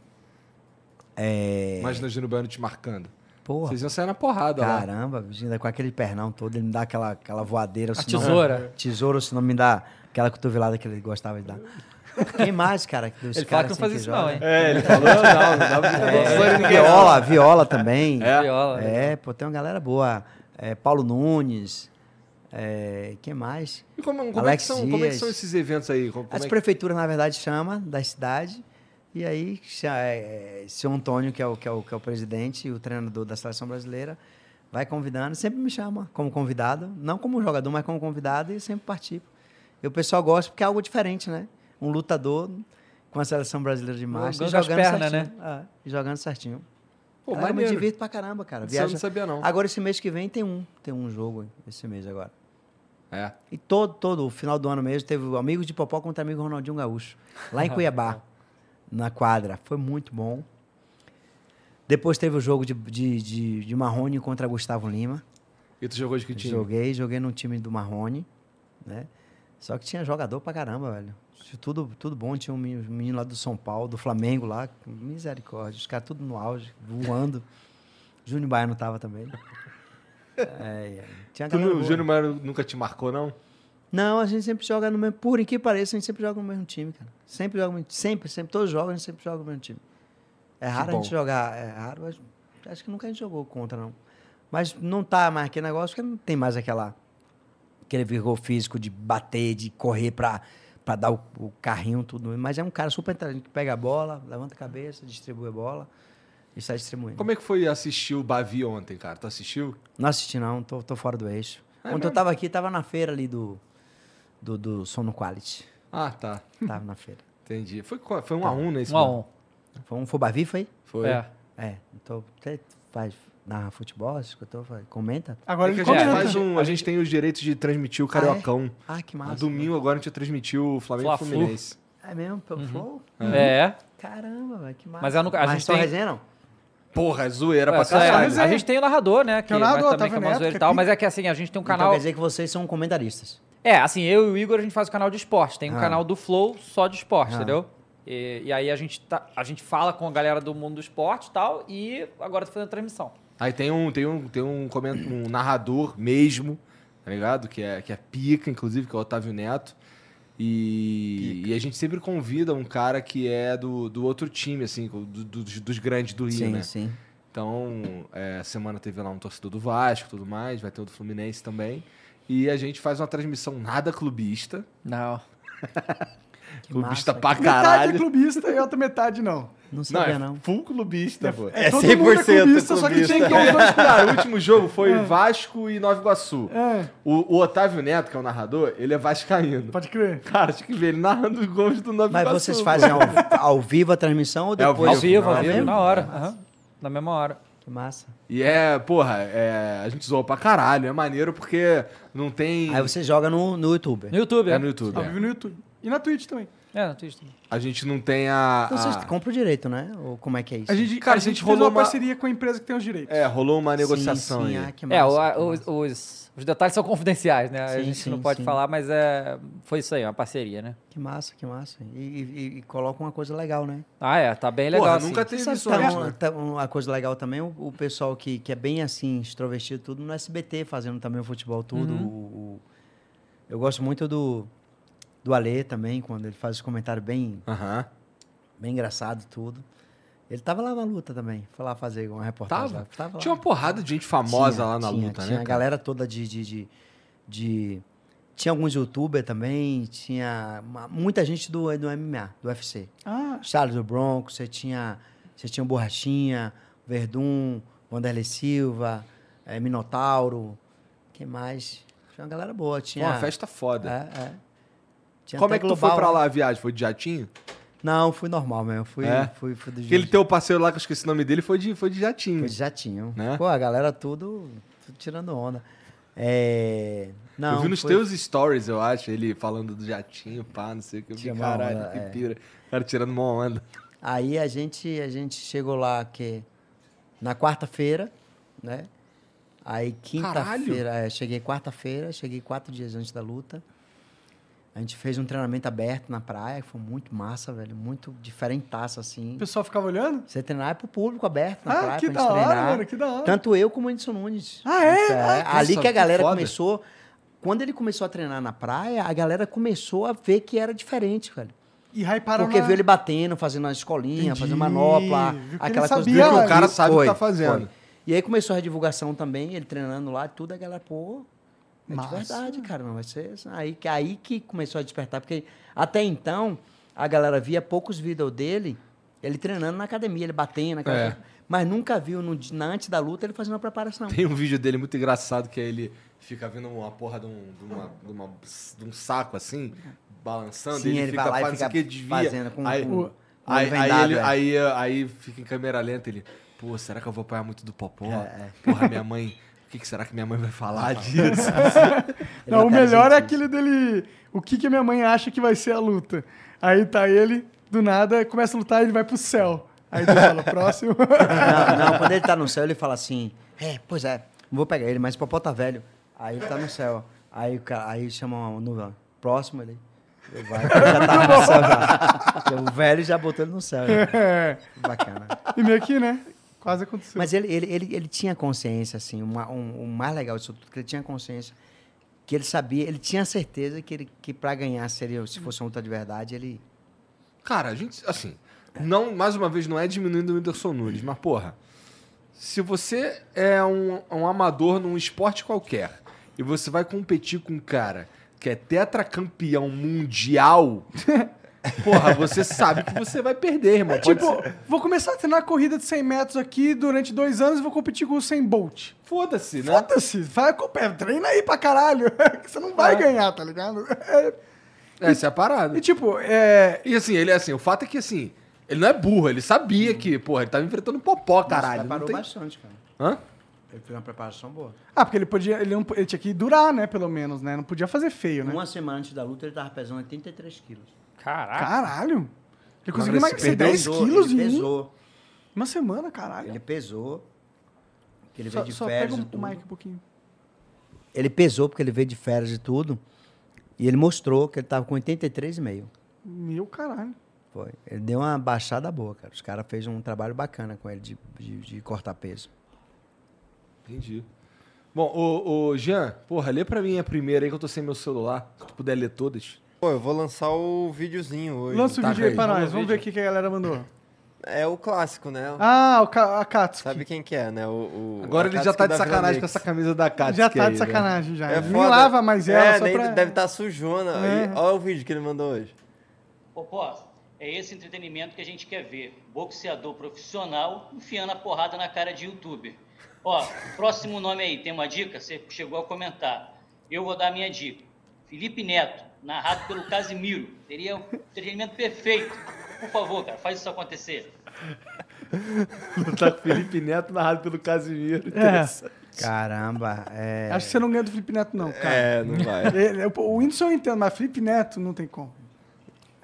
Speaker 2: É...
Speaker 3: Imagina o Júnior Baiano te marcando.
Speaker 2: Porra.
Speaker 3: Vocês iam sair na porrada lá.
Speaker 2: Caramba, ainda com aquele pernão todo, ele me dá aquela, aquela voadeira.
Speaker 5: A
Speaker 2: senão-
Speaker 5: tesoura.
Speaker 2: Tesoura, senão me dá aquela cotovelada que ele gostava de dar. Quem mais, cara? que dos
Speaker 5: Ele fala
Speaker 2: caras
Speaker 5: que não
Speaker 2: assim
Speaker 5: faz isso
Speaker 2: joga?
Speaker 5: não, hein?
Speaker 3: É, ele falou, não, não
Speaker 2: É,
Speaker 3: ninguém.
Speaker 2: viola, viola também.
Speaker 3: É?
Speaker 5: Viola.
Speaker 2: É, pô, tem uma galera boa. É, Paulo Nunes. É, quem mais?
Speaker 3: E como, como é
Speaker 2: Alex
Speaker 3: que são, como é que
Speaker 2: Dias.
Speaker 3: são esses eventos aí? Como, como
Speaker 2: As
Speaker 3: é que-
Speaker 2: prefeituras, na verdade, chamam da cidade. E aí, é, é, seu Antônio, que é, o, que, é o, que é o presidente e o treinador da seleção brasileira, vai convidando, sempre me chama como convidado, não como jogador, mas como convidado, e sempre participo. E o pessoal gosta porque é algo diferente, né? Um lutador com a seleção brasileira de marcha,
Speaker 5: Jogando
Speaker 2: jogando
Speaker 5: pernas,
Speaker 2: certinho. É, jogando certinho.
Speaker 3: Pô,
Speaker 2: Cara, eu me divirto pra caramba, cara.
Speaker 3: Isso eu não sabia, não.
Speaker 2: Agora, esse mês que vem, tem um. Tem um jogo esse mês agora.
Speaker 3: É.
Speaker 2: E todo, todo o final do ano mesmo, teve o Amigos de Popó contra Amigo Ronaldinho Gaúcho. Lá em (laughs) Cuiabá, na quadra. Foi muito bom. Depois teve o jogo de, de, de, de Marrone contra Gustavo Lima.
Speaker 3: E tu jogou de que time?
Speaker 2: Joguei, joguei no time do Marrone, né? Só que tinha jogador pra caramba, velho. Tudo, tudo bom. Tinha um menino lá do São Paulo, do Flamengo lá. Misericórdia. Os caras tudo no auge, voando. (laughs) Júnior Baiano tava também. (laughs) É, é. Tinha
Speaker 3: Tu, o. Júnior Baiano nunca te marcou, não?
Speaker 2: Não, a gente sempre joga no mesmo. Por que pareça, a gente sempre joga no mesmo time, cara. Sempre joga no Sempre, sempre. Todos os jogos a gente sempre joga no mesmo time. É raro a gente jogar. É raro, mas acho que nunca a gente jogou contra, não. Mas não tá mais aquele negócio, porque não tem mais aquela. Aquele vigor físico de bater, de correr pra, pra dar o, o carrinho, tudo. Mas é um cara super inteligente que pega a bola, levanta a cabeça, distribui a bola e sai distribuindo.
Speaker 3: Como é que foi assistir o Bavi ontem, cara? Tu assistiu?
Speaker 2: Não assisti, não, tô, tô fora do eixo.
Speaker 3: É
Speaker 2: Ontem eu
Speaker 3: mesmo?
Speaker 2: tava aqui, tava na feira ali do, do, do Sono Quality.
Speaker 3: Ah, tá.
Speaker 2: Tava na feira.
Speaker 3: Entendi. Foi, foi um a um nesse
Speaker 5: Um a um.
Speaker 2: Foi um Fobavi, foi?
Speaker 3: Foi.
Speaker 5: É.
Speaker 2: É. Então, você faz narra futebol, escutou? Faz- Comenta?
Speaker 1: Agora
Speaker 3: É que a gente
Speaker 1: comenta.
Speaker 3: faz um. A gente tem os direitos de transmitir o Cariocão.
Speaker 2: Ah, que
Speaker 3: No
Speaker 2: massa.
Speaker 3: domingo agora a gente transmitiu o Flamengo e
Speaker 5: Fla-Flu.
Speaker 3: Fluminense.
Speaker 2: É mesmo? Pelo Flow?
Speaker 5: É.
Speaker 2: Caramba, velho, que massa.
Speaker 5: Mas é no- a
Speaker 2: Mas
Speaker 5: gente
Speaker 2: só
Speaker 5: tem-
Speaker 2: resenha, não?
Speaker 3: Porra, é zoeira
Speaker 5: É,
Speaker 3: pra
Speaker 5: só é,
Speaker 3: caralho.
Speaker 5: a gente tem o narrador, né? Que,
Speaker 1: Tem o narrador,
Speaker 5: mas também que é uma zoeira
Speaker 1: que
Speaker 5: e
Speaker 1: é
Speaker 5: tal. Mas é que assim, a gente tem um
Speaker 2: Então
Speaker 5: canal.
Speaker 2: quer dizer que vocês são comentaristas.
Speaker 5: É, assim, eu e o Igor, a gente faz o canal de esporte. Tem um
Speaker 2: Ah.
Speaker 5: canal do Flow só de esporte,
Speaker 2: Ah.
Speaker 5: entendeu? E, e aí a gente, tá, a gente fala com a galera do mundo do esporte e tal, e agora tá fazendo transmissão.
Speaker 3: Aí tem um, tem um, tem um, coment... um narrador mesmo, tá ligado? Que é, que é pica, inclusive, que é o Otávio Neto. E, e a gente sempre convida um cara que é do, do outro time, assim, do- do- dos, dos grandes do Rio,
Speaker 2: sim,
Speaker 3: né?
Speaker 2: sim.
Speaker 3: Então, é, a semana teve lá um torcedor do Vasco e tudo mais, vai ter o do Fluminense também. E a gente faz uma transmissão nada clubista.
Speaker 5: Não. (laughs)
Speaker 2: Que
Speaker 3: clubista
Speaker 2: massa.
Speaker 3: pra
Speaker 1: Metade é
Speaker 3: caralho.
Speaker 1: clubista e outra metade não.
Speaker 2: Não
Speaker 3: Não,
Speaker 2: sabia,
Speaker 3: é
Speaker 2: não.
Speaker 3: full clubista, pô.
Speaker 4: É
Speaker 1: mundo
Speaker 4: 100%
Speaker 1: clubista, só que
Speaker 4: clubista.
Speaker 1: tinha
Speaker 3: Então,
Speaker 1: que
Speaker 3: os dois, cara, o último jogo foi Vasco e Nova Iguaçu.
Speaker 1: É,
Speaker 3: O, o Otávio Neto, que é o narrador, ele é vascaíno.
Speaker 1: pode crer.
Speaker 3: Cara, acho que vê ele narrando os gols do Nova
Speaker 2: Mas
Speaker 3: Iguaçu.
Speaker 2: vocês
Speaker 3: pô.
Speaker 2: fazem ao, ao vivo a transmissão ou
Speaker 3: É ao
Speaker 2: depois?
Speaker 5: Ao vivo, ao
Speaker 2: É
Speaker 5: vivo, na hora. aham, Na mesma hora.
Speaker 2: Que massa.
Speaker 3: E é, porra, é, a gente zoa pra caralho. É maneiro porque não tem...
Speaker 2: Aí você joga no, no YouTube.
Speaker 5: No YouTube,
Speaker 3: É
Speaker 5: é.
Speaker 3: no YouTube.
Speaker 1: Ao
Speaker 3: é.
Speaker 1: vivo no YouTube. E na Twitch também.
Speaker 5: É, no Twitch também.
Speaker 3: A gente não tem a...
Speaker 2: Então vocês
Speaker 3: a-
Speaker 2: compram o direito, né? Ou como é que é isso?
Speaker 1: A gente,
Speaker 3: Cara,
Speaker 1: a
Speaker 3: a
Speaker 1: gente,
Speaker 3: gente
Speaker 1: fez
Speaker 3: rolou
Speaker 1: uma
Speaker 3: uma-
Speaker 1: parceria com a empresa que tem os direitos.
Speaker 3: É, rolou uma negociação
Speaker 2: sim, sim,
Speaker 3: aí.
Speaker 2: ah, que
Speaker 5: É, o-
Speaker 2: massa,
Speaker 5: a-
Speaker 2: que
Speaker 5: os,
Speaker 2: massa.
Speaker 5: os, os detalhes são confidenciais, né? a
Speaker 2: Sim,
Speaker 5: gente
Speaker 2: sim,
Speaker 5: não pode
Speaker 2: sim.
Speaker 5: falar, mas é, foi isso aí, uma parceria, né?
Speaker 2: Que massa, que massa. E, e, e coloca uma coisa legal, né?
Speaker 5: Ah, é, tá bem legal.
Speaker 3: Porra,
Speaker 5: assim.
Speaker 3: nunca teve isso
Speaker 2: tá uma,
Speaker 3: né?
Speaker 2: tá uma coisa legal também, o, o pessoal que, que é bem assim, extrovertido, tudo no SBT, fazendo também o futebol, tudo.
Speaker 5: Uhum.
Speaker 2: O- o- eu gosto muito do, do Alê também, quando ele faz os comentários bem,
Speaker 3: Aham.
Speaker 2: bem engraçado, tudo. Ele tava lá na luta também, foi lá fazer uma reportagem.
Speaker 3: Tava?
Speaker 2: lá. Tava
Speaker 3: Tinha
Speaker 2: lá.
Speaker 3: uma porrada de gente famosa
Speaker 2: Tinha,
Speaker 3: lá na
Speaker 2: tinha,
Speaker 3: luta,
Speaker 2: tinha
Speaker 3: né?
Speaker 2: a
Speaker 3: cara?
Speaker 2: galera toda de, de, de, de- Tinha alguns youtubers também, tinha uma- muita gente do, do MMA, do UFC.
Speaker 1: Ah,
Speaker 2: Charles do Bronco, você tinha, você tinha o Borrachinha, Verdun, Wanderlei Silva, eh, Minotauro, quem mais? Tinha uma galera boa,
Speaker 3: Foi
Speaker 2: tinha...
Speaker 3: uma festa foda.
Speaker 2: É, é. Tinha
Speaker 3: Como é que tu
Speaker 2: Global
Speaker 3: foi pra lá a viagem? Foi de jatinho?
Speaker 2: Não, fui normal mesmo, fui,
Speaker 3: É?
Speaker 2: fui, fui do
Speaker 3: Aquele
Speaker 2: jeito-
Speaker 3: teu parceiro lá, que eu esqueci o nome dele, foi de, foi de jatinho.
Speaker 2: Foi de jatinho.
Speaker 3: Né?
Speaker 2: Pô, a galera tudo, tudo tirando onda. É... Não,
Speaker 3: eu vi nos
Speaker 2: foi-
Speaker 3: teus stories, eu acho, ele falando do jatinho, pá, não sei o que. Eu vi, caralho,
Speaker 2: onda,
Speaker 3: que
Speaker 2: é.
Speaker 3: pira. Cara, tirando uma onda.
Speaker 2: Aí a gente, a gente chegou lá que na quarta-feira, né? Aí quinta-feira, é, cheguei quarta-feira, cheguei quatro dias antes da luta. A gente fez um treinamento aberto na praia, que foi muito massa, velho, muito diferentaço assim.
Speaker 1: o pessoal ficava olhando?
Speaker 2: Você treinar é pro público aberto na
Speaker 1: Ah,
Speaker 2: praia
Speaker 1: que
Speaker 2: pra
Speaker 1: da
Speaker 2: gente
Speaker 1: hora,
Speaker 2: treinar.
Speaker 1: mano, que da hora.
Speaker 2: Tanto eu como o Anderson Nunes.
Speaker 1: Ah, é?
Speaker 2: Isso
Speaker 1: Ah,
Speaker 2: Ali
Speaker 3: nossa,
Speaker 2: que a
Speaker 3: que
Speaker 2: galera
Speaker 3: foda.
Speaker 2: começou. Quando ele começou a treinar na praia, a galera começou a ver que era diferente, velho.
Speaker 1: E hyparam
Speaker 2: Porque
Speaker 1: na...
Speaker 2: viu ele batendo, fazendo uma escolinha,
Speaker 1: Entendi.
Speaker 2: fazendo manopla,
Speaker 1: Viu que ele
Speaker 2: aquela coisa
Speaker 1: sabia, que o
Speaker 3: cara sabe o que tá fazendo.
Speaker 2: foi. E aí começou a divulgação também, ele treinando lá, tudo, a galera, pô, é
Speaker 1: Massa.
Speaker 2: de verdade, cara, não vai ser aí que aí que começou a despertar, porque até então a galera via poucos vídeos dele, ele treinando na academia, ele batendo, aquela
Speaker 3: É.
Speaker 2: coisa, mas nunca viu no, na antes da luta ele fazendo uma preparação.
Speaker 3: Tem um vídeo dele muito engraçado que é ele fica vendo uma porra de um, de uma- de uma- de um saco assim, balançando,
Speaker 2: Sim,
Speaker 3: ele,
Speaker 2: ele
Speaker 3: fica fazendo
Speaker 2: fica
Speaker 3: desvia.
Speaker 2: fazendo com-
Speaker 3: aí,
Speaker 2: com- com
Speaker 3: aí, aí, ele,
Speaker 2: é.
Speaker 3: aí, aí fica em câmera lenta, ele, pô, será que eu vou apanhar muito do popó?
Speaker 2: É, é.
Speaker 3: Porra, minha mãe, que, que será que minha mãe vai falar disso? (laughs)
Speaker 1: Não, o melhor é aquele dele. O que, que a minha mãe acha que vai ser a luta? Aí tá ele, do nada, começa a lutar e ele vai pro céu. Aí ele fala, próximo.
Speaker 2: Não, (laughs) não, quando ele tá no céu, ele fala assim: É, pois é, não vou pegar ele, mas o Popó tá velho. Aí ele tá no céu. Aí, o cara, aí chama uma nuvem. Próximo ele. Vai, já tá no céu já. (laughs) O velho já botou ele no céu. já.
Speaker 1: É.
Speaker 2: Bacana.
Speaker 1: E meio que, né? Quase aconteceu.
Speaker 2: Mas ele, ele, ele, ele tinha consciência, assim, uma, um, o mais legal disso tudo, que ele tinha consciência, que ele sabia, ele tinha certeza que, ele, que pra ganhar, seria, se fosse uma luta de verdade, ele.
Speaker 3: Cara, a gente, assim, não, mais uma vez, não é diminuindo o Whindersson Nunes, mas, porra, se você é um, um amador num esporte qualquer e você vai competir com um cara que é tetracampeão mundial, (laughs) porra, você sabe que você vai perder, irmão. Pode
Speaker 1: tipo,
Speaker 3: ser-
Speaker 1: vou começar a treinar corrida de 100 metros aqui durante dois anos e vou competir com o 100 Bolt.
Speaker 3: Foda-se, né?
Speaker 1: Foda-se, vai com o pé, treina aí pra caralho. (laughs) que você não vai ganhar, tá ligado? É,
Speaker 3: Essa é a parada.
Speaker 1: e tipo, é.
Speaker 3: E assim, ele é assim, o fato é que assim, ele não é burro, ele sabia que, porra, ele tava enfrentando um popó, caralho. Não
Speaker 2: preparou
Speaker 3: tem...
Speaker 2: bastante, cara.
Speaker 3: Hã?
Speaker 2: Ele fez uma preparação boa.
Speaker 1: Ah, porque ele podia. Ele, não, ele tinha que durar, né? Pelo menos, né? Não podia fazer feio, né?
Speaker 2: Uma semana antes da luta, ele tava pesando 83 quilos.
Speaker 5: Caraca.
Speaker 1: Caralho. Ele conseguiu emagrecer
Speaker 3: perdeu
Speaker 1: 10
Speaker 2: Pesou,
Speaker 1: quilos
Speaker 2: ele
Speaker 1: em um-
Speaker 2: pesou.
Speaker 1: uma semana, caralho.
Speaker 2: Ele pesou. Ele
Speaker 1: só
Speaker 2: veio de
Speaker 1: só
Speaker 2: férias
Speaker 1: pega
Speaker 2: e
Speaker 1: o mic um pouquinho.
Speaker 2: Ele pesou porque ele veio de férias e tudo. E ele mostrou que ele tava com 83,5.
Speaker 1: Meu caralho.
Speaker 2: Foi. Ele deu uma baixada boa, cara. Os caras fez um trabalho bacana com ele de, de, de cortar peso.
Speaker 3: Entendi. Bom, ô, ô, Jean, porra, lê pra mim a primeira aí que eu tô sem meu celular. Se tu puder ler todas.
Speaker 4: Pô, eu vou lançar o videozinho hoje.
Speaker 1: Lança o
Speaker 3: Tá,
Speaker 1: vídeo aí pra nós. Vamos ver o que, a galera mandou.
Speaker 4: É o clássico, né?
Speaker 1: Ah, o Ka- a Katsuki.
Speaker 4: Sabe quem que é, né? O, o-
Speaker 3: Agora ele já tá de sacanagem com essa camisa da Katsuki
Speaker 1: Já tá
Speaker 3: aí,
Speaker 1: de
Speaker 3: né?
Speaker 1: sacanagem já.
Speaker 4: É foda.
Speaker 1: lava mais ela
Speaker 4: é,
Speaker 1: só
Speaker 4: nem-
Speaker 1: pra...
Speaker 4: deve estar sujona.
Speaker 1: É.
Speaker 4: Olha o vídeo que ele mandou hoje.
Speaker 6: Popó, É esse entretenimento que a gente quer ver. Boxeador profissional enfiando a porrada na cara de youtuber. Ó, próximo nome aí, tem uma dica? Você chegou a comentar. Eu vou dar a minha dica. Felipe Neto, narrado pelo Casimiro. Teria o entretenimento perfeito. Por favor, cara, faz isso acontecer.
Speaker 3: Tá com o Felipe Neto narrado pelo Casimiro.
Speaker 1: É.
Speaker 2: Caramba, é...
Speaker 1: Acho que você não ganha do Felipe Neto, não, cara.
Speaker 4: É, não vai. (laughs)
Speaker 1: Ele- o Whindersson eu entendo, mas Felipe Neto não tem como.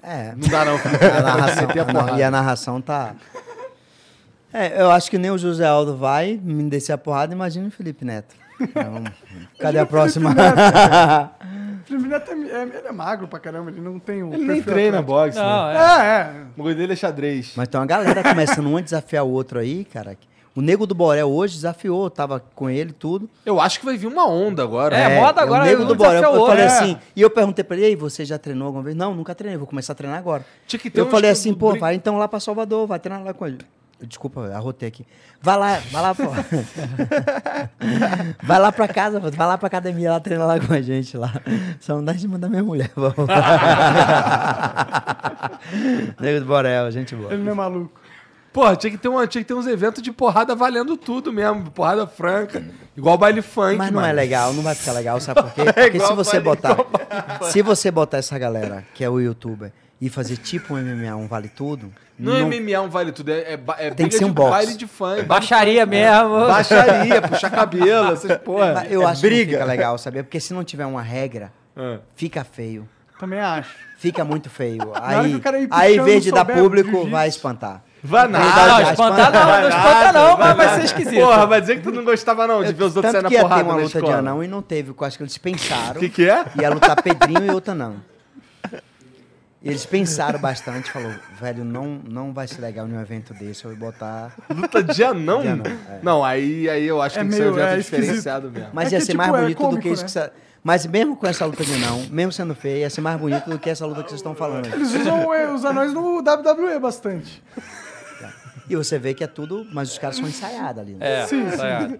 Speaker 2: É,
Speaker 3: Não dá não,
Speaker 2: a narração,
Speaker 3: a
Speaker 2: e a narração tá... É, eu acho que nem o José Aldo vai me descer a porrada, imagina o Felipe Neto. (laughs) Então, Cadê a próxima? (laughs)
Speaker 1: Neto é, é- ele é magro pra caramba, ele não tem um.
Speaker 3: Ele nem treina boxe, né?
Speaker 5: Não, é.
Speaker 1: É, é.
Speaker 3: O bagulho dele é xadrez.
Speaker 2: Mas tem uma galera começando um a desafiar o outro aí, cara. O Nego do Borel hoje desafiou, tava com ele e tudo.
Speaker 3: Eu acho que vai vir uma onda agora.
Speaker 5: É, moda agora,
Speaker 2: o Nego
Speaker 5: um
Speaker 2: do Borel.
Speaker 5: o
Speaker 2: Eu falei
Speaker 1: É.
Speaker 2: assim, e eu perguntei pra ele, e aí, você já treinou alguma vez? Não, nunca treinei, vou começar a treinar agora.
Speaker 3: Tinha que ter
Speaker 2: Eu
Speaker 3: uns
Speaker 2: falei
Speaker 3: que-
Speaker 2: assim, pô,
Speaker 3: brin-
Speaker 2: vai então lá pra Salvador, vai treinar lá com ele. Desculpa, arrotei aqui. Vai lá, vai lá, pô. (laughs) vai lá pra casa, pô, vai lá pra academia lá, treina lá com a gente lá. Só não dá de mandar minha mulher, vamos. (laughs) Nego do Borel, gente boa.
Speaker 1: Ele não é maluco.
Speaker 3: Porra, tinha que, ter uma, tinha que ter uns eventos de porrada valendo tudo mesmo. Porrada franca. Igual baile funk,
Speaker 2: Mas não
Speaker 3: mano.
Speaker 2: é legal, não vai ficar legal, sabe por quê? (laughs) Porque
Speaker 3: igual
Speaker 2: se você botar. Se você botar essa galera, que é o youtuber, e fazer tipo um MMA, um vale tudo.
Speaker 3: Não, é MMA um vale tudo, é, é, é
Speaker 2: Tem que
Speaker 3: briga
Speaker 2: ser um
Speaker 3: baile de funk.
Speaker 5: Baixaria mesmo.
Speaker 3: Baixaria, puxar cabelo, essas porra.
Speaker 2: Mas eu
Speaker 3: É
Speaker 2: acho que não fica legal, sabe? Porque se não tiver uma regra, fica feio.
Speaker 1: Também acho.
Speaker 2: Fica muito feio. Aí,
Speaker 1: que
Speaker 2: aí em vez de dar público,
Speaker 1: jiu-jitsu.
Speaker 2: vai espantar.
Speaker 3: Vai
Speaker 5: Não,
Speaker 3: nada.
Speaker 5: espantar não, não espanta não, mas vai ser esquisito.
Speaker 3: Porra, vai dizer que tu não gostava não de ver os outros
Speaker 2: Tanto
Speaker 3: saindo
Speaker 2: que
Speaker 3: na
Speaker 2: ia ter
Speaker 3: porrada
Speaker 2: uma
Speaker 3: na
Speaker 2: luta de
Speaker 3: escola.
Speaker 2: anão e não teve, eu acho que eles pensaram.
Speaker 3: O que que é?
Speaker 2: Ia lutar Pedrinho e outra não. E eles pensaram bastante, falou, velho, não, não vai ser legal em um evento desse, eu vou botar...
Speaker 3: Luta de anão?
Speaker 2: De anão, é.
Speaker 3: Não, aí, aí eu acho que
Speaker 1: É
Speaker 3: que ser um
Speaker 1: meio-
Speaker 3: evento
Speaker 1: é esquisito.
Speaker 3: diferenciado mesmo.
Speaker 2: Mas
Speaker 1: É
Speaker 2: ia
Speaker 1: que,
Speaker 2: ser
Speaker 1: tipo,
Speaker 2: mais
Speaker 1: é
Speaker 2: bonito do
Speaker 1: cômico,
Speaker 2: que isso
Speaker 1: né?
Speaker 2: que você... Mas mesmo com essa luta de anão, mesmo sendo feio, ia ser mais bonito do que essa luta que vocês estão falando. aí.
Speaker 1: Eles usam é, os anões no WWE bastante.
Speaker 2: E você vê que é tudo, mas os caras são ensaiados ali. Né?
Speaker 5: É,
Speaker 1: Sim, sim.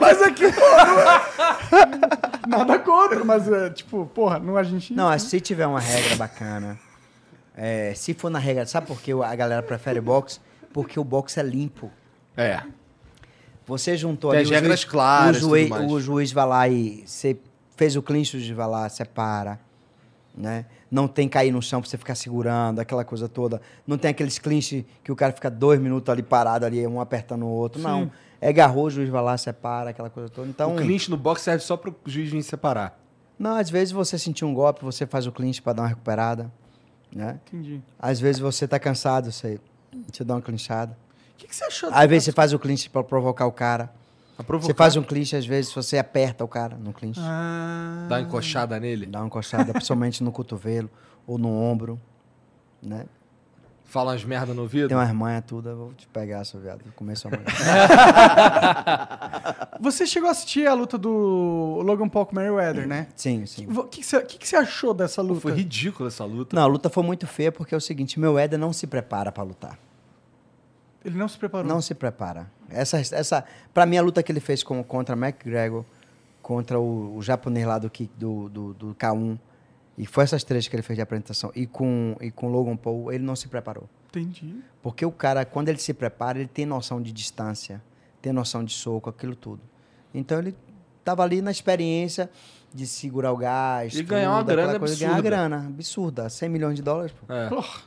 Speaker 1: Mas aqui, porra, não é- Nada contra, mas é tipo, porra, não a gente.
Speaker 2: Não, mas se tiver uma regra bacana, é, se for na regra, sabe por que a galera prefere boxe? Porque o boxe é limpo.
Speaker 3: É.
Speaker 2: Você juntou
Speaker 3: Tem
Speaker 2: ali o
Speaker 3: regras
Speaker 2: juiz,
Speaker 3: claras
Speaker 2: o juiz, o juiz vai lá e você fez o clinch, o juiz vai lá, separa, né? Não tem cair no chão pra você ficar segurando, aquela coisa toda. Não tem aqueles clinch que o cara fica dois minutos ali parado ali, um apertando o outro. Não. É garrou, o juiz vai lá, separa, aquela coisa toda. Então,
Speaker 3: O clinch no boxe serve só pro juiz vir separar.
Speaker 2: não, às vezes você sentir um golpe, você faz o clinch pra dar uma recuperada, né?
Speaker 1: Entendi.
Speaker 2: Às vezes você tá cansado, você, você dá uma clinchada.
Speaker 1: O que, que você achou
Speaker 2: Às vezes você faz o clinch pra provocar o cara.
Speaker 3: Provocar.
Speaker 2: Você faz um clinch, às vezes você aperta o cara no clinch.
Speaker 1: Ah,
Speaker 3: Dá uma encoxada nele.
Speaker 2: Dá uma encostada, (laughs) principalmente no cotovelo ou no ombro, né?
Speaker 3: Fala umas merda no ouvido.
Speaker 2: Tem umas manhas tudo, eu vou te pegar, seu viado. Sua mãe. (laughs)
Speaker 1: Você chegou a assistir a luta do Logan Paul com Merryweather, né?
Speaker 2: Sim, sim.
Speaker 1: O que, que, você, que, que você achou dessa luta?
Speaker 3: Foi ridícula essa luta.
Speaker 2: Não, a luta foi muito feia porque é o seguinte, meu Éder não se prepara pra lutar.
Speaker 1: Ele não se preparou.
Speaker 2: Não se prepara. Essa, essa, pra mim, a luta que ele fez com, contra McGregor, contra o, o japonês lá do, do, do, do K1, e foi essas três que ele fez de apresentação, e com, e com Logan Paul, ele não se preparou.
Speaker 1: Entendi.
Speaker 2: Porque o cara, quando ele se prepara, ele tem noção de distância, tem noção de soco, aquilo tudo. Então ele tava ali na experiência de segurar o gás.
Speaker 3: E ganhar uma grana
Speaker 2: coisa, Ganhar uma
Speaker 3: absurda.
Speaker 2: grana absurda. 100 milhões de dólares, pô.
Speaker 3: É.
Speaker 1: Porra.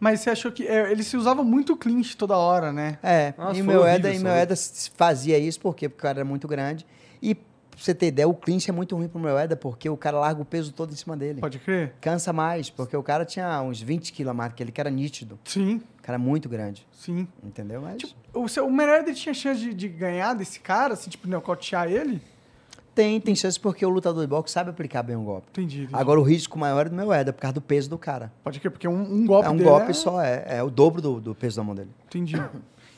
Speaker 1: Mas você achou que. é, ele se usava muito clinch toda hora, né?
Speaker 2: É,
Speaker 3: Nossa,
Speaker 2: e meu Eda, e meu. Eda fazia isso por quê? porque o cara era muito grande. E pra você ter ideia, o clinch é muito ruim pro meu Eda, porque o cara larga o peso todo em cima dele.
Speaker 1: Pode crer?
Speaker 2: Cansa mais, porque o cara tinha uns 20 quilos a mais que ele, que era nítido.
Speaker 1: Sim,
Speaker 2: O cara é muito grande,
Speaker 1: sim.
Speaker 2: entendeu? Mas
Speaker 1: Tipo, o, seu, o tinha chance de, de ganhar desse cara, assim, tipo, nocautear ele?
Speaker 2: tem, tem chance porque o lutador de boxe sabe aplicar bem um golpe.
Speaker 1: Entendi. entendi.
Speaker 2: Agora o risco maior é do meu Eda, por causa do peso do cara.
Speaker 1: Pode crer, porque um, um golpe
Speaker 2: é um golpe
Speaker 1: é-
Speaker 2: só, é, é o dobro do, do peso da mão dele.
Speaker 1: Entendi.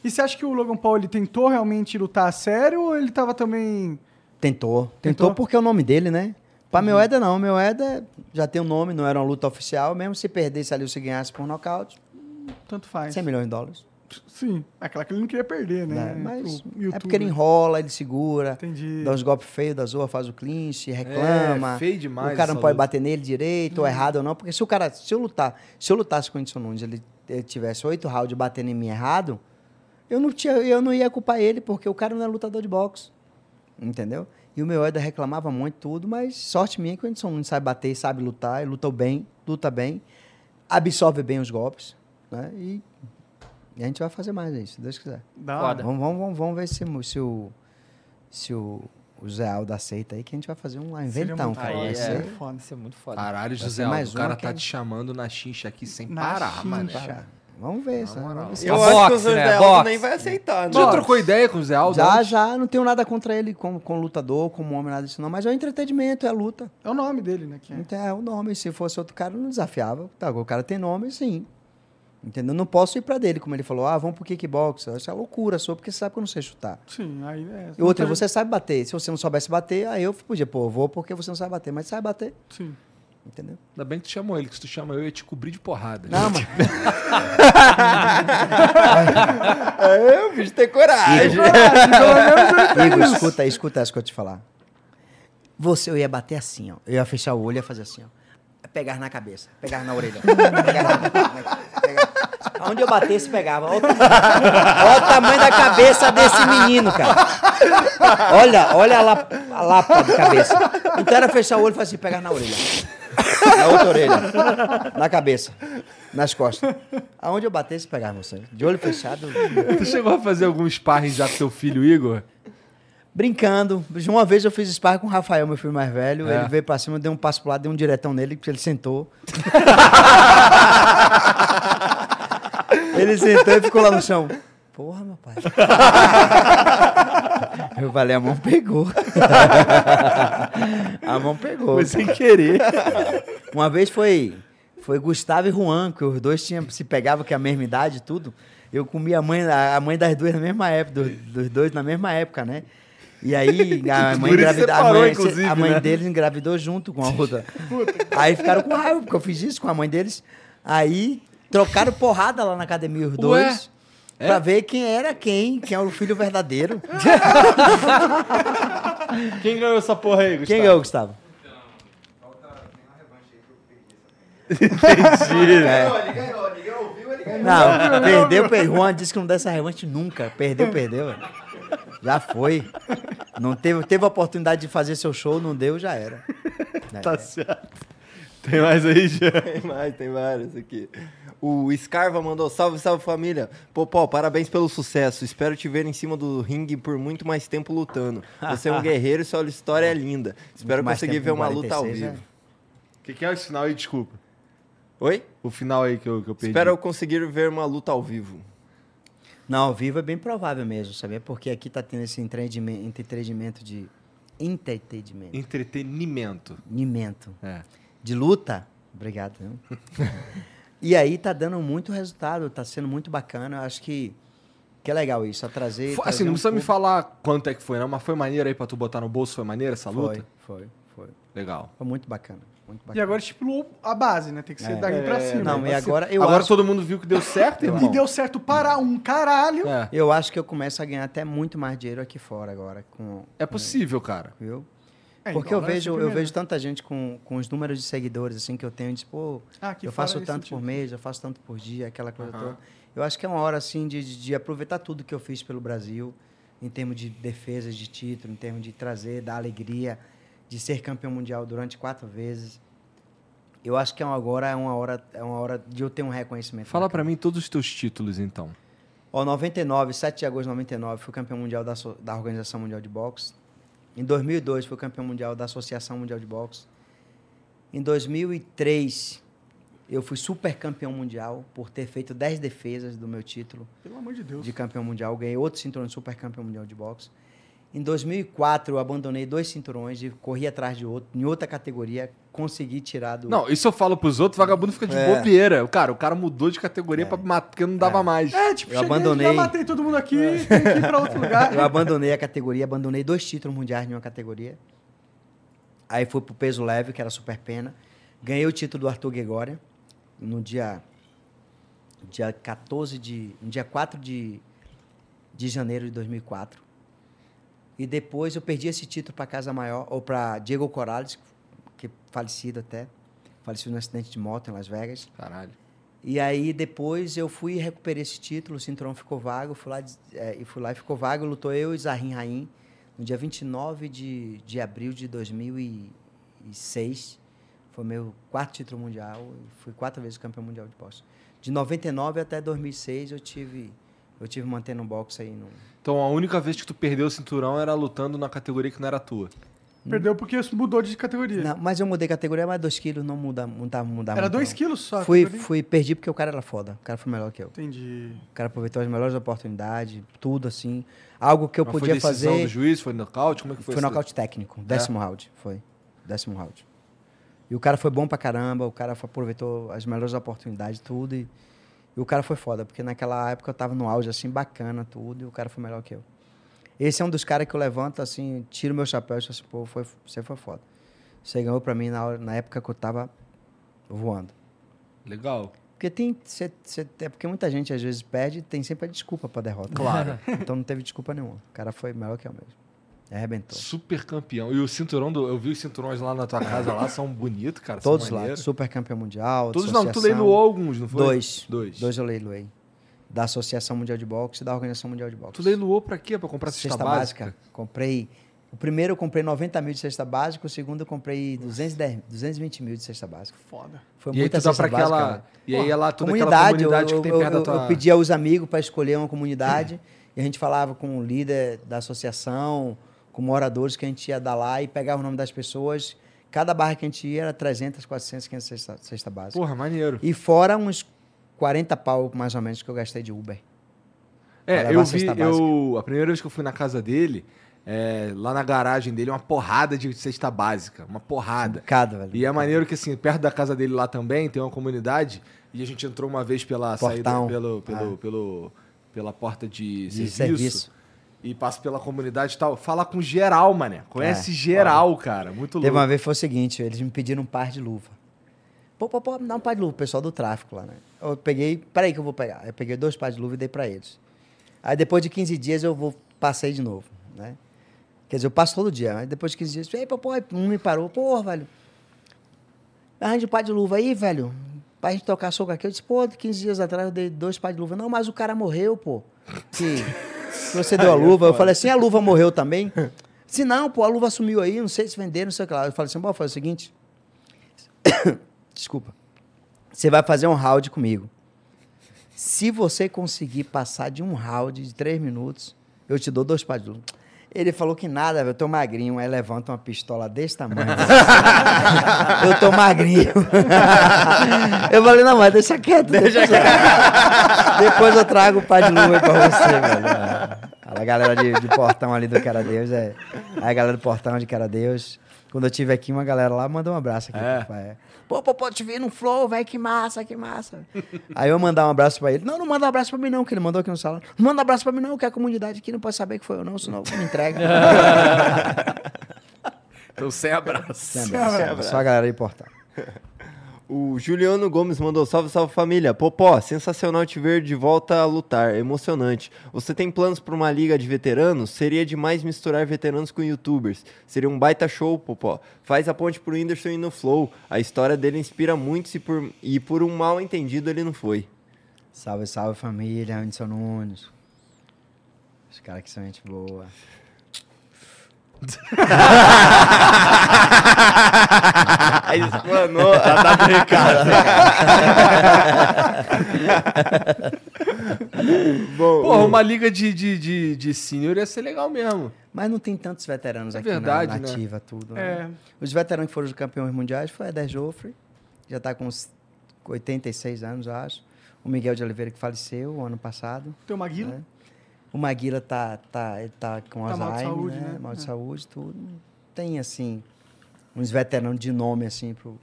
Speaker 1: E você acha que o Logan Paul ele tentou realmente lutar a sério ou ele tava também.
Speaker 2: Tentou. Tentou,
Speaker 1: Tentou?
Speaker 2: porque é o nome dele, né? Pra meu Eda não, meu Eda já tem um nome, não era uma luta oficial, mesmo se perdesse ali ou se ganhasse por nocaute,
Speaker 1: Tanto faz.
Speaker 2: 100 milhões de dólares.
Speaker 1: Sim, aquela que ele não queria perder, né?
Speaker 2: né? Mas é porque ele enrola, ele segura,
Speaker 1: Entendi.
Speaker 2: dá uns golpes feios da zoa, faz o clinch, reclama.
Speaker 3: É, feio demais
Speaker 2: O cara não pode
Speaker 3: luta.
Speaker 2: bater nele direito ou errado ou não, porque se o cara, se eu lutar, se eu lutasse com o Edson Nunes, ele, ele tivesse oito rounds batendo em mim errado, eu não tinha, eu não ia culpar ele, porque o cara não é lutador de boxe. Entendeu? E o meu Eder reclamava muito tudo, mas sorte minha que o Edson Nunes sabe bater, sabe lutar, luta bem, luta bem, absorve bem os golpes, né? E, e a gente vai fazer mais isso, se Deus quiser. Vamos, vamos, vamos, vamos ver se, o- se o se o, o Zé Aldo aceita aí, que a gente vai fazer um
Speaker 1: Seria
Speaker 2: inventão,
Speaker 1: muito
Speaker 2: cara.
Speaker 5: Aí é,
Speaker 1: ser foda.
Speaker 5: Isso é muito foda.
Speaker 3: Caralho, José Aldo,
Speaker 2: mais
Speaker 3: o cara tá te chamando na chincha aqui sem
Speaker 1: Na
Speaker 3: parar, mano.
Speaker 2: Vamos ver, ver se-
Speaker 4: Eu
Speaker 5: A
Speaker 4: acho que o
Speaker 5: boxe,
Speaker 4: José
Speaker 5: né?
Speaker 4: Aldo
Speaker 5: Boxe.
Speaker 4: nem vai aceitar, né?
Speaker 3: Já trocou ideia com o Zé Aldo?
Speaker 2: Já,
Speaker 3: antes?
Speaker 2: já, não tenho nada contra ele como, como lutador, como homem, nada disso não, mas é o entretenimento, é a luta.
Speaker 1: É o nome dele, né? Que é.
Speaker 2: Então é o nome, se fosse outro cara, eu não desafiava. Tá, o cara tem nome, sim. Entendeu? Não posso ir pra dele, como ele falou, ah, vamos pro kickbox. Isso é loucura, só porque você sabe que eu não sei chutar.
Speaker 1: Sim, aí é.
Speaker 2: E outra, você sabe bater. Se você não soubesse bater, aí eu podia, pô, eu vou porque você não sabe bater, mas sabe bater,
Speaker 1: Sim.
Speaker 2: Entendeu?
Speaker 3: Ainda bem que tu chamou ele, que se tu chama eu, eu ia te cobrir de porrada.
Speaker 2: Não, mano. (laughs)
Speaker 4: É, o bicho tem coragem.
Speaker 2: Igor, escuta, escuta essa que eu te falar. Você, eu ia bater assim, ó. Eu ia fechar o olho e ia fazer assim, ó. Pegar na cabeça, pegar na orelha. Pegar na, pegar. Onde eu batesse, pegava. Olha o, tamanho- olha o tamanho da cabeça desse menino, cara. Olha, olha a, lap, a lapa de cabeça. Então era fechar o olho e fazer assim, pegar na orelha. Na outra orelha. Na cabeça. Nas costas. Aonde eu batesse, pegava você. De olho fechado.
Speaker 3: Tu chegou a fazer algum sparring já com teu filho Igor?
Speaker 2: Brincando. Uma vez eu fiz sparring com o Rafael, meu filho mais velho.
Speaker 3: É.
Speaker 2: Ele veio pra cima, deu um passo pro lado, deu um diretão nele, porque ele sentou. (laughs) ele sentou e ficou lá no chão. Porra, meu pai. (laughs) eu falei, a mão pegou. (laughs) a mão pegou.
Speaker 3: Foi sem querer. (laughs)
Speaker 2: Uma vez foi, foi Gustavo e Juan, que os dois tinham, se pegavam que é a mesma idade e tudo. Eu comi a mãe, a mãe das duas na mesma época, dos, dos dois na mesma época, né? E aí (laughs) a mãe, engravida, a mãe, a mãe
Speaker 3: né?
Speaker 2: deles engravidou junto com a outra. aí ficaram com raiva, porque eu fiz isso com a mãe deles. Aí trocaram porrada lá na academia os dois.
Speaker 3: É?
Speaker 2: Pra ver quem era quem, quem era o filho verdadeiro. (laughs)
Speaker 3: Quem ganhou essa porra aí, Gustavo?
Speaker 2: Quem ganhou, Gustavo? Não, perdeu, perdeu. Juan disse que não dá essa revanche nunca. Perdeu, perdeu. velho. Já foi. Não teve, teve a oportunidade de fazer seu show, não deu, já era. É.
Speaker 3: Tá certo. Tem mais aí, já?
Speaker 4: Tem mais, tem vários aqui. O Scarva mandou salve, salve família. Popó, parabéns pelo sucesso. Espero te ver em cima do ringue por muito mais tempo lutando. Você é um (laughs) guerreiro e sua história é linda. Espero conseguir ver uma luta ao
Speaker 2: 46,
Speaker 4: vivo.
Speaker 3: O que, que é esse final aí? Desculpa.
Speaker 4: Oi?
Speaker 3: O final aí que eu, que eu perdi.
Speaker 4: Espero eu conseguir ver uma luta ao vivo.
Speaker 2: Não, ao vivo é bem provável mesmo, sabia? Porque aqui tá tendo esse entretenimento, entretenimento de. Entretenimento.
Speaker 3: Entretenimento.
Speaker 2: Entretenimento.
Speaker 3: É.
Speaker 2: de luta. Obrigado. (laughs) e aí tá dando muito resultado, tá sendo muito bacana. Eu acho que, que é legal isso, a trazer.
Speaker 3: Foi-
Speaker 2: trazer
Speaker 3: assim, não
Speaker 2: um
Speaker 3: precisa me
Speaker 2: público-
Speaker 3: falar quanto é que foi, não, mas foi maneiro aí pra tu botar no bolso? Foi maneiro essa luta?
Speaker 2: Foi, foi, foi.
Speaker 3: Legal.
Speaker 2: Foi muito bacana. Muito
Speaker 1: E
Speaker 2: bacana.
Speaker 1: agora estipulou a base, né? Tem que ser
Speaker 2: É.
Speaker 1: daí pra cima.
Speaker 2: Não, e agora eu
Speaker 3: Agora
Speaker 2: acho,
Speaker 3: todo mundo viu que deu certo,
Speaker 1: E
Speaker 3: irmão.
Speaker 1: deu certo para um caralho.
Speaker 3: É.
Speaker 2: eu acho que eu começo a ganhar até muito mais dinheiro aqui fora agora. Com,
Speaker 3: É possível, cara.
Speaker 2: viu?
Speaker 1: É,
Speaker 2: Porque eu vejo, eu vejo tanta gente com, com os números de seguidores assim que eu tenho, diz, pô,
Speaker 1: Ah,
Speaker 2: eu faço tanto
Speaker 1: tipo.
Speaker 2: por mês, eu faço tanto por dia, aquela coisa toda. Eu acho que é uma hora assim de, de, de aproveitar tudo que eu fiz pelo Brasil, em termos de defesa de título, em termos de trazer, dar alegria, de ser campeão mundial durante quatro vezes. Eu acho que é uma- agora é uma hora, é uma hora de eu ter um reconhecimento.
Speaker 3: Fala pra mim todos os teus títulos, então.
Speaker 2: Ó, 99, 7 de agosto de 99, fui campeão mundial da, da Organização Mundial de Boxe. Em 2002, fui campeão mundial da Associação Mundial de Boxe. Em 2003, eu fui super campeão mundial por ter feito 10 defesas do meu título
Speaker 1: Pelo amor de Deus.
Speaker 2: de campeão mundial. Ganhei outro cinturão de super campeão mundial de boxe. Em 2004, eu abandonei dois cinturões e corri atrás de outro, em outra categoria, consegui tirar do...
Speaker 3: Não, isso eu falo pros outros, vagabundo fica de
Speaker 2: É.
Speaker 3: bobeira. Cara, o cara mudou de categoria pra matar, porque não dava mais.
Speaker 1: É, tipo,
Speaker 2: Eu
Speaker 1: cheguei,
Speaker 2: abandonei. É.
Speaker 1: já matei todo mundo aqui, tem que ir pra outro lugar.
Speaker 2: Eu abandonei a categoria, abandonei dois títulos mundiais em uma categoria. Aí fui pro peso leve, que era super pena. Ganhei o título do Arthur Gregória no dia dia 14 de. no dia 4 de, de janeiro de 2004. E depois eu perdi esse título para Casa Maior, ou para Diego Corrales, que é falecido até. Faleceu num acidente de moto em Las Vegas.
Speaker 3: Caralho.
Speaker 2: E aí depois eu fui e recuperei esse título, o cinturão ficou vago, fui lá, é, e fui lá e ficou vago, lutou eu e Zahrin Raim no dia 29 de, de abril de 2006. Foi meu quarto título mundial, fui quatro vezes campeão mundial de boxe. De 99 até 2006 eu tive eu tive mantendo um boxe aí no
Speaker 3: Então a única vez que tu perdeu o cinturão era lutando na categoria que não era tua.
Speaker 1: Perdeu porque mudou de categoria.
Speaker 2: Não, mas eu mudei categoria, mas dois quilos não muda, não tá mudar
Speaker 1: Era
Speaker 2: muito,
Speaker 1: dois
Speaker 2: não.
Speaker 1: quilos só. a
Speaker 2: Fui,
Speaker 1: categoria?
Speaker 2: fui, perdi porque o cara era foda. O cara foi melhor que eu.
Speaker 1: Entendi.
Speaker 2: O cara aproveitou as melhores oportunidades, tudo assim. Algo que eu
Speaker 3: Mas
Speaker 2: podia
Speaker 3: foi decisão
Speaker 2: fazer.
Speaker 3: do juiz, foi nocaute? Como é que foi
Speaker 2: Foi nocaute técnico, décimo round. Foi. Décimo round. E o cara foi bom pra caramba, o cara aproveitou as melhores oportunidades, tudo. E, e o cara foi foda, porque naquela época eu tava no auge, assim, bacana, tudo, e o cara foi melhor que eu. Esse é um dos caras que eu levanto, assim, tiro meu chapéu e falo assim, pô, foi, você foi foda. Você ganhou pra mim na, hora- na época que eu tava voando.
Speaker 3: Legal.
Speaker 2: Porque tem. Cê, cê- é porque muita gente às vezes perde tem sempre a desculpa pra derrota.
Speaker 3: Claro. (laughs)
Speaker 2: então não teve desculpa nenhuma. O cara foi melhor que eu mesmo. Arrebentou.
Speaker 3: Super campeão. E o cinturão do. Eu vi os cinturões lá na tua casa lá, são bonitos, cara.
Speaker 2: Todos lá. Super campeão mundial.
Speaker 3: Todos não, tu leiloou alguns, não foi?
Speaker 2: Dois.
Speaker 3: Dois.
Speaker 2: Dois eu leiloei. Da Associação Mundial de Boxe e da Organização Mundial de Boxe.
Speaker 3: Tu leiloou pra quê? Pra comprar cesta, básica?
Speaker 2: Comprei. O primeiro eu comprei 90 mil de cesta básica, o segundo eu comprei 210, 220 mil de cesta básica.
Speaker 1: Foda.
Speaker 2: Foi
Speaker 3: E aí
Speaker 2: muita
Speaker 3: tu dá
Speaker 2: cesta
Speaker 3: pra aquela.
Speaker 2: básica, velho.
Speaker 3: E aí ela, toda
Speaker 2: comunidade,
Speaker 3: aquela comunidade
Speaker 2: eu,
Speaker 3: que tem
Speaker 2: eu-
Speaker 3: perto
Speaker 2: eu,
Speaker 3: da tua.
Speaker 2: eu pedi aos amigos para escolher uma comunidade e a gente falava com o líder da associação, com moradores que a gente ia dar lá e pegava o nome das pessoas. Cada barra que a gente ia era 300, 400, 500 cesta, cesta básica.
Speaker 3: Porra, maneiro.
Speaker 2: E fora uns 40 pau, mais ou menos, que eu gastei de Uber.
Speaker 3: É, eu vi, eu, a primeira vez que eu fui na casa dele, é, lá na garagem dele, uma porrada de cesta básica, uma porrada.
Speaker 2: Cada, velho.
Speaker 3: E é maneiro que, assim, perto da casa dele lá também tem uma comunidade, e a gente entrou uma vez pela saída,
Speaker 2: Portão.
Speaker 3: pelo, pelo,
Speaker 2: Ah.
Speaker 3: pelo, pela porta de,
Speaker 2: De
Speaker 3: serviço,
Speaker 2: serviço.
Speaker 3: e passa pela comunidade e tal. Fala com geral, mané. Conhece
Speaker 2: É,
Speaker 3: geral, cara. Muito
Speaker 2: Teve
Speaker 3: louco.
Speaker 2: uma vez foi o seguinte, eles me pediram um par de luva. Pô, pô, pô, me dá um par de luva, o pessoal do tráfico lá, né? Eu peguei, peraí que eu vou pegar. Eu peguei dois pares de luva e dei pra eles. Aí depois de 15 dias eu vou, passei de novo, né? Quer dizer, eu passo todo dia, mas depois de 15 dias, ei, pô, pô, um me parou, pô, velho, arranja um par de luva aí, velho, pra gente tocar soco aqui. Eu disse, pô, 15 dias atrás eu dei dois pares de luva. Não, mas o cara morreu, pô. Que que você deu a luva. Eu falei assim, a luva morreu também? Se não, pô, a luva sumiu aí, não sei se venderam, não sei o que lá. Eu falei assim, bom, faz o seguinte. Desculpa. Você vai fazer um round comigo. Se você conseguir passar de um round de três minutos, eu te dou dois pares de luva. Ele falou que nada, eu tô magrinho. Aí levanta uma pistola desse tamanho. (laughs) eu tô magrinho. (laughs) eu falei, não, mas deixa quieto. Deixa quieto. (laughs) Depois eu trago o par de luva aí pra você, velho. A galera de, de portão ali do Cara Deus. É, a galera do portão de Cara Deus. Quando eu tive aqui, uma galera lá mandou um abraço aqui.
Speaker 3: É.
Speaker 2: pro pai. Pô, pô, pô, te vi no flow, velho, que massa, que massa. Aí eu mandar um abraço pra ele. Não, não manda um abraço pra mim não, que ele mandou aqui no salão. Não manda um abraço pra mim não, que a comunidade aqui não pode saber que foi eu não, senão me entrega. (laughs)
Speaker 3: Então, sem abraço.
Speaker 2: Sem abraço. Só a galera de portão.
Speaker 4: O Juliano Gomes mandou salve, salve família. Popó, sensacional te ver de volta a lutar, emocionante. Você tem planos para uma liga de veteranos? Seria demais misturar veteranos com youtubers. Seria um baita show, Popó. Faz a ponte pro Whindersson e no Flow. A história dele inspira muitos e por, e por um mal entendido ele não foi.
Speaker 2: Salve, salve família, Anderson Nunes. Os caras que são gente boa. (laughs)
Speaker 4: Aí explanou. (laughs) Bom,
Speaker 3: Porra, uma liga de, de, de, de senior ia ser legal mesmo.
Speaker 2: Mas não tem tantos veteranos
Speaker 3: É
Speaker 2: aqui
Speaker 3: verdade,
Speaker 2: na
Speaker 3: né?
Speaker 2: nativa, tudo. né?
Speaker 1: É.
Speaker 2: Os veteranos que foram os campeões mundiais foi Eder Joffre, já está com uns 86 anos, eu acho. O Miguel de Oliveira, que faleceu o ano passado.
Speaker 1: Tem o Maguila.
Speaker 2: né? O Maguila tá, tá, tá com
Speaker 1: Tá mal de
Speaker 2: Alzheimer,
Speaker 1: saúde,
Speaker 2: né?
Speaker 1: né?
Speaker 2: Mal de
Speaker 1: É.
Speaker 2: saúde, tudo. Tem, assim, uns veteranos de nome, assim, pro,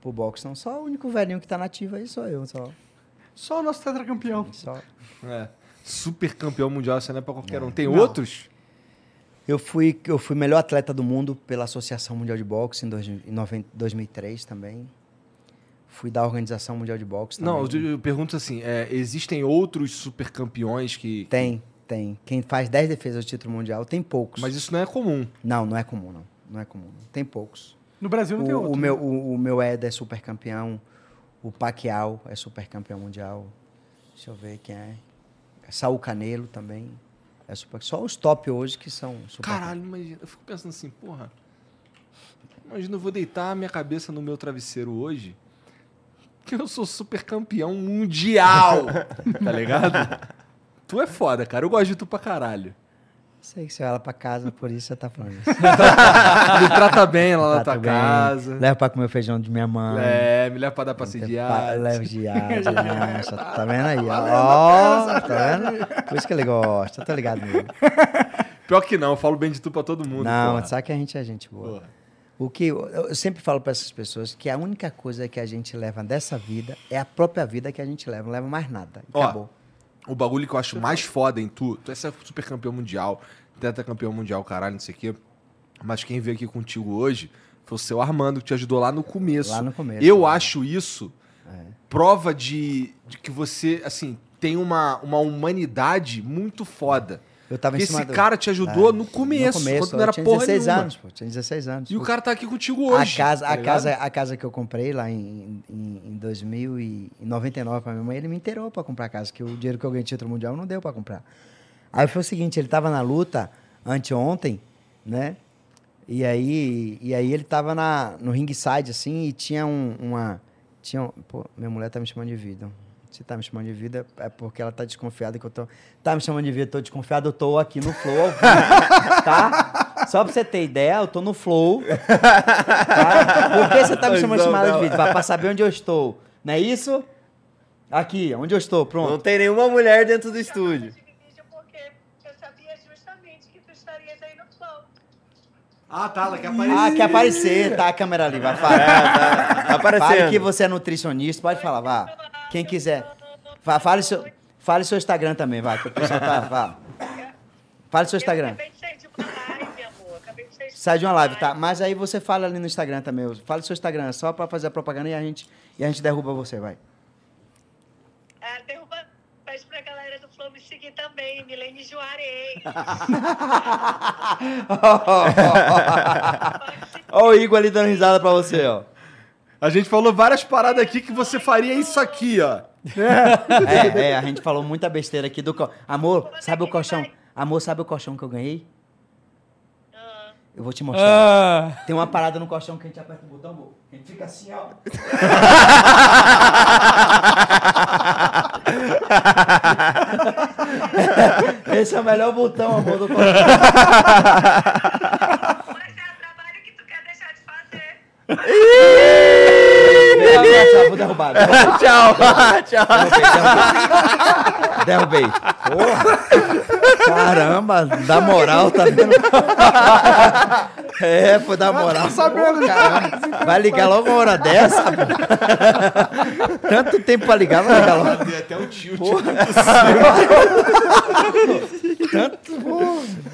Speaker 2: pro boxe. Não, só o único velhinho que tá nativo aí sou eu, só.
Speaker 1: Só o nosso tetracampeão.
Speaker 2: só.
Speaker 3: É. Super campeão mundial, isso não é pra qualquer um. Tem
Speaker 1: Não.
Speaker 3: outros?
Speaker 2: Eu fui, eu fui melhor atleta do mundo pela Associação Mundial de Boxe em, dois, em 90 2003 também. Fui da Organização Mundial de Boxe
Speaker 3: Não,
Speaker 2: também.
Speaker 3: eu, eu pergunto assim, é, existem outros super campeões que...
Speaker 2: Tem, tem. Quem faz 10 defesas do título mundial, tem poucos.
Speaker 3: Mas isso não é comum.
Speaker 2: Não, não é comum, não. Não é comum. Tem poucos.
Speaker 1: No Brasil não tem
Speaker 2: O,
Speaker 1: outro.
Speaker 2: o meu,
Speaker 1: né?
Speaker 2: o, o meu Ed é super campeão. O Pacquiao é super campeão mundial. Deixa eu ver quem é. Saul Canelo também. É super, só os top hoje que são super
Speaker 3: Caralho, imagina. Eu fico pensando assim, porra. Imagina, eu vou deitar a minha cabeça no meu travesseiro hoje. Que eu sou super campeão mundial. (laughs) tá ligado? Tu é foda, cara. Eu gosto de tu pra caralho.
Speaker 2: Sei que você vai lá pra casa, por isso você tá falando isso. (laughs)
Speaker 3: Me trata bem lá na
Speaker 2: Tá
Speaker 3: tua
Speaker 2: bem.
Speaker 3: casa.
Speaker 2: Leva pra comer o feijão de minha mãe.
Speaker 3: É, me leva pra dar passeio de ar.
Speaker 2: Leva de ar, de (laughs) lancha. Tá vendo aí? Ó, tá vendo? Por isso que ele gosta, tô ligado nele.
Speaker 3: Pior que não, eu falo bem de tu pra todo mundo.
Speaker 2: Não,
Speaker 3: porra.
Speaker 2: sabe que a gente é gente boa.
Speaker 3: Porra.
Speaker 2: O que eu, eu sempre falo para essas pessoas que a única coisa que a gente leva dessa vida é a própria vida que a gente leva, não leva mais nada.
Speaker 3: Ó,
Speaker 2: Acabou.
Speaker 3: O bagulho que eu acho mais foda em tu, tu é super campeão mundial, campeão mundial, caralho, não sei o quê. Mas quem veio aqui contigo hoje foi o seu Armando, que te ajudou lá no começo.
Speaker 2: Lá no começo,
Speaker 3: Eu
Speaker 2: né?
Speaker 3: acho isso prova de, de que você, assim, tem uma, uma humanidade muito foda.
Speaker 2: Eu tava em
Speaker 3: Porque
Speaker 2: cima
Speaker 3: esse
Speaker 2: do-
Speaker 3: cara te ajudou
Speaker 2: É,
Speaker 3: no começo,
Speaker 2: no começo,
Speaker 3: quando não era
Speaker 2: tinha
Speaker 3: porra
Speaker 2: 16
Speaker 3: nenhuma.
Speaker 2: anos, pô, tinha 16 anos.
Speaker 3: E o
Speaker 2: Pô.
Speaker 3: cara tá aqui contigo hoje.
Speaker 2: a casa,
Speaker 3: tá
Speaker 2: a casa, a casa que eu comprei lá em, em, em 2099 para minha mãe, ele me inteirou para comprar a casa, que o dinheiro que eu ganhei título mundial não deu para comprar. Aí foi o seguinte, ele tava na luta anteontem, né? E aí, e aí ele tava na, no ringside, assim, e tinha um- uma... Tinha, um- pô, minha mulher tá me chamando de vida. Se tá me chamando de vida, é porque ela tá desconfiada que eu tô... Tá me chamando de vida, tô desconfiado, eu tô aqui no flow, (laughs) tá? Só pra você ter ideia, eu tô no flow, Tá? Por que você tá me chamando de chamada de vídeo? Pra, pra saber onde eu estou. Não é isso? Aqui, onde eu estou,
Speaker 4: Não
Speaker 2: pronto.
Speaker 4: tem nenhuma mulher dentro do estúdio.
Speaker 7: de vídeo porque eu sabia justamente que tu estarias aí no flow.
Speaker 3: Ah, tá, ela quer
Speaker 2: Ah, quer aparecer, tá a câmera ali, vai, fala.
Speaker 4: Tá aparecendo.
Speaker 2: Fale que você é nutricionista, pode falar, vá. Quem quiser. Fa- Fale seu, fale seu Instagram também, vai, que o pessoal tá, vá. Fale seu
Speaker 7: Eu
Speaker 2: Instagram.
Speaker 7: acabei de sair de uma live, amor. Acabei de sair de
Speaker 2: Sai de uma live, tá? Mas aí você fala ali no Instagram também. Fale seu Instagram, só pra fazer a propaganda e a gente, e a gente derruba você, vai.
Speaker 7: Ah, derruba. Pede pra galera do Flow me seguir também, Milene Juarez. (laughs)
Speaker 2: Ó o Igor ali dando risada pra você, ó.
Speaker 3: A gente falou várias paradas aqui que você faria isso aqui, ó.
Speaker 2: É, é, a gente falou muita besteira aqui do. co- Amor, sabe o colchão? Amor, sabe o colchão que eu ganhei?
Speaker 7: Ah,
Speaker 2: Eu vou te mostrar.
Speaker 5: Ah,
Speaker 2: Tem uma parada no colchão que a gente aperta o botão, amor. A gente fica assim, ó. (laughs) Esse é o melhor botão, amor, do colchão.
Speaker 7: mas é o trabalho que tu quer deixar de fazer. (laughs)
Speaker 2: Tchau, vou derrubar. derrubar.
Speaker 4: Tchau, tchau.
Speaker 2: Derrubei, derrubei. Porra. Caramba, dá moral, tá vendo? É, pô, dá moral.
Speaker 1: sabendo já.
Speaker 2: Caramba. Vai ligar logo uma hora dessa? Tanto tempo pra ligar, vai ligar logo.
Speaker 3: Dei até um tilt.
Speaker 2: Tanto, pô,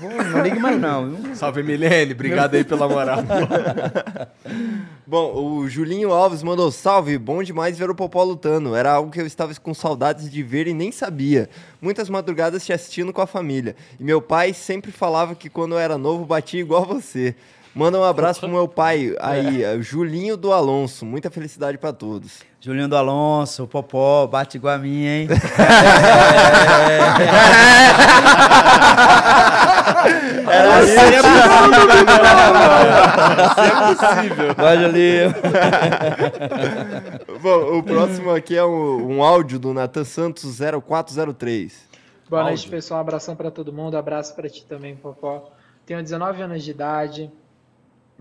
Speaker 2: pô, não ligue mais não. viu?
Speaker 3: Salve, Milene. Obrigado aí pela moral. (laughs)
Speaker 4: Bom, o Julinho Alves mandou salve, bom demais ver o Popó lutando. Era algo que eu estava com saudades de ver e nem sabia. Muitas madrugadas te assistindo com a família. E meu pai sempre falava que quando eu era novo batia igual você. Manda um abraço pro meu pai aí, (laughs) é, Julinho do Alonso. Muita felicidade pra todos.
Speaker 2: Julinho do Alonso, o Popó, bate igual a mim, hein? (laughs)
Speaker 4: Era
Speaker 2: Vai, Julinho.
Speaker 4: Bom, o próximo aqui é um, um áudio do Natan Santos 0403.
Speaker 8: Boa
Speaker 4: Áudio.
Speaker 8: noite, pessoal. Um abração para todo mundo. Abraço para ti também, Popó. Tenho 19 anos de idade.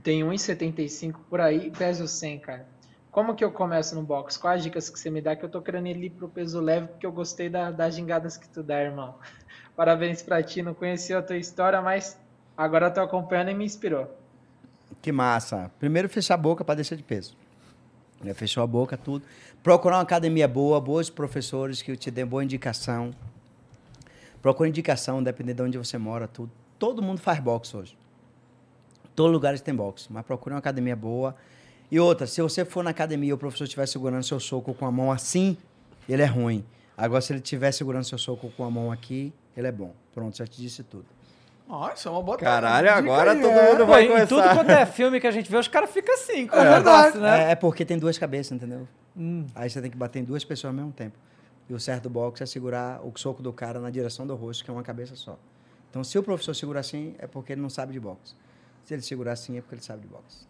Speaker 8: Tenho 1,75 por aí e peso 100, cara. Como que eu começo no box? Quais as dicas que você me dá? Que eu tô querendo ir pro peso leve porque eu gostei da- das gingadas que tu dá, irmão. (laughs) Parabéns pra ti. Não conhecia a tua história, mas agora tô acompanhando e me inspirou.
Speaker 2: Que massa. Primeiro fechar a boca para deixar de peso. Fechou a boca, tudo. Procurar uma academia boa, bons professores que te dêem boa indicação. Procura indicação, dependendo de onde você mora, tudo. Todo mundo faz boxe hoje. Todo lugar tem boxe, mas procure uma academia boa E outra, se você for na academia e o professor estiver segurando seu soco com a mão assim, ele é ruim. Agora, se ele estiver segurando seu soco com a mão aqui, ele é bom. Pronto, já te disse tudo.
Speaker 1: Isso é uma boa
Speaker 4: Caralho, agora
Speaker 1: aí,
Speaker 4: todo
Speaker 1: é.
Speaker 4: mundo
Speaker 5: Pô,
Speaker 4: vai
Speaker 5: em
Speaker 4: começar.
Speaker 5: tudo quanto é filme que a gente vê, os caras ficam assim, com
Speaker 1: É
Speaker 5: o
Speaker 1: verdade.
Speaker 5: negócio, né?
Speaker 2: É, é porque tem duas cabeças, entendeu?
Speaker 5: Hum.
Speaker 2: Aí você tem que bater em duas pessoas ao mesmo tempo. E o certo do boxe é segurar o soco do cara na direção do rosto, que é uma cabeça só. Então, se o professor segura assim, é porque ele não sabe de boxe. Se ele segurar assim, é porque ele sabe de boxe.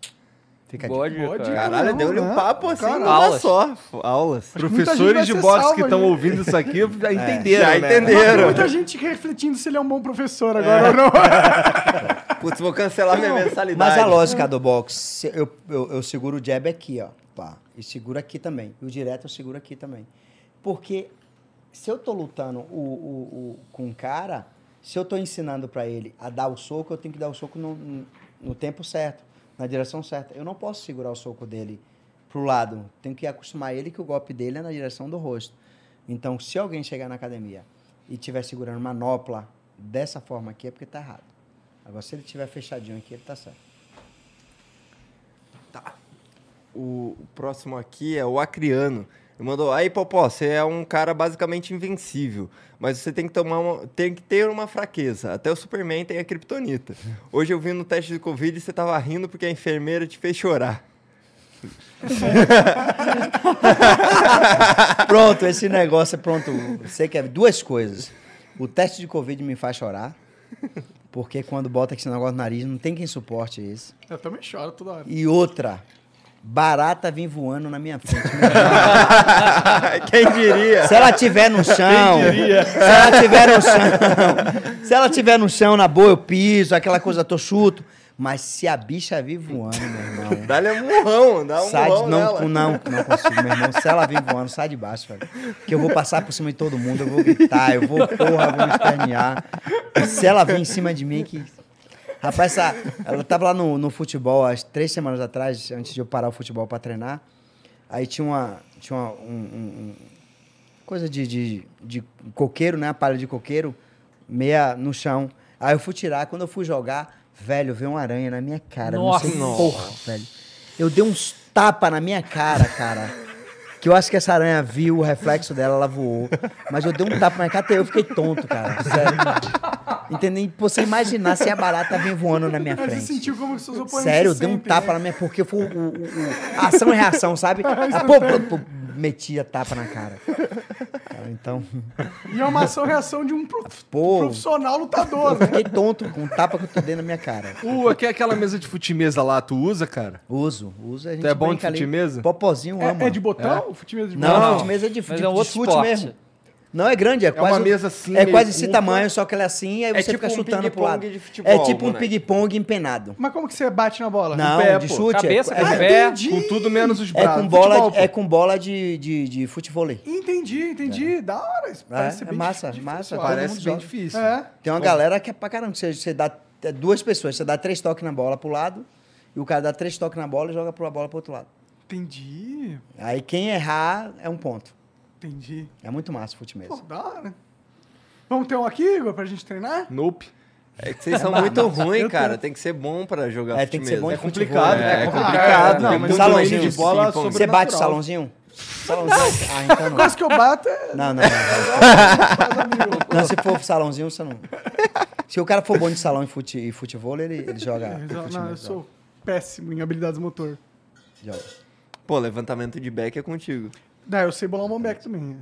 Speaker 2: Fica a
Speaker 5: Boa
Speaker 2: dica.
Speaker 5: dica.
Speaker 1: Boa dica.
Speaker 5: cara.
Speaker 4: Caralho,
Speaker 1: Não,
Speaker 4: deu-lhe um papo assim, numa
Speaker 5: Aulas.
Speaker 4: só. Aulas.
Speaker 3: Professores de boxe que estão ouvindo isso aqui já (laughs) entenderam,
Speaker 4: já
Speaker 3: né?
Speaker 4: entenderam.
Speaker 1: Muita gente refletindo se ele é um bom professor agora ou não. (laughs)
Speaker 4: Putz, vou cancelar minha mensalidade.
Speaker 2: Mas a lógica do boxe, eu, eu, eu seguro o jab aqui, ó. Pá, e seguro aqui também. E o direto eu seguro aqui também. Porque se eu tô lutando o, o, o- com um cara, se eu tô ensinando para ele a dar o soco, eu tenho que dar o soco no, no tempo certo, na direção certa. Eu não posso segurar o soco dele pro lado. Tenho que acostumar ele que o golpe dele é na direção do rosto. Então, se alguém chegar na academia e estiver segurando manopla dessa forma aqui, é porque tá errado. Agora, se ele estiver fechadinho aqui, ele tá certo.
Speaker 4: O o próximo aqui é o Acriano. Ele mandou, aí Popó, você é um cara basicamente invencível, mas você tem que, tomar uma- tem que ter uma fraqueza. Até o Superman tem a Kryptonita. Hoje eu vi no teste de Covid e você tava rindo porque a enfermeira te fez chorar. (laughs)
Speaker 2: Pronto, esse negócio é pronto. Você quer duas coisas. O teste de Covid me faz chorar. Porque quando bota esse negócio no nariz, não tem quem suporte isso.
Speaker 1: Eu também choro toda hora.
Speaker 2: E outra, barata vem voando na minha frente. (laughs)
Speaker 4: Quem diria?
Speaker 2: Se ela tiver no chão, se ela tiver no chão, se ela tiver no chão, na boa eu piso, aquela coisa, tô chuto. Mas se a bicha vir voando, meu irmão, (laughs)
Speaker 4: Dá-lhe um murrão, dá um
Speaker 2: sai de,
Speaker 4: murrão
Speaker 2: não,
Speaker 4: nela.
Speaker 2: não, não consigo, meu irmão. Se ela vir voando, sai de baixo, velho. Que eu vou passar por cima de todo mundo, eu vou gritar, eu vou, porra, vou me espernear. Se ela vir em cima de mim, que. Rapaz, essa, ela tava lá no, no futebol, há três semanas atrás, antes de eu parar o futebol pra treinar. Aí tinha uma. Tinha uma, um, um- coisa de, de, de coqueiro, né? A palha de coqueiro, meia no chão. Aí eu fui tirar, quando eu fui jogar, velho, veio uma aranha na minha cara.
Speaker 5: Nossa.
Speaker 2: não sei porra, velho. Eu dei uns tapas na minha cara, cara. Que eu acho que essa aranha viu o reflexo dela, ela voou. Mas eu dei um tapa na minha cara, até eu fiquei tonto, cara. Sério. Entendeu? Você imaginar se a barata vem voando na minha
Speaker 1: Mas você
Speaker 2: frente.
Speaker 1: sentiu como seus oponentes
Speaker 2: Sério, eu dei um tapa
Speaker 1: né?
Speaker 2: na minha. Porque foi o, o- o- ação e reação, sabe? (laughs) Ah, pô, pô, pô, metia tapa na cara. Então. (laughs)
Speaker 1: E é uma ação reação de um prof-
Speaker 2: Pô.
Speaker 1: profissional lutador, né?
Speaker 2: fiquei tonto com o tapa que eu tô dei na minha cara. (laughs)
Speaker 3: Uh, aqui é aquela mesa de futimesa lá, tu usa, cara?
Speaker 2: Uso, uso. A gente
Speaker 3: Tu é bom de
Speaker 2: ali.
Speaker 3: fute-mesa?
Speaker 2: Popozinho ama.
Speaker 1: É, é de botão? O futebol de
Speaker 2: Não,
Speaker 1: botão?
Speaker 2: não, fute-mesa é de,
Speaker 5: Mas
Speaker 2: de,
Speaker 5: é um
Speaker 2: de
Speaker 5: outro
Speaker 2: chute
Speaker 5: esporte.
Speaker 2: mesmo. Não, é grande, é, quase.
Speaker 3: uma mesa assim,
Speaker 2: É quase esse tamanho, só que ela é assim, aí
Speaker 4: É
Speaker 2: você
Speaker 4: tipo
Speaker 2: fica
Speaker 4: um
Speaker 2: chutando pro lado.
Speaker 4: ping-pong de futebol,
Speaker 2: é tipo um
Speaker 4: moleque.
Speaker 2: ping-pong empenado.
Speaker 1: Mas como que você bate na bola?
Speaker 2: Não,
Speaker 3: pé,
Speaker 2: de chute.
Speaker 5: Cabeça,
Speaker 2: é,
Speaker 5: com
Speaker 2: é,
Speaker 5: pé.
Speaker 3: Com tudo menos os
Speaker 2: é
Speaker 3: braços.
Speaker 2: com bola,
Speaker 3: Futebol,
Speaker 2: de, é com bola de, de, de futevôlei.
Speaker 1: Entendi, entendi. Da hora. Isso
Speaker 2: É,
Speaker 1: parece
Speaker 2: é
Speaker 1: bem
Speaker 2: massa,
Speaker 1: difícil,
Speaker 2: massa,
Speaker 3: Parece bem difícil.
Speaker 1: É.
Speaker 2: Tem uma galera que é pra caramba, você, você dá é, duas pessoas, você dá três toques na bola pro lado, e o cara dá três toques na bola e joga a bola pro outro lado.
Speaker 1: Entendi.
Speaker 2: Aí quem errar é um ponto.
Speaker 1: Entendi.
Speaker 2: É muito massa o fute
Speaker 1: Pô,
Speaker 2: mesmo.
Speaker 1: da hora. Vamos ter um aqui, Igor, pra gente treinar?
Speaker 3: Nope.
Speaker 4: É que vocês (laughs) são muito ruins, cara. Tem que ser bom pra jogar
Speaker 2: É, tem que ser bom
Speaker 3: É complicado,
Speaker 2: futebol,
Speaker 3: é,
Speaker 2: é.
Speaker 3: complicado.
Speaker 2: Salãozinho
Speaker 3: de bola
Speaker 4: sim.
Speaker 2: Você bate o salãozinho? Salãozinho? Ah, então não.
Speaker 1: Quase que eu bato é...
Speaker 2: Não, não, não. (laughs) Não, se for salãozinho, você não. Se o cara for bom de salão e, fute, e futebol, ele, ele joga.
Speaker 1: Eu-
Speaker 2: fute
Speaker 1: Não, eu sou péssimo em habilidades motor.
Speaker 2: joga.
Speaker 4: Pô, levantamento de back é contigo.
Speaker 1: Não, eu sei bolar um bombeck também.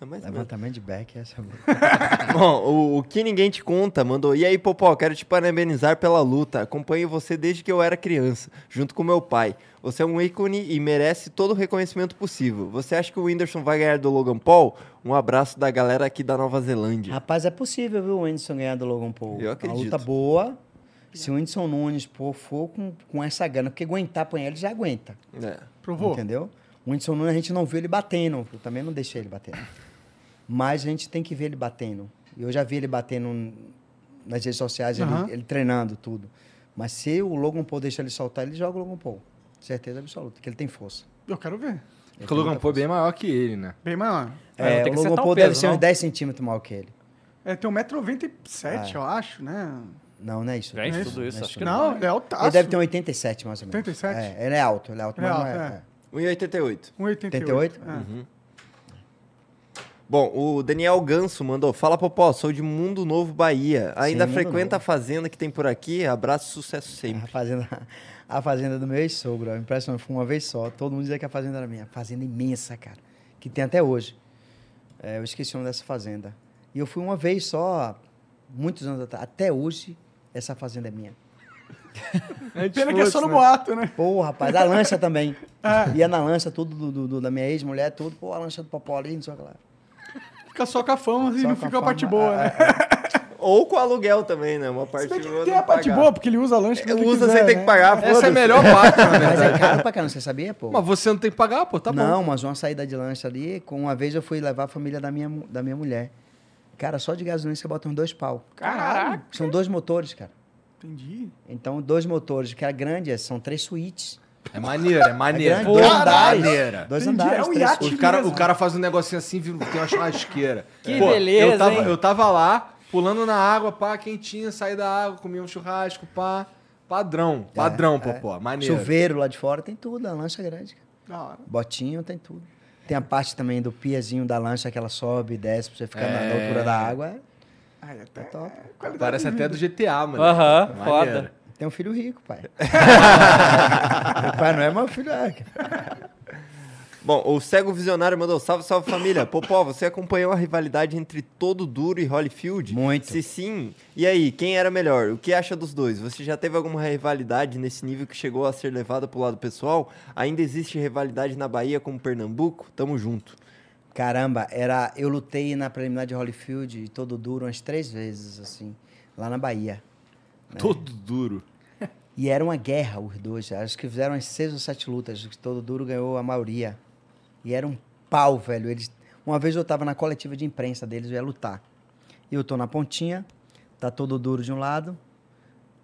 Speaker 4: É mais
Speaker 2: Levantamento de back, essa (laughs)
Speaker 4: Bom, o, o que ninguém te conta mandou. E aí, Popó, quero te parabenizar pela luta. Acompanho você desde que eu era criança, junto com meu pai. Você é um ícone e merece todo o reconhecimento possível. Você acha que o Whindersson vai ganhar do Logan Paul? Um abraço da galera aqui da Nova Zelândia.
Speaker 2: Rapaz, é possível, viu, o Whindersson ganhar do Logan Paul.
Speaker 4: Eu acredito.
Speaker 2: Uma luta boa. Se o Whindersson Nunes pô, for com, com essa gana, porque aguentar apanhar, ele já aguenta.
Speaker 4: É.
Speaker 1: Provou?
Speaker 2: Entendeu? O Whindersson Nunes a gente não viu ele batendo. Eu também não deixei ele batendo. Mas a gente tem que ver ele batendo. E Eu já vi ele batendo nas redes sociais, ele-
Speaker 1: Aham.
Speaker 2: ele, treinando tudo. Mas se o Logan Paul deixa ele soltar, ele joga o Logan Paul. Certeza absoluta, que ele tem força.
Speaker 1: Eu quero ver.
Speaker 2: Ele
Speaker 3: Porque o
Speaker 2: tem
Speaker 3: Logan Paul é bem maior que ele, né?
Speaker 1: Bem maior.
Speaker 5: É,
Speaker 2: É, o Logan
Speaker 5: o
Speaker 2: Paul deve ser uns 10 centímetros maior que ele.
Speaker 1: É, tem 1,97m,
Speaker 2: Ah.
Speaker 1: eu acho, né?
Speaker 2: Não, não é isso. Não é
Speaker 5: tudo isso,
Speaker 2: não é
Speaker 5: acho que
Speaker 1: Não, ele é altaço.
Speaker 2: Ele deve ter um 87, mais ou menos.
Speaker 1: 87?
Speaker 2: É, ele é alto, ele é alto,
Speaker 1: Ele é alto,
Speaker 2: é.
Speaker 1: É.
Speaker 2: é.
Speaker 4: 1,88.
Speaker 1: 1,88.
Speaker 2: 88?
Speaker 1: É.
Speaker 4: Bom, o Daniel Ganso mandou. Fala, Popó, sou de Mundo Novo, Bahia. Ainda
Speaker 2: Mundo
Speaker 4: frequenta
Speaker 2: Novo.
Speaker 4: a fazenda que tem por aqui. Abraço e sucesso
Speaker 2: A
Speaker 4: sempre.
Speaker 2: fazenda, a fazenda do meu ex-sogro, impressionante, foi uma vez só. Todo mundo dizia que a fazenda era minha. Fazenda imensa, cara. Que tem até hoje. É, eu esqueci o nome dessa fazenda. E eu fui uma vez só, muitos anos atrás. Até hoje, essa fazenda é minha.
Speaker 1: Pena que é só no boato, né?
Speaker 2: Pô, rapaz, a lancha também. (laughs) Ia na lancha, tudo do, do- do- da minha ex-mulher, tudo. Pô, a lancha do Popó ali, não sei o que lá.
Speaker 1: Fica só com a fama e não
Speaker 2: a
Speaker 1: fica a parte boa,
Speaker 2: é,
Speaker 1: né? (laughs)
Speaker 4: Ou com aluguel também, né? Uma parte
Speaker 1: que
Speaker 4: boa
Speaker 1: tem
Speaker 4: não
Speaker 1: a parte
Speaker 4: pagar.
Speaker 1: boa, porque ele usa lanche quando
Speaker 4: Eu
Speaker 1: ele
Speaker 4: uso
Speaker 1: quiser,
Speaker 4: sem ter
Speaker 1: né?
Speaker 4: que pagar,
Speaker 3: Essa é a melhor parte,
Speaker 2: Mas é caro pra caramba, você sabia, pô?
Speaker 3: Mas você não tem que pagar, pô, tá bom.
Speaker 2: não, mas uma saída de lanche ali, com uma vez eu fui levar a família da minha, da minha mulher. Cara, só de gasolina você bota uns dois pau.
Speaker 1: Caralho.
Speaker 2: São dois motores, cara.
Speaker 1: Entendi.
Speaker 2: Então, dois motores, que é grande, é- são três suítes.
Speaker 3: É maneiro, é
Speaker 2: É
Speaker 3: maneiro.
Speaker 2: grande, dois andares.
Speaker 3: Maneira.
Speaker 2: Dois
Speaker 1: Entendi,
Speaker 2: andares,
Speaker 1: é um
Speaker 2: três
Speaker 1: iate.
Speaker 3: O cara,
Speaker 1: mesmo.
Speaker 3: o cara faz um negocinho assim, vira- tem uma churrasqueira.
Speaker 5: Que
Speaker 3: Pô,
Speaker 5: beleza,
Speaker 3: eu tava,
Speaker 5: hein?
Speaker 3: eu tava lá, pulando na água, pá, quentinha, saí da água, comia um churrasco, pá. Padrão, padrão,
Speaker 2: é.
Speaker 3: popó. Maneiro.
Speaker 2: Chuveiro lá de fora, tem tudo, a lancha é grande.
Speaker 1: Da hora.
Speaker 2: Botinho, tem tudo. Tem a parte também do piazinho da lancha que ela sobe e desce pra você ficar na- na
Speaker 3: É.
Speaker 2: altura da água. É, é
Speaker 1: até
Speaker 2: top.
Speaker 1: qualidade
Speaker 3: Parece
Speaker 1: de
Speaker 3: até do GTA, mano.
Speaker 5: Aham,
Speaker 3: Maneiro.
Speaker 5: foda.
Speaker 2: Tem um filho rico, pai. (laughs) meu pai não é meu filho, é.
Speaker 4: Bom, o Cego Visionário mandou salve, salve família. Popó, você acompanhou a rivalidade entre Todo Duro e Holyfield?
Speaker 2: Muito.
Speaker 4: Se sim, e aí, quem era melhor? O que acha dos dois? Você já teve alguma rivalidade nesse nível que chegou a ser levada pro lado pessoal? Ainda existe rivalidade na Bahia com Pernambuco? Tamo junto.
Speaker 2: Caramba, era, eu lutei na preliminar de Holyfield e todo duro umas três vezes, assim, lá na Bahia.
Speaker 3: Todo duro.
Speaker 2: E era uma guerra, os dois. Acho que fizeram umas seis ou sete lutas. que Todo duro ganhou a maioria. E era um pau, velho. Eles... Uma vez eu tava na coletiva de imprensa deles, eu ia lutar. E eu tô na pontinha, tá todo duro de um lado,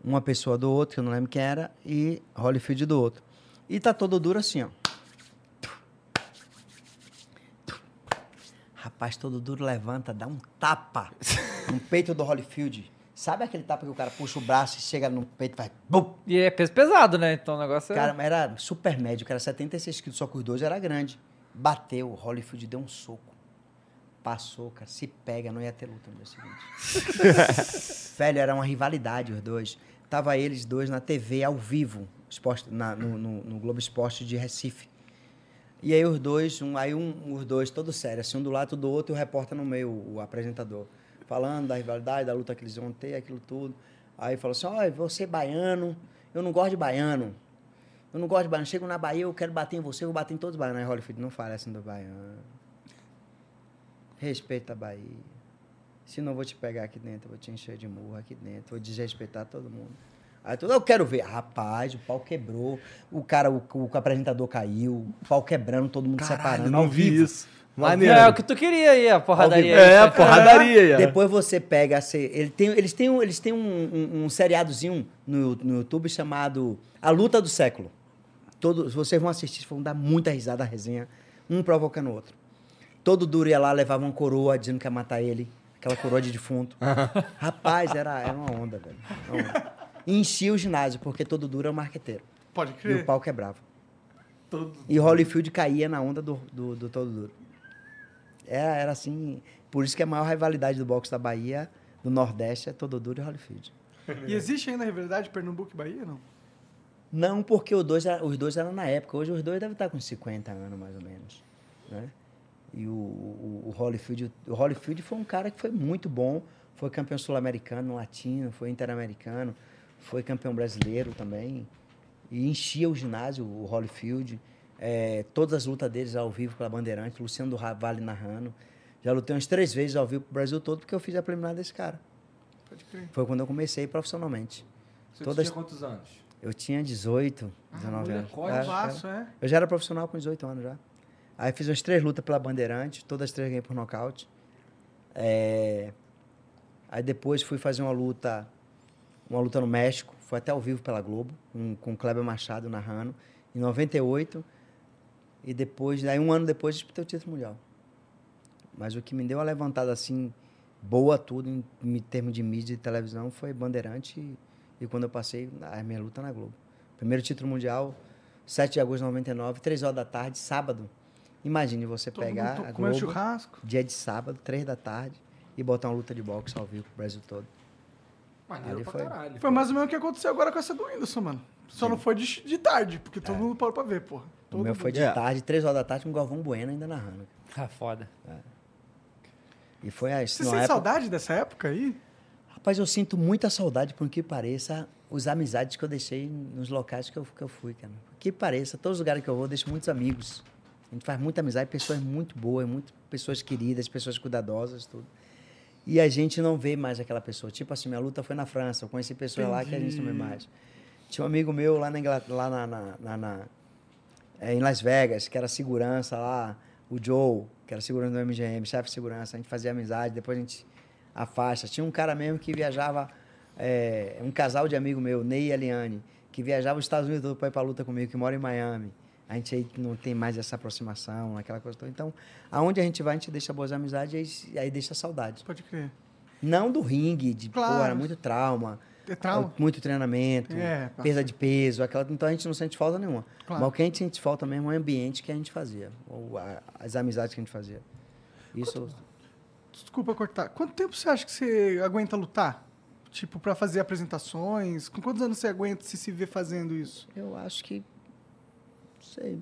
Speaker 2: uma pessoa do outro, que eu não lembro quem era, e Holyfield do outro. E tá todo duro assim, ó. Rapaz, todo duro levanta, dá um tapa (laughs) no peito do Holyfield. Sabe aquele tapa que o cara puxa o braço e chega no peito e faz... Bum!
Speaker 5: E é peso pesado, né? Então o negócio é.
Speaker 2: Cara, mas era super médio, que era 76 quilos, só que os dois era grande. Bateu, o Holyfield deu um soco. Passou, cara, se pega, não ia ter luta no dia seguinte. (laughs) Velho, era uma rivalidade os dois. Tava eles dois na TV, ao vivo, esporte, na- no, no- no Globo Esporte de Recife. E aí os dois, um, aí um, os dois, todo sério, assim, um do lado do outro e o repórter no meio, o apresentador. Falando da rivalidade, da luta que eles iam ter, aquilo tudo. Aí falou assim, olha, você é baiano, eu não gosto de baiano. Eu não gosto de baiano. Chego na Bahia, eu quero bater em você, eu vou bater em todos os baianos. Aí Holyfield, não fale assim do baiano. Respeita a Bahia. Senão eu vou te pegar aqui dentro, vou te encher de murro aqui dentro, vou desrespeitar todo mundo. Aí tudo, eu quero ver. Rapaz, o pau quebrou, o cara, o, o apresentador caiu, o pau quebrando, todo mundo
Speaker 3: Caralho,
Speaker 2: separando.
Speaker 3: não vi
Speaker 2: vivo.
Speaker 3: isso. Maneiro.
Speaker 5: É o que tu queria aí, a porradaria.
Speaker 3: É, a (laughs) porradaria. ó.
Speaker 2: Depois você pega. Você, ele tem, eles têm, um- eles têm um, um, um seriadozinho no, no YouTube chamado A Luta do Século. Todos, vocês vão assistir, vão dar muita risada a resenha, um provocando o outro. Todo duro ia lá, levava uma coroa dizendo que ia matar ele, aquela coroa de defunto. (laughs) Rapaz, era, era uma onda, velho. Uma onda. E enchia o ginásio, porque todo duro é um marqueteiro.
Speaker 1: Pode
Speaker 2: E o
Speaker 1: crer.
Speaker 2: pau quebrava.
Speaker 1: Todo-
Speaker 2: E Holyfield caía na onda do, do, do todo duro. Era, era assim. Por isso que a maior rivalidade do boxe da Bahia, do Nordeste, é todo duro e Holyfield.
Speaker 1: E existe ainda a rivalidade Pernambuco e Bahia, não?
Speaker 2: Não, porque os dois, os dois eram na época. Hoje os dois devem estar com 50 anos, mais ou menos. Né? E o, o, o Holyfield, o Holyfield foi um cara que foi muito bom. Foi campeão sul-americano, latino, foi interamericano, foi campeão brasileiro também. E enchia o ginásio, o Holyfield. É, todas as lutas deles ao vivo pela Bandeirante, Luciano do Vale narrando. Já lutei umas três vezes ao vivo pro Brasil todo, porque eu fiz a preliminar desse cara.
Speaker 1: Pode crer.
Speaker 2: Foi quando eu comecei profissionalmente.
Speaker 3: Você
Speaker 2: todas-
Speaker 3: tinha quantos anos?
Speaker 2: Eu tinha 18, 19 anos.
Speaker 3: molecote.
Speaker 2: É,
Speaker 1: Novaço,
Speaker 2: é.
Speaker 1: é?
Speaker 2: Eu já era profissional com 18 anos já. Aí fiz umas três lutas pela Bandeirante, todas as três ganhei por nocaute. É, Aí depois fui fazer uma luta, uma luta no México, foi até ao vivo pela Globo, com, com o Kleber Machado narrando, em 98. E depois, aí um ano depois, disputei o título mundial. Mas o que me deu uma levantada assim, boa tudo em, em termos de mídia e televisão foi Bandeirante e, e quando eu passei a minha luta na Globo. Primeiro título mundial, 7 de agosto de 99, 3 horas da tarde, sábado. Imagine você
Speaker 1: Todo
Speaker 2: pegar a Globo,
Speaker 1: churrasco.
Speaker 2: dia de sábado, 3 da tarde, e botar uma luta de boxe ao vivo pro Brasil todo.
Speaker 3: Maneiro
Speaker 2: Ali
Speaker 3: pra
Speaker 2: foi-
Speaker 3: caralho.
Speaker 1: Foi mais ou menos o que aconteceu agora com essa do Whindersson, mano. Só não foi de, de tarde, porque todo mundo parou pra ver, porra.
Speaker 2: O
Speaker 1: Todo
Speaker 2: meu
Speaker 1: mundo.
Speaker 2: foi de
Speaker 4: É.
Speaker 2: tarde, 3 horas da tarde, com o Galvão Bueno ainda narrando.
Speaker 5: Ah, foda.
Speaker 2: E foi a
Speaker 1: Você sente
Speaker 2: época-
Speaker 1: saudade dessa época aí?
Speaker 2: Rapaz, eu sinto muita saudade, por que pareça, os amizades que eu deixei nos locais que eu, que eu fui, cara. Por que pareça, todos os lugares que eu vou, eu deixo muitos amigos. A gente faz muita amizade, pessoas muito boas, muito, pessoas queridas, pessoas cuidadosas, tudo. E a gente não vê mais aquela pessoa. Tipo assim, minha luta foi na França, eu conheci pessoas lá que a gente não vê mais. Tinha um amigo meu lá, na, Ingla- lá na, na- na- na- é, em Las Vegas, que era segurança lá, o Joe, que era segurança do MGM, chefe de segurança, a gente fazia amizade, depois a gente afasta. Tinha um cara mesmo que viajava, é, um casal de amigo meu, Ney e Eliane, que viajava os Estados Unidos todo para ir para luta comigo, que mora em Miami. A gente aí não tem mais essa aproximação, aquela coisa toda. Então, aonde a gente vai, a gente deixa boas amizades e aí, aí deixa saudade.
Speaker 1: Pode crer.
Speaker 2: Não do ringue, de
Speaker 1: Claro.
Speaker 2: pô, era muito trauma,
Speaker 1: É trauma.
Speaker 2: muito treinamento,
Speaker 1: É,
Speaker 2: perda de peso, aquela, então a gente não sente falta nenhuma.
Speaker 1: Claro.
Speaker 2: Mas o que a gente sente falta mesmo é o ambiente que a gente fazia, ou a- as amizades que a gente fazia. Isso,
Speaker 1: Desculpa cortar. Quanto tempo você acha que você aguenta lutar? Tipo, pra fazer apresentações? Com quantos anos você aguenta se se ver fazendo isso?
Speaker 2: eu acho que, se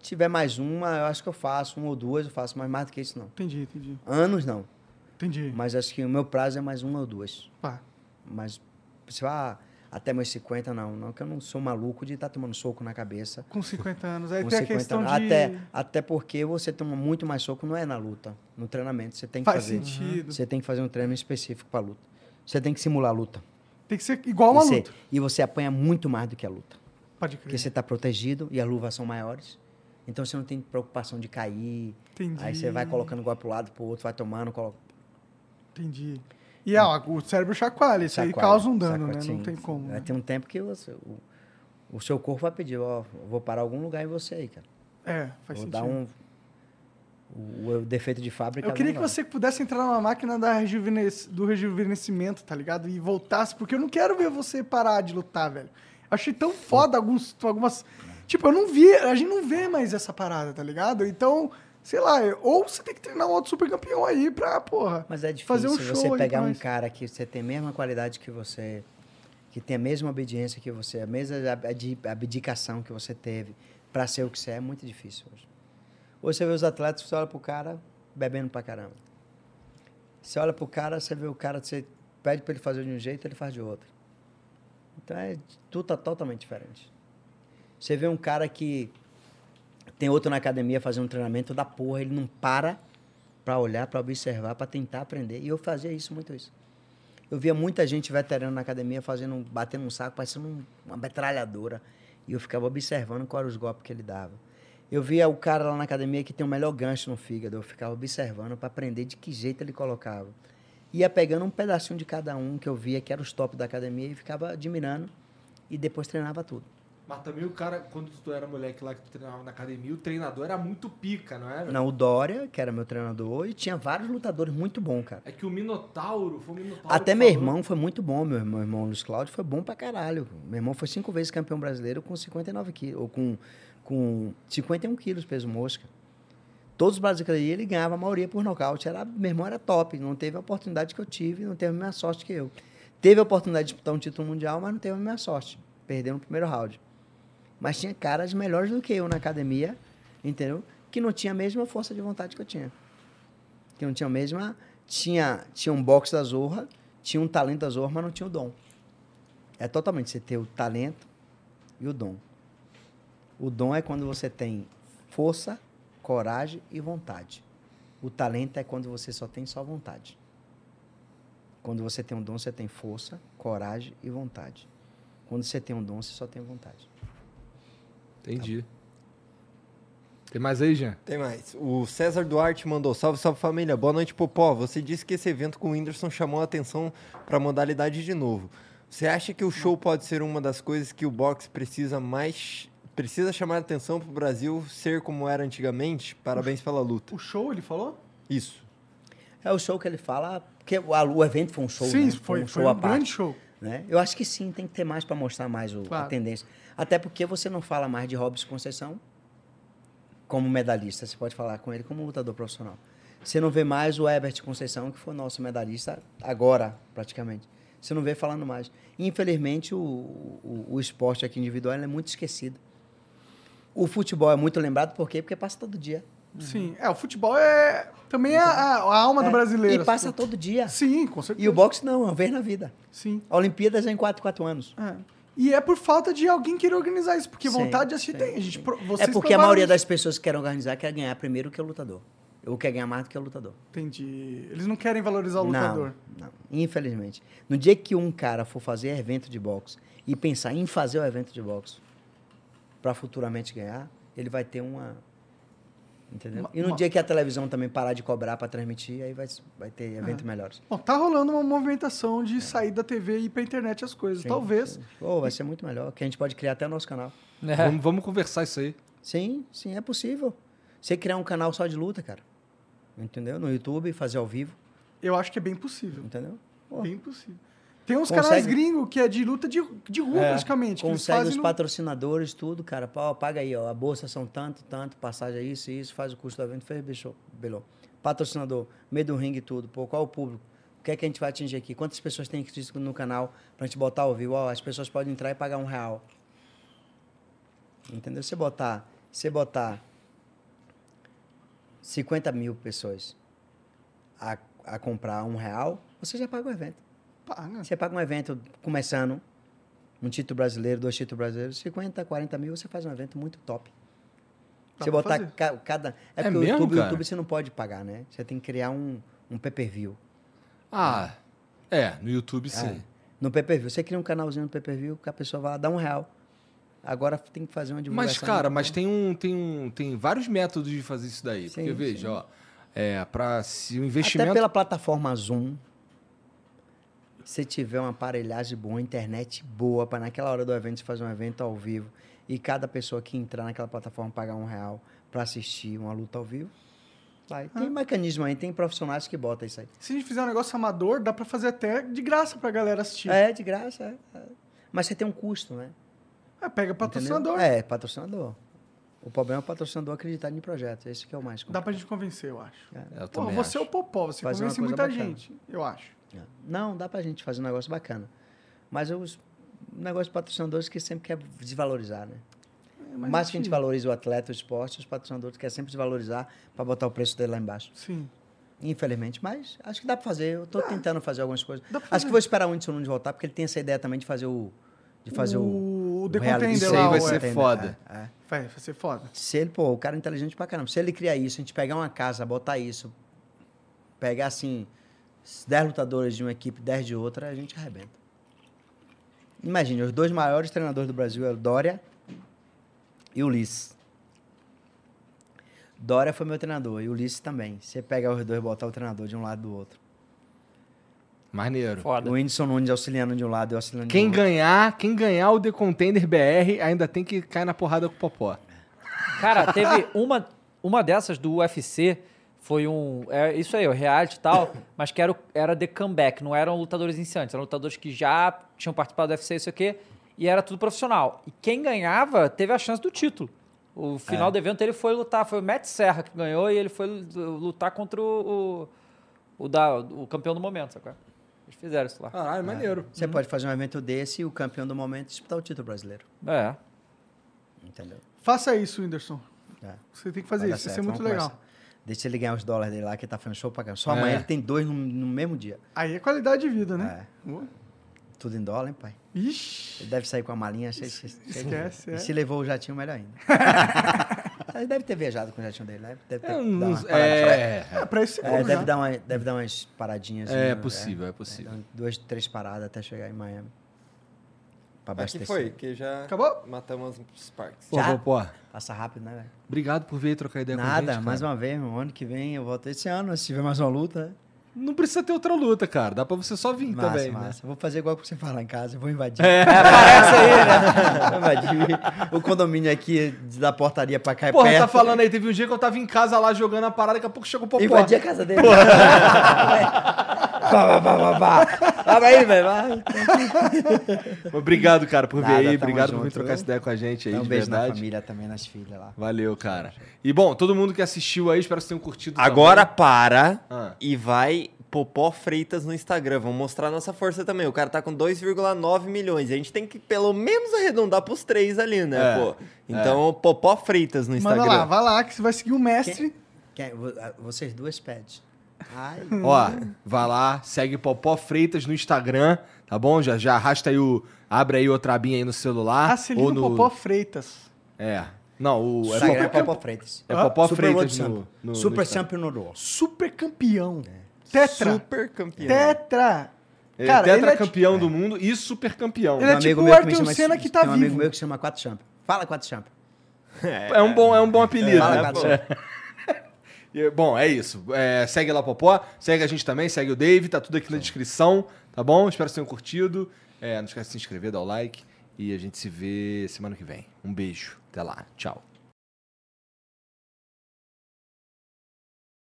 Speaker 2: tiver mais uma, eu acho que eu faço, uma ou duas eu faço, mas mais do que isso não.
Speaker 1: Entendi, entendi.
Speaker 2: Anos não,
Speaker 1: Entendi.
Speaker 2: mas acho que o meu prazo é mais uma ou duas.
Speaker 1: Pá.
Speaker 2: Mas, se ah, até meus 50, não, não, que eu não sou maluco de estar tomando soco na cabeça.
Speaker 1: Com 50 anos. Aí
Speaker 2: Com
Speaker 1: tem a
Speaker 2: 50
Speaker 1: questão
Speaker 2: anos.
Speaker 1: de...
Speaker 2: Até, até porque você toma muito mais soco, não é na luta, no treinamento. Você tem que
Speaker 1: Faz
Speaker 2: fazer.
Speaker 1: sentido.
Speaker 2: Você tem que fazer um treino específico para luta. Você tem que simular a luta.
Speaker 1: Tem que ser igual uma
Speaker 2: e, você,
Speaker 1: luta.
Speaker 2: e você apanha muito mais do que a luta.
Speaker 1: Pode
Speaker 2: Porque
Speaker 1: crer.
Speaker 2: você está protegido e as luvas são maiores. Então você não tem preocupação de cair.
Speaker 1: Entendi.
Speaker 2: Aí você vai colocando golpe para o lado, para o outro, vai tomando. Coloca...
Speaker 1: Entendi. E ó, o cérebro chacoalha, isso aí
Speaker 2: Sacoalha,
Speaker 1: causa um dano, né? Não
Speaker 2: sim.
Speaker 1: tem como. Né?
Speaker 2: ter um tempo que você- o, o seu corpo vai pedir, ó, vou parar algum lugar em você aí, cara.
Speaker 1: É, faz
Speaker 2: vou
Speaker 1: sentido.
Speaker 2: dar um. O, o defeito de fábrica.
Speaker 1: Eu queria que
Speaker 2: embora.
Speaker 1: você pudesse entrar numa máquina da do rejuvenescimento, tá ligado? E voltasse, porque eu não quero ver você parar de lutar, velho. Achei tão foda alguns, algumas. Tipo, eu não vi, a gente não vê mais essa parada, tá ligado? Então, sei lá, ou você tem que treinar um outro super campeão aí pra, porra.
Speaker 2: Mas é difícil
Speaker 1: fazer um
Speaker 2: você pegar
Speaker 1: pra
Speaker 2: um cara que você tem a mesma qualidade que você, que tem a mesma obediência que você, a mesma abdi- abdicação que você teve para ser o que você é, é muito difícil hoje. Hoje você vê os atletas, você olha pro cara bebendo pra caramba. Você olha pro cara, você vê o cara, você pede para ele fazer de um jeito, ele faz de outro. Então é tudo tá totalmente diferente. Você vê um cara que tem outro na academia fazendo um treinamento da porra, ele não para para olhar, para observar, para tentar aprender. E eu fazia isso, muito isso. Eu via muita gente veterana na academia fazendo, batendo um saco, parecendo um- uma metralhadora. E eu ficava observando quais eram os golpes que ele dava. Eu via o cara lá na academia que tem o melhor gancho no fígado. Eu ficava observando para aprender de que jeito ele colocava. Ia pegando um pedacinho de cada um que eu via que era os top da academia e ficava admirando. E depois treinava tudo.
Speaker 3: Mas também o cara, quando tu era moleque lá que tu treinava na academia, o treinador era muito pica, não era?
Speaker 2: Não, o Dória, que era meu treinador, e tinha vários lutadores muito bons, cara.
Speaker 3: É que o Minotauro, foi o Minotauro
Speaker 2: Até meu
Speaker 3: falou-
Speaker 2: irmão foi muito bom, meu irmão, meu irmão Luiz Cláudio foi bom pra caralho. Meu irmão foi cinco vezes campeão brasileiro com 59 quilos, ou com, com 51 quilos peso mosca. Todos os brasileiros ele ganhava a maioria por nocaute. Era, meu irmão era top, não teve a oportunidade que eu tive, não teve a mesma sorte que eu. Teve a oportunidade de disputar um título mundial, mas não teve a mesma sorte. Perdeu no primeiro round. Mas tinha caras melhores do que eu na academia, entendeu? Que não tinha a mesma força de vontade que eu tinha. Que não tinha a mesma. Tinha, tinha um boxe da Zorra, tinha um talento da Zorra, mas não tinha o dom. É totalmente você ter o talento e o dom. O dom é quando você tem força, coragem e vontade. O talento é quando você só tem só vontade. Quando você tem um dom, você tem força, coragem e vontade. Quando você tem um dom, você só tem vontade.
Speaker 3: Entendi. Tem mais aí, Jean?
Speaker 4: Tem mais. O César Duarte mandou: Salve, salve família. Boa noite, Popó. Você disse que esse evento com o Whindersson chamou a atenção para a modalidade de novo. Você acha que o show pode ser uma das coisas que o boxe precisa mais. Precisa chamar a atenção para o Brasil ser como era antigamente? Parabéns pela luta.
Speaker 1: O show, ele falou?
Speaker 4: Isso.
Speaker 2: É o show que ele fala, Porque o, a- o evento foi um show,
Speaker 1: Sim,
Speaker 2: né?
Speaker 1: foi,
Speaker 2: um
Speaker 1: foi
Speaker 2: show
Speaker 1: um
Speaker 2: à parte.
Speaker 1: grande show.
Speaker 2: né? Eu acho que sim, tem que ter mais para mostrar mais o, a
Speaker 1: Claro.
Speaker 2: tendência. Até porque você não fala mais de Robson Conceição como medalhista, você pode falar com ele como lutador profissional. Você não vê mais o Herbert Conceição, que foi nosso medalhista agora, praticamente. Você não vê falando mais. Infelizmente, o, o, o esporte aqui individual ele é muito esquecido. O futebol é muito lembrado, por quê? Porque passa todo dia.
Speaker 1: Sim. É, o futebol é também é a, a alma do
Speaker 2: É,
Speaker 1: brasileiro.
Speaker 2: E passa todo dia.
Speaker 1: Sim, com certeza.
Speaker 2: E o boxe não, é uma vez na vida.
Speaker 1: Sim.
Speaker 2: A Olimpíadas é em 4, 4 anos.
Speaker 1: É. E é por falta de alguém querer organizar isso, porque
Speaker 2: Sim,
Speaker 1: vontade de assistir
Speaker 2: sim,
Speaker 1: tem. A gente,
Speaker 2: É porque a maioria das pessoas que querem organizar quer ganhar primeiro que o lutador. Ou quer ganhar mais do que o lutador.
Speaker 1: Entendi. Eles não querem valorizar o lutador.
Speaker 2: Não, não. Infelizmente. No dia que um cara for fazer evento de boxe e pensar em fazer o evento de boxe para futuramente ganhar, ele vai ter uma. Entendeu?
Speaker 1: Uma-
Speaker 2: e no
Speaker 1: uma-
Speaker 2: dia que a televisão também parar de cobrar para transmitir, aí vai, vai ter eventos melhores.
Speaker 1: Bom, tá rolando uma movimentação de sair da TV e ir pra internet as coisas.
Speaker 2: Sim,
Speaker 1: Talvez.
Speaker 2: sim. Pô, vai ser muito melhor, que a gente pode criar até o nosso canal.
Speaker 5: É.
Speaker 3: Vamos, vamos conversar isso aí.
Speaker 2: Sim, sim, é possível. Você criar um canal só de luta, cara. Entendeu? No YouTube, fazer ao vivo,
Speaker 1: Eu acho que é bem possível.
Speaker 2: entendeu? Pô,
Speaker 1: Bem possível. Tem uns
Speaker 2: Consegue-
Speaker 1: canais gringos que é de luta de, de rua,
Speaker 2: É,
Speaker 1: praticamente.
Speaker 2: Consegue os
Speaker 1: no-
Speaker 2: patrocinadores, tudo, cara. Pô, paga aí, ó. A bolsa são tanto, tanto, passagem é isso, isso, faz o custo do evento, fez, bicho, belou. Patrocinador, meio do ringue e tudo. Pô, qual o público? O que é que a gente vai atingir aqui? Quantas pessoas tem que no canal pra gente botar ao vivo? Ó, as pessoas podem entrar e pagar um real. Entendeu? Você botar, você botar 50 mil pessoas a, a comprar um real, você já paga o evento.
Speaker 1: Paga.
Speaker 2: Você paga um evento começando, um título brasileiro, dois títulos brasileiros, 50, 40 mil, você faz um evento muito top.
Speaker 1: Dá
Speaker 2: você botar ca- cada. É,
Speaker 3: É
Speaker 2: porque
Speaker 3: mesmo,
Speaker 2: o YouTube? YouTube você não pode pagar, né? Você tem que criar um, um pay-per-view.
Speaker 3: Ah, é, no YouTube sim.
Speaker 2: É. No pay-per-view. Você cria um canalzinho no pay-per-view que a pessoa vai lá dar um real. Agora tem que fazer uma divulgação.
Speaker 3: Mas, cara, mas tem, um, tem, um, tem vários métodos de fazer isso daí.
Speaker 2: Sim,
Speaker 3: porque,
Speaker 2: sim.
Speaker 3: veja, ó, é, pra se o
Speaker 2: Até
Speaker 3: investimento...
Speaker 2: pela plataforma Zoom, se tiver uma aparelhagem boa, internet boa, para naquela hora do evento você fazer um evento ao vivo e cada pessoa que entrar naquela plataforma pagar um real para assistir uma luta ao vivo, vai. Tem mecanismo aí, tem profissionais que botam isso aí.
Speaker 1: Se a gente fizer um negócio amador, dá pra fazer até de graça pra galera assistir.
Speaker 2: É, de graça. é, é. Mas você tem um custo, né?
Speaker 1: É, pega patrocinador.
Speaker 2: Entendeu? É, patrocinador. O problema é o patrocinador acreditar em projeto. Esse que é o mais
Speaker 1: Dá pra
Speaker 2: complicado.
Speaker 1: gente convencer, eu acho.
Speaker 3: É, eu
Speaker 1: Pô, você é
Speaker 3: acho.
Speaker 1: o Popó, você
Speaker 2: Fazer
Speaker 1: convence muita
Speaker 2: bacana.
Speaker 1: gente, eu acho.
Speaker 2: É. Não, dá pra gente fazer um negócio bacana. Mas os negócios de patrocinadores que sempre quer desvalorizar, né?
Speaker 1: É, mas
Speaker 2: Mais que a gente valoriza o atleta, o esporte, os patrocinadores querem sempre desvalorizar para botar o preço dele lá embaixo.
Speaker 1: Sim.
Speaker 2: Infelizmente, mas acho que dá para fazer. Eu tô tentando fazer algumas coisas. Acho
Speaker 1: fazer.
Speaker 2: que vou esperar o Whindersson Nunes voltar, porque ele tem essa ideia também de fazer o. De fazer o.
Speaker 1: O, o The
Speaker 2: reality.
Speaker 1: Contender
Speaker 3: Isso aí
Speaker 1: lá,
Speaker 3: vai ser
Speaker 1: é.
Speaker 3: foda.
Speaker 2: É, é.
Speaker 1: Vai, vai ser foda.
Speaker 2: Se ele, pô, o cara é inteligente pra caramba. Se ele criar isso, a gente pegar uma casa, botar isso, pegar assim, 10 lutadores de uma equipe, 10 de outra, a gente arrebenta. Imagine, os dois maiores treinadores do Brasil é o Dória e o Ulisses. Dória foi meu treinador e o Ulisses também. Você pegar os dois e botar o treinador de um lado do outro.
Speaker 3: Maneiro.
Speaker 5: Foda.
Speaker 2: O Whindersson Nunes auxiliando de um lado e eu auxiliando
Speaker 3: Quem
Speaker 2: de outro.
Speaker 3: ganhar, quem ganhar o The Contender BR ainda tem que cair na porrada com o Popó.
Speaker 5: Cara, teve uma, uma dessas do UFC, foi um. É isso aí, o reality e tal, (coughs) mas que era, era The Comeback, não eram lutadores iniciantes, eram lutadores que já tinham participado do UFC, isso aqui, e era tudo profissional. E quem ganhava teve a chance do título. O
Speaker 2: É.
Speaker 5: final do evento ele foi lutar, foi o Matt Serra que ganhou e ele foi lutar contra o, o, o da, o campeão do momento, sacou? Eles fizeram isso lá.
Speaker 3: Caralho, maneiro.
Speaker 2: Você pode fazer um evento desse e o campeão do momento disputar o título brasileiro.
Speaker 5: É.
Speaker 2: Entendeu?
Speaker 1: Faça isso, Whindersson.
Speaker 2: É.
Speaker 1: Você tem que fazer isso, ser
Speaker 2: certo,
Speaker 1: muito
Speaker 2: vamos
Speaker 1: legal.
Speaker 2: conversar. Deixa ele ganhar os dólares dele lá, que ele tá fazendo show pra caramba. Só
Speaker 3: É.
Speaker 2: amanhã ele tem dois no, no mesmo dia.
Speaker 1: Aí é qualidade de vida, né?
Speaker 2: É. Tudo em dólar, hein, pai?
Speaker 1: Ixi,
Speaker 2: Ele deve sair com a malinha cheia de-
Speaker 1: Esquece,
Speaker 2: E
Speaker 1: é.
Speaker 2: se levou o jatinho, melhor ainda. (laughs) ele deve ter viajado com o jatinho dele, né? Deve ter dado
Speaker 3: não-
Speaker 2: uma parada-
Speaker 3: é,
Speaker 1: é pra isso você
Speaker 2: É, deve,
Speaker 1: já.
Speaker 2: dar uma, deve dar umas paradinhas.
Speaker 3: É
Speaker 2: né?
Speaker 3: possível, é possível.
Speaker 2: dá duas, três paradas até chegar em Miami. Pra
Speaker 4: Aqui
Speaker 2: abastecer.
Speaker 4: foi, que já
Speaker 1: Acabou?
Speaker 4: matamos os parques.
Speaker 3: Pô,
Speaker 2: Já?
Speaker 3: Popó,
Speaker 2: Passa rápido, né, velho?
Speaker 3: obrigado por vir trocar ideia com a
Speaker 2: Nada,
Speaker 3: gente,
Speaker 2: mais
Speaker 3: cara.
Speaker 2: uma vez, meu. Ano que vem eu volto esse ano, se tiver mais uma luta. né?
Speaker 3: Não precisa ter outra luta, cara. Dá pra você só vir
Speaker 2: Massa,
Speaker 3: também,
Speaker 2: massa. Vou fazer igual que você fala em casa, eu vou invadir.
Speaker 3: É. (laughs)
Speaker 5: Parece aí, né?
Speaker 2: Vou invadir o condomínio aqui da portaria pra cá
Speaker 3: né?
Speaker 2: é
Speaker 3: Porra,
Speaker 2: perto.
Speaker 3: tá falando aí, teve um dia que eu tava em casa lá jogando a parada, daqui a pouco chegou o Popó.
Speaker 2: Invadir a casa dele. (laughs) (laughs)
Speaker 4: Pá, pá, pá, pá, pá. Abre aí, velho. vai.
Speaker 3: Obrigado, cara, por vir
Speaker 2: Nada,
Speaker 3: aí.
Speaker 2: tamo
Speaker 3: Obrigado por
Speaker 2: junto,
Speaker 3: vir trocar
Speaker 2: viu?
Speaker 3: essa ideia com a gente aí,
Speaker 2: um
Speaker 3: de
Speaker 2: beijo na
Speaker 3: verdade.
Speaker 2: família também, nas filhas lá.
Speaker 3: Valeu, cara. E bom, todo mundo que assistiu aí, espero que vocês tenham curtido.
Speaker 4: Agora
Speaker 3: também.
Speaker 4: para
Speaker 3: Ah.
Speaker 4: e vai Popó Freitas no Instagram. Vamos mostrar nossa força também. O cara tá com 2,9 milhões. A gente tem que pelo menos arredondar pros três ali, né,
Speaker 3: É,
Speaker 4: pô? Então, Popó Freitas no
Speaker 1: Manda
Speaker 4: Instagram.
Speaker 1: lá, vai lá que você vai seguir o mestre.
Speaker 2: Quem- vo- ah, vocês duas pedem. Ai,
Speaker 3: Ó, vai lá, segue Popó Freitas no Instagram, tá bom? Já, já arrasta aí o. Abre aí outra abinha aí no celular.
Speaker 1: Ah, se liga
Speaker 3: ou
Speaker 1: no Popó Freitas.
Speaker 3: É. Não, o. É
Speaker 2: Instagram é
Speaker 3: Popó,
Speaker 2: Popó Freitas.
Speaker 3: é Popó
Speaker 2: Super
Speaker 3: Freitas no, no,
Speaker 2: Super. Champion no Raw.
Speaker 1: Super campeão. Tetra.
Speaker 4: Super campeão.
Speaker 1: Tetra.
Speaker 3: Ele
Speaker 1: Cara,
Speaker 3: é
Speaker 1: ele é
Speaker 3: tetracampeão do mundo e super campeão.
Speaker 1: Ele é
Speaker 2: Um
Speaker 1: tipo
Speaker 2: amigo
Speaker 1: o
Speaker 2: que chama-
Speaker 1: Senna que tá
Speaker 2: tem um amigo
Speaker 1: vivo.
Speaker 2: meu que chama Quatro Champion. Fala Quatro Champion.
Speaker 3: É um bom, é um bom apelido.
Speaker 2: Fala
Speaker 3: né?
Speaker 2: Quatro
Speaker 4: pô. (laughs)
Speaker 3: E, Bom, é isso. É, segue lá o Popó, segue a gente também, segue o Dave, tá tudo aqui na descrição, tá bom? Espero que vocês tenham curtido. É, não esquece de se inscrever, dar o like e a gente se vê semana que vem. Um beijo. Até lá. Tchau.